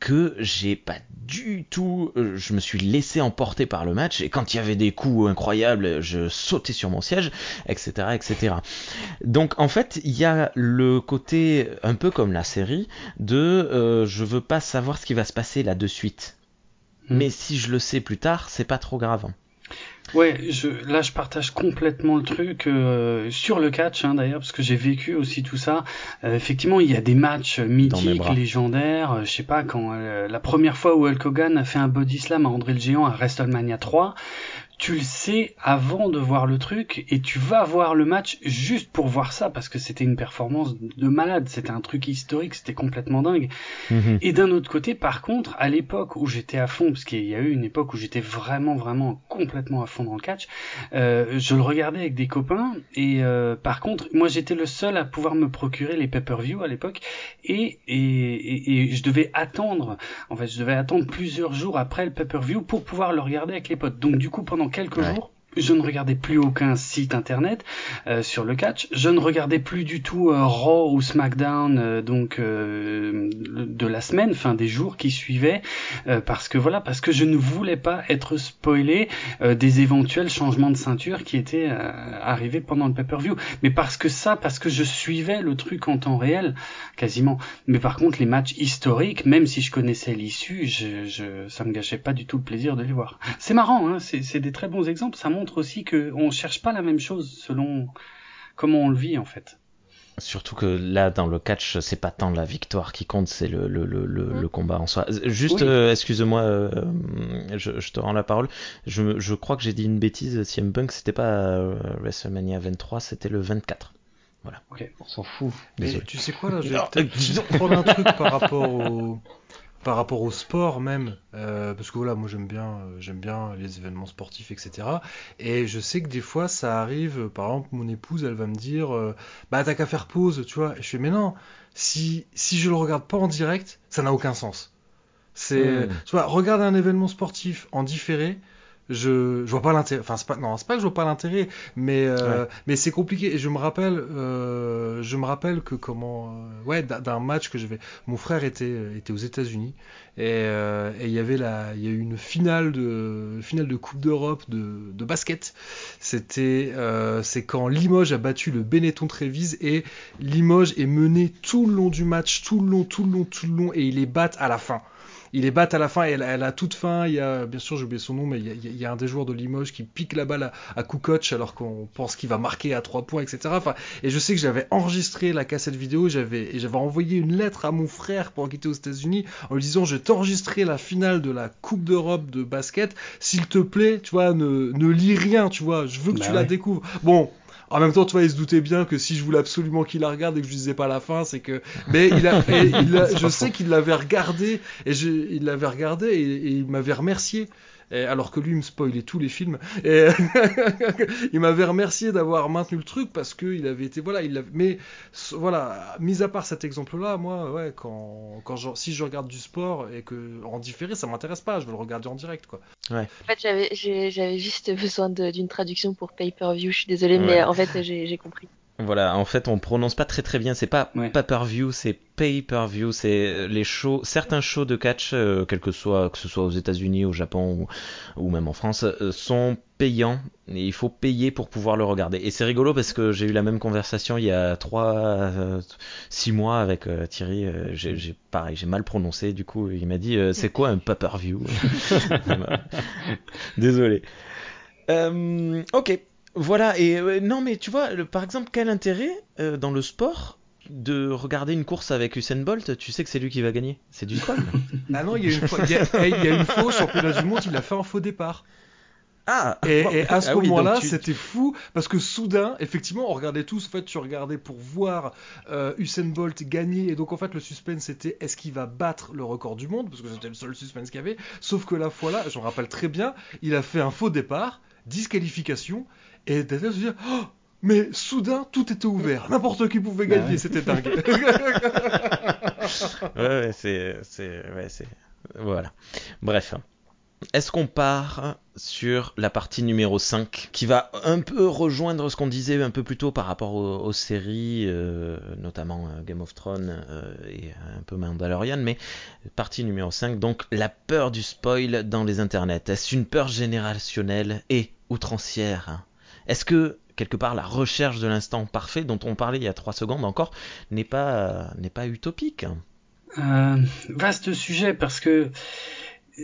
que j'ai pas du tout, euh, je me suis laissé emporter par le match et quand il y avait des coups incroyables, je sautais sur mon siège, etc., etc. Donc en fait, il y a le côté un peu comme la série de euh, je veux pas savoir ce qui va se passer là de suite, mmh. mais si je le sais plus tard, c'est pas trop grave. Ouais, je, là je partage complètement le truc euh, sur le catch hein, d'ailleurs parce que j'ai vécu aussi tout ça. Euh, effectivement, il y a des matchs mythiques, légendaires. Euh, je sais pas quand euh, la première fois où Hulk Hogan a fait un body slam à André le Géant à WrestleMania 3, tu le sais avant de voir le truc et tu vas voir le match juste pour voir ça parce que c'était une performance de malade, c'était un truc historique, c'était complètement dingue. Mhm. Et d'un autre côté, par contre, à l'époque où j'étais à fond, parce qu'il y a eu une époque où j'étais vraiment, vraiment complètement à fond dans le catch, euh, je le regardais avec des copains et euh, par contre, moi j'étais le seul à pouvoir me procurer les pay-per-view à l'époque et, et, et, et je devais attendre, en fait, je devais attendre plusieurs jours après le pay-per-view pour pouvoir le regarder avec les potes. Donc du coup, pendant quelques Ouais. jours, je ne regardais plus aucun site internet euh, sur le catch. Je ne regardais plus du tout euh, Raw ou SmackDown euh, donc euh, de la semaine, fin des jours qui suivaient, euh, parce que voilà, parce que je ne voulais pas être spoilé euh, des éventuels changements de ceinture qui étaient arrivés pendant le pay-per-view. Mais parce que ça, parce que je suivais le truc en temps réel, quasiment. Mais par contre, les matchs historiques, même si je connaissais l'issue, je, je, ça me gâchait pas du tout le plaisir de les voir. C'est marrant, hein, c'est des très bons exemples. Ça montre aussi que on cherche pas la même chose selon comment on le vit en fait. Surtout que là, dans le catch, c'est pas tant la victoire qui compte, c'est le, le, le, le, le combat en soi. Juste, Oui. euh, excuse-moi, euh, je, je te rends la parole. Je, je crois que j'ai dit une bêtise. CM Punk, c'était pas euh, WrestleMania 23, c'était le 24. On s'en fout. Mais Désolé. tu sais quoi là, je vais Non, peut-être euh, juste prendre un truc par rapport au par rapport au sport même, euh, parce que voilà, moi j'aime bien, euh, j'aime bien les événements sportifs, etc. Et je sais que des fois ça arrive, euh, par exemple mon épouse, elle va me dire, euh, bah t'as qu'à faire pause, tu vois. Et je fais, mais non, si si je le regarde pas en direct, ça n'a aucun sens. C'est, Mm. tu vois, regarder un événement sportif en différé, je, je vois pas l'intérêt. Enfin, c'est pas, non, c'est pas que je vois pas l'intérêt, mais, euh, mais c'est compliqué. Et je me rappelle, euh, je me rappelle que comment, euh, ouais, d'un match que j'avais. Mon frère était, était aux États-Unis et euh, et il y avait la, il y a eu une finale de, finale de Coupe d'Europe de, de basket. C'était, euh, c'est quand Limoges a battu le Benetton Trévise et Limoges est mené tout le long du match, tout le long, tout le long, tout le long, et ils les battent à la fin. Il les bat à la fin, et elle, elle a toute fin. Il y a, bien sûr, j'ai oublié son nom, mais il y, a, il y a un des joueurs de Limoges qui pique la balle à, à Kukoc alors qu'on pense qu'il va marquer à 3 points, etc. Enfin, et je sais que j'avais enregistré la cassette vidéo, j'avais, et j'avais envoyé une lettre à mon frère pour quitter aux États-Unis en lui disant, je vais t'enregistrer la finale de la Coupe d'Europe de basket. S'il te plaît, tu vois, ne, ne lis rien, tu vois. Je veux que Bah tu la découvres. Bon. En même temps, tu vois, il se doutait bien que si je voulais absolument qu'il la regarde et que je lui disais pas la fin, c'est que. Mais il a, et il a- je sais qu'il l'avait regardé et je, il l'avait regardé et, et il m'avait remercié. Et alors que lui il me spoilait tous les films et il m'avait remercié d'avoir maintenu le truc parce que il avait été voilà il avait- mais voilà mis à part cet exemple là moi ouais quand quand je- si je regarde du sport et que en différé ça m'intéresse pas je veux le regarder en direct quoi En fait, j'avais juste besoin d'une traduction pour pay-per-view. Je suis désolée, Ouais. mais en fait, j'ai compris. Voilà, en fait, on prononce pas très très bien. C'est pas Ouais. pay-per-view, c'est pay-per-view. C'est les shows, certains shows de catch, euh, quel que soit, que ce soit aux États-Unis, au Japon ou, ou même en France, euh, sont payants. Et il faut payer pour pouvoir le regarder. Et c'est rigolo parce que j'ai eu la même conversation il y a 3 6 mois avec euh, Thierry. euh, j'ai j'ai- pareil, j'ai mal prononcé. Du coup, il m'a dit euh, c'est quoi un pay-per-view? Désolé. Euh, ok. Voilà, et euh, non, mais tu vois, le- par exemple, quel intérêt euh, dans le sport de regarder une course avec Usain Bolt Tu sais que c'est lui qui va gagner? C'est du spoil. ah non il y a une fois il y a, hey, il y a une au championnat du monde il a fait un faux départ ah Et, et à ce Ah oui, donc moment-là, tu- c'était fou parce que soudain, effectivement, on regardait tous. En fait, tu regardais pour voir euh, Usain Bolt gagner, et donc en fait, le suspense c'était est-ce qu'il va battre le record du monde? Parce que c'était le seul suspense qu'il y avait. Sauf que la fois là, j'en rappelle très bien, il a fait un faux départ, disqualification, et derrière, je me dis, oh, mais soudain, tout était ouvert, n'importe qui pouvait Bah gagner, ouais. c'était dingue. Ouais, ouais, c'est, ouais, c'est, voilà. Bref. Est-ce qu'on part sur la partie numéro 5 qui va un peu rejoindre ce qu'on disait un peu plus tôt par rapport aux, aux séries, euh, notamment euh, Game of Thrones euh, et un peu Mandalorian, mais partie numéro 5, donc la peur du spoil dans les internets. Est-ce une peur générationnelle et outrancière? Est-ce que quelque part la recherche de l'instant parfait dont on parlait il y a 3 secondes encore n'est pas, n'est pas utopique? Euh, vaste sujet parce que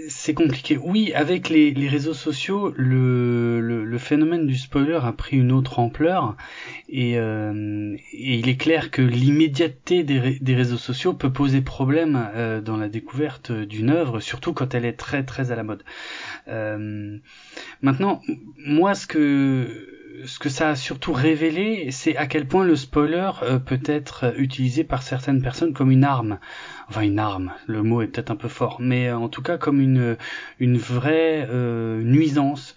c'est compliqué. Oui, avec les, réseaux sociaux, le, le, phénomène du spoiler a pris une autre ampleur et, euh, il est clair que l'immédiateté des, des réseaux sociaux peut poser problème euh, dans la découverte d'une œuvre, surtout quand elle est très très à la mode. Maintenant, moi, ce que ce que ça a surtout révélé, c'est à quel point le spoiler euh, peut être utilisé par certaines personnes comme une arme. Enfin, une arme, le mot est peut-être un peu fort, mais euh, en tout cas comme une, une vraie euh, nuisance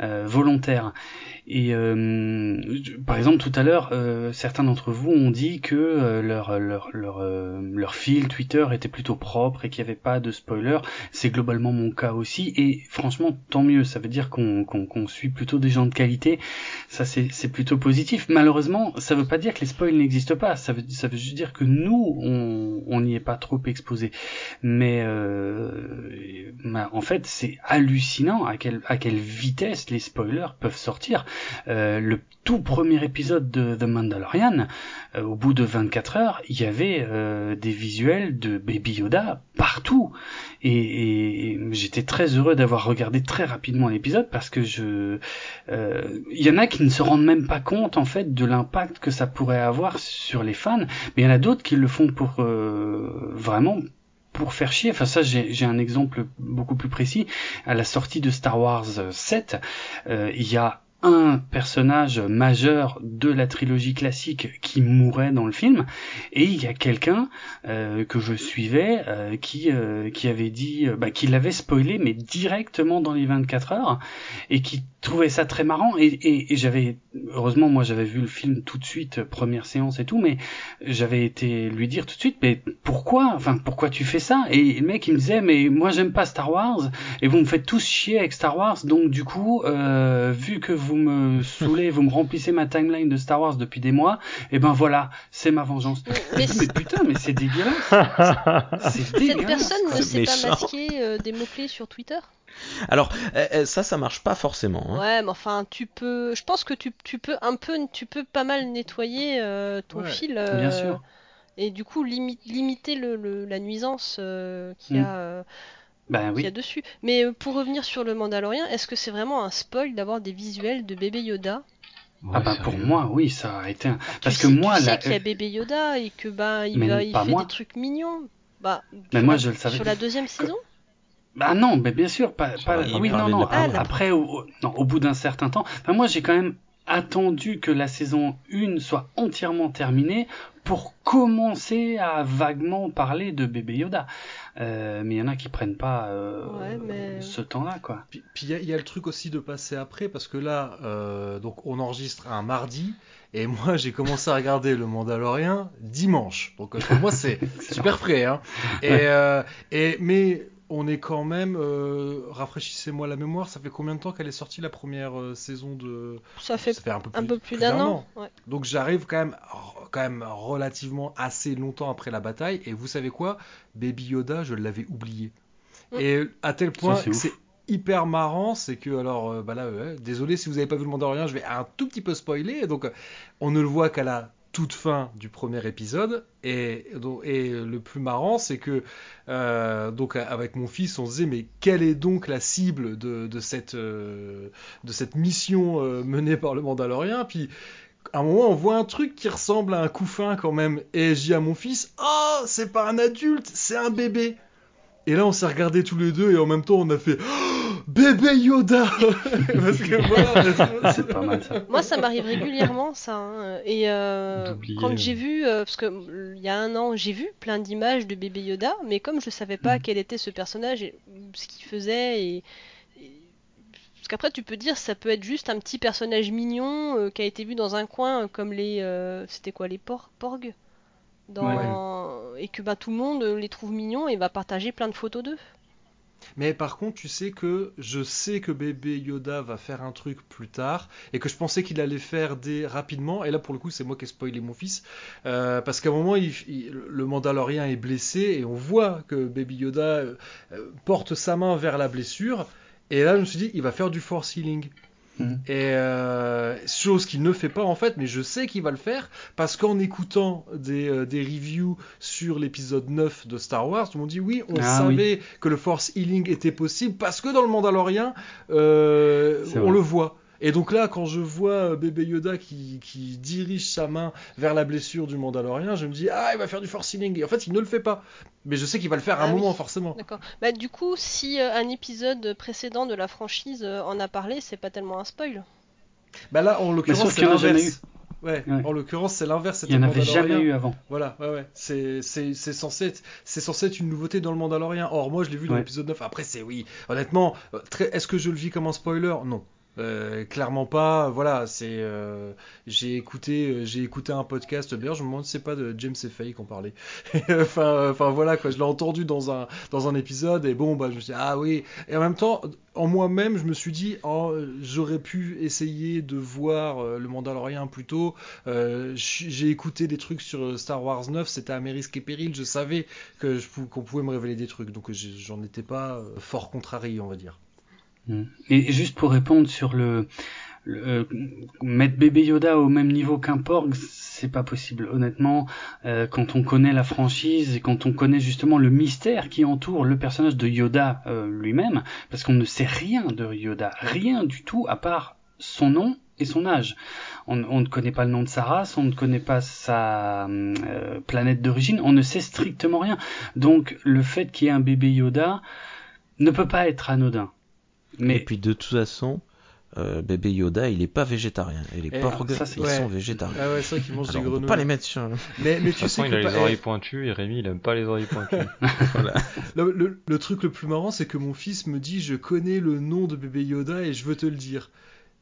euh, volontaire. Et euh, par exemple, tout à l'heure, euh, certains d'entre vous ont dit que euh, leur leur leur euh, leur fil Twitter était plutôt propre et qu'il n'y avait pas de spoiler. C'est globalement mon cas aussi. Et franchement, tant mieux. Ça veut dire qu'on qu'on suit plutôt des gens de qualité. Ça, c'est c'est plutôt positif. Malheureusement, ça veut pas dire que les spoils n'existent pas. Ça veut ça veut juste dire que nous, on on n'y est pas trop exposé. Mais bah, en fait, c'est hallucinant à quelle à quelle vitesse les spoilers peuvent sortir. Euh, le tout premier épisode de The Mandalorian, euh, au bout de 24 heures, il y avait euh, des visuels de Baby Yoda partout. Et, et- j'étais très heureux d'avoir regardé très rapidement l'épisode parce que je, euh, il y en a qui ne se rendent même pas compte en fait de l'impact que ça pourrait avoir sur les fans, mais il y en a d'autres qui le font pour euh, vraiment pour faire chier. Enfin ça, j'ai un exemple beaucoup plus précis. À la sortie de Star Wars 7, euh, il y a un personnage majeur de la trilogie classique qui mourait dans le film et il y a quelqu'un euh, que je suivais euh, qui euh, qui avait dit euh, bah, qui l'avait spoilé mais directement dans les 24 heures et qui trouvait ça très marrant et, et, et j'avais heureusement moi j'avais vu le film tout de suite euh, première séance et tout mais j'avais été lui dire tout de suite mais pourquoi enfin pourquoi tu fais ça? Et le mec il me disait mais moi j'aime pas Star Wars et vous me faites tous chier avec Star Wars donc du coup euh, vu que vous me saoulez vous me remplissez ma timeline de Star Wars depuis des mois et ben voilà c'est ma vengeance Mais mais putain mais c'est dégueulasse c'est cette dégueulasse personne ne sait pas masquer euh, des mots-clés sur Twitter? Alors, euh, euh, ça, ça marche pas forcément. hein. Ouais, mais enfin, tu peux. Je pense que tu, tu peux un peu, tu peux pas mal nettoyer euh, ton Ouais, fil. euh, bien sûr et du coup limi- limiter le, le- la nuisance euh, qu'il y, Mm. a, euh, Ben qu'il y oui. a dessus. Mais euh, pour revenir sur le Mandalorien, est-ce que c'est vraiment un spoil d'avoir des visuels de bébé Yoda? Ah bah pour moi, oui, ça a été un... Parce tu que sais, moi, tu sais qu'il y a bébé Yoda et que bah il, va, fait moi. des trucs mignons? Bah, Mais sur moi, la- je le savais. Sur la deuxième saison? Bah non, mais bien sûr, pas, oui, non, non. parlait de la a- première. Après, au, au- non, au bout d'un certain temps, enfin, moi, j'ai quand même attendu que la saison 1 soit entièrement terminée pour commencer à vaguement parler de bébé Yoda. Euh, mais il y en a qui prennent pas euh, Ouais, mais- ce temps-là, quoi. Puis il y, a- il y a le truc aussi de passer après parce que là, euh, donc on enregistre un mardi et moi j'ai commencé à regarder le Mandalorien dimanche. Donc pour moi c'est super frais. Hein. Et, Ouais. euh, et mais on est quand même, euh, rafraîchissez-moi la mémoire, ça fait combien de temps qu'elle est sortie la première euh, saison de ça fait un peu plus, un peu plus d'un an. Ouais. Donc j'arrive quand même, quand même relativement assez longtemps après la bataille. Et vous savez quoi? Baby Yoda, je l'avais oublié. Mm. Et à tel point c'est que c'est hyper marrant, c'est que alors euh, bah là, désolé si vous n'avez pas vu le Mandalorian, je vais un tout petit peu spoiler. Donc on ne le voit qu'à la toute fin du premier épisode. Et, et le plus marrant, c'est que euh, donc avec mon fils, on se disait mais quelle est donc la cible de, cette euh, de cette mission euh, menée par le Mandalorien Puis à un moment, on voit un truc qui ressemble à un couffin quand même. Et je dis à mon fils, oh, c'est pas un adulte, c'est un bébé. Et là, on s'est regardés tous les deux et en même temps, on a fait Oh, bébé Yoda. Parce que voilà. C'est pas mal ça. Moi, ça m'arrive régulièrement, ça. hein. Et euh, quand euh. j'ai vu, euh, parce que il y a un an, j'ai vu plein d'images de bébé Yoda, mais comme je savais pas quel était ce personnage et ce qu'il faisait, et, parce qu'après, tu peux dire, ça peut être juste un petit personnage mignon euh, qui a été vu dans un coin, comme les, euh, c'était quoi, les por porgs, dans... et que bah tout le monde les trouve mignons et va partager plein de photos d'eux. Mais par contre, tu sais que je sais que bébé Yoda va faire un truc plus tard et que je pensais qu'il allait faire des rapidement. Et là, pour le coup, c'est moi qui ai spoilé mon fils Euh, parce qu'à un moment, le Mandalorien est blessé et on voit que baby Yoda euh, euh, porte sa main vers la blessure. Et là, je me suis dit, il va faire du force healing. Mhm. Et euh, chose qu'il ne fait pas en fait, mais je sais qu'il va le faire parce qu'en écoutant des, euh, des reviews sur l'épisode 9 de Star Wars, tout le monde dit oui, on Ah savait que le Force Healing était possible parce que dans le Mandalorien, euh, on vrai. le voit. Et donc là, quand je vois euh, bébé Yoda qui, qui dirige sa main vers la blessure du Mandalorien, je me dis ah, il va faire du Force Healing. Et en fait, il ne le fait pas. Mais je sais qu'il va le faire à un Ah oui. moment forcément. D'accord. Bah du coup, si euh, un épisode précédent de la franchise euh, en a parlé, c'est pas tellement un spoil. Bah là, en l'occurrence, c'est l'inverse. Ouais, Ouais. en l'occurrence, c'est l'inverse. Il y en avait jamais eu avant. Voilà, ouais, ouais. C'est, c'est, c'est censé être, c'est censé être une nouveauté dans le Mandalorian. Or, moi, je l'ai vu dans Ouais. l'épisode 9. Après, c'est oui. Honnêtement, est-ce que je le vis comme un spoiler? Non. Euh, clairement pas. Voilà, c'est. euh, j'ai écouté, euh, j'ai écouté un podcast. D'ailleurs, je me demande c'est pas de James Fay qu'on parlait. enfin, euh, enfin voilà quoi. Je l'ai entendu dans un dans un épisode et bon bah je me suis dit, ah oui. Et en même temps, en moi-même, je me suis dit, oh, j'aurais pu essayer de voir le Mandalorian plus tôt. J'ai écouté des trucs sur Star Wars 9, c'était à mes risques et périls. Je savais que qu'on pouvait me révéler des trucs, donc j'en étais pas fort contrarié, on va dire. Mm. Et juste pour répondre sur le, euh, mettre bébé Yoda au même niveau qu'un Porg, c'est pas possible. Honnêtement, euh, quand on connaît la franchise et quand on connaît justement le mystère qui entoure le personnage de Yoda euh, lui-même, parce qu'on ne sait rien de Yoda, rien du tout à part son nom et son âge. On, ne connaît pas le nom de sa race, on ne connaît pas sa planète d'origine, on ne sait strictement rien. Donc le fait qu'il y ait un bébé Yoda ne peut pas être anodin. Mais Et puis de toute façon, euh, bébé Yoda, il est pas végétarien. Et les Eh, porgs, ça, c'est- ils ouais. sont végétariens. Ah ouais, c'est vrai qu'ils mangent des on peut grenouilles. pas les mettre sur. Mais, mais De tu toute façon, sais il que a les oreilles pointues et Rémi, il aime pas les oreilles pointues. le, le- le truc le plus marrant, c'est que mon fils me dit je connais le nom de bébé Yoda et je veux te le dire.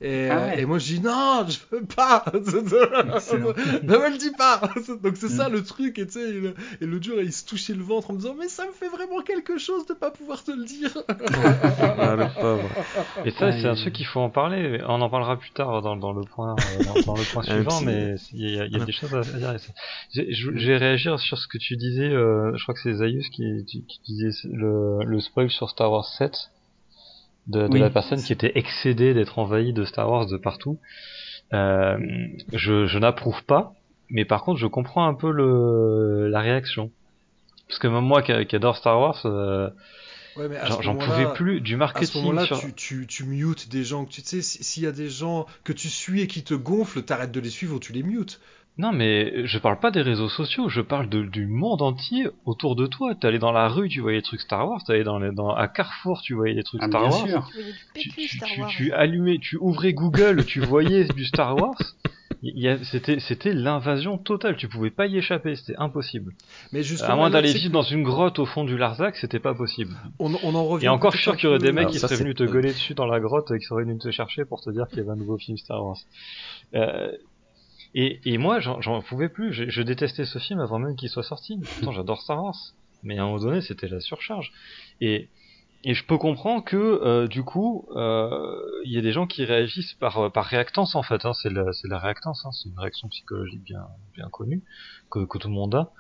Et, Ah ouais. et moi je dis non, je veux pas. Ne me le dis pas. Donc c'est ça Mm. le truc. Et tu sais, il- et l'autre jour il se touchait le ventre en me disant mais ça me fait vraiment quelque chose de pas pouvoir te le dire. Ah, le pauvre. Et ça, Ouais, c'est un truc qu'il faut en parler. On en parlera plus tard dans, dans le point, euh, dans, dans le point suivant, mais il y a, il y a des choses à dire. J'ai- Je je vais réagir sur ce que tu disais. euh, je crois que c'est Zayus qui, qui, qui disait le, le spoil sur Star Wars 7 de, de Oui. la personne qui était excédée d'être envahie de Star Wars de partout. Euh, je je n'approuve pas. mais par contre, je comprends un peu le la réaction. Parce que même moi qui, qui adore Star Wars, euh, Ouais, mais à j'en pouvais plus du À ce marketing. moment-là, sur- tu, tu, tu mutes des gens que tu sais, si- s'il y a des gens que tu suis et qui te gonflent, t'arrêtes de les suivre ou tu les mutes. Non, mais je parle pas des réseaux sociaux, je parle de, du monde entier autour de toi. Allé dans la rue, tu voyais des trucs Star Wars. Allé dans, les- dans à Carrefour, tu voyais des trucs Ah, Star bien Wars. sûr. Tu voyais du Tu, PQ tu, Star tu- Wars. tu allumais, tu ouvrais Google, tu voyais du Star Wars. Il y a- C'était c'était l'invasion totale. Tu pouvais pas y échapper, c'était impossible. Mais justement, À moins là, d'aller vivre dans une grotte au fond du Larzac, c'était pas possible. on, on en revient. Et encore, je suis sûr qu'il y aurait des mecs Alors qui ça, seraient c'est- venus te gueuler dessus dans la grotte, et qui seraient venus te chercher pour te dire qu'il y avait un nouveau film Star Wars. Euh, et, et moi, j'en pouvais plus. Je, je détestais ce film avant même qu'il soit sorti. Pourtant, j'adore Star Wars. Mais à un moment donné, c'était la surcharge. Et, et je peux comprendre que, euh, du coup, euh, il y a des gens qui réagissent par, par réactance, en fait. Hein. C'est la, la réactance. Hein. C'est une réaction psychologique bien, bien connue, que, que tout le monde a.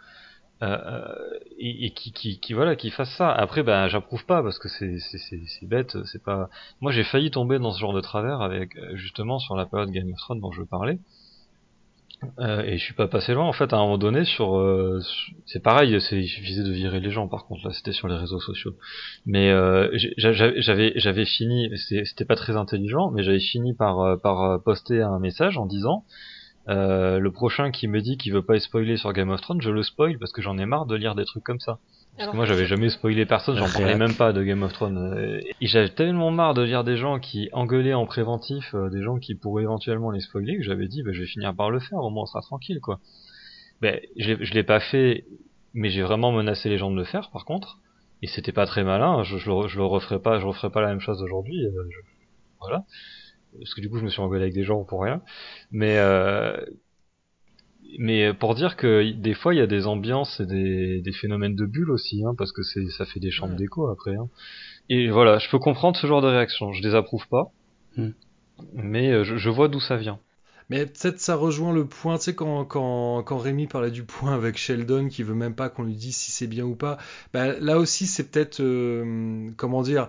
Euh, et, et qui, qui, qui voilà qui fasse ça après ben j'approuve pas parce que c'est c'est bête c'est pas moi j'ai failli tomber dans ce genre de travers avec euh, justement sur la période Game of Thrones dont je parlais euh, et je suis pas passé loin en fait à un moment donné sur euh, c'est pareil c'est il suffisait de virer les gens par contre là c'était sur les réseaux sociaux mais euh, j'avais j'avais fini c'était pas très intelligent mais j'avais fini par euh, par euh, poster un message en disant euh, le prochain qui me dit qu'il veut pas spoilé sur Game of Thrones, je le spoil parce que j'en ai marre de lire des trucs comme ça. Parce Alors que moi j'avais jamais spoilé personne, j'en parlais même pas de Game of Thrones. Euh, Et j'avais tellement marre de lire des gens qui engueulaient en préventif euh, des gens qui pourraient éventuellement les spoiler que j'avais dit bah, je vais finir par le faire, au moins on sera tranquille quoi. Ben, je l'ai- je l'ai pas fait, mais j'ai vraiment menacé les gens de le faire par contre. Et c'était pas très malin, je, je, le, je le referai pas, je referai pas la même chose aujourd'hui. euh, Voilà. Parce que du coup je me suis engueulé avec des gens pour rien. Mais euh, mais pour dire que des fois il y a des ambiances et des, des phénomènes de bulles aussi, hein, parce que c'est ça fait des chambres Ouais. d'écho après. Hein. Et voilà, je peux comprendre ce genre de réaction. Je les approuve pas, Hmm. mais euh, je, je vois d'où ça vient. Mais peut-être ça rejoint le point, tu sais, quand, quand, quand Rémi parlait du point avec Sheldon qui veut même pas qu'on lui dise si c'est bien ou pas, bah, là aussi c'est peut-être, euh, comment dire,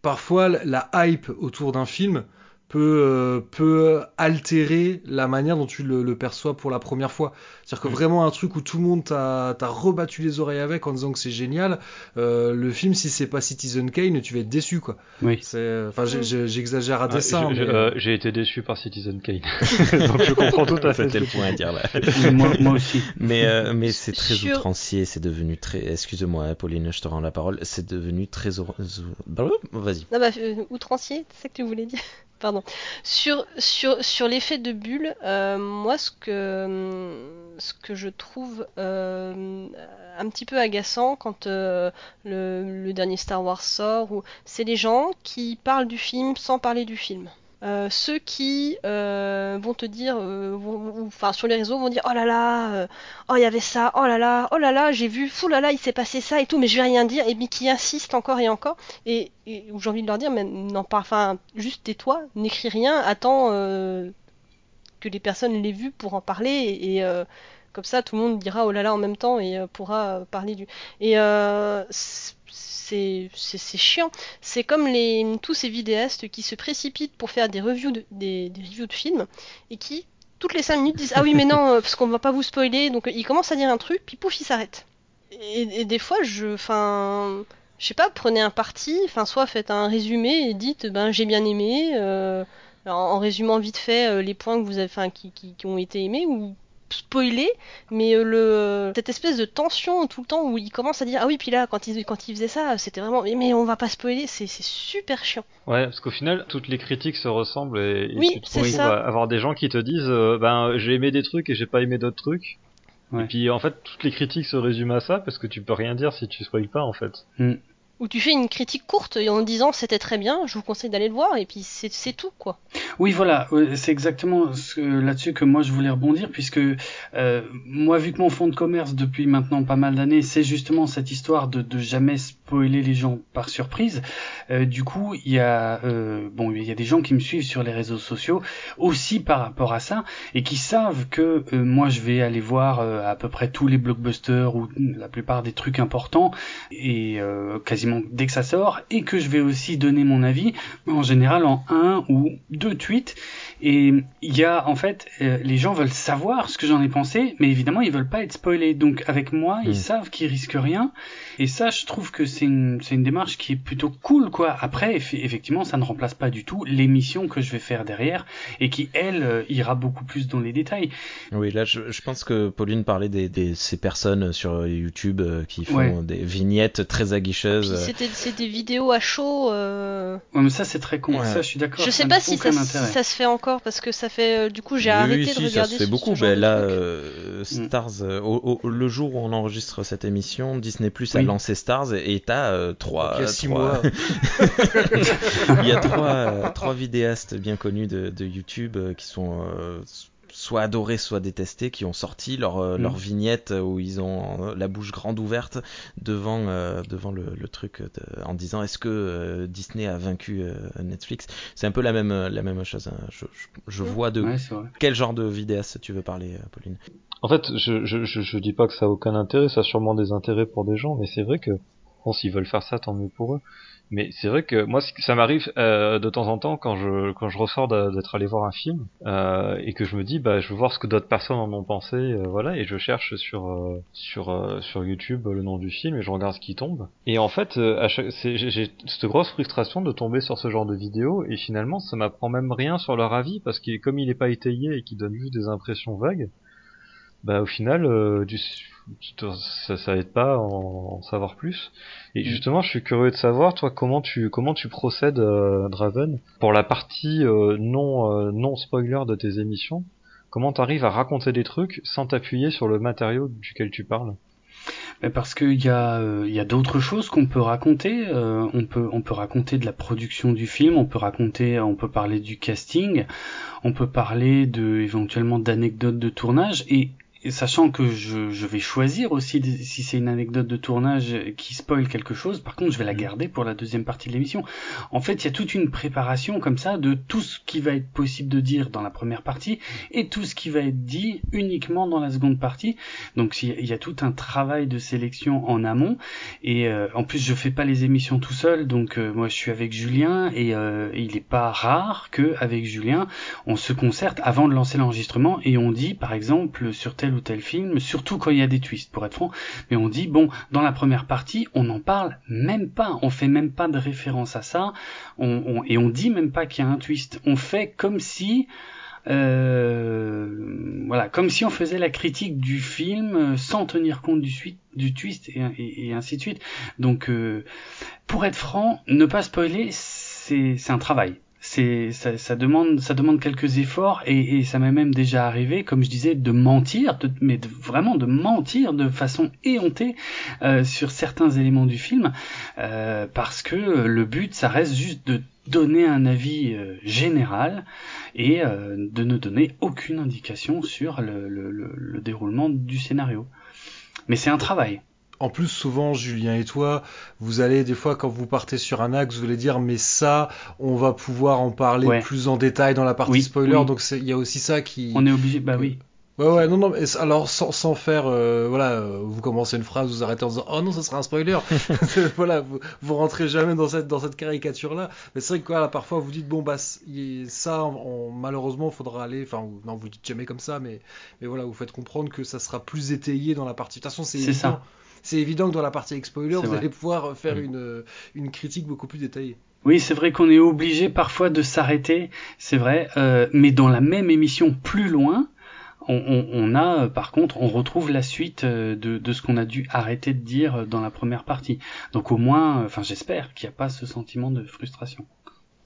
parfois la hype autour d'un film peut, euh, peut altérer la manière dont tu le, le perçois pour la première fois. C'est-à-dire que Mm. vraiment un truc où tout le monde t'a t'a rebattu les oreilles avec en disant que c'est génial, euh, le film si c'est pas Citizen Kane, tu vas être déçu quoi. Oui. Enfin j'exagère à Ah, dessein, mais, euh, J'ai été déçu par Citizen Kane, donc je comprends tout à fait. C'était ce le point à dire là. moi, moi aussi. Mais, euh, mais c'est très outrancier, c'est devenu très. Excuse-moi, hein, Pauline, je te rends la parole. C'est devenu très. Vas-y. Non, bah, outrancier, c'est ça que tu voulais dire Pardon. Sur, sur, sur l'effet de bulle, euh, moi, ce que, ce que je trouve euh, un petit peu agaçant quand euh, le, le dernier Star Wars sort, c'est les gens qui parlent du film sans parler du film. Euh, ceux qui euh, vont te dire, euh, enfin sur les réseaux vont dire oh là là, oh il y avait ça, oh là là, oh là là, j'ai vu, fou là là, il s'est passé ça et tout, mais je vais rien dire, et puis qui insistent encore et encore et, et où j'ai envie de leur dire, mais non, pas, enfin, juste tais-toi, n'écris rien, attends que les personnes l'aient vu pour en parler, et, et, comme ça tout le monde dira oh là là en même temps et pourra parler du. C'est chiant. C'est comme tous ces vidéastes qui se précipitent pour faire des reviews de, des, reviews de films et qui toutes les 5 minutes disent ah oui mais non euh, parce qu'on va pas vous spoiler donc euh, ils commencent à dire un truc puis pouf ils s'arrêtent. Et, des fois je enfin je sais pas, prenez un parti, enfin soit faites un résumé et dites ben j'ai bien aimé, euh, en, résumant vite fait les points que vous avez, qui, qui, qui ont été aimés ou spoiler, mais euh, le cette espèce de tension tout le temps où il commence à dire ah oui puis là quand il quand il faisait ça c'était vraiment mais, mais on va pas spoiler, c'est c'est super chiant. Ouais, parce qu'au final, toutes les critiques se ressemblent et, et Oui, tu te avoir des gens qui te disent euh, ben j'ai aimé des trucs et j'ai pas aimé d'autres trucs. Ouais. Et puis en fait, toutes les critiques se résument à ça parce que tu peux rien dire si tu spoil pas en fait. Où tu fais une critique courte et en disant c'était très bien, je vous conseille d'aller le voir et puis c'est tout quoi. Oui, voilà, c'est exactement là-dessus que moi je voulais rebondir, puisque euh, moi, vu que mon fonds de commerce depuis maintenant pas mal d'années, c'est justement cette histoire de, de jamais spoiler les gens par surprise. Euh, du coup, il y a euh, bon, il y a des gens qui me suivent sur les réseaux sociaux aussi par rapport à ça et qui savent que euh, moi je vais aller voir à peu près tous les blockbusters ou la plupart des trucs importants et quasiment dès que ça sort et que je vais aussi donner mon avis en général en un ou deux tweets et il y a en fait les gens veulent savoir ce que j'en ai pensé mais évidemment ils veulent pas être spoilés donc avec moi ils Mm. savent qu'ils risquent rien et ça je trouve que c'est c'est une démarche qui est plutôt cool quoi après eff- effectivement ça ne remplace pas du tout l'émission que je vais faire derrière et qui elle euh, ira beaucoup plus dans les détails Oui, là, je, je pense que Pauline parlait des, des ces personnes sur YouTube euh, qui font Ouais. des vignettes très Puis aguicheuses. c'était c'est des vidéos à chaud. euh, ouais, mais ça c'est très con Ouais. ça je suis d'accord Je sais pas si ça, se fait encore parce que ça fait euh, du coup j'ai Oui, arrêté de regarder ça se fait ce- beaucoup. ce genre Ben de là, euh, Stars, euh, au, au- le jour où on enregistre cette émission, Disney Plus a Oui. lancé Stars et et t'as euh, trois, Il y a six trois- mois. Il y a trois, euh, trois vidéastes bien connus de, de YouTube euh, qui sont euh, soit adorés, soit détestés, qui ont sorti leur, euh, Mm. leur vignette où ils ont euh, la bouche grande ouverte devant, euh, devant le, le truc de- en disant est-ce que euh, Disney a vaincu euh, Netflix? C'est un peu la même, la même chose. hein. Je, je, je vois de ouais quel genre de vidéaste tu veux parler, Pauline? En fait, je, je, je, je dis pas que ça a aucun intérêt, ça a sûrement des intérêts pour des gens, mais c'est vrai que, bon, s'ils veulent faire ça, tant mieux pour eux. Mais c'est vrai que moi, ça m'arrive euh, de temps en temps quand je quand je ressors d'être allé voir un film euh, et que je me dis, bah, je veux voir ce que d'autres personnes en ont pensé, euh, voilà, et je cherche sur euh, sur euh, sur YouTube le nom du film et je regarde ce qui tombe. Et en fait, euh, chaque, j'ai cette grosse frustration de tomber sur ce genre de vidéo et finalement, ça m'apprend même rien sur leur avis parce que comme il est pas étayé et qu'il donne juste des impressions vagues bah au final ça, ça aide pas à en, en savoir plus et justement je suis curieux de savoir toi comment tu comment tu procèdes euh, Draven pour la partie euh, non euh, non spoiler de tes émissions comment t'arrives à raconter des trucs sans t'appuyer sur le matériau duquel tu parles? Mais parce qu'il y a, euh, y a d'autres choses qu'on peut raconter. euh, on peut, on peut raconter de la production du film. On peut raconter, on peut parler du casting. On peut parler de éventuellement d'anecdotes de tournage et et sachant que je, je vais choisir aussi si c'est une anecdote de tournage qui spoil quelque chose, par contre je vais la garder pour la deuxième partie de l'émission. En fait, il y a toute une préparation comme ça de tout ce qui va être possible de dire dans la première partie et tout ce qui va être dit uniquement dans la seconde partie. Donc il y a- il y a tout un travail de sélection en amont et euh, en plus je fais pas les émissions tout seul, donc euh, moi je suis avec Julien et euh, il est pas rare que avec Julien on se concerte avant de lancer l'enregistrement et on dit par exemple sur tel ou tel film, surtout quand il y a des twists pour être franc, mais on dit bon dans la première partie on n'en parle même pas, on fait même pas de référence à ça, on, on- et on dit même pas qu'il y a un twist, on fait comme si euh, voilà, comme si on faisait la critique du film euh, sans tenir compte du, twist et, et- ainsi de suite. Donc, euh, pour être franc, ne pas spoiler, c'est un travail. C'est ça, ça demande ça demande quelques efforts et, et ça m'est même déjà arrivé, comme je disais, de mentir, mais vraiment de mentir de façon éhontée euh, sur certains éléments du film, euh, parce que le but, ça reste juste de donner un avis euh, général et de ne donner aucune indication sur le- le déroulement du scénario. Mais c'est un travail. En plus, souvent, Julien et toi, vous allez des fois quand vous partez sur un axe, vous allez dire mais ça, on va pouvoir en parler Ouais. plus en détail dans la partie Oui, spoiler. oui. Donc il y a aussi ça qui. On est obligé, bah oui. Ouais ouais non non. mais alors sans, sans faire euh, voilà, euh, vous commencez une phrase, vous arrêtez en disant oh non ça sera un spoiler. voilà, vous, vous rentrez jamais dans cette dans cette caricature là. Mais c'est vrai que voilà, parfois vous dites bon bah ça, on, malheureusement, faudra aller. Enfin non, vous dites jamais comme ça, mais mais voilà, vous faites comprendre que ça sera plus étayé dans la partie. De toute façon, c'est C'est évident. ça. C'est évident que dans la partie avec spoiler, vous vrai. allez pouvoir faire Mm. une, une critique beaucoup plus détaillée. Oui, c'est vrai qu'on est obligé parfois de s'arrêter, c'est vrai, euh, mais dans la même émission plus loin, on, on- on a, euh, par contre, on retrouve la suite euh, de, de ce qu'on a dû arrêter de dire euh, dans la première partie. Donc au moins, euh, enfin j'espère qu'il n'y a pas ce sentiment de frustration.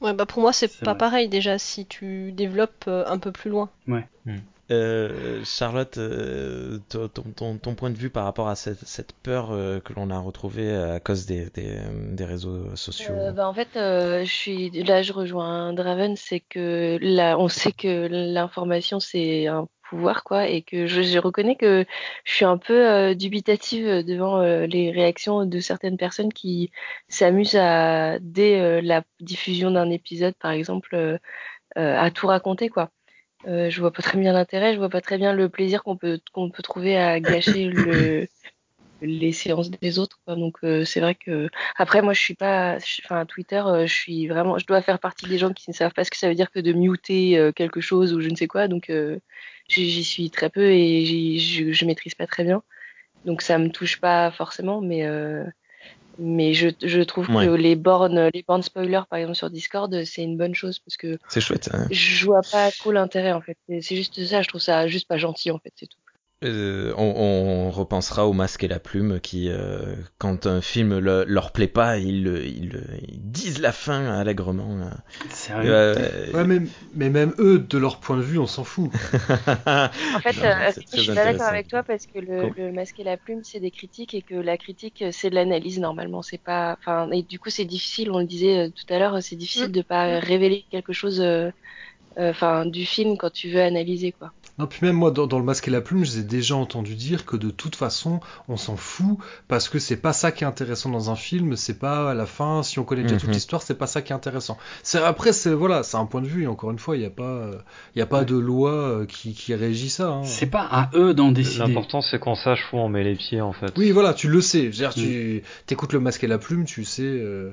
Ouais, bah pour moi c'est pas vrai. pareil déjà si tu développes euh, un peu plus loin. Euh, Euh, Charlotte, euh, ton, point de vue par rapport à cette, peur euh, que l'on a retrouvée à cause des, réseaux sociaux bah, en fait, là, je rejoins Draven, c'est que là, on sait que l'information c'est un pouvoir, quoi, et que je, reconnais que je suis un peu dubitative devant les réactions de certaines personnes qui s'amusent à, dès la diffusion d'un épisode, par exemple, à tout raconter, quoi. Euh, je vois pas très bien l'intérêt, je vois pas très bien le plaisir qu'on peut qu'on peut trouver à gâcher le les séances des autres. quoi. Donc euh, c'est vrai que après moi je suis pas, enfin Twitter, euh, je suis vraiment, je dois faire partie des gens qui ne savent pas ce que ça veut dire que de muter euh, quelque chose ou je ne sais quoi. Donc euh, j'y suis très peu et je, je maîtrise pas très bien. Donc ça me touche pas forcément, mais euh, mais je, je trouve Ouais. que les bornes, les bornes spoilers par exemple sur Discord, c'est une bonne chose parce que C'est chouette. hein. je vois pas trop l'intérêt en fait. C'est juste ça, je trouve ça juste pas gentil en fait, c'est tout. Euh, on, on repensera au masque et la plume qui, euh, quand un film le- leur plaît pas, ils, le- ils, le- ils disent la fin allègrement. Sérieux Euh, Ouais, mais, mais même eux, de leur point de vue, on s'en fout. En fait, Non, euh, je suis pas d'accord avec toi parce que le, Cool. le masque et la plume, c'est des critiques et que la critique, c'est de l'analyse normalement. C'est pas, enfin, et du coup, c'est difficile. On le disait tout à l'heure, c'est difficile de pas révéler quelque chose, euh, euh, enfin, du film quand tu veux analyser, quoi. Non, puis même moi, dans, dans le masque et la plume, j'ai déjà entendu dire que de toute façon, on s'en fout parce que c'est pas ça qui est intéressant dans un film. C'est pas à la fin, si on connaît déjà toute Mhm. l'histoire, c'est pas ça qui est intéressant. C'est après, c'est voilà, c'est un point de vue. Et encore une fois, il n'y a pas, il y a pas de loi euh, qui, qui régit ça. hein. C'est pas à eux d'en décider. L'important c'est qu'on sache où on met les pieds en fait. Oui, voilà, tu le sais. Je veux dire, tu écoutes le masque et la plume, tu sais. euh,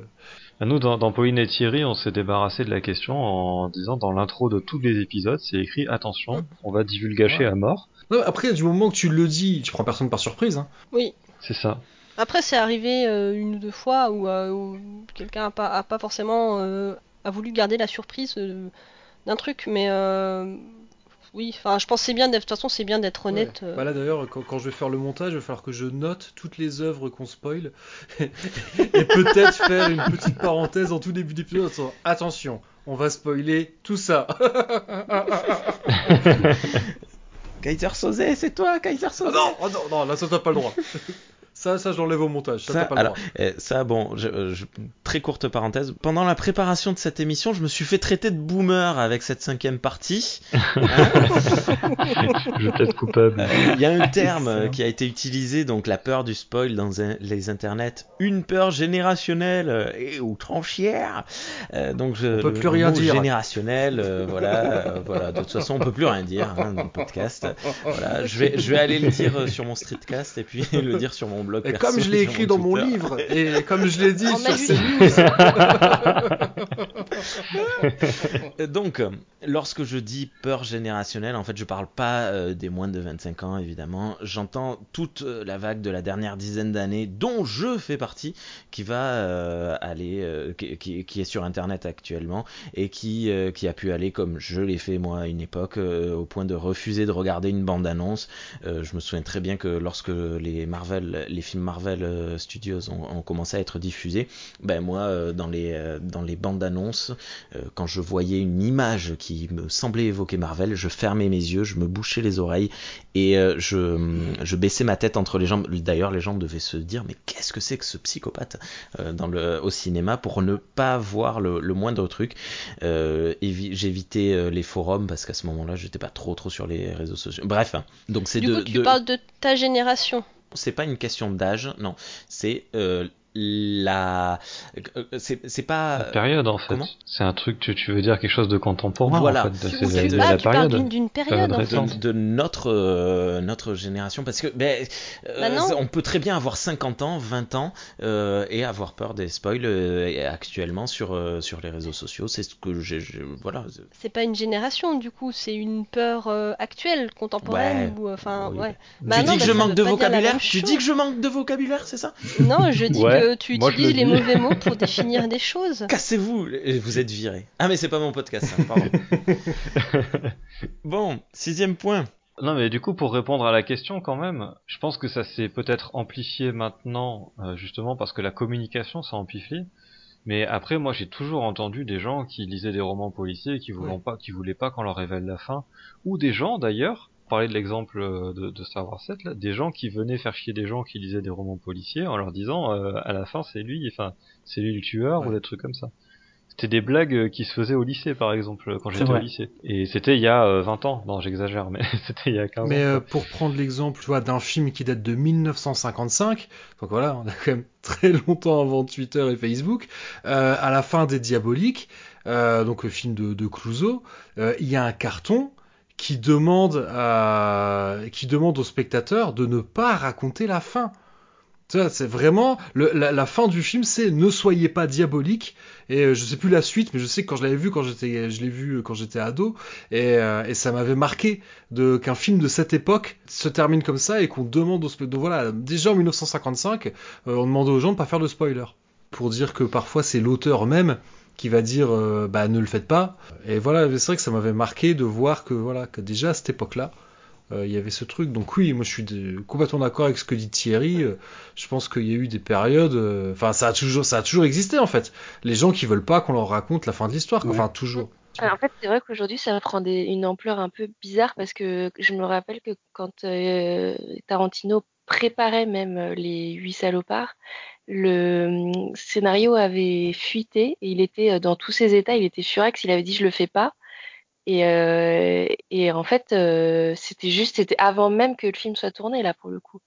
Nous, dans, dans Pauline et Thierry, on s'est débarrassé de la question en disant dans l'intro de tous les épisodes, c'est écrit attention, on va divulgacher Ouais. à mort. Non, après, du moment que tu le dis, tu prends personne par surprise. Hein. Oui. C'est ça. Après, c'est arrivé euh, une ou deux fois où, euh, où quelqu'un a pas, a pas forcément euh, a voulu garder la surprise euh, d'un truc, mais euh, oui, enfin, je pense que c'est bien. d'être- De toute façon, c'est bien d'être honnête. Ouais. euh. Bah là d'ailleurs, quand, quand je vais faire le montage, il va falloir que je note toutes les œuvres qu'on spoil et peut-être faire une petite parenthèse en tout début d'épisode. Attention, on va spoiler tout ça. Kaiser Soze, c'est toi, Kaiser Ah Soze non, oh non, non, là ça t'as pas le droit. Ça, ça je l'enlève au montage. Ça, Ça, pas le alors, droit. eh, ça, bon, je- je- très courte parenthèse. Pendant la préparation de cette émission, je me suis fait traiter de boomer avec cette cinquième partie. Je plaide coupable. Euh, Il y a un terme euh, qui a été utilisé, donc la peur du spoil dans les internets, une peur générationnelle euh, et outrancière. Euh, donc je, On peut le- plus rien dire. Générationnel, euh, voilà, euh, voilà. De toute façon, on peut plus rien dire hein, dans le podcast. Voilà, je vais, je vais aller le dire euh, sur mon streetcast et puis le dire sur mon blog. Et comme je l'ai écrit dans mon livre et comme je l'ai dit sur. CNews. Donc, lorsque je dis peur générationnelle, en fait, je parle pas euh, des moins de 25 ans, évidemment. J'entends toute euh, la vague de la dernière dizaine d'années, dont je fais partie, qui va euh, aller, euh, qui, qui- qui est sur Internet actuellement, et qui, euh, qui a pu aller, comme je l'ai fait moi à une époque, euh, au point de refuser de regarder une bande-annonce. Euh, je me souviens très bien que lorsque les Marvel, les films Marvel euh, Studios ont, ont commencé à être diffusés, ben moi, euh, dans les, euh, dans les bandes-annonces, euh, quand je voyais une image qui me semblait évoquer Marvel, je fermais mes yeux, je me bouchais les oreilles et je, je baissais ma tête entre les jambes. D'ailleurs, les gens devaient se dire mais qu'est-ce que c'est que ce psychopathe dans le, au cinéma pour ne pas voir le, le moindre truc? Euh, évi- J'évitais les forums parce qu'à ce moment-là, j'étais pas trop trop sur les réseaux sociaux. Bref, hein. donc c'est Du de, coup, tu de- parles de ta génération. C'est pas une question d'âge, non, c'est euh, la, euh, c'est c'est pas La période en fait. comment? C'est un truc, tu, tu veux dire quelque chose de contemporain Voilà. en fait, de, Tu, ces- ou tu- de ah, la tu parles période. d'une- d'une période en fait. de, de notre euh, notre génération parce que ben, euh, Bah on peut très bien avoir 50 ans, 20 ans euh, et avoir peur des spoils euh, actuellement sur euh, sur les réseaux sociaux, c'est ce que j'ai j'ai- voilà. C'est pas une génération, du coup, c'est une peur euh, actuelle, contemporaine, Ouais. ou enfin, Oui. ouais. tu Bah non, dis que bah, je manque de vocabulaire, tu dis que je manque de vocabulaire, c'est ça? Non, je dis Ouais, que tu moi, utilises le les dis. mauvais mots pour définir des choses. Cassez-vous, et vous êtes viré. Ah mais c'est pas mon podcast, ça, pardon. bon, sixième point. Non, mais du coup, pour répondre à la question, quand même, je pense que ça s'est peut-être amplifié maintenant, euh, justement parce que la communication s'est amplifiée. Mais après, moi, j'ai toujours entendu des gens qui lisaient des romans policiers et qui voulaient Ouais. pas, qui voulaient pas qu'on leur révèle la fin, ou des gens d'ailleurs parler de l'exemple euh, de, de, Star Wars 7, là, des gens qui venaient faire chier des gens qui lisaient des romans policiers en leur disant euh, à la fin c'est lui, enfin c'est lui le tueur ou des trucs comme ça. C'était des blagues euh, qui se faisaient au lycée par exemple quand j'étais au lycée. Et c'était il y a 20 ans, non j'exagère, mais c'était il y a 15 mais, ans. Mais pour prendre l'exemple, d'un film qui date de 1955, donc voilà, on a quand même très longtemps avant Twitter et Facebook, à la fin des Diaboliques, donc le film de, de Clouseau, il y a un carton qui demande, qui demande au spectateur de ne pas raconter la fin. C'est vraiment la, fin du film, c'est ne soyez pas diabolique. Et euh, je sais plus la suite, mais je sais que quand je l'avais vu quand j'étais, je l'ai vu quand j'étais ado, et, euh, et ça m'avait marqué de qu'un film de cette époque se termine comme ça et qu'on demande aux donc voilà déjà en 1955, euh, on demandait aux gens de pas faire de spoiler pour dire que parfois c'est l'auteur même qui va dire euh, bah ne le faites pas. Et voilà, c'est vrai que ça m'avait marqué de voir que voilà que déjà à cette époque-là, euh, il y avait ce truc. Donc oui, moi je suis de, complètement d'accord avec ce que dit Thierry. Euh, je pense qu'il y a eu des périodes, euh, enfin ça a toujours ça a toujours existé en fait. Les gens qui veulent pas qu'on leur raconte la fin de l'histoire, ouais. enfin toujours. En fait, c'est vrai qu'aujourd'hui, ça prend des, une ampleur un peu bizarre parce que je me rappelle que quand euh, Tarantino préparait même les huit salopards, le scénario avait fuité et il était dans tous ses états, il était furax, il avait dit je le fais pas. Et, euh, et en fait, euh, c'était juste, c'était avant même que le film soit tourné là pour le coup.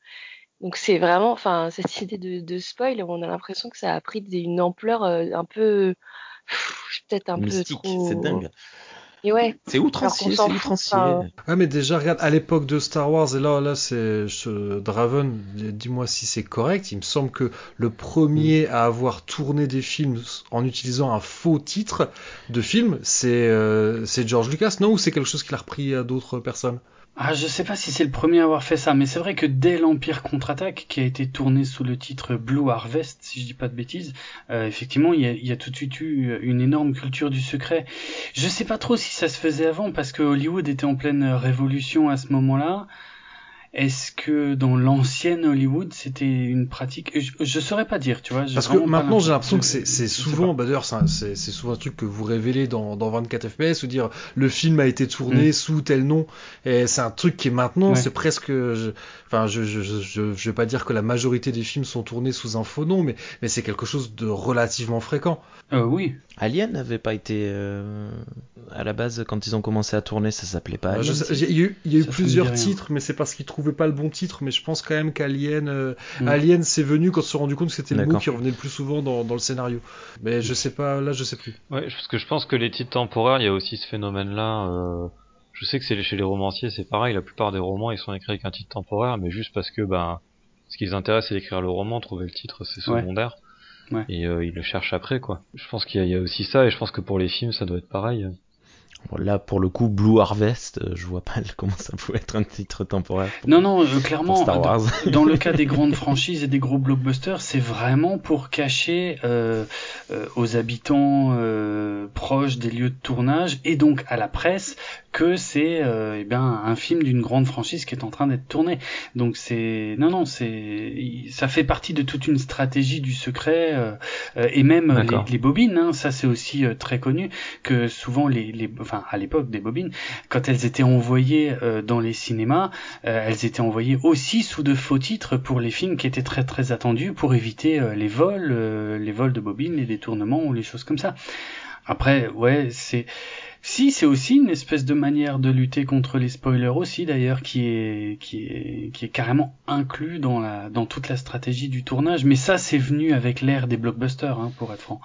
Donc c'est vraiment, enfin, cette idée de, de, spoil, on a l'impression que ça a pris une ampleur un peu, peut-être un Mystique, peu trop. C'est dingue. Et ouais. C'est outrancier, c'est outrancier. Ouais, mais déjà, regarde, à l'époque de Star Wars, et là, là, c'est ce Draven, dis-moi si c'est correct. Il me semble que le premier à avoir tourné des films en utilisant un faux titre de film, c'est euh, c'est George Lucas, non? Ou c'est quelque chose qu'il a repris à d'autres personnes? Ah, je sais pas si c'est le premier à avoir fait ça, mais c'est vrai que dès l'Empire contre-attaque, qui a été tourné sous le titre Blue Harvest, si je dis pas de bêtises, euh, effectivement, il y, a, tout de suite eu une énorme culture du secret. Je sais pas trop si ça se faisait avant, parce que Hollywood était en pleine révolution à ce moment-là. Est-ce que dans l'ancienne Hollywood, c'était une pratique? Je, je saurais pas dire, tu vois. Parce que maintenant, j'ai l'impression que c'est souvent, bah d'ailleurs, c'est souvent un truc que vous révélez dans, dans 24 FPS, ou dire le film a été tourné mm. sous tel nom, et c'est un truc qui est maintenant, ouais. c'est presque, je, enfin, je, je, je, je, je vais pas dire que la majorité des films sont tournés sous un faux nom, mais, mais c'est quelque chose de relativement fréquent. Euh, oui. Alien n'avait pas été euh, à la base quand ils ont commencé à tourner, ça s'appelait pas. Alien, sais, il y a eu, il y a eu plusieurs titres, mais c'est parce qu'ils trouvaient pas le bon titre. Mais je pense quand même qu'Alien, euh, mm. Alien, c'est venu quand ils se sont rendu compte que c'était le mot qui revenait le plus souvent dans, dans, le scénario. Mais je sais pas, là, je sais plus. Ouais, parce que je pense que les titres temporaires, il y a aussi ce phénomène-là. Euh, je sais que c'est chez les romanciers, c'est pareil. La plupart des romans, ils sont écrits avec un titre temporaire, mais juste parce que ben, ce qui les intéresse, c'est d'écrire le roman, trouver le titre, c'est secondaire. Ouais. Ouais. Et euh, ils le cherchent après, quoi. Je pense qu'il y, y, a aussi ça, et je pense que pour les films, ça doit être pareil. Bon, là, pour le coup, Blue Harvest, euh, je vois pas comment ça pouvait être un titre temporaire. Pour, non, non, euh, clairement, Star Wars. Dans, dans, le cas des grandes franchises et des gros blockbusters, c'est vraiment pour cacher euh, euh, aux habitants euh, proches des lieux de tournage et donc à la presse que c'est eh bien un film d'une grande franchise qui est en train d'être tourné. Donc c'est non, non, c'est ça fait partie de toute une stratégie du secret et même les, les, bobines. Hein, ça, c'est aussi très connu que souvent les, les enfin à l'époque des bobines, quand elles étaient envoyées euh, dans les cinémas, euh, elles étaient envoyées aussi sous de faux titres pour les films qui étaient très très attendus pour éviter euh, les vols, les vols de bobines, les détournements ou les choses comme ça. Après, ouais, c'est si c'est aussi une espèce de manière de lutter contre les spoilers aussi d'ailleurs qui est qui est qui est carrément inclus dans la dans toute la stratégie du tournage. Mais ça c'est venu avec l'ère des blockbusters hein, pour être franc.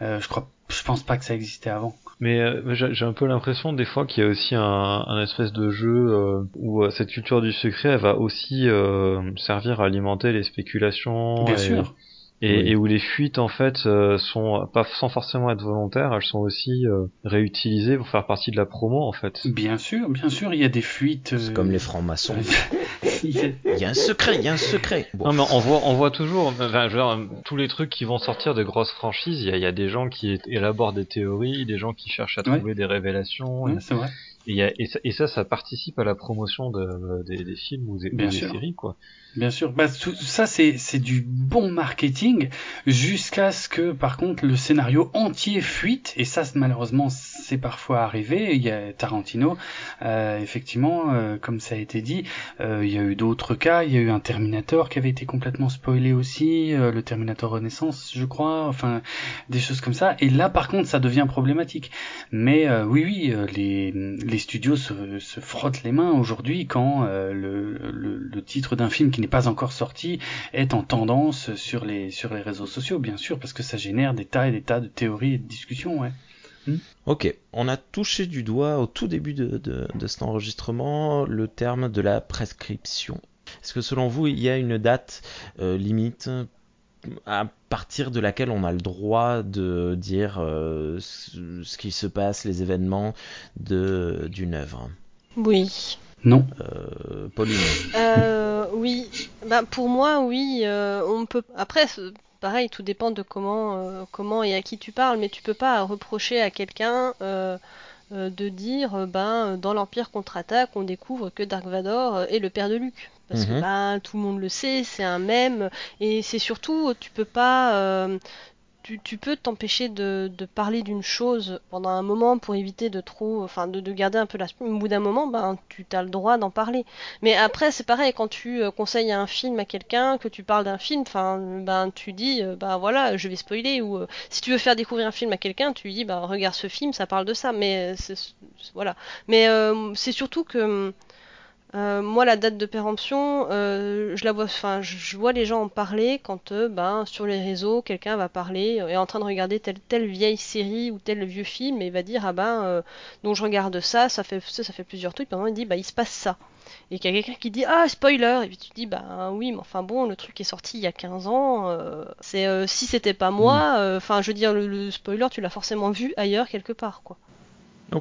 Euh, je crois je pense pas que ça existait avant. Mais euh, j'ai un peu l'impression des fois qu'il y a aussi un, un espèce de jeu euh, où euh, cette culture du secret elle va aussi euh, servir à alimenter les spéculations. Bien et, sûr. Et, oui. et, où les fuites en fait euh, sont pas sans forcément être volontaires, elles sont aussi réutilisées pour faire partie de la promo en fait. Bien sûr, bien sûr, il y a des fuites. C'est comme les francs-maçons. il y a un secret, il y a un secret. Bon. Non mais on voit, on voit toujours, enfin, je veux dire, tous les trucs qui vont sortir de grosses franchises, il y, y, a des gens qui élaborent des théories, des gens qui cherchent à trouver ouais. des révélations. Ouais, et, c'est vrai. Et, ça, et ça, ça participe à la promotion de, des, des films ou des, ou Bien des sûr. séries, quoi. Bien sûr, bah, tout- ça c'est du bon marketing jusqu'à ce que par contre le scénario entier fuite et ça malheureusement c'est parfois arrivé. Il y a Tarantino, euh, effectivement, euh, comme ça a été dit, euh, il y a eu d'autres cas. Il y a eu un Terminator qui avait été complètement spoilé aussi, le Terminator Renaissance, je crois. Enfin, des choses comme ça. Et là par contre ça devient problématique. Mais oui, oui, les, les studios se, frottent les mains aujourd'hui quand euh, le, titre d'un film qui n'est pas encore sorti est en tendance sur les, sur les réseaux sociaux, bien sûr, parce que ça génère des tas et des tas de théories et de discussions. Ouais. Ok, on a touché du doigt au tout début de, de- de cet enregistrement le terme de la prescription. Est-ce que selon vous, il y a une date euh, limite à partir de laquelle on a le droit de dire euh, ce qui se passe, les événements de d'une œuvre Oui. Non. Euh, Pauline Euh, oui. Bah, pour moi, oui. euh, on peut. Après, pareil, tout dépend de comment, euh, comment et à qui tu parles, mais tu peux pas reprocher à quelqu'un de dire, euh, ben, dans l'Empire contre-attaque, on découvre que Dark Vador euh, est le père de Luke. Parce que Mhm. ben, tout le monde le sait, c'est un mème, et c'est surtout, tu peux pas. euh, tu, peux t'empêcher de, parler d'une chose pendant un moment pour éviter de trop, enfin de, de garder un peu la Au bout d'un moment, ben tu as le droit d'en parler. Mais après, c'est pareil, quand tu euh, conseilles un film à quelqu'un, que tu parles d'un film, enfin, ben tu dis, euh, ben voilà, je vais spoiler. Ou euh, si tu veux faire découvrir un film à quelqu'un, tu dis, ben regarde ce film, ça parle de ça. Mais voilà. Mais c'est surtout que euh, moi, la date de péremption, euh, je la vois, enfin, je, vois les gens en parler quand, euh, ben, sur les réseaux, quelqu'un va parler, est en train de regarder telle telle vieille série ou tel vieux film et va dire ah ben, donc je regarde ça, ça fait ça, ça fait plusieurs trucs, pendant il dit bah il se passe ça. Et qu'il y a quelqu'un qui dit ah spoiler et puis tu dis bah oui mais enfin bon le truc est sorti il y a 15 ans, c'est si c'était pas moi, enfin je veux dire le spoiler tu l'as forcément vu ailleurs quelque part quoi.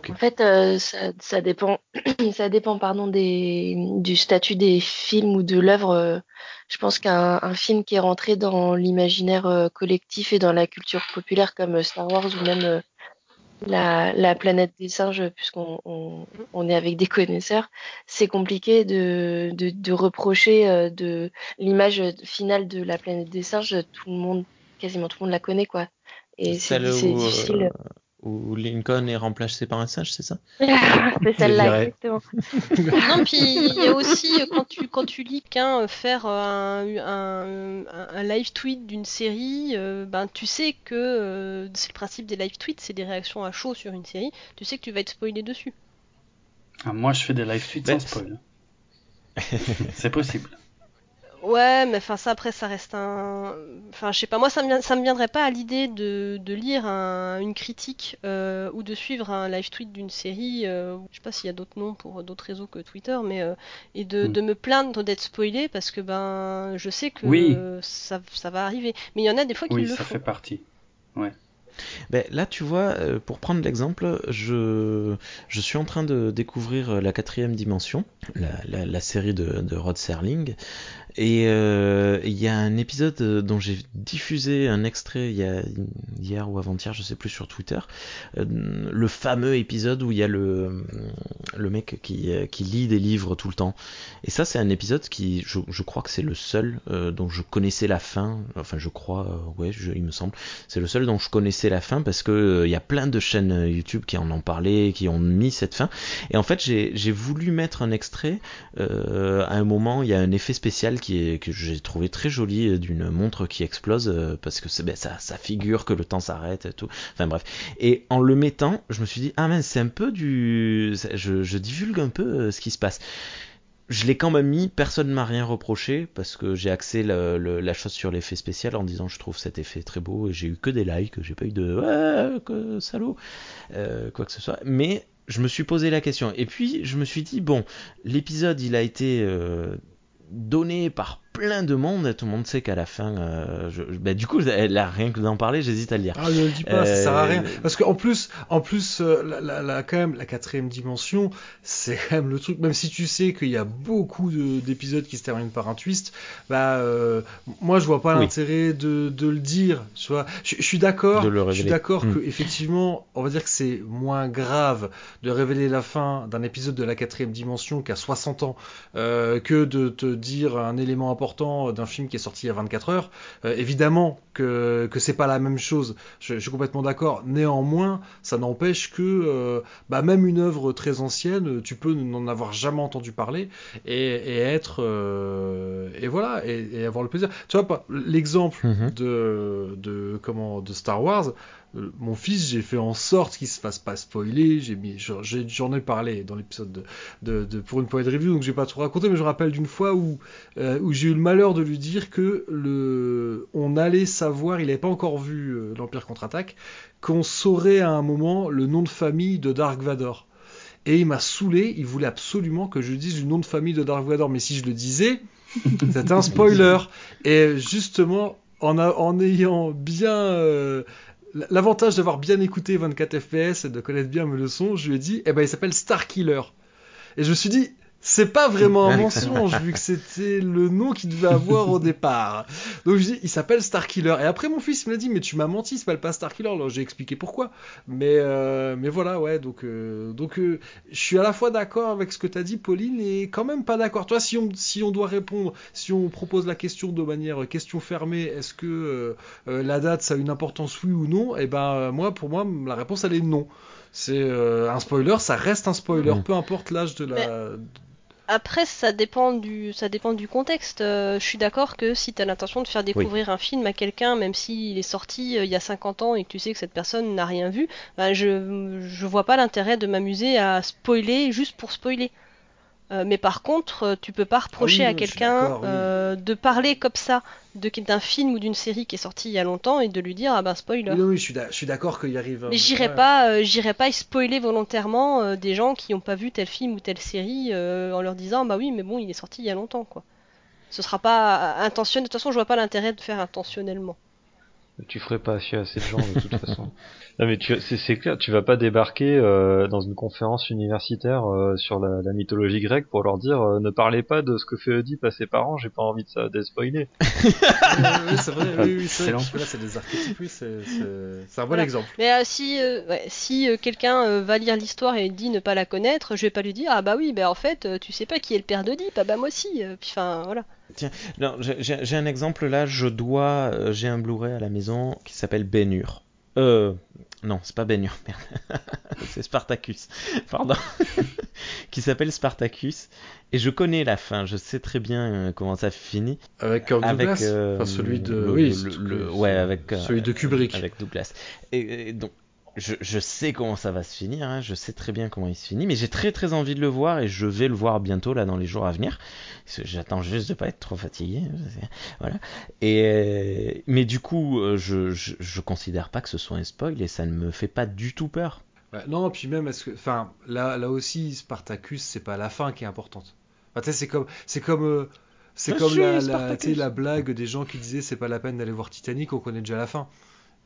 En fait, euh, ça, ça dépend, ça dépend pardon, des, du statut des films ou de l'œuvre. euh, Je pense qu'un un film qui est rentré dans l'imaginaire euh, collectif et dans la culture populaire comme euh, Star Wars ou même la, la planète des singes, puisqu'on on, on est avec des connaisseurs, c'est compliqué de, de, de reprocher de l'image finale de la planète des singes. Tout le monde, quasiment tout le monde la connaît, quoi. Et c'est difficile. euh, où Lincoln est remplacé par un singe, c'est ça? C'est celle-là, exactement. Non, puis il y a aussi, quand tu, quand tu lis qu'un euh, faire euh, un, un, un- un live tweet d'une série, euh, ben tu sais que euh, c'est le principe des live tweets, c'est des réactions à chaud sur une série, tu sais que tu vas être spoilé dessus. Ah, moi, je fais des live tweets Ben, sans spoil. c'est possible. Ouais, mais enfin ça après ça reste un, enfin je sais pas, moi ça me, ça me viendrait pas à l'idée de, de lire un- une critique euh, ou de suivre un live tweet d'une série, euh, je sais pas s'il y a d'autres noms pour d'autres réseaux que Twitter, mais euh, et de, Mm. de me plaindre d'être spoilé parce que ben je sais que Oui. euh, ça, ça va arriver. Mais il y en a des fois qui Oui, le ça fait partie. Ben, là, tu vois, euh, pour prendre l'exemple, je, je suis en train de découvrir la quatrième dimension, la, la, la série de, de Rod Serling, et euh, il y a un épisode euh, dont j'ai diffusé un extrait y a, hier ou avant-hier, je sais plus, sur Twitter, euh, le fameux épisode où il y a le, mec qui, lit des livres tout le temps. Et ça, c'est un épisode qui, je, crois que c'est le seul dont je connaissais la fin, enfin je crois, ouais, il me semble, c'est le seul dont je connaissais la fin parce que il y a plein de chaînes YouTube qui en ont parlé, qui ont mis cette fin. Et en fait, j'ai voulu mettre un extrait. à un moment, il y a un effet spécial qui que j'ai trouvé très joli euh, d'une montre qui explose euh, parce que ben, ça, figure que le temps s'arrête et tout. Enfin bref. Et en le mettant, je me suis dit ah mince, c'est un peu du, je, divulgue un peu euh, ce qui se passe. Je l'ai quand même mis, personne ne m'a rien reproché parce que j'ai axé la chose sur l'effet spécial en disant je trouve cet effet très beau et j'ai eu que des likes, j'ai pas eu de ouais, que salaud, quoi que ce soit. Mais je me suis posé la question et puis je me suis dit bon, l'épisode il a été donné par plein de monde. Et tout le monde sait qu'à la fin, euh, je, bah, du coup, là, rien que d'en parler, j'hésite à le dire. Ah, ne le dis pas, ça sert à Euh, rien. Parce qu'en plus, en plus, euh, la, la- la- quand même, la quatrième dimension, c'est quand même le truc. Même si tu sais qu'il y a beaucoup de- d'épisodes qui se terminent par un twist, bah, euh, moi, je vois pas Oui. l'intérêt de, de le dire. Tu vois, je, je suis d'accord. Je suis d'accord Mm. que effectivement, on va dire que c'est moins grave de révéler la fin d'un épisode de la quatrième dimension qui a 60 ans euh, que de te dire un élément important d'un film qui est sorti il y a 24 heures. Euh, évidemment que, que c'est pas la même chose. Je, je suis complètement d'accord. Néanmoins, ça n'empêche que euh, bah, même une œuvre très ancienne, tu peux n'en avoir jamais entendu parler et, et être euh, et voilà et, et avoir le plaisir. Tu vois pas l'exemple Mhm. de, de comment de Star Wars. Euh, Mon fils, j'ai fait en sorte qu'il se fasse pas spoiler. J'ai mis, j'en- j'ai- ai parlé dans l'épisode de, de, de- pour une de review, donc je vais pas trop raconter, mais je me rappelle d'une fois où euh, où j'ai eu le malheur de lui dire que le, on allait savoir, il n'avait pas encore vu euh, l'Empire contre-attaque, qu'on saurait à un moment le nom de famille de Dark Vador. Et il m'a saoulé, il voulait absolument que je dise le nom de famille de Dark Vador, mais si je le disais, c'était un spoiler. Et justement, en, a- en ayant bien euh, l'avantage d'avoir bien écouté 24 FPS et de connaître bien mes leçons, je lui ai dit, eh ben il s'appelle Starkiller. Et je me suis dit, c'est pas vraiment un mensonge vu que c'était le nom qu'il devait avoir au départ. Donc je dis, il s'appelle Starkiller. Et après mon fils me l'a dit, mais tu m'as menti, il s'appelle pas Starkiller. Alors j'ai expliqué pourquoi. Mais euh, mais voilà, ouais. Donc euh, donc euh, je suis à la fois d'accord avec ce que t'as dit, Pauline, et quand même pas d'accord. Toi, si on si on doit répondre, si on propose la question de manière question fermée, est-ce que euh, euh, la date ça a une importance oui ou non? Eh ben euh, moi, pour moi, la réponse elle est non. C'est euh, un spoiler, ça reste un spoiler, peu importe l'âge de la. Après, ça dépend du, ça dépend du contexte. Euh, je suis d'accord que si tu as l'intention de faire découvrir un film à quelqu'un, même s'il est sorti euh, il y a 50 ans et que tu sais que cette personne n'a rien vu, ben, je, je vois pas l'intérêt de m'amuser à spoiler juste pour spoiler. Euh, mais par contre, euh, tu peux pas reprocher oui, à quelqu'un oui. euh, de parler comme ça de- d'un film ou d'une série qui est sorti il y a longtemps et de lui dire ah ben spoiler. Oui, non, oui, je suis d'accord qu'il y arrive. Mais j'irai ouais. pas, euh, j'irai pas spoiler volontairement euh, des gens qui n'ont pas vu tel film ou telle série euh, en leur disant bah oui mais bon il est sorti il y a longtemps quoi. Ce sera pas intentionnel. De toute façon je vois pas l'intérêt de faire intentionnellement. Tu ferais pas chier assez de gens de toute façon. Non mais tu, c'est, c'est clair, tu vas pas débarquer euh, dans une conférence universitaire euh, sur la, la mythologie grecque pour leur dire euh, ne parlez pas de ce que fait Oedipe à ses parents, j'ai pas envie de ça, de spoiler. Oui, oui, c'est vrai, oui, oui, c'est vrai. Excellent. Parce que là, c'est des archétypes, oui, c'est c'est- c'est un bon Voilà. exemple. Mais euh, si euh, ouais, si euh, quelqu'un euh, va lire l'histoire et dit ne pas la connaître, je vais pas lui dire ah bah oui bah en fait euh, tu sais pas qui est le père d'Oedipe ah bah moi aussi. puis enfin voilà. Non, j'ai- un exemple là, je dois, j'ai un Blu-ray à la maison qui s'appelle Ben-Hur. Euh, non, c'est pas Ben-Hur, merde. c'est Spartacus, pardon. qui s'appelle Spartacus. Et je connais la fin, je sais très bien euh, comment ça finit. Avec Kirk Avec Douglas? euh, Enfin, celui de. le- oui, le- c'est- le- c'est- ouais, avec euh, Celui de Kubrick. avec Douglas. Et, et donc, je, je sais comment ça va se finir, hein, je sais très bien comment il se finit, mais j'ai très très envie de le voir et je vais le voir bientôt là dans les jours à venir. J'attends juste de pas être trop fatigué, voilà. Et euh, mais du coup, euh, je, je je considère pas que ce soit un spoil et ça ne me fait pas du tout peur. Ouais, non, puis même, est-ce que, enfin, là, là aussi, Spartacus, c'est pas la fin qui est importante. Enfin, c'est comme, c'est comme, euh, c'est Ah, comme la, la, la blague des gens qui disaient c'est pas la peine d'aller voir Titanic, on connaît déjà la fin.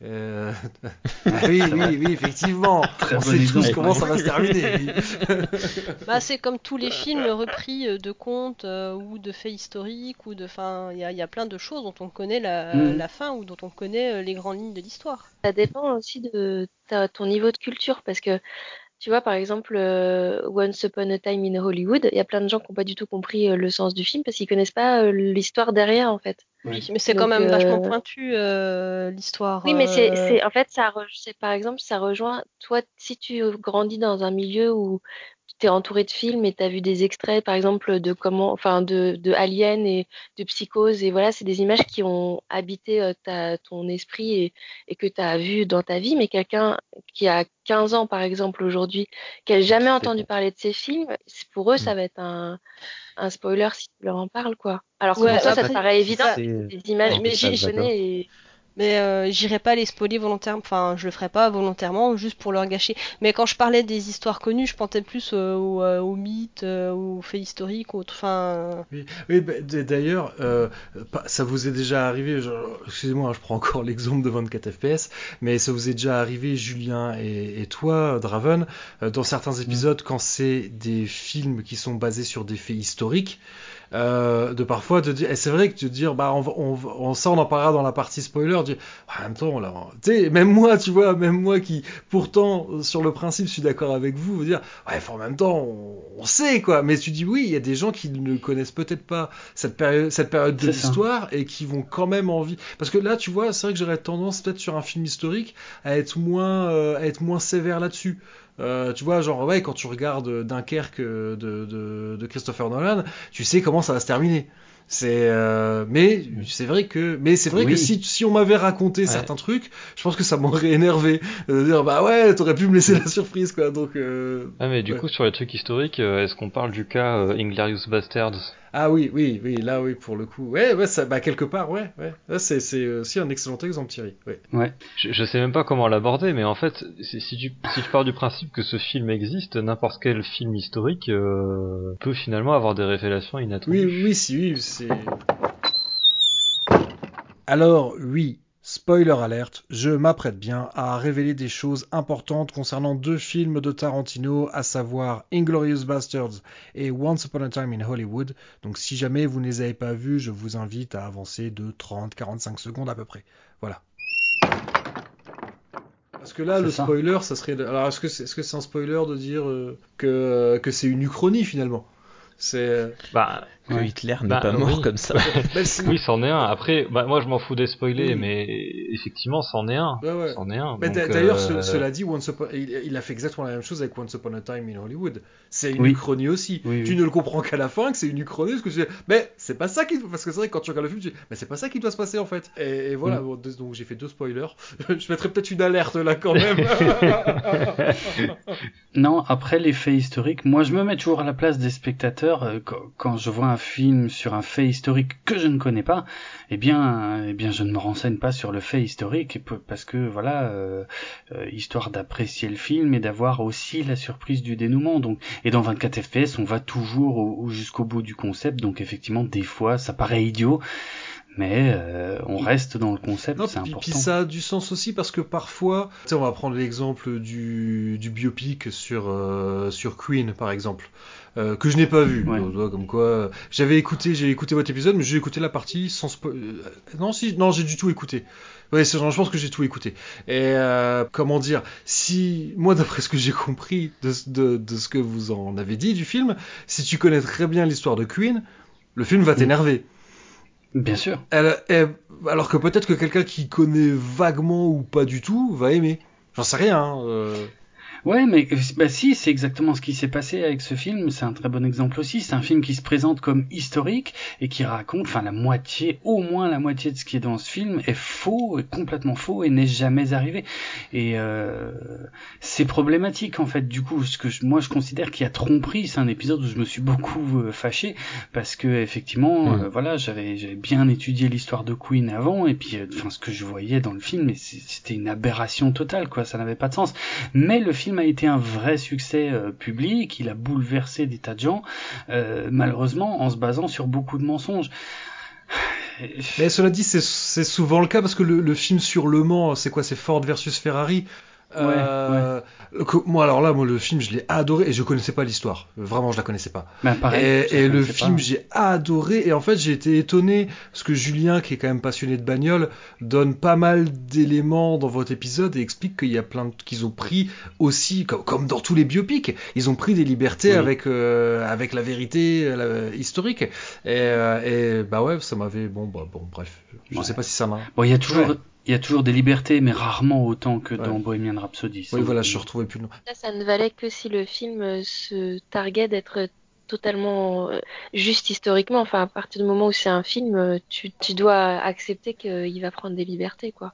Euh, ah oui, oui, oui, effectivement. Très on sait tous comment ça va se terminer. Bah, c'est comme tous les films repris euh, de contes euh, ou de faits historiques ou de, enfin, il y a, il y a plein de choses dont on connaît la, la fin ou dont on connaît les grandes lignes de l'histoire. Ça dépend aussi de ta- ton niveau de culture parce que tu vois par exemple euh, Once Upon a Time in Hollywood, il y a plein de gens qui n'ont pas du tout compris euh, le sens du film parce qu'ils connaissent pas euh, l'histoire derrière en fait. Oui, mais c'est quand même vachement euh, pointu euh, l'histoire. Oui, mais c'est, c'est, en fait, ça, re- par exemple, ça rejoint, toi, si tu grandis dans un milieu où tu es entouré de films et tu as vu des extraits, par exemple, de comment, enfin, de, de Alien et de Psychose, et voilà, c'est des images qui ont habité euh, ta, ton esprit et, et que tu as vu dans ta vie, mais quelqu'un qui a 15 ans, par exemple, aujourd'hui, qui a jamais entendu parler de ces films, c'est- pour eux, ça Mm. va être un, un spoiler si tu leur en parles, quoi. Alors que Ouais, pour toi, ça te paraît évident, des images mais que connais et... Mais euh, j'irai pas les spoiler volontairement, enfin je le ferai pas volontairement juste pour leur gâcher. Mais quand je parlais des histoires connues, je pensais plus euh, aux, euh, aux mythes, euh, aux faits historiques, aux... enfin... Oui, oui bah, d'ailleurs, euh, ça vous est déjà arrivé, excusez-moi, hein, je prends encore l'exemple de 24 FPS, mais ça vous est déjà arrivé, Julien et, et toi, Draven, euh, dans certains épisodes, quand c'est des films qui sont basés sur des faits historiques, euh, de parfois te dire, et c'est vrai que te dire, bah, on, va- on, on, ça on en parlera dans la partie spoiler, dire, Ah, en même temps, là, tu sais, même moi, tu vois, même moi qui, pourtant, sur le principe, suis d'accord avec vous, vous dire, ouais, en même temps, on, on sait, quoi, mais tu dis, oui, il y a des gens qui ne connaissent peut-être pas cette période, cette période de l'histoire et qui vont quand même envie, parce que là, tu vois, c'est vrai que j'aurais tendance, peut-être sur un film historique, à être moins, euh, à être moins sévère là-dessus. Euh, tu vois, genre, ouais, quand tu regardes Dunkerque euh, de, de, de Christopher Nolan, tu sais comment ça va se terminer. C'est, euh, mais c'est vrai que, mais c'est vrai Oui. que si, si on m'avait raconté Ouais. certains trucs, je pense que ça m'aurait énervé de dire bah ouais, t'aurais pu me laisser la surprise quoi. Donc euh, Ah mais du Ouais. coup sur les trucs historiques, euh, est-ce qu'on parle du cas euh, Inglorious Bastards? Ah oui, oui, oui, là oui pour le coup, ouais, ouais, ça, bah quelque part, ouais, ouais, c'est c'est aussi un excellent exemple Thierry. Ouais. Ouais. je, je sais même pas comment l'aborder, mais en fait, si, si tu si tu pars du principe que ce film existe, n'importe quel film historique euh, peut finalement avoir des révélations inattendues. Oui, oui, si, oui, c'est. Alors, oui, spoiler alerte, je m'apprête bien à révéler des choses importantes concernant deux films de Tarantino, à savoir Inglorious Bastards et Once Upon a Time in Hollywood. Donc, si jamais vous ne les avez pas vus, je vous invite à avancer de 30-45 secondes à peu près. Voilà. Parce que là, le ça. spoiler, ça serait. Alors, est-ce que c'est est -ce c'est un spoiler de dire euh, que, que c'est une uchronie finalement? C'est. Bah, Que Ouais. Hitler n'est Bah, pas mort oui. comme ça. Oui, c'en est un. Après, bah, moi je m'en fous des spoilers, Oui. mais effectivement, c'en est un. Ouais, ouais. C'en est un. Mais D'ailleurs, euh, ce- cela dit, Once Upon- il, il a fait exactement la même chose avec Once Upon a Time in Hollywood. C'est une Oui. uchronie aussi. Oui, tu oui. ne le comprends qu'à la fin que c'est une uchronie, parce que tu dis, mais c'est pas ça qui, parce que c'est vrai quand tu regardes le film, tu dis, mais c'est pas ça qui doit se passer en fait. Et, et voilà, Mm. bon, donc j'ai fait deux spoilers. Je mettrais peut-être une alerte là quand même. Non, après les faits historiques, moi je me mets toujours à la place des spectateurs euh, quand, je vois un film sur un fait historique que je ne connais pas, eh bien, euh, eh bien je ne me renseigne pas sur le fait historique et parce que voilà, euh, histoire d'apprécier le film et d'avoir aussi la surprise du dénouement. Donc, et dans 24 FPS, on va toujours au- au- jusqu'au bout du concept. Donc effectivement, des fois, ça paraît idiot, mais euh, on reste dans le concept, c'est important. puis ça a du sens aussi parce que parfois, on va prendre l'exemple du, du biopic sur, euh, sur Queen par exemple, euh, que je n'ai pas vu. Ouais. Donc, comme quoi, euh, j'avais écouté, j'ai écouté votre épisode, mais j'ai écouté la partie sans spo- euh, Non, si, non, j'ai du tout écouté. Ouais, je pense que j'ai tout écouté. Et euh, comment dire, si moi, d'après ce que j'ai compris de, de, de ce que vous en avez dit du film, si tu connais très bien l'histoire de Queen, le film va Mm. t'énerver. Bien sûr. Elle, elle- alors que peut-être que quelqu'un qui connaît vaguement ou pas du tout va aimer. J'en sais rien. hein, euh. Ouais, mais bah si, c'est exactement ce qui s'est passé avec ce film. C'est un très bon exemple aussi. C'est un film qui se présente comme historique et qui raconte, enfin la moitié, au moins la moitié de ce qui est dans ce film est faux, est complètement faux et n'est jamais arrivé. Et euh, c'est problématique en fait. Du coup, ce que je- moi je considère qu'il y a tromperie. C'est un épisode où je me suis beaucoup euh, fâché parce que effectivement, Mm. euh, voilà, j'avais bien étudié l'histoire de Queen avant et puis, euh, enfin ce que je voyais dans le film, c'était une aberration totale quoi. Ça n'avait pas de sens. Mais le film a été un vrai succès euh, public, il a bouleversé des tas de gens, euh, malheureusement en se basant sur beaucoup de mensonges. Mais cela dit, c'est- c'est souvent le cas parce que le, le film sur Le Mans, c'est quoi? C'est Ford versus Ferrari. Euh, que- moi alors là, moi le film, je l'ai adoré et je connaissais pas l'histoire. Vraiment, je la connaissais pas. Ben, pareil, et le film, j'ai adoré. Et en fait, j'ai été étonné parce que Julien, qui est quand même passionné de bagnole, donne pas mal d'éléments dans votre épisode et explique qu'il y a plein qu'ils ont pris aussi, comme, comme dans tous les biopics, ils ont pris des libertés Oui. avec euh, avec la vérité euh, la- historique. Et, euh, et bah ouais, ça m'avait bon bah bon bref, je Ouais. sais pas si ça m'a. Bon, il y a toujours, Ouais. Il y a toujours des libertés, mais rarement autant que Ouais. dans Bohemian Rhapsody. Oui voilà, je retrouvais plus le nom. Ça, ça ne valait que si le film euh, se targuait d'être totalement euh, juste historiquement. Enfin, à partir du moment où c'est un film, euh, tu, tu dois accepter qu'il va prendre des libertés, quoi.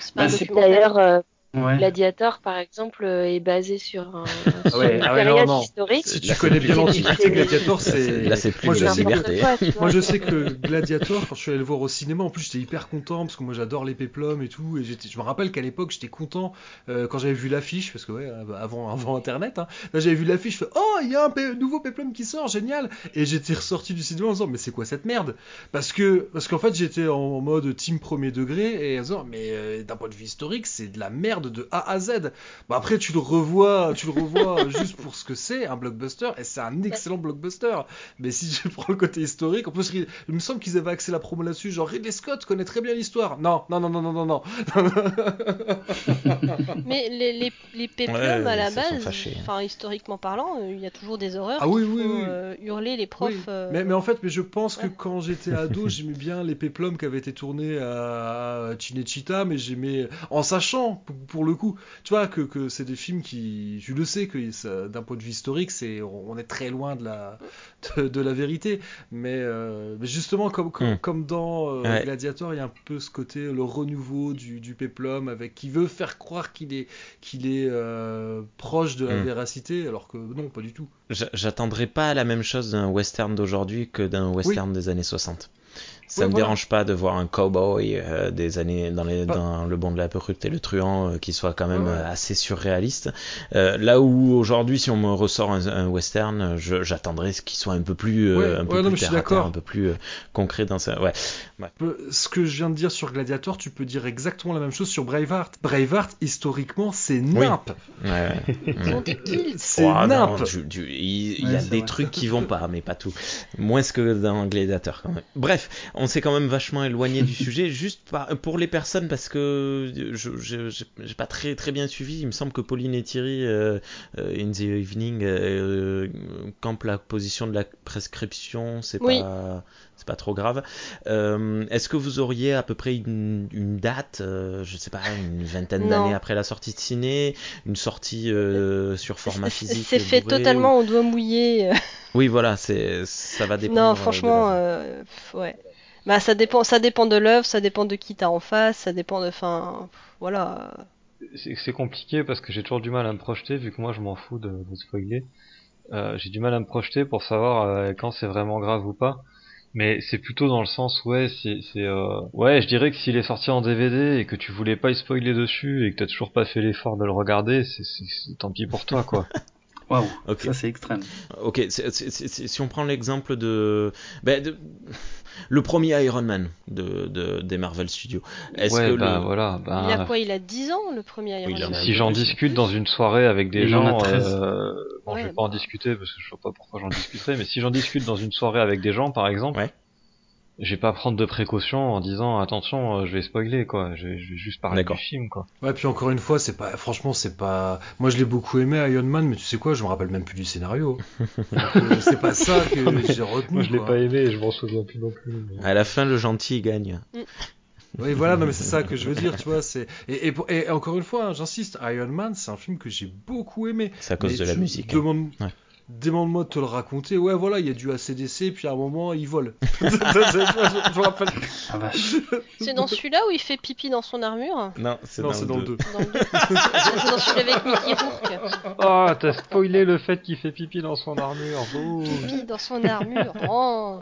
C'est pas Bah, un c'est- documentaire. D'ailleurs, euh, Ouais. Gladiator, par exemple, euh, est basé sur un sur ouais, une ah ouais, non, non. historique. Si tu connais bien l'Antiquité, Gladiator, c'est. Là, c'est plus Moi, je la sais que- liberté. Moi je sais que Gladiator, quand je suis allé le voir au cinéma, en plus j'étais hyper content parce que moi j'adore les péplums et tout. Et je me rappelle qu'à l'époque j'étais content euh, quand j'avais vu l'affiche, parce que ouais, euh, avant, avant internet, hein, là j'avais vu l'affiche, je fais Oh, il y a un pé- nouveau péplum qui sort, génial! Et j'étais ressorti du cinéma en disant Mais c'est quoi cette merde? Parce que, parce qu'en fait j'étais en mode team premier degré et en disant Mais euh, d'un point de vue historique, c'est de la merde de A à Z. Bon, après tu le revois, tu le revois juste pour ce que c'est, un blockbuster, et c'est un excellent blockbuster. Mais si je prends le côté historique, en plus, il me semble qu'ils avaient axé la promo là-dessus, genre Ridley Scott connaît très bien l'histoire. Non, non, non, non, non, non, non. Mais les, les, les péplums, Ouais, à la base, fâchés. enfin historiquement parlant, euh, il y a toujours des horreurs Ah oui, oui, font, oui. euh, hurler les profs. Oui. euh, Mais, mais en fait, mais je pense que quand j'étais ado, j'aimais bien les péplums qui avaient été tournés à Cinecittà, mais j'aimais, en sachant, pour, le coup, tu vois, que, que c'est des films qui, je le sais, que d'un point de vue historique, c'est, on est très loin de la, de, de la vérité. Mais, euh, mais justement, comme, comme, Hmm. comme dans euh, Ouais. Gladiator, il y a un peu ce côté, le renouveau du, du péplum, avec qui veut faire croire qu'il est, qu'il est euh, proche de la Hmm. véracité, alors que non, pas du tout. J'a- J'attendrai pas la même chose d'un western d'aujourd'hui que d'un western des années 60. Ça Oui, me voilà. dérange pas de voir un cowboy euh, des années dans, les, Bah. dans le bon de la brute et le truand euh, qui soit quand même Ouais, ouais. euh, assez surréaliste. Euh, là où aujourd'hui, si on me ressort un, un western, je- j'attendrai ce qu'il soit un peu plus, euh, Ouais, un peu ouais, non, plus terre à terre, d'accord. un peu plus euh, concret dans ça. Ouais. Ce que je viens de dire sur Gladiator, tu peux dire exactement la même chose sur Braveheart. Braveheart, historiquement, c'est nimp. kilts. C'est Oh, non, nimp. il y a des vrai. trucs qui vont pas, mais pas tout. Moins que dans Gladiator quand même. Bref, on s'est quand même vachement éloigné du sujet, juste par- pour les personnes parce que je j'ai pas très très bien suivi. Il me semble que Pauline et Thierry euh, euh, in the evening euh, campent la position de la prescription. C'est Oui. pas c'est pas trop grave. Euh, Est-ce que vous auriez à peu près une, une date, euh, je sais pas, une vingtaine d'années après la sortie de ciné, une sortie euh, sur format physique C'est fait totalement au doigt mouillé. euh. ou- Oui, voilà, c'est ça va dépendre. Non, euh, de franchement, euh, ouais. Bah, ça dépend, ça dépend de l'œuvre, ça dépend de qui t'as en face, ça dépend de, enfin, pff, voilà. C'est c'est compliqué parce que j'ai toujours du mal à me projeter vu que moi je m'en fous de, de spoiler. Euh, j'ai du mal à me projeter pour savoir euh, quand c'est vraiment grave ou pas. Mais c'est plutôt dans le sens ouais, c'est c'est euh... ouais, je dirais que s'il est sorti en DVD et que tu voulais pas y spoiler dessus et que t'as toujours pas fait l'effort de le regarder, c'est- tant pis pour toi quoi. Waouh, ça c'est extrême. Ok, c'est- c'est- c'est- c'est- si on prend l'exemple de, ben, de- le premier Iron Man de, de- des Marvel Studios, est-ce ouais, que bah le... voilà, bah, Il a quoi Il a 10 ans, le premier Iron Oui, Man si j'en discute dans une soirée avec des Il gens, 13. euh, bon, je vais pas en bah. discuter parce que je sais pas pourquoi j'en discuterai, mais si j'en discute dans une soirée avec des gens, par exemple, Ouais. Je vais pas prendre de précautions en disant attention, euh, je vais spoiler quoi, je vais, je vais juste parler du film quoi. Ouais, puis encore une fois, c'est pas, franchement, c'est pas. Moi, je l'ai beaucoup aimé Iron Man, mais tu sais quoi, je me rappelle même plus du scénario. Euh, c'est pas ça que j'ai retenu. Moi je l'ai pas aimé, et je m'en souviens plus non plus. mais- À la fin, le gentil il gagne. Oui, voilà, non, mais c'est ça que je veux dire, tu vois. C'est et, et, pour- et encore une fois, hein, j'insiste, Iron Man, c'est un film que j'ai beaucoup aimé. C'est à cause Mais de la musique. hein. Ouais. Demande-moi de te le raconter. Ouais, voilà, il y a du ACDC, puis à un moment, il vole. je, je me rappelle. Ah vache. C'est dans celui-là où il fait pipi dans son armure Non, c'est Non, dans, c'est le dans le deux. 2. Dans le. C'est dans celui avec Mickey Rourke. Oh, t'as spoilé le fait qu'il fait pipi dans son armure. Oh. Pipi dans son armure. Oh.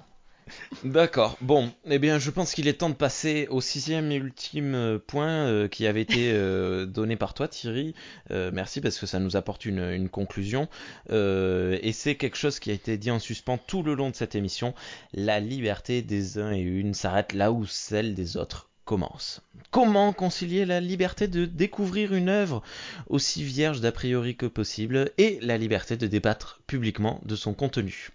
D'accord. Bon, eh bien, je pense qu'il est temps de passer au sixième et ultime euh, point euh, qui avait été euh, donné par toi, Thierry. Euh, merci parce que ça nous apporte une, une conclusion. Et c'est quelque chose qui a été dit en suspens tout le long de cette émission. La liberté des uns et une s'arrête là où celle des autres commence. Comment concilier la liberté de découvrir une œuvre aussi vierge d'a priori que possible et la liberté de débattre publiquement de son contenu?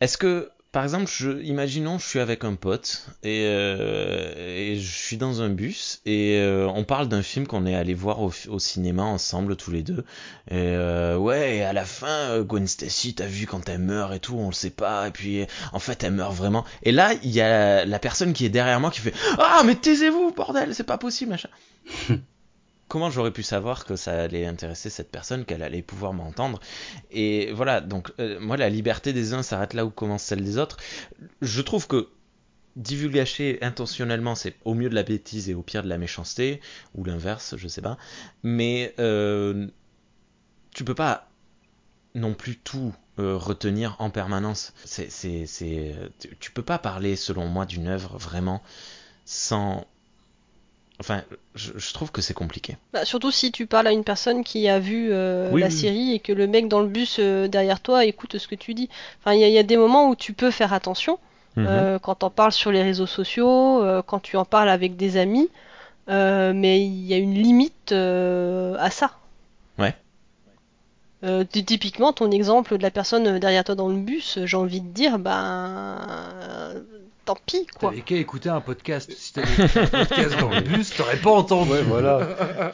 Est-ce que par exemple, je, imaginons, je suis avec un pote et, euh, et je suis dans un bus et euh, on parle d'un film qu'on est allé voir au, cinéma ensemble tous les deux. Et euh, ouais, et à la fin, euh, Gwen Stacy, t'as vu quand elle meurt et tout, on le sait pas. Et puis, en fait, elle meurt vraiment. Et là, il y a la personne qui est derrière moi qui fait Ah, mais taisez-vous, bordel, c'est pas possible, machin. Comment j'aurais pu savoir que ça allait intéresser cette personne, qu'elle allait pouvoir m'entendre? Et voilà, donc euh, moi la liberté des uns s'arrête là où commence celle des autres. Je trouve que divulgacher intentionnellement, c'est au mieux de la bêtise et au pire de la méchanceté, ou l'inverse, je sais pas. Mais euh, tu peux pas non plus tout euh, retenir en permanence. C'est, c'est, c'est, tu- peux pas parler, selon moi, d'une œuvre vraiment sans. Enfin, je, je trouve que c'est compliqué. Bah, surtout si tu parles à une personne qui a vu euh, Oui, la oui. série et que le mec dans le bus euh, derrière toi écoute ce que tu dis. Enfin, il y, a- il y a des moments où tu peux faire attention. Mhm. euh, quand t'en parles sur les réseaux sociaux, quand tu en parles avec des amis, mais il y a une limite à ça. Ouais. Ty- typiquement, ton exemple de la personne derrière toi dans le bus, j'ai envie de dire, ben, tant pis, quoi. T'avais qu'à écouter un podcast. Si t'avais écouté un podcast dans le bus, t'aurais pas entendu. Ouais, voilà.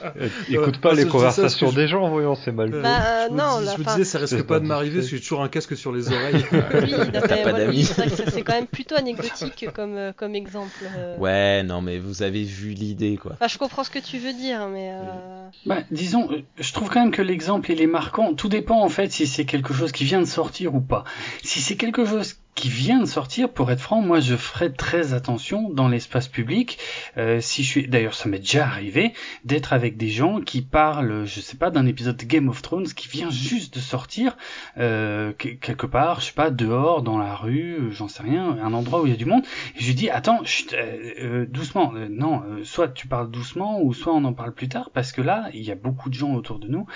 Écoute pas moi, les conversations des gens, voyons, c'est mal. Euh, fait. Bah, je me, non, dis- la je me disais, ça risque pas pas de m'arriver parce que j'ai toujours un casque sur les oreilles. Oui, T'as pas voilà, d'amis. c'est quand même plutôt anecdotique comme, euh, comme exemple. euh. Ouais, non, mais vous avez vu l'idée, quoi. Enfin, je comprends ce que tu veux dire, mais. euh, Bah, disons, euh, je trouve quand même que l'exemple il est marquant. Tout dépend en fait si c'est quelque chose qui vient de sortir ou pas. Si c'est quelque chose qui vient de sortir, pour être franc, moi je ferais très attention dans l'espace public. Euh, si je suis, d'ailleurs, ça m'est déjà arrivé d'être avec des gens qui parlent, je sais pas, d'un épisode de Game of Thrones qui vient juste de sortir euh, que- quelque part, je sais pas, dehors, dans la rue, euh, j'en sais rien, un endroit où il y a du monde. Et je lui dis, attends, chut, euh, euh, doucement. Non, euh, soit tu parles doucement, ou soit on en parle plus tard, parce que là, il y a beaucoup de gens autour de nous,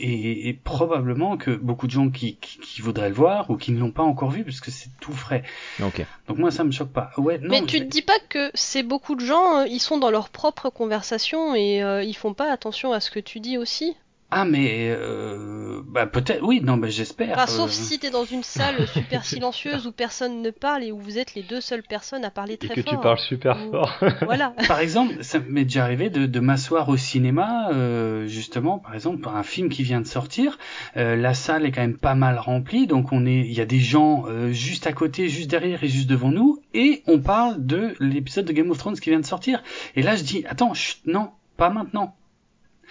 et, et probablement que beaucoup de gens qui, qui, qui voudraient le voir, ou qui ne l'ont pas encore vu, parce que c'est tout frais. Donc moi, ça me choque pas. Ouais, non, mais tu te dis pas que c'est beaucoup de gens, euh, ils sont dans leur propre conversation et euh, ils font pas attention à ce que tu dis aussi? Ah, mais euh, bah peut-être, oui, non, bah j'espère. Enfin, euh, sauf si t'es dans une salle super silencieuse où personne ne parle et où vous êtes les deux seules personnes à parler Et très que fort. tu parles super Ou- fort. Voilà. Par exemple, ça m'est déjà arrivé de, de m'asseoir au cinéma, euh, justement, par exemple, pour un film qui vient de sortir. Euh, la salle est quand même pas mal remplie, donc on est, il y a des gens euh, juste à côté, juste derrière et juste devant nous, et on parle de l'épisode de Game of Thrones qui vient de sortir. Et là, je dis, attends, chut, non, pas maintenant.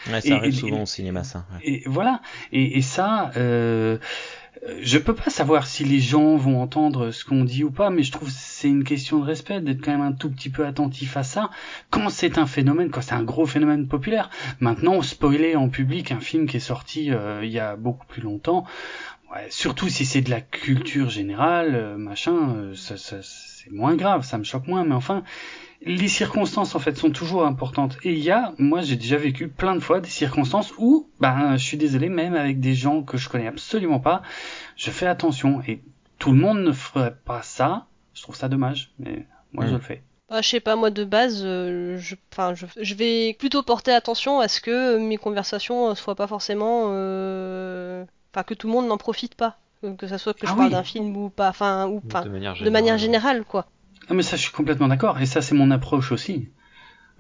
Ouais, ça Et- arrive et- souvent et- au cinéma, ça. ouais. Et voilà. Et, et ça, euh, je peux pas savoir si les gens vont entendre ce qu'on dit ou pas, mais je trouve que c'est une question de respect d'être quand même un tout petit peu attentif à ça quand c'est un phénomène, quand c'est un gros phénomène populaire. Maintenant, spoiler en public un film qui est sorti euh, il y a beaucoup plus longtemps, ouais, surtout si c'est de la culture générale, euh, machin, euh, ça, ça, c'est moins grave, ça me choque moins, mais enfin, les circonstances en fait sont toujours importantes. Et il y a, moi j'ai déjà vécu plein de fois des circonstances où, ben, je suis désolé, même avec des gens que je connais absolument pas, je fais attention. Et tout le monde ne ferait pas ça. Je trouve ça dommage, mais moi Mm. je le fais. Bah, je sais pas, moi de base, euh, je, enfin, je, je vais plutôt porter attention à ce que mes conversations euh, soient pas forcément. euh, Enfin, que tout le monde n'en profite pas. Que que ça soit que je Ah parle oui. d'un film ou pas. Enfin, ou, de manière de générale. manière générale, quoi. Ah mais ça je suis complètement d'accord et ça c'est mon approche aussi.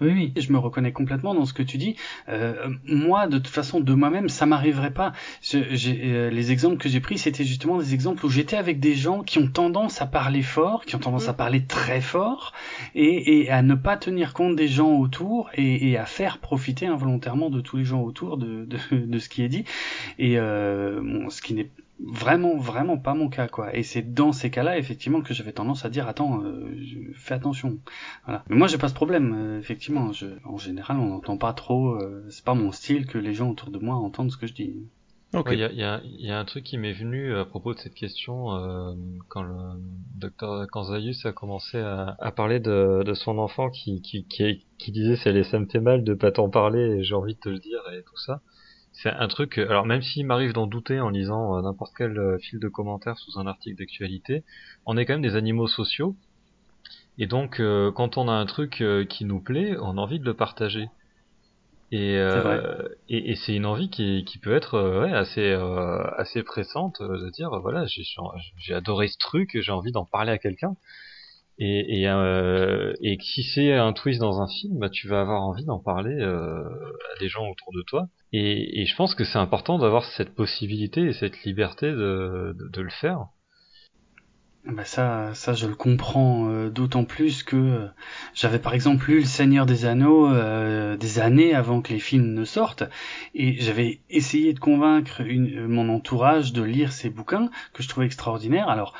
Oui oui, je me reconnais complètement dans ce que tu dis. Euh, moi de toute façon de moi-même ça m'arriverait pas. Je- euh, les exemples que j'ai pris c'était justement des exemples où j'étais avec des gens qui ont tendance à parler fort, qui ont tendance à Mhm. parler très fort et, et à ne pas tenir compte des gens autour et, et à faire profiter involontairement de tous les gens autour de, de, de ce qui est dit et euh, bon, ce qui n'est vraiment vraiment pas mon cas quoi. Et c'est dans ces cas-là effectivement que j'avais tendance à dire attends euh, fais attention. Voilà. Mais moi j'ai pas ce problème euh, effectivement. Je, en général on n'entend pas trop euh, c'est pas mon style que les gens autour de moi entendent ce que je dis. Ouais, Il y, a, il y a- il y a un truc qui m'est venu à propos de cette question euh, quand le docteur Kanzayus a commencé à, à parler de, de son enfant qui, qui, qui, qui disait ça, ça me fait mal de pas t'en parler et j'ai envie de te le dire et tout ça. C'est un truc, alors même s'il m'arrive d'en douter en lisant euh, n'importe quel euh, fil de commentaires sous un article d'actualité, on est quand même des animaux sociaux et donc euh, quand on a un truc qui nous plaît, on a envie de le partager. Et, euh, et, et c'est une envie qui, qui peut être ouais, assez, euh, assez pressante de dire voilà j'ai j'ai adoré ce truc, j'ai envie d'en parler à quelqu'un. Et, et, euh, et si c'est un twist dans un film, bah, tu vas avoir envie d'en parler euh, à des gens autour de toi. Et, et je pense que c'est important d'avoir cette possibilité et cette liberté de, de, de le faire. Bah ça, ça je le comprends euh, d'autant plus que euh, j'avais par exemple lu Le Seigneur des Anneaux euh, des années avant que les films ne sortent et j'avais essayé de convaincre une, mon entourage de lire ces bouquins que je trouvais extraordinaires. Alors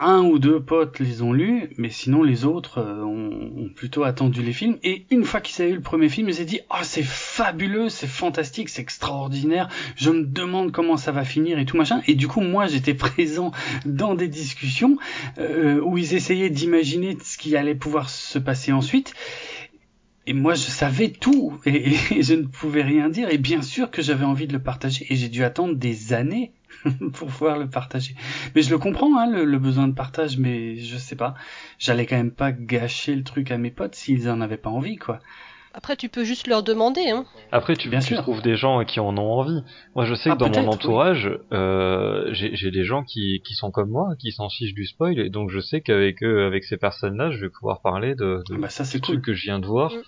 un ou deux potes les ont lus, mais sinon les autres euh, ont, plutôt attendu les films. Et une fois qu'ils avaient eu le premier film, ils ont dit oh c'est fabuleux, c'est fantastique, c'est extraordinaire. Je me demande comment ça va finir et tout machin. Et du coup moi j'étais présent dans des discussions euh, où ils essayaient d'imaginer ce qui allait pouvoir se passer ensuite. Et moi, je savais tout et je ne pouvais rien dire. Et bien sûr que j'avais envie de le partager. Et j'ai dû attendre des années pour pouvoir le partager. Mais je le comprends, hein, le, le besoin de partage, mais je sais pas. J'allais quand même pas gâcher le truc à mes potes s'ils en avaient pas envie, quoi. Après, tu peux juste leur demander. Hein. Après, tu, Bien tu sûr. trouves des gens qui en ont envie. Moi, je sais Ah, que dans peut-être, mon oui. entourage, euh, j'ai des gens qui, qui sont comme moi, qui s'en fichent du spoil, et donc je sais qu'avec eux, avec ces personnes-là, je vais pouvoir parler de, de Bah ça c'est du cool. truc que je viens de voir. Mm.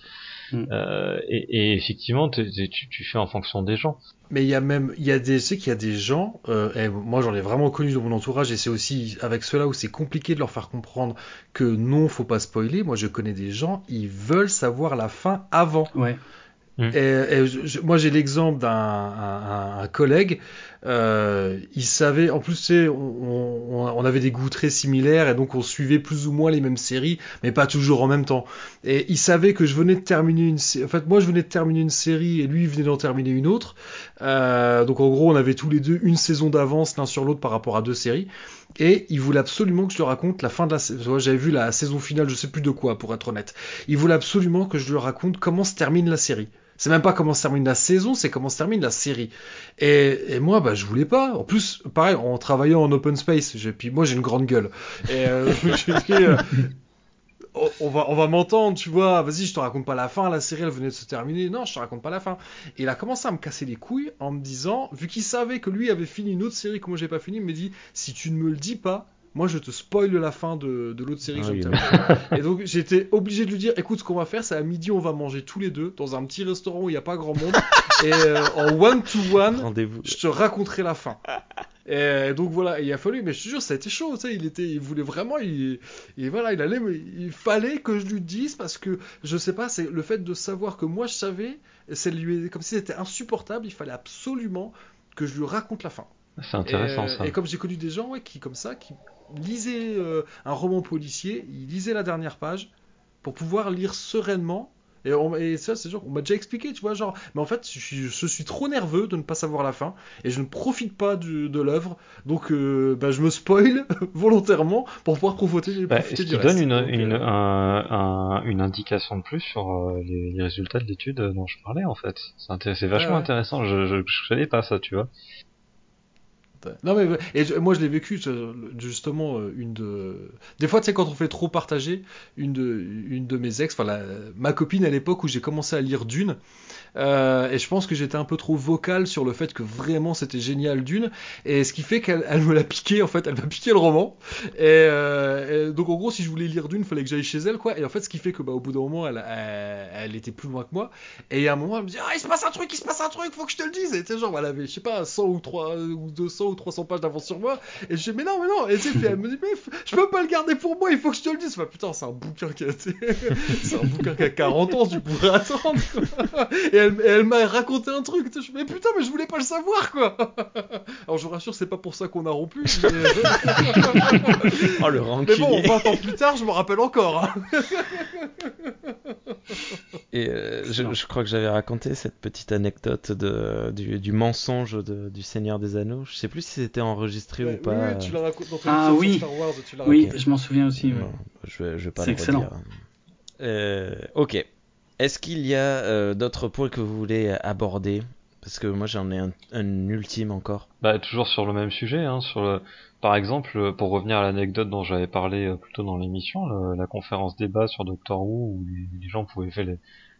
Euh, et, et effectivement, tu, tu fais en fonction des gens. Mais il y a même, il y a des, je sais qu'il y a des gens, euh, et moi j'en ai vraiment connu dans mon entourage, et c'est aussi avec ceux-là où c'est compliqué de leur faire comprendre que non, faut pas spoiler. Moi je connais des gens, ils veulent savoir la fin avant. Ouais. Je- moi j'ai l'exemple d'un un, un- un collègue, euh, il savait, en plus on, avait des goûts très similaires et donc on suivait plus ou moins les mêmes séries, mais pas toujours en même temps. Et il savait que je venais de terminer une, sé- en fait moi je venais de terminer une série et lui il venait d'en terminer une autre. Euh, donc en gros on avait tous les deux une saison d'avance l'un sur l'autre par rapport à deux séries. Et il voulait absolument que je lui raconte la fin de la saison. J'avais vu la saison finale, je sais plus de quoi, pour être honnête. Il voulait absolument que je lui raconte comment se termine la série. C'est même pas comment se termine la saison, c'est comment se termine la série. Et, moi, bah, je voulais pas. En plus, pareil, en travaillant en open space, puis moi, j'ai une grande gueule. Et euh, dit, euh, on, va, on va m'entendre, tu vois. Vas-y, je te raconte pas la fin. La série, elle venait de se terminer. Non, je te raconte pas la fin. Et il a commencé à me casser les couilles en me disant, vu qu'il savait que lui avait fini une autre série que moi j'ai pas fini, il me dit, si tu ne me le dis pas, moi je te spoil la fin de, de l'autre série que Ah oui. Et donc j'étais obligé de lui dire, écoute, ce qu'on va faire, c'est à midi, on va manger tous les deux dans un petit restaurant où il n'y a pas grand monde. et euh, en one to one, Rendez-vous. je te raconterai la fin. Et donc voilà, et il a fallu, mais je te jure, ça a été chaud, tu sais, il était, il voulait vraiment, il, voilà, il allait, mais il fallait que je lui dise parce que je sais pas, c'est le fait de savoir que moi je savais, c'est lui, comme si c'était insupportable, il fallait absolument que je lui raconte la fin. C'est intéressant et, euh, ça. Et comme j'ai connu des gens ouais, qui, comme ça, qui lisaient euh, un roman policier, ils lisaient la dernière page pour pouvoir lire sereinement. Et, on- et ça, c'est genre, on m'a déjà expliqué, tu vois, genre, mais en fait, je suis, je suis trop nerveux de ne pas savoir la fin et je ne profite pas du- de l'œuvre, donc euh, bah, je me spoil volontairement pour pouvoir profiter, Bah, profiter du reste. donne une, Donc, une, euh, un- un- une indication de plus sur les, les résultats de l'étude dont je parlais en fait. C'est vachement ouais. intéressant, je, je savais pas ça, tu vois. Non mais et moi je l'ai vécu justement euh, une de des fois tu sais quand on fait trop partager une de une de mes ex enfin ma copine à l'époque où j'ai commencé à lire Dune euh, et je pense que j'étais un peu trop vocal sur le fait que vraiment c'était génial Dune. Et ce qui fait qu'elle elle me l'a piqué en fait elle m'a piqué le roman. Et, euh, et donc en gros si je voulais lire Dune fallait que j'aille chez elle quoi. Et en fait ce qui fait que bah au bout d'un moment elle, elle était plus loin que moi. Et à un moment elle me dit ah il se passe un truc il se passe un truc faut que je te le dise. Et tu genre elle avait je sais pas 100 ou 3 ou 200 ou 300 pages d'avance sur moi. Et je dis mais non mais non. Et puis elle me dit mais je peux pas le garder pour moi il faut que je te le dise. Bah putain c'est un bouquin qui a c'est un bouquin qui a 40 ans tu pourrais attendre elle m'a raconté un truc je mais putain mais je voulais pas le savoir quoi alors je vous rassure c'est pas pour ça qu'on a rompu mais, Oh le mais rancunier. bon 20 ans plus tard je me rappelle encore hein. Et euh, je, je crois que j'avais raconté cette petite anecdote de, du, du mensonge de- du Seigneur des Anneaux. Je sais plus si c'était enregistré Ouais, ou pas. oui, tu l'as raconté dans ton Ah oui. Star Wars tu l'as Oui, raconté. je m'en souviens aussi. ouais. Je vais, je vais pas C'est le excellent. redire. Euh, ok. Est-ce qu'il y a euh, d'autres points que vous voulez aborder? Parce que moi j'en ai un, ultime encore. Bah, toujours sur le même sujet, hein, par exemple, pour revenir à l'anecdote dont j'avais parlé euh, plus tôt dans l'émission, la conférence débat sur Doctor Who, où les, gens pouvaient faire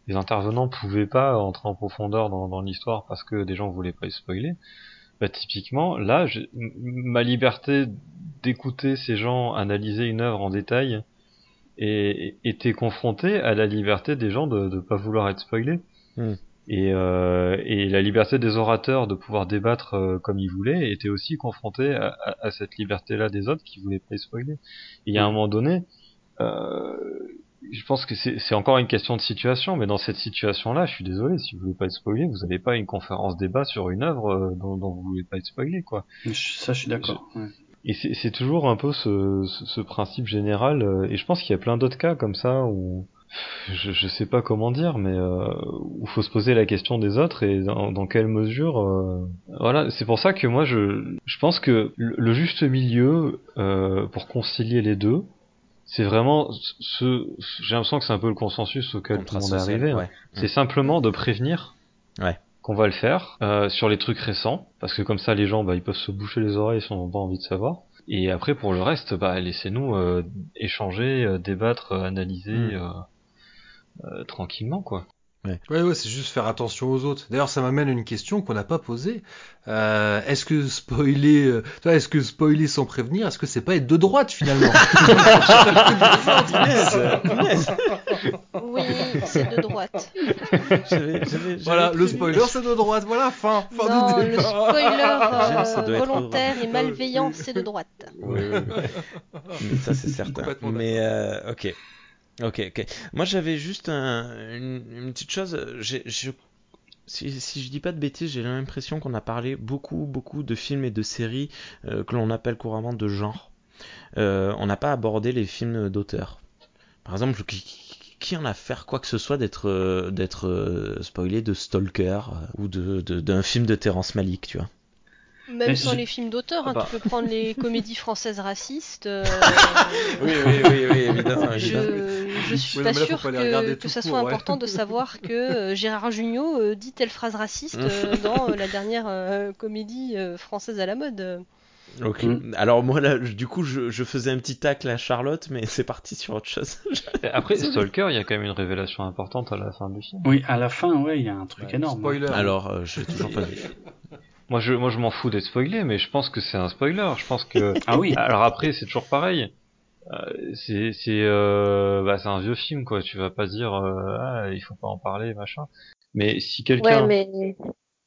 les, intervenants pouvaient pas entrer en profondeur dans, l'histoire parce que des gens voulaient pas y spoiler. Bah, typiquement, là, ma liberté d'écouter ces gens analyser une œuvre en détail et, était confrontée à la liberté des gens de ne pas vouloir être spoilés. Hmm. Et, euh, et la liberté des orateurs de pouvoir débattre euh, comme ils voulaient était aussi confrontée à, à- à cette liberté-là des autres qui voulaient pas être spoiler. Et il y a un moment donné, euh, je pense que c'est encore une question de situation, mais dans cette situation-là, je suis désolé, si vous voulez pas être spoilé, vous n'avez pas une conférence débat sur une œuvre dont, dont vous voulez pas être spoilé, quoi. Ça, je suis d'accord. ouais. Et c'est toujours un peu ce, ce, ce principe général, euh, et je pense qu'il y a plein d'autres cas comme ça où je, je sais pas comment dire, mais euh, où faut se poser la question des autres et dans, dans quelle mesure. euh, Voilà, c'est pour ça que moi je, je pense que le, juste milieu euh, pour concilier les deux, c'est vraiment ce. J'ai l'impression que c'est un peu le consensus auquel tout le monde est arrivé. hein. ouais. C'est simplement de prévenir Ouais. Qu'on va le faire euh, sur les trucs récents, parce que comme ça les gens bah, ils peuvent se boucher les oreilles si on n'a pas envie de savoir. Et après pour le reste, bah, laissez-nous euh, échanger, euh, débattre, euh, analyser Mm. euh, euh, tranquillement quoi. Ouais, ouais, c'est juste faire attention aux autres. D'ailleurs, ça m'amène à une question qu'on n'a pas posée. Euh, est-ce que spoiler, euh, est-ce que spoiler sans prévenir, est-ce que c'est pas être de droite finalement? Oui, c'est de droite. Voilà, le spoiler c'est de droite. Voilà, fin, fin Non, du le spoiler euh, volontaire et malveillant, c'est de droite. Oui, ça c'est certain. Mais euh, ok, ok, ok. Moi j'avais juste un- une, petite chose. Si, si je dis pas de bêtises, j'ai l'impression qu'on a parlé beaucoup, beaucoup de films et de séries euh, que l'on appelle couramment de genre. Euh, on n'a pas abordé les films d'auteur. Par exemple, qui, en a faire quoi que ce soit d'être euh, d'être spoilé de Stalker ou de de- d'un film de Terrence Malick, tu vois. Même sans les films d'auteur, hein, Ah bah. tu peux prendre les comédies françaises racistes. euh, Oui, oui, oui, oui, évidemment. je, je suis Oui, pas regarder que, que ça court, soit ouais. important de savoir que euh, Gérard Jugnot euh, dit telle phrase raciste dans la dernière comédie française à la mode. Ok. Mm. Alors moi là, du coup, je, je faisais un petit tacle à Charlotte, mais c'est parti sur autre chose. Après Stalker, il y a quand même une révélation importante à la fin du film. Oui, à la fin, ouais, il y a un truc Ouais, énorme. Spoiler. Alors, euh, je l'ai toujours pas vu. Moi je moi je m'en fous d'être spoilé, mais je pense que c'est un spoiler. Je pense que Ah oui. alors après c'est toujours pareil. Euh, c'est c'est euh, bah, c'est un vieux film quoi. Tu vas pas dire euh, ah il faut pas en parler machin. Mais si Ouais, quelqu'un mais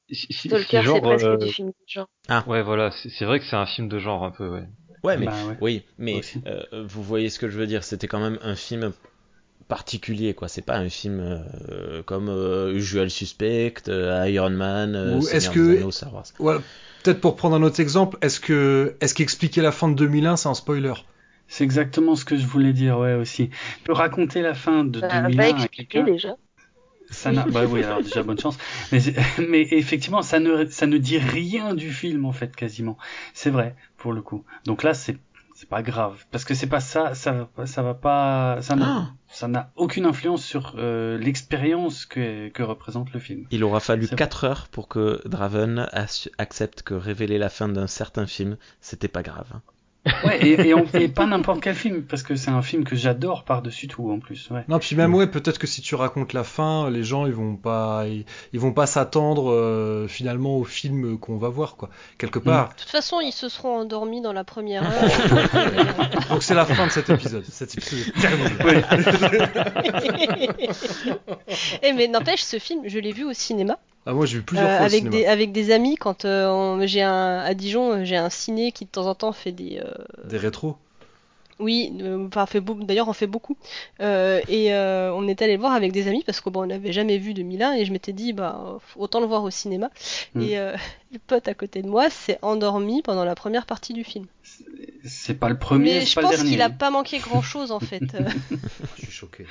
si, si- si Stalker, genre c'est presque euh, du film de genre. ouais voilà c'est c'est vrai que c'est un film de genre un peu ouais. Ouais, mais Bah ouais. oui, mais euh, vous voyez ce que je veux dire. C'était quand même un film particulier, quoi. C'est pas un film euh, comme euh, Usual Suspect, euh, Iron Man, euh, Ou est-ce que-. Peut-être pour prendre un autre exemple, est-ce que, est-ce qu'expliquer la fin de 2001 c'est un spoiler? C'est exactement ce que je voulais dire, ouais, aussi. Je peux raconter la fin de Bah, 2001 pas à expliqué quelqu'un. déjà. Ça n'a, bah oui, alors déjà bonne chance. Mais, mais effectivement, ça ne, ça ne dit rien du film en fait, quasiment. C'est vrai, pour le coup. Donc là, c'est, c'est pas grave, parce que c'est pas ça, ça va pas, ça va pas, ça n'a, Ah. ça n'a aucune influence sur euh, l'expérience que, que représente le film. Il aura fallu C'est 4 heures pour que Draven accepte que révéler la fin d'un certain film, c'était pas grave. Ouais, et, et, on- et pas n'importe quel film, parce que c'est un film que j'adore par-dessus tout en plus. Ouais. Non, puis même ouais, peut-être que si tu racontes la fin, les gens ils vont pas, ils, ils vont pas s'attendre euh, finalement au film qu'on va voir quoi. Quelque part. De toute façon, ils se seront endormis dans la première heure. Donc c'est la fin de cet épisode. Cet épisode est terminé. Eh mais n'empêche, ce film, je l'ai vu au cinéma. Ah moi j'ai vu plusieurs Euh, fois avec des avec des amis quand euh, on- j'ai un à Dijon euh, j'ai un ciné qui de temps en temps fait des euh, Des rétros. oui euh, enfin d'ailleurs on fait beaucoup Euh, et euh, on est allé le voir avec des amis parce que bon on n'avait jamais vu 2001 et je m'étais dit bah autant le voir au cinéma Mm. et euh, le pote à côté de moi s'est endormi pendant la première partie du film C'est pas le premier, mais c'est je pas le pense qu'il a pas manqué grand chose en fait Je suis choqué.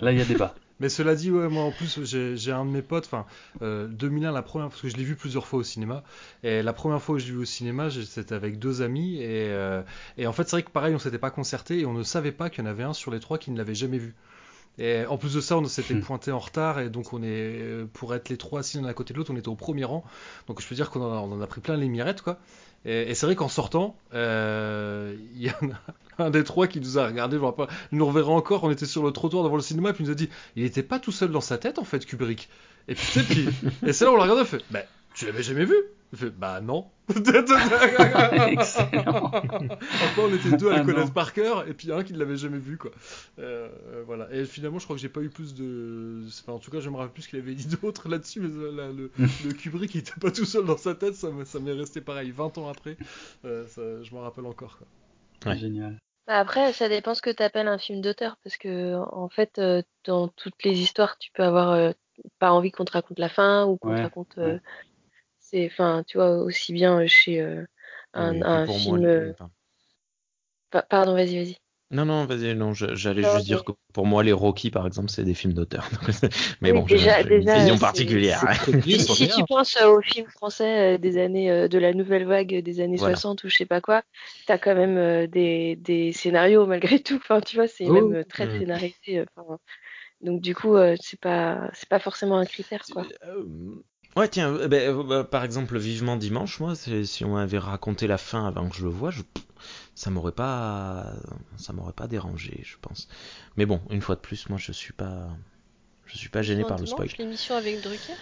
Là, il y a débat. Mais cela dit, ouais, moi en plus, j'ai un de mes potes, enfin, euh, 2001, la première, parce que je l'ai vu plusieurs fois au cinéma, et la première fois que je l'ai vu au cinéma, c'était avec deux amis, et, euh, et en fait, c'est vrai que pareil, on s'était pas concerté, et on ne savait pas qu'il y en avait un sur les trois qui ne l'avait jamais vu. Et en plus de ça, on s'était Hmm. pointé en retard, et donc on est, euh, pour être les trois assis l'un à côté de l'autre, on était au premier rang, donc je peux dire qu'on en a pris plein les mirettes, quoi. Et, et c'est vrai qu'en sortant, euh, il y en a un des trois qui nous a regardé, je il nous reverra encore, on était sur le trottoir devant le cinéma, puis il nous a dit, il était pas tout seul dans sa tête en fait, Kubrick. Et puis, puis, et c'est là où on l'a regardé, on fait, tu l'avais jamais vu? Bah non. Excellent. Après, on était deux à le Ah, connaître par cœur, et puis un qui ne l'avait jamais vu, quoi. Euh, euh, voilà. Et finalement, je crois que j'ai pas eu plus de. Enfin, en tout cas, je me rappelle plus ce qu'il avait dit d'autre là-dessus, mais euh, là, le, le Kubrick, il était pas tout seul dans sa tête, ça m'est ça m'est resté pareil. 20 ans après, euh, ça, je m'en rappelle encore, quoi. Ouais. Génial. Bah, Après, ça dépend ce que tu appelles un film d'auteur, parce que en fait, euh, dans toutes les histoires, tu peux avoir euh, pas envie qu'on te raconte la fin ou qu'on te raconte. euh, ouais. C'est, enfin, tu vois, aussi bien chez euh, un, Oui, un pour moi, film. les- enfin, Pa- Pardon, vas-y, vas-y. Non, non, vas-y, non, j'allais juste dire mais- que pour moi, les Rocky, par exemple, c'est des films d'auteur. mais Oui, bon, j'ai une déjà, vision particulière. Si, tu penses euh, aux films français euh, des années euh, de la nouvelle vague des années Voilà. 60 ou je sais pas quoi, t'as quand même euh, des, des scénarios malgré tout. Enfin, tu vois, c'est Oh. même euh, très Mm. scénarisé. euh, enfin, donc du coup, euh, c'est pas c'est pas forcément un critère quoi. Euh, Ouais, tiens, euh, ben, euh, bah, par exemple, Vivement Dimanche, moi, si on m'avait raconté la fin avant que je le voie, je... ça m'aurait pas, ça m'aurait pas dérangé, je pense. Mais bon, une fois de plus, moi, je suis pas, je suis pas gêné par le spoil. L'émission avec Drucker?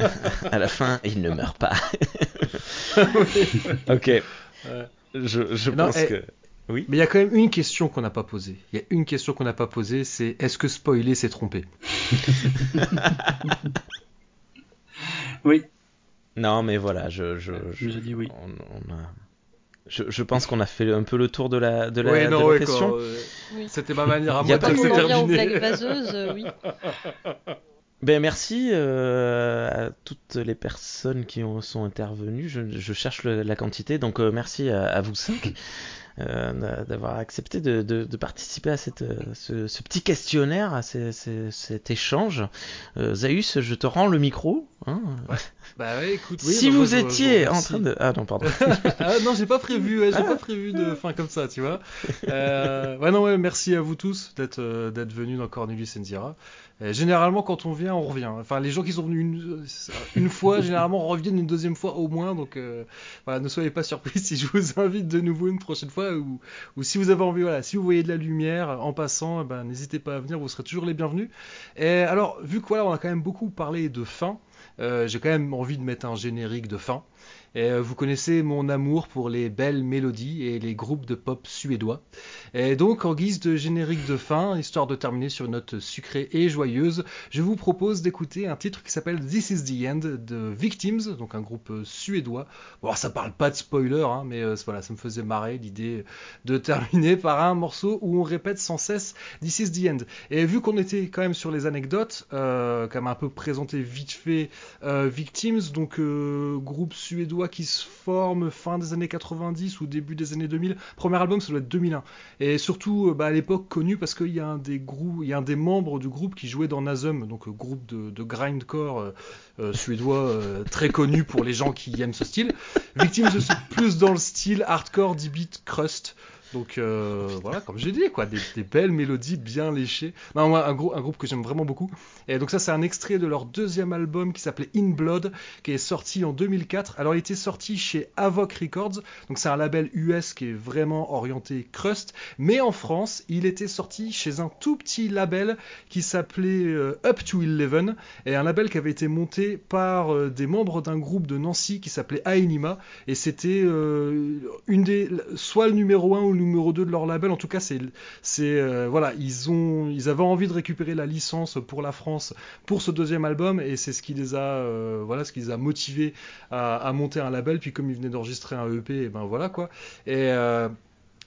À la fin, il ne meurt pas. ok. Ouais. Je, je Non, pense eh, que. Oui. Mais il y a quand même une question qu'on n'a pas posée. Il y a une question qu'on n'a pas posée, c'est est-ce que spoiler c'est tromper? Oui, Non, mais voilà, je, je, je, je dis oui. on- on a- je, je pense qu'on a fait un peu le tour de la, de la, Ouais, de non, la ouais, question. euh, Oui. C'était ma manière à moi de blagues vaseuses, euh, oui. Ben merci euh, à toutes les personnes qui ont, sont intervenues. Je, je cherche le- la quantité, donc euh, merci à, à vous cinq d'avoir accepté de, participer à cette, euh, ce, petit questionnaire, à ce- ce- cet échange. Euh, Zaius, je te rends le micro. hein. Bah ouais, écoute, oui, si moi, vous je- étiez en train de... Ah non, pardon. ah non, j'ai pas prévu, ouais, j'ai pas prévu de fin comme ça, tu vois. Euh, ouais, non, ouais, merci à vous tous d'être euh, d'être venus dans Cornelius Enzira. Généralement, quand on vient, on revient. Enfin, les gens qui sont venus une, une fois, généralement, reviennent une deuxième fois au moins. Donc, euh, voilà, ne soyez pas surpris si je vous invite de nouveau une prochaine fois ou, ou si vous avez envie, voilà, si vous voyez de la lumière en passant, eh ben, n'hésitez pas à venir, vous serez toujours les bienvenus. Et alors, vu que voilà, on a quand même beaucoup parlé de fin, j'ai quand même envie de mettre un générique de fin. Et euh, vous connaissez mon amour pour les belles mélodies et les groupes de pop suédois. Et donc, en guise de générique de fin, histoire de terminer sur une note sucrée et joyeuse, je vous propose d'écouter un titre qui s'appelle This is the End de Victims, donc un groupe euh, suédois. Bon, ça parle pas de spoiler, hein, mais euh, voilà, ça me faisait marrer l'idée de terminer par un morceau où on répète sans cesse This is the End. Et vu qu'on était quand même sur les anecdotes, euh, quand même un peu présenté vite fait Victims, donc groupe suédois qui se forme fin des années 90 ou début des années 2000. Premier album, ça doit être 2001. Et surtout, euh, bah, à l'époque connu parce qu'il y a un des membres du groupe qui jouait dans Nazum, donc euh, groupe de, grindcore euh, suédois très connu pour les gens qui aiment ce style. Victims, c'est plus dans le style hardcore, 10 beat, crust. Donc euh, voilà, comme j'ai dit, quoi, des, belles mélodies bien léchées. Non, moi, un, grou- un groupe que j'aime vraiment beaucoup. Et donc ça, c'est un extrait de leur deuxième album qui s'appelait In Blood, qui est sorti en 2004. Alors, il était sorti chez Avoc Records, donc c'est un label US qui est vraiment orienté crust. Mais en France, il était sorti chez un tout petit label qui s'appelait euh, Up to Eleven, et un label qui avait été monté par euh, des membres d'un groupe de Nancy qui s'appelait Aenima, et c'était euh, une des, soit le numéro 1 ou le numéro 2 de leur label. En tout cas, c'est, c'est euh, voilà, ils ont, ils avaient envie de récupérer la licence pour la France pour ce deuxième album, et c'est ce qui les a, euh, voilà, ce qui les a motivés à, à monter un label. Puis comme ils venaient d'enregistrer un EP, et ben voilà quoi. Et euh,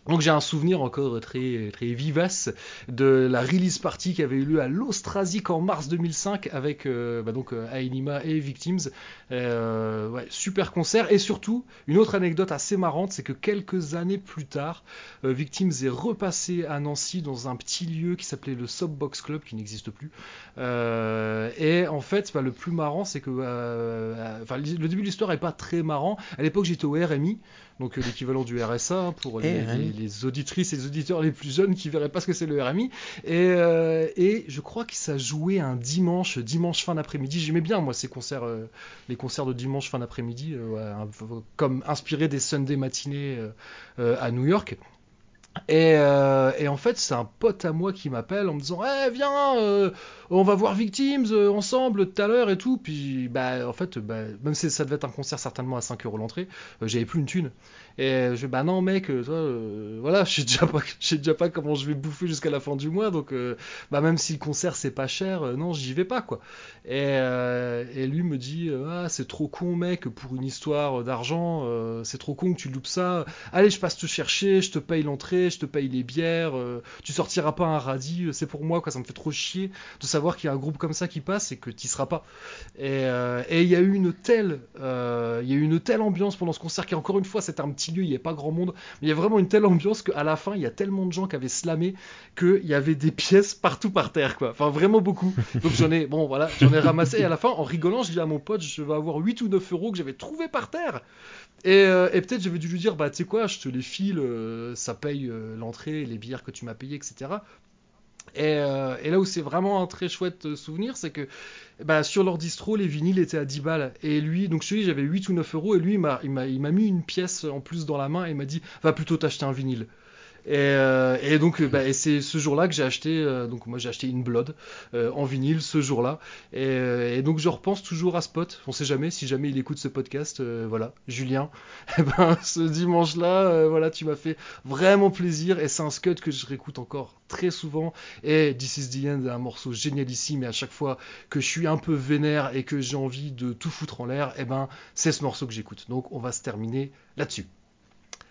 donc j'ai un souvenir encore très très vivace de la release party qui avait eu lieu à l'Austrasic en mars 2005 avec euh, bah donc euh, Aenima et Victims. Euh, super concert et surtout une autre anecdote assez marrante, c'est que quelques années plus tard, euh, Victims est repassé à Nancy dans un petit lieu qui s'appelait le Subbox Club qui n'existe plus. Et en fait, bah, le plus marrant, c'est que enfin, le début de l'histoire est pas très marrant. À l'époque, j'étais au RMI donc euh, l'équivalent du RSA hein, pour les, RMI. les- les auditrices et les auditeurs les plus jeunes qui verraient pas ce que c'est le RMI. Et, euh, et je crois que ça jouait un dimanche, dimanche fin d'après-midi. J'aimais bien moi ces concerts, euh, les concerts de dimanche fin d'après-midi, ouais, comme inspirés des Sunday matinées à New York. Et, euh, et en fait, c'est un pote à moi qui m'appelle en me disant Eh, viens, euh, on va voir Victims euh, ensemble tout à l'heure et tout. Puis, bah, en fait, bah, même si ça devait être un concert certainement à 5 euros l'entrée, j'avais plus une thune. Et je bah non, mec, toi, voilà, je sais déjà pas, déjà pas comment je vais bouffer jusqu'à la fin du mois. Donc, bah, même si le concert c'est pas cher, non, j'y vais pas, quoi. Et, et lui me dit Ah, c'est trop con, mec, pour une histoire d'argent, c'est trop con que tu loupes ça. Allez, je passe te chercher, je te paye l'entrée je te paye les bières, euh, tu sortiras pas un radis, euh, c'est pour moi, quoi. Ça me fait trop chier de savoir qu'il y a un groupe comme ça qui passe et que tu seras pas. Et euh, il y a eu une telle, il y a eu une telle ambiance pendant ce concert qui encore une fois c'était un petit lieu, il n'y avait pas grand monde, mais il y a vraiment une telle ambiance qu'à la fin il y a tellement de gens qui avaient slamé qu'il y avait des pièces partout par terre, quoi. Enfin vraiment beaucoup. Donc j'en ai, bon voilà, j'en ai ramassé et à la fin en rigolant je dis à mon pote je vais avoir 8 ou 9 euros que j'avais trouvé par terre. Et, euh, et peut-être j'avais dû lui dire bah tu sais quoi, je te les file, euh, ça paye euh, l'entrée, les bières que tu m'as payé, etc. Et, là où c'est vraiment un très chouette souvenir, c'est que bah, sur leur distro, les vinyles étaient à 10 balles. Et lui, donc dis, j'avais 8 ou 9 euros, et lui, il m'a, mis une pièce en plus dans la main et m'a dit, va plutôt t'acheter un vinyle. Et, euh, et donc, euh, bah, c'est ce jour-là que j'ai acheté, euh, donc moi j'ai acheté une Blood euh, en vinyle ce jour-là. Et, donc je repense toujours à Spot. On sait jamais si jamais il écoute ce podcast. voilà, Julien. Et ben ce dimanche-là, voilà, tu m'as fait vraiment plaisir. Et c'est un scud que je réécoute encore très souvent. Et This Is the End est un morceau génialissime. Et à chaque fois que je suis un peu vénère et que j'ai envie de tout foutre en l'air, et ben c'est ce morceau que j'écoute. Donc on va se terminer là-dessus.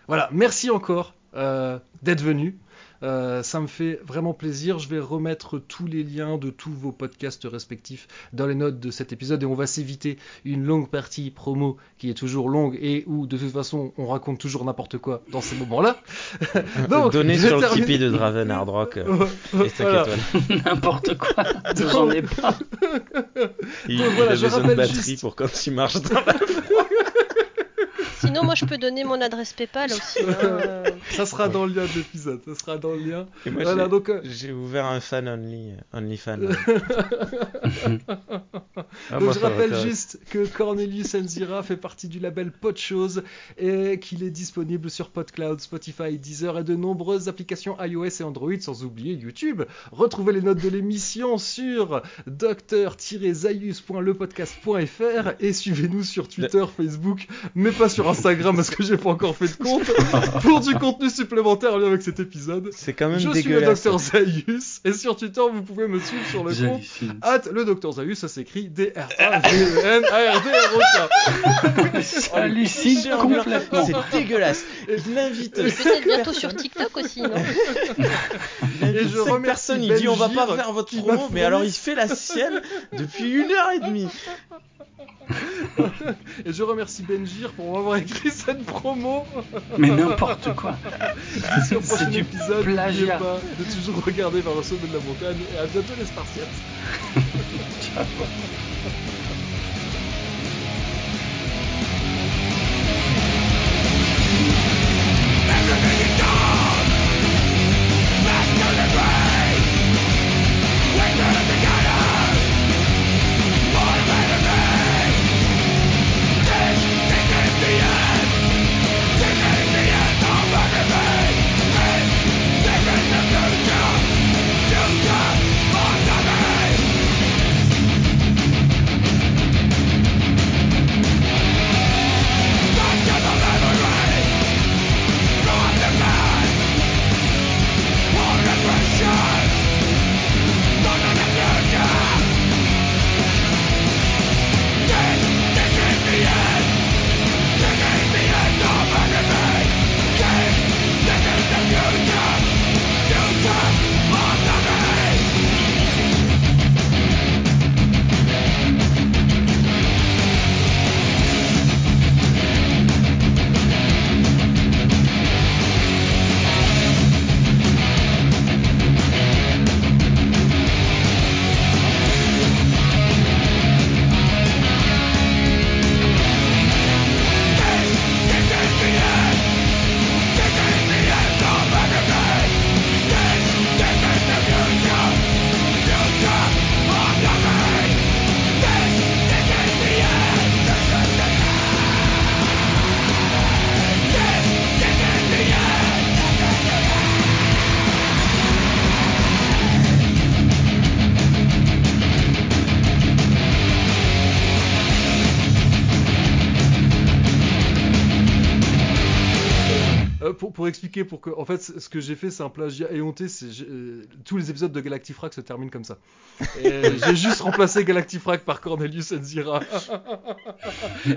Voilà, merci encore d'être venu. Euh, ça me fait vraiment plaisir. Je vais remettre tous les liens de tous vos podcasts respectifs dans les notes de cet épisode et on va s'éviter une longue partie promo qui est toujours longue et où de toute façon on raconte toujours n'importe quoi dans ces moments-là. Donc, Donnez sur le termine- Tipeee de Draven Hard Rock euh, et 5 Voilà. étoiles. N'importe quoi. J'en ai pas. Il, Donc il a je besoin de rappelle batterie juste- pour quand il marche dans la... Sinon, moi, je peux donner mon adresse PayPal aussi. hein. Ça sera dans le lien de l'épisode. Ça sera dans le lien. Et moi, Voilà, j'ai- donc, euh, j'ai ouvert un fan only, only fan. Ah, Donc moi, je rappelle juste que Cornelius Enzira fait partie du label Podchose et qu'il est disponible sur PodCloud, Spotify, Deezer et de nombreuses applications iOS et Android, sans oublier YouTube. Retrouvez les notes de l'émission sur docteur-zaius.lepodcast.fr et suivez-nous sur Twitter, Facebook, mais pas sur Instagram parce que j'ai pas encore fait de compte pour du contenu supplémentaire en lien avec cet épisode. C'est quand même Je suis le dégueulasse. docteur Zaius et sur Twitter vous pouvez me suivre sur le compte. At le docteur Zaius, ça s'écrit D-R-A-V-E-N-A-R-D-R-O-K. J'hallucine C'est en plein- complètement. C'est dégueulasse. Il invite. Peut-être bientôt sur TikTok aussi, non Et je remercie personnes, il dit on va pas faire votre promo, mais alors il fait la sienne depuis une heure et demie. Et je remercie Benjir pour m'avoir écrit cette promo. Mais n'importe quoi. Au prochain du épisode, n'oubliez plagiat. pas de toujours regarder vers le sommet de la montagne. Et à bientôt les Spartiates. Ciao. Pour, que. En fait, ce que j'ai fait, c'est un plagiat éhonté. C'est euh, tous les épisodes de Galactifrac se terminent comme ça. J'ai juste remplacé Galactifrac par Cornelius Enzira.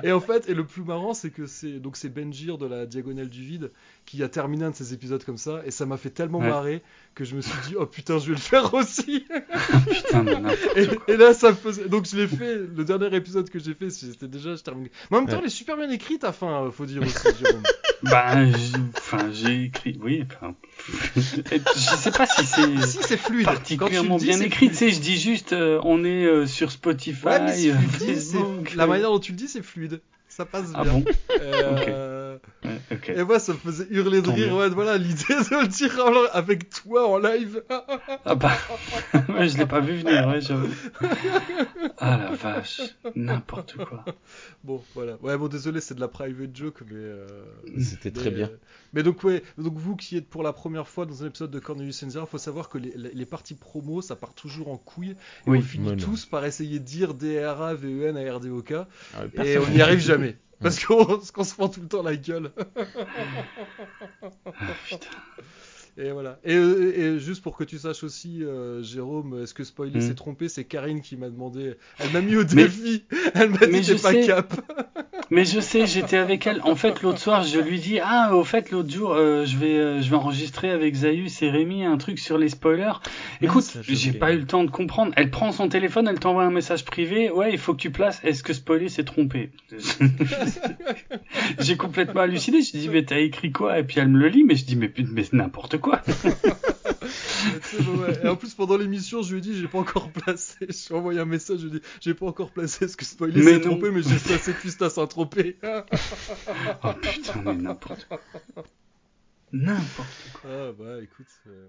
et en fait, et le plus marrant, c'est que c'est donc c'est Benjir de la Diagonale du Vide qui a terminé un de ces épisodes comme ça, et ça m'a fait tellement Ouais. marrer que je me suis dit oh putain, je vais le faire aussi. Putain, mais n'importe Et, et là, ça me faisait. Donc, je l'ai fait. Le dernier épisode que j'ai fait, c'était déjà. Je termine. Mais en même temps, Ouais. elle est super bien écrite, à fin, euh, faut dire aussi, Jérôme. Bah, j'ai- enfin, écrit, oui, enfin, je sais pas si c'est si, c'est fluide. particulièrement dis, bien écrit, tu sais, je dis juste, euh, on est euh, sur Spotify, Ouais, mais si euh, tu le dis, c'est- Facebook, la manière dont tu le dis, c'est fluide. Ça passe bien. Ah bon Euh. Et moi, ça me faisait hurler de Tant rire. Ouais, voilà, l'idée de le dire en- avec toi en live. Ah bah, ouais, je l'ai pas vu venir, ouais, j'avoue. Ah la vache, n'importe quoi. Bon, voilà. Ouais, bon, désolé, c'est de la private joke, mais. euh, C'était très mais, bien. Mais donc, ouais, donc vous qui êtes pour la première fois dans un épisode de Cornelius Enzira, faut savoir que les, les- les parties promo, ça part toujours en couille. Et Oui, on finit tous par essayer de dire DRA, VEN, ARDOK. Ah, Et on n'y arrive jamais. Parce qu'on parce qu'on se prend tout le temps la gueule. Ah, putain. Et voilà. Et, et juste pour que tu saches aussi, euh, Jérôme, est-ce que spoiler Hmm. s'est trompé? C'est Karine qui m'a demandé. Elle m'a mis au Mais- défi. Elle m'a mais dit je t'es pas sais. cap. Mais je sais, j'étais avec elle. En fait, l'autre soir, je lui dis ah, au fait, l'autre jour, euh, je vais, euh, je vais enregistrer avec Zayus et Rémi un truc sur les spoilers. Écoute, ça, j'ai pas eu le temps de comprendre. Elle prend son téléphone, elle t'envoie un message privé. Ouais, il faut que tu places. Est-ce que spoiler s'est trompé? J'ai complètement halluciné. Je dis mais t'as écrit quoi? Et puis elle me le lit, mais je dis mais mais n'importe quoi. Ouais. Et en plus, pendant l'émission, je lui ai dit j'ai pas encore placé. Je lui ai envoyé un message, je lui ai dit j'ai pas encore placé. Est-ce que spoiler s'est trompé Mais j'ai placé Twist à Saint-Tropez. Oh putain, mais n'importe quoi. N'importe quoi. Ah bah écoute. euh,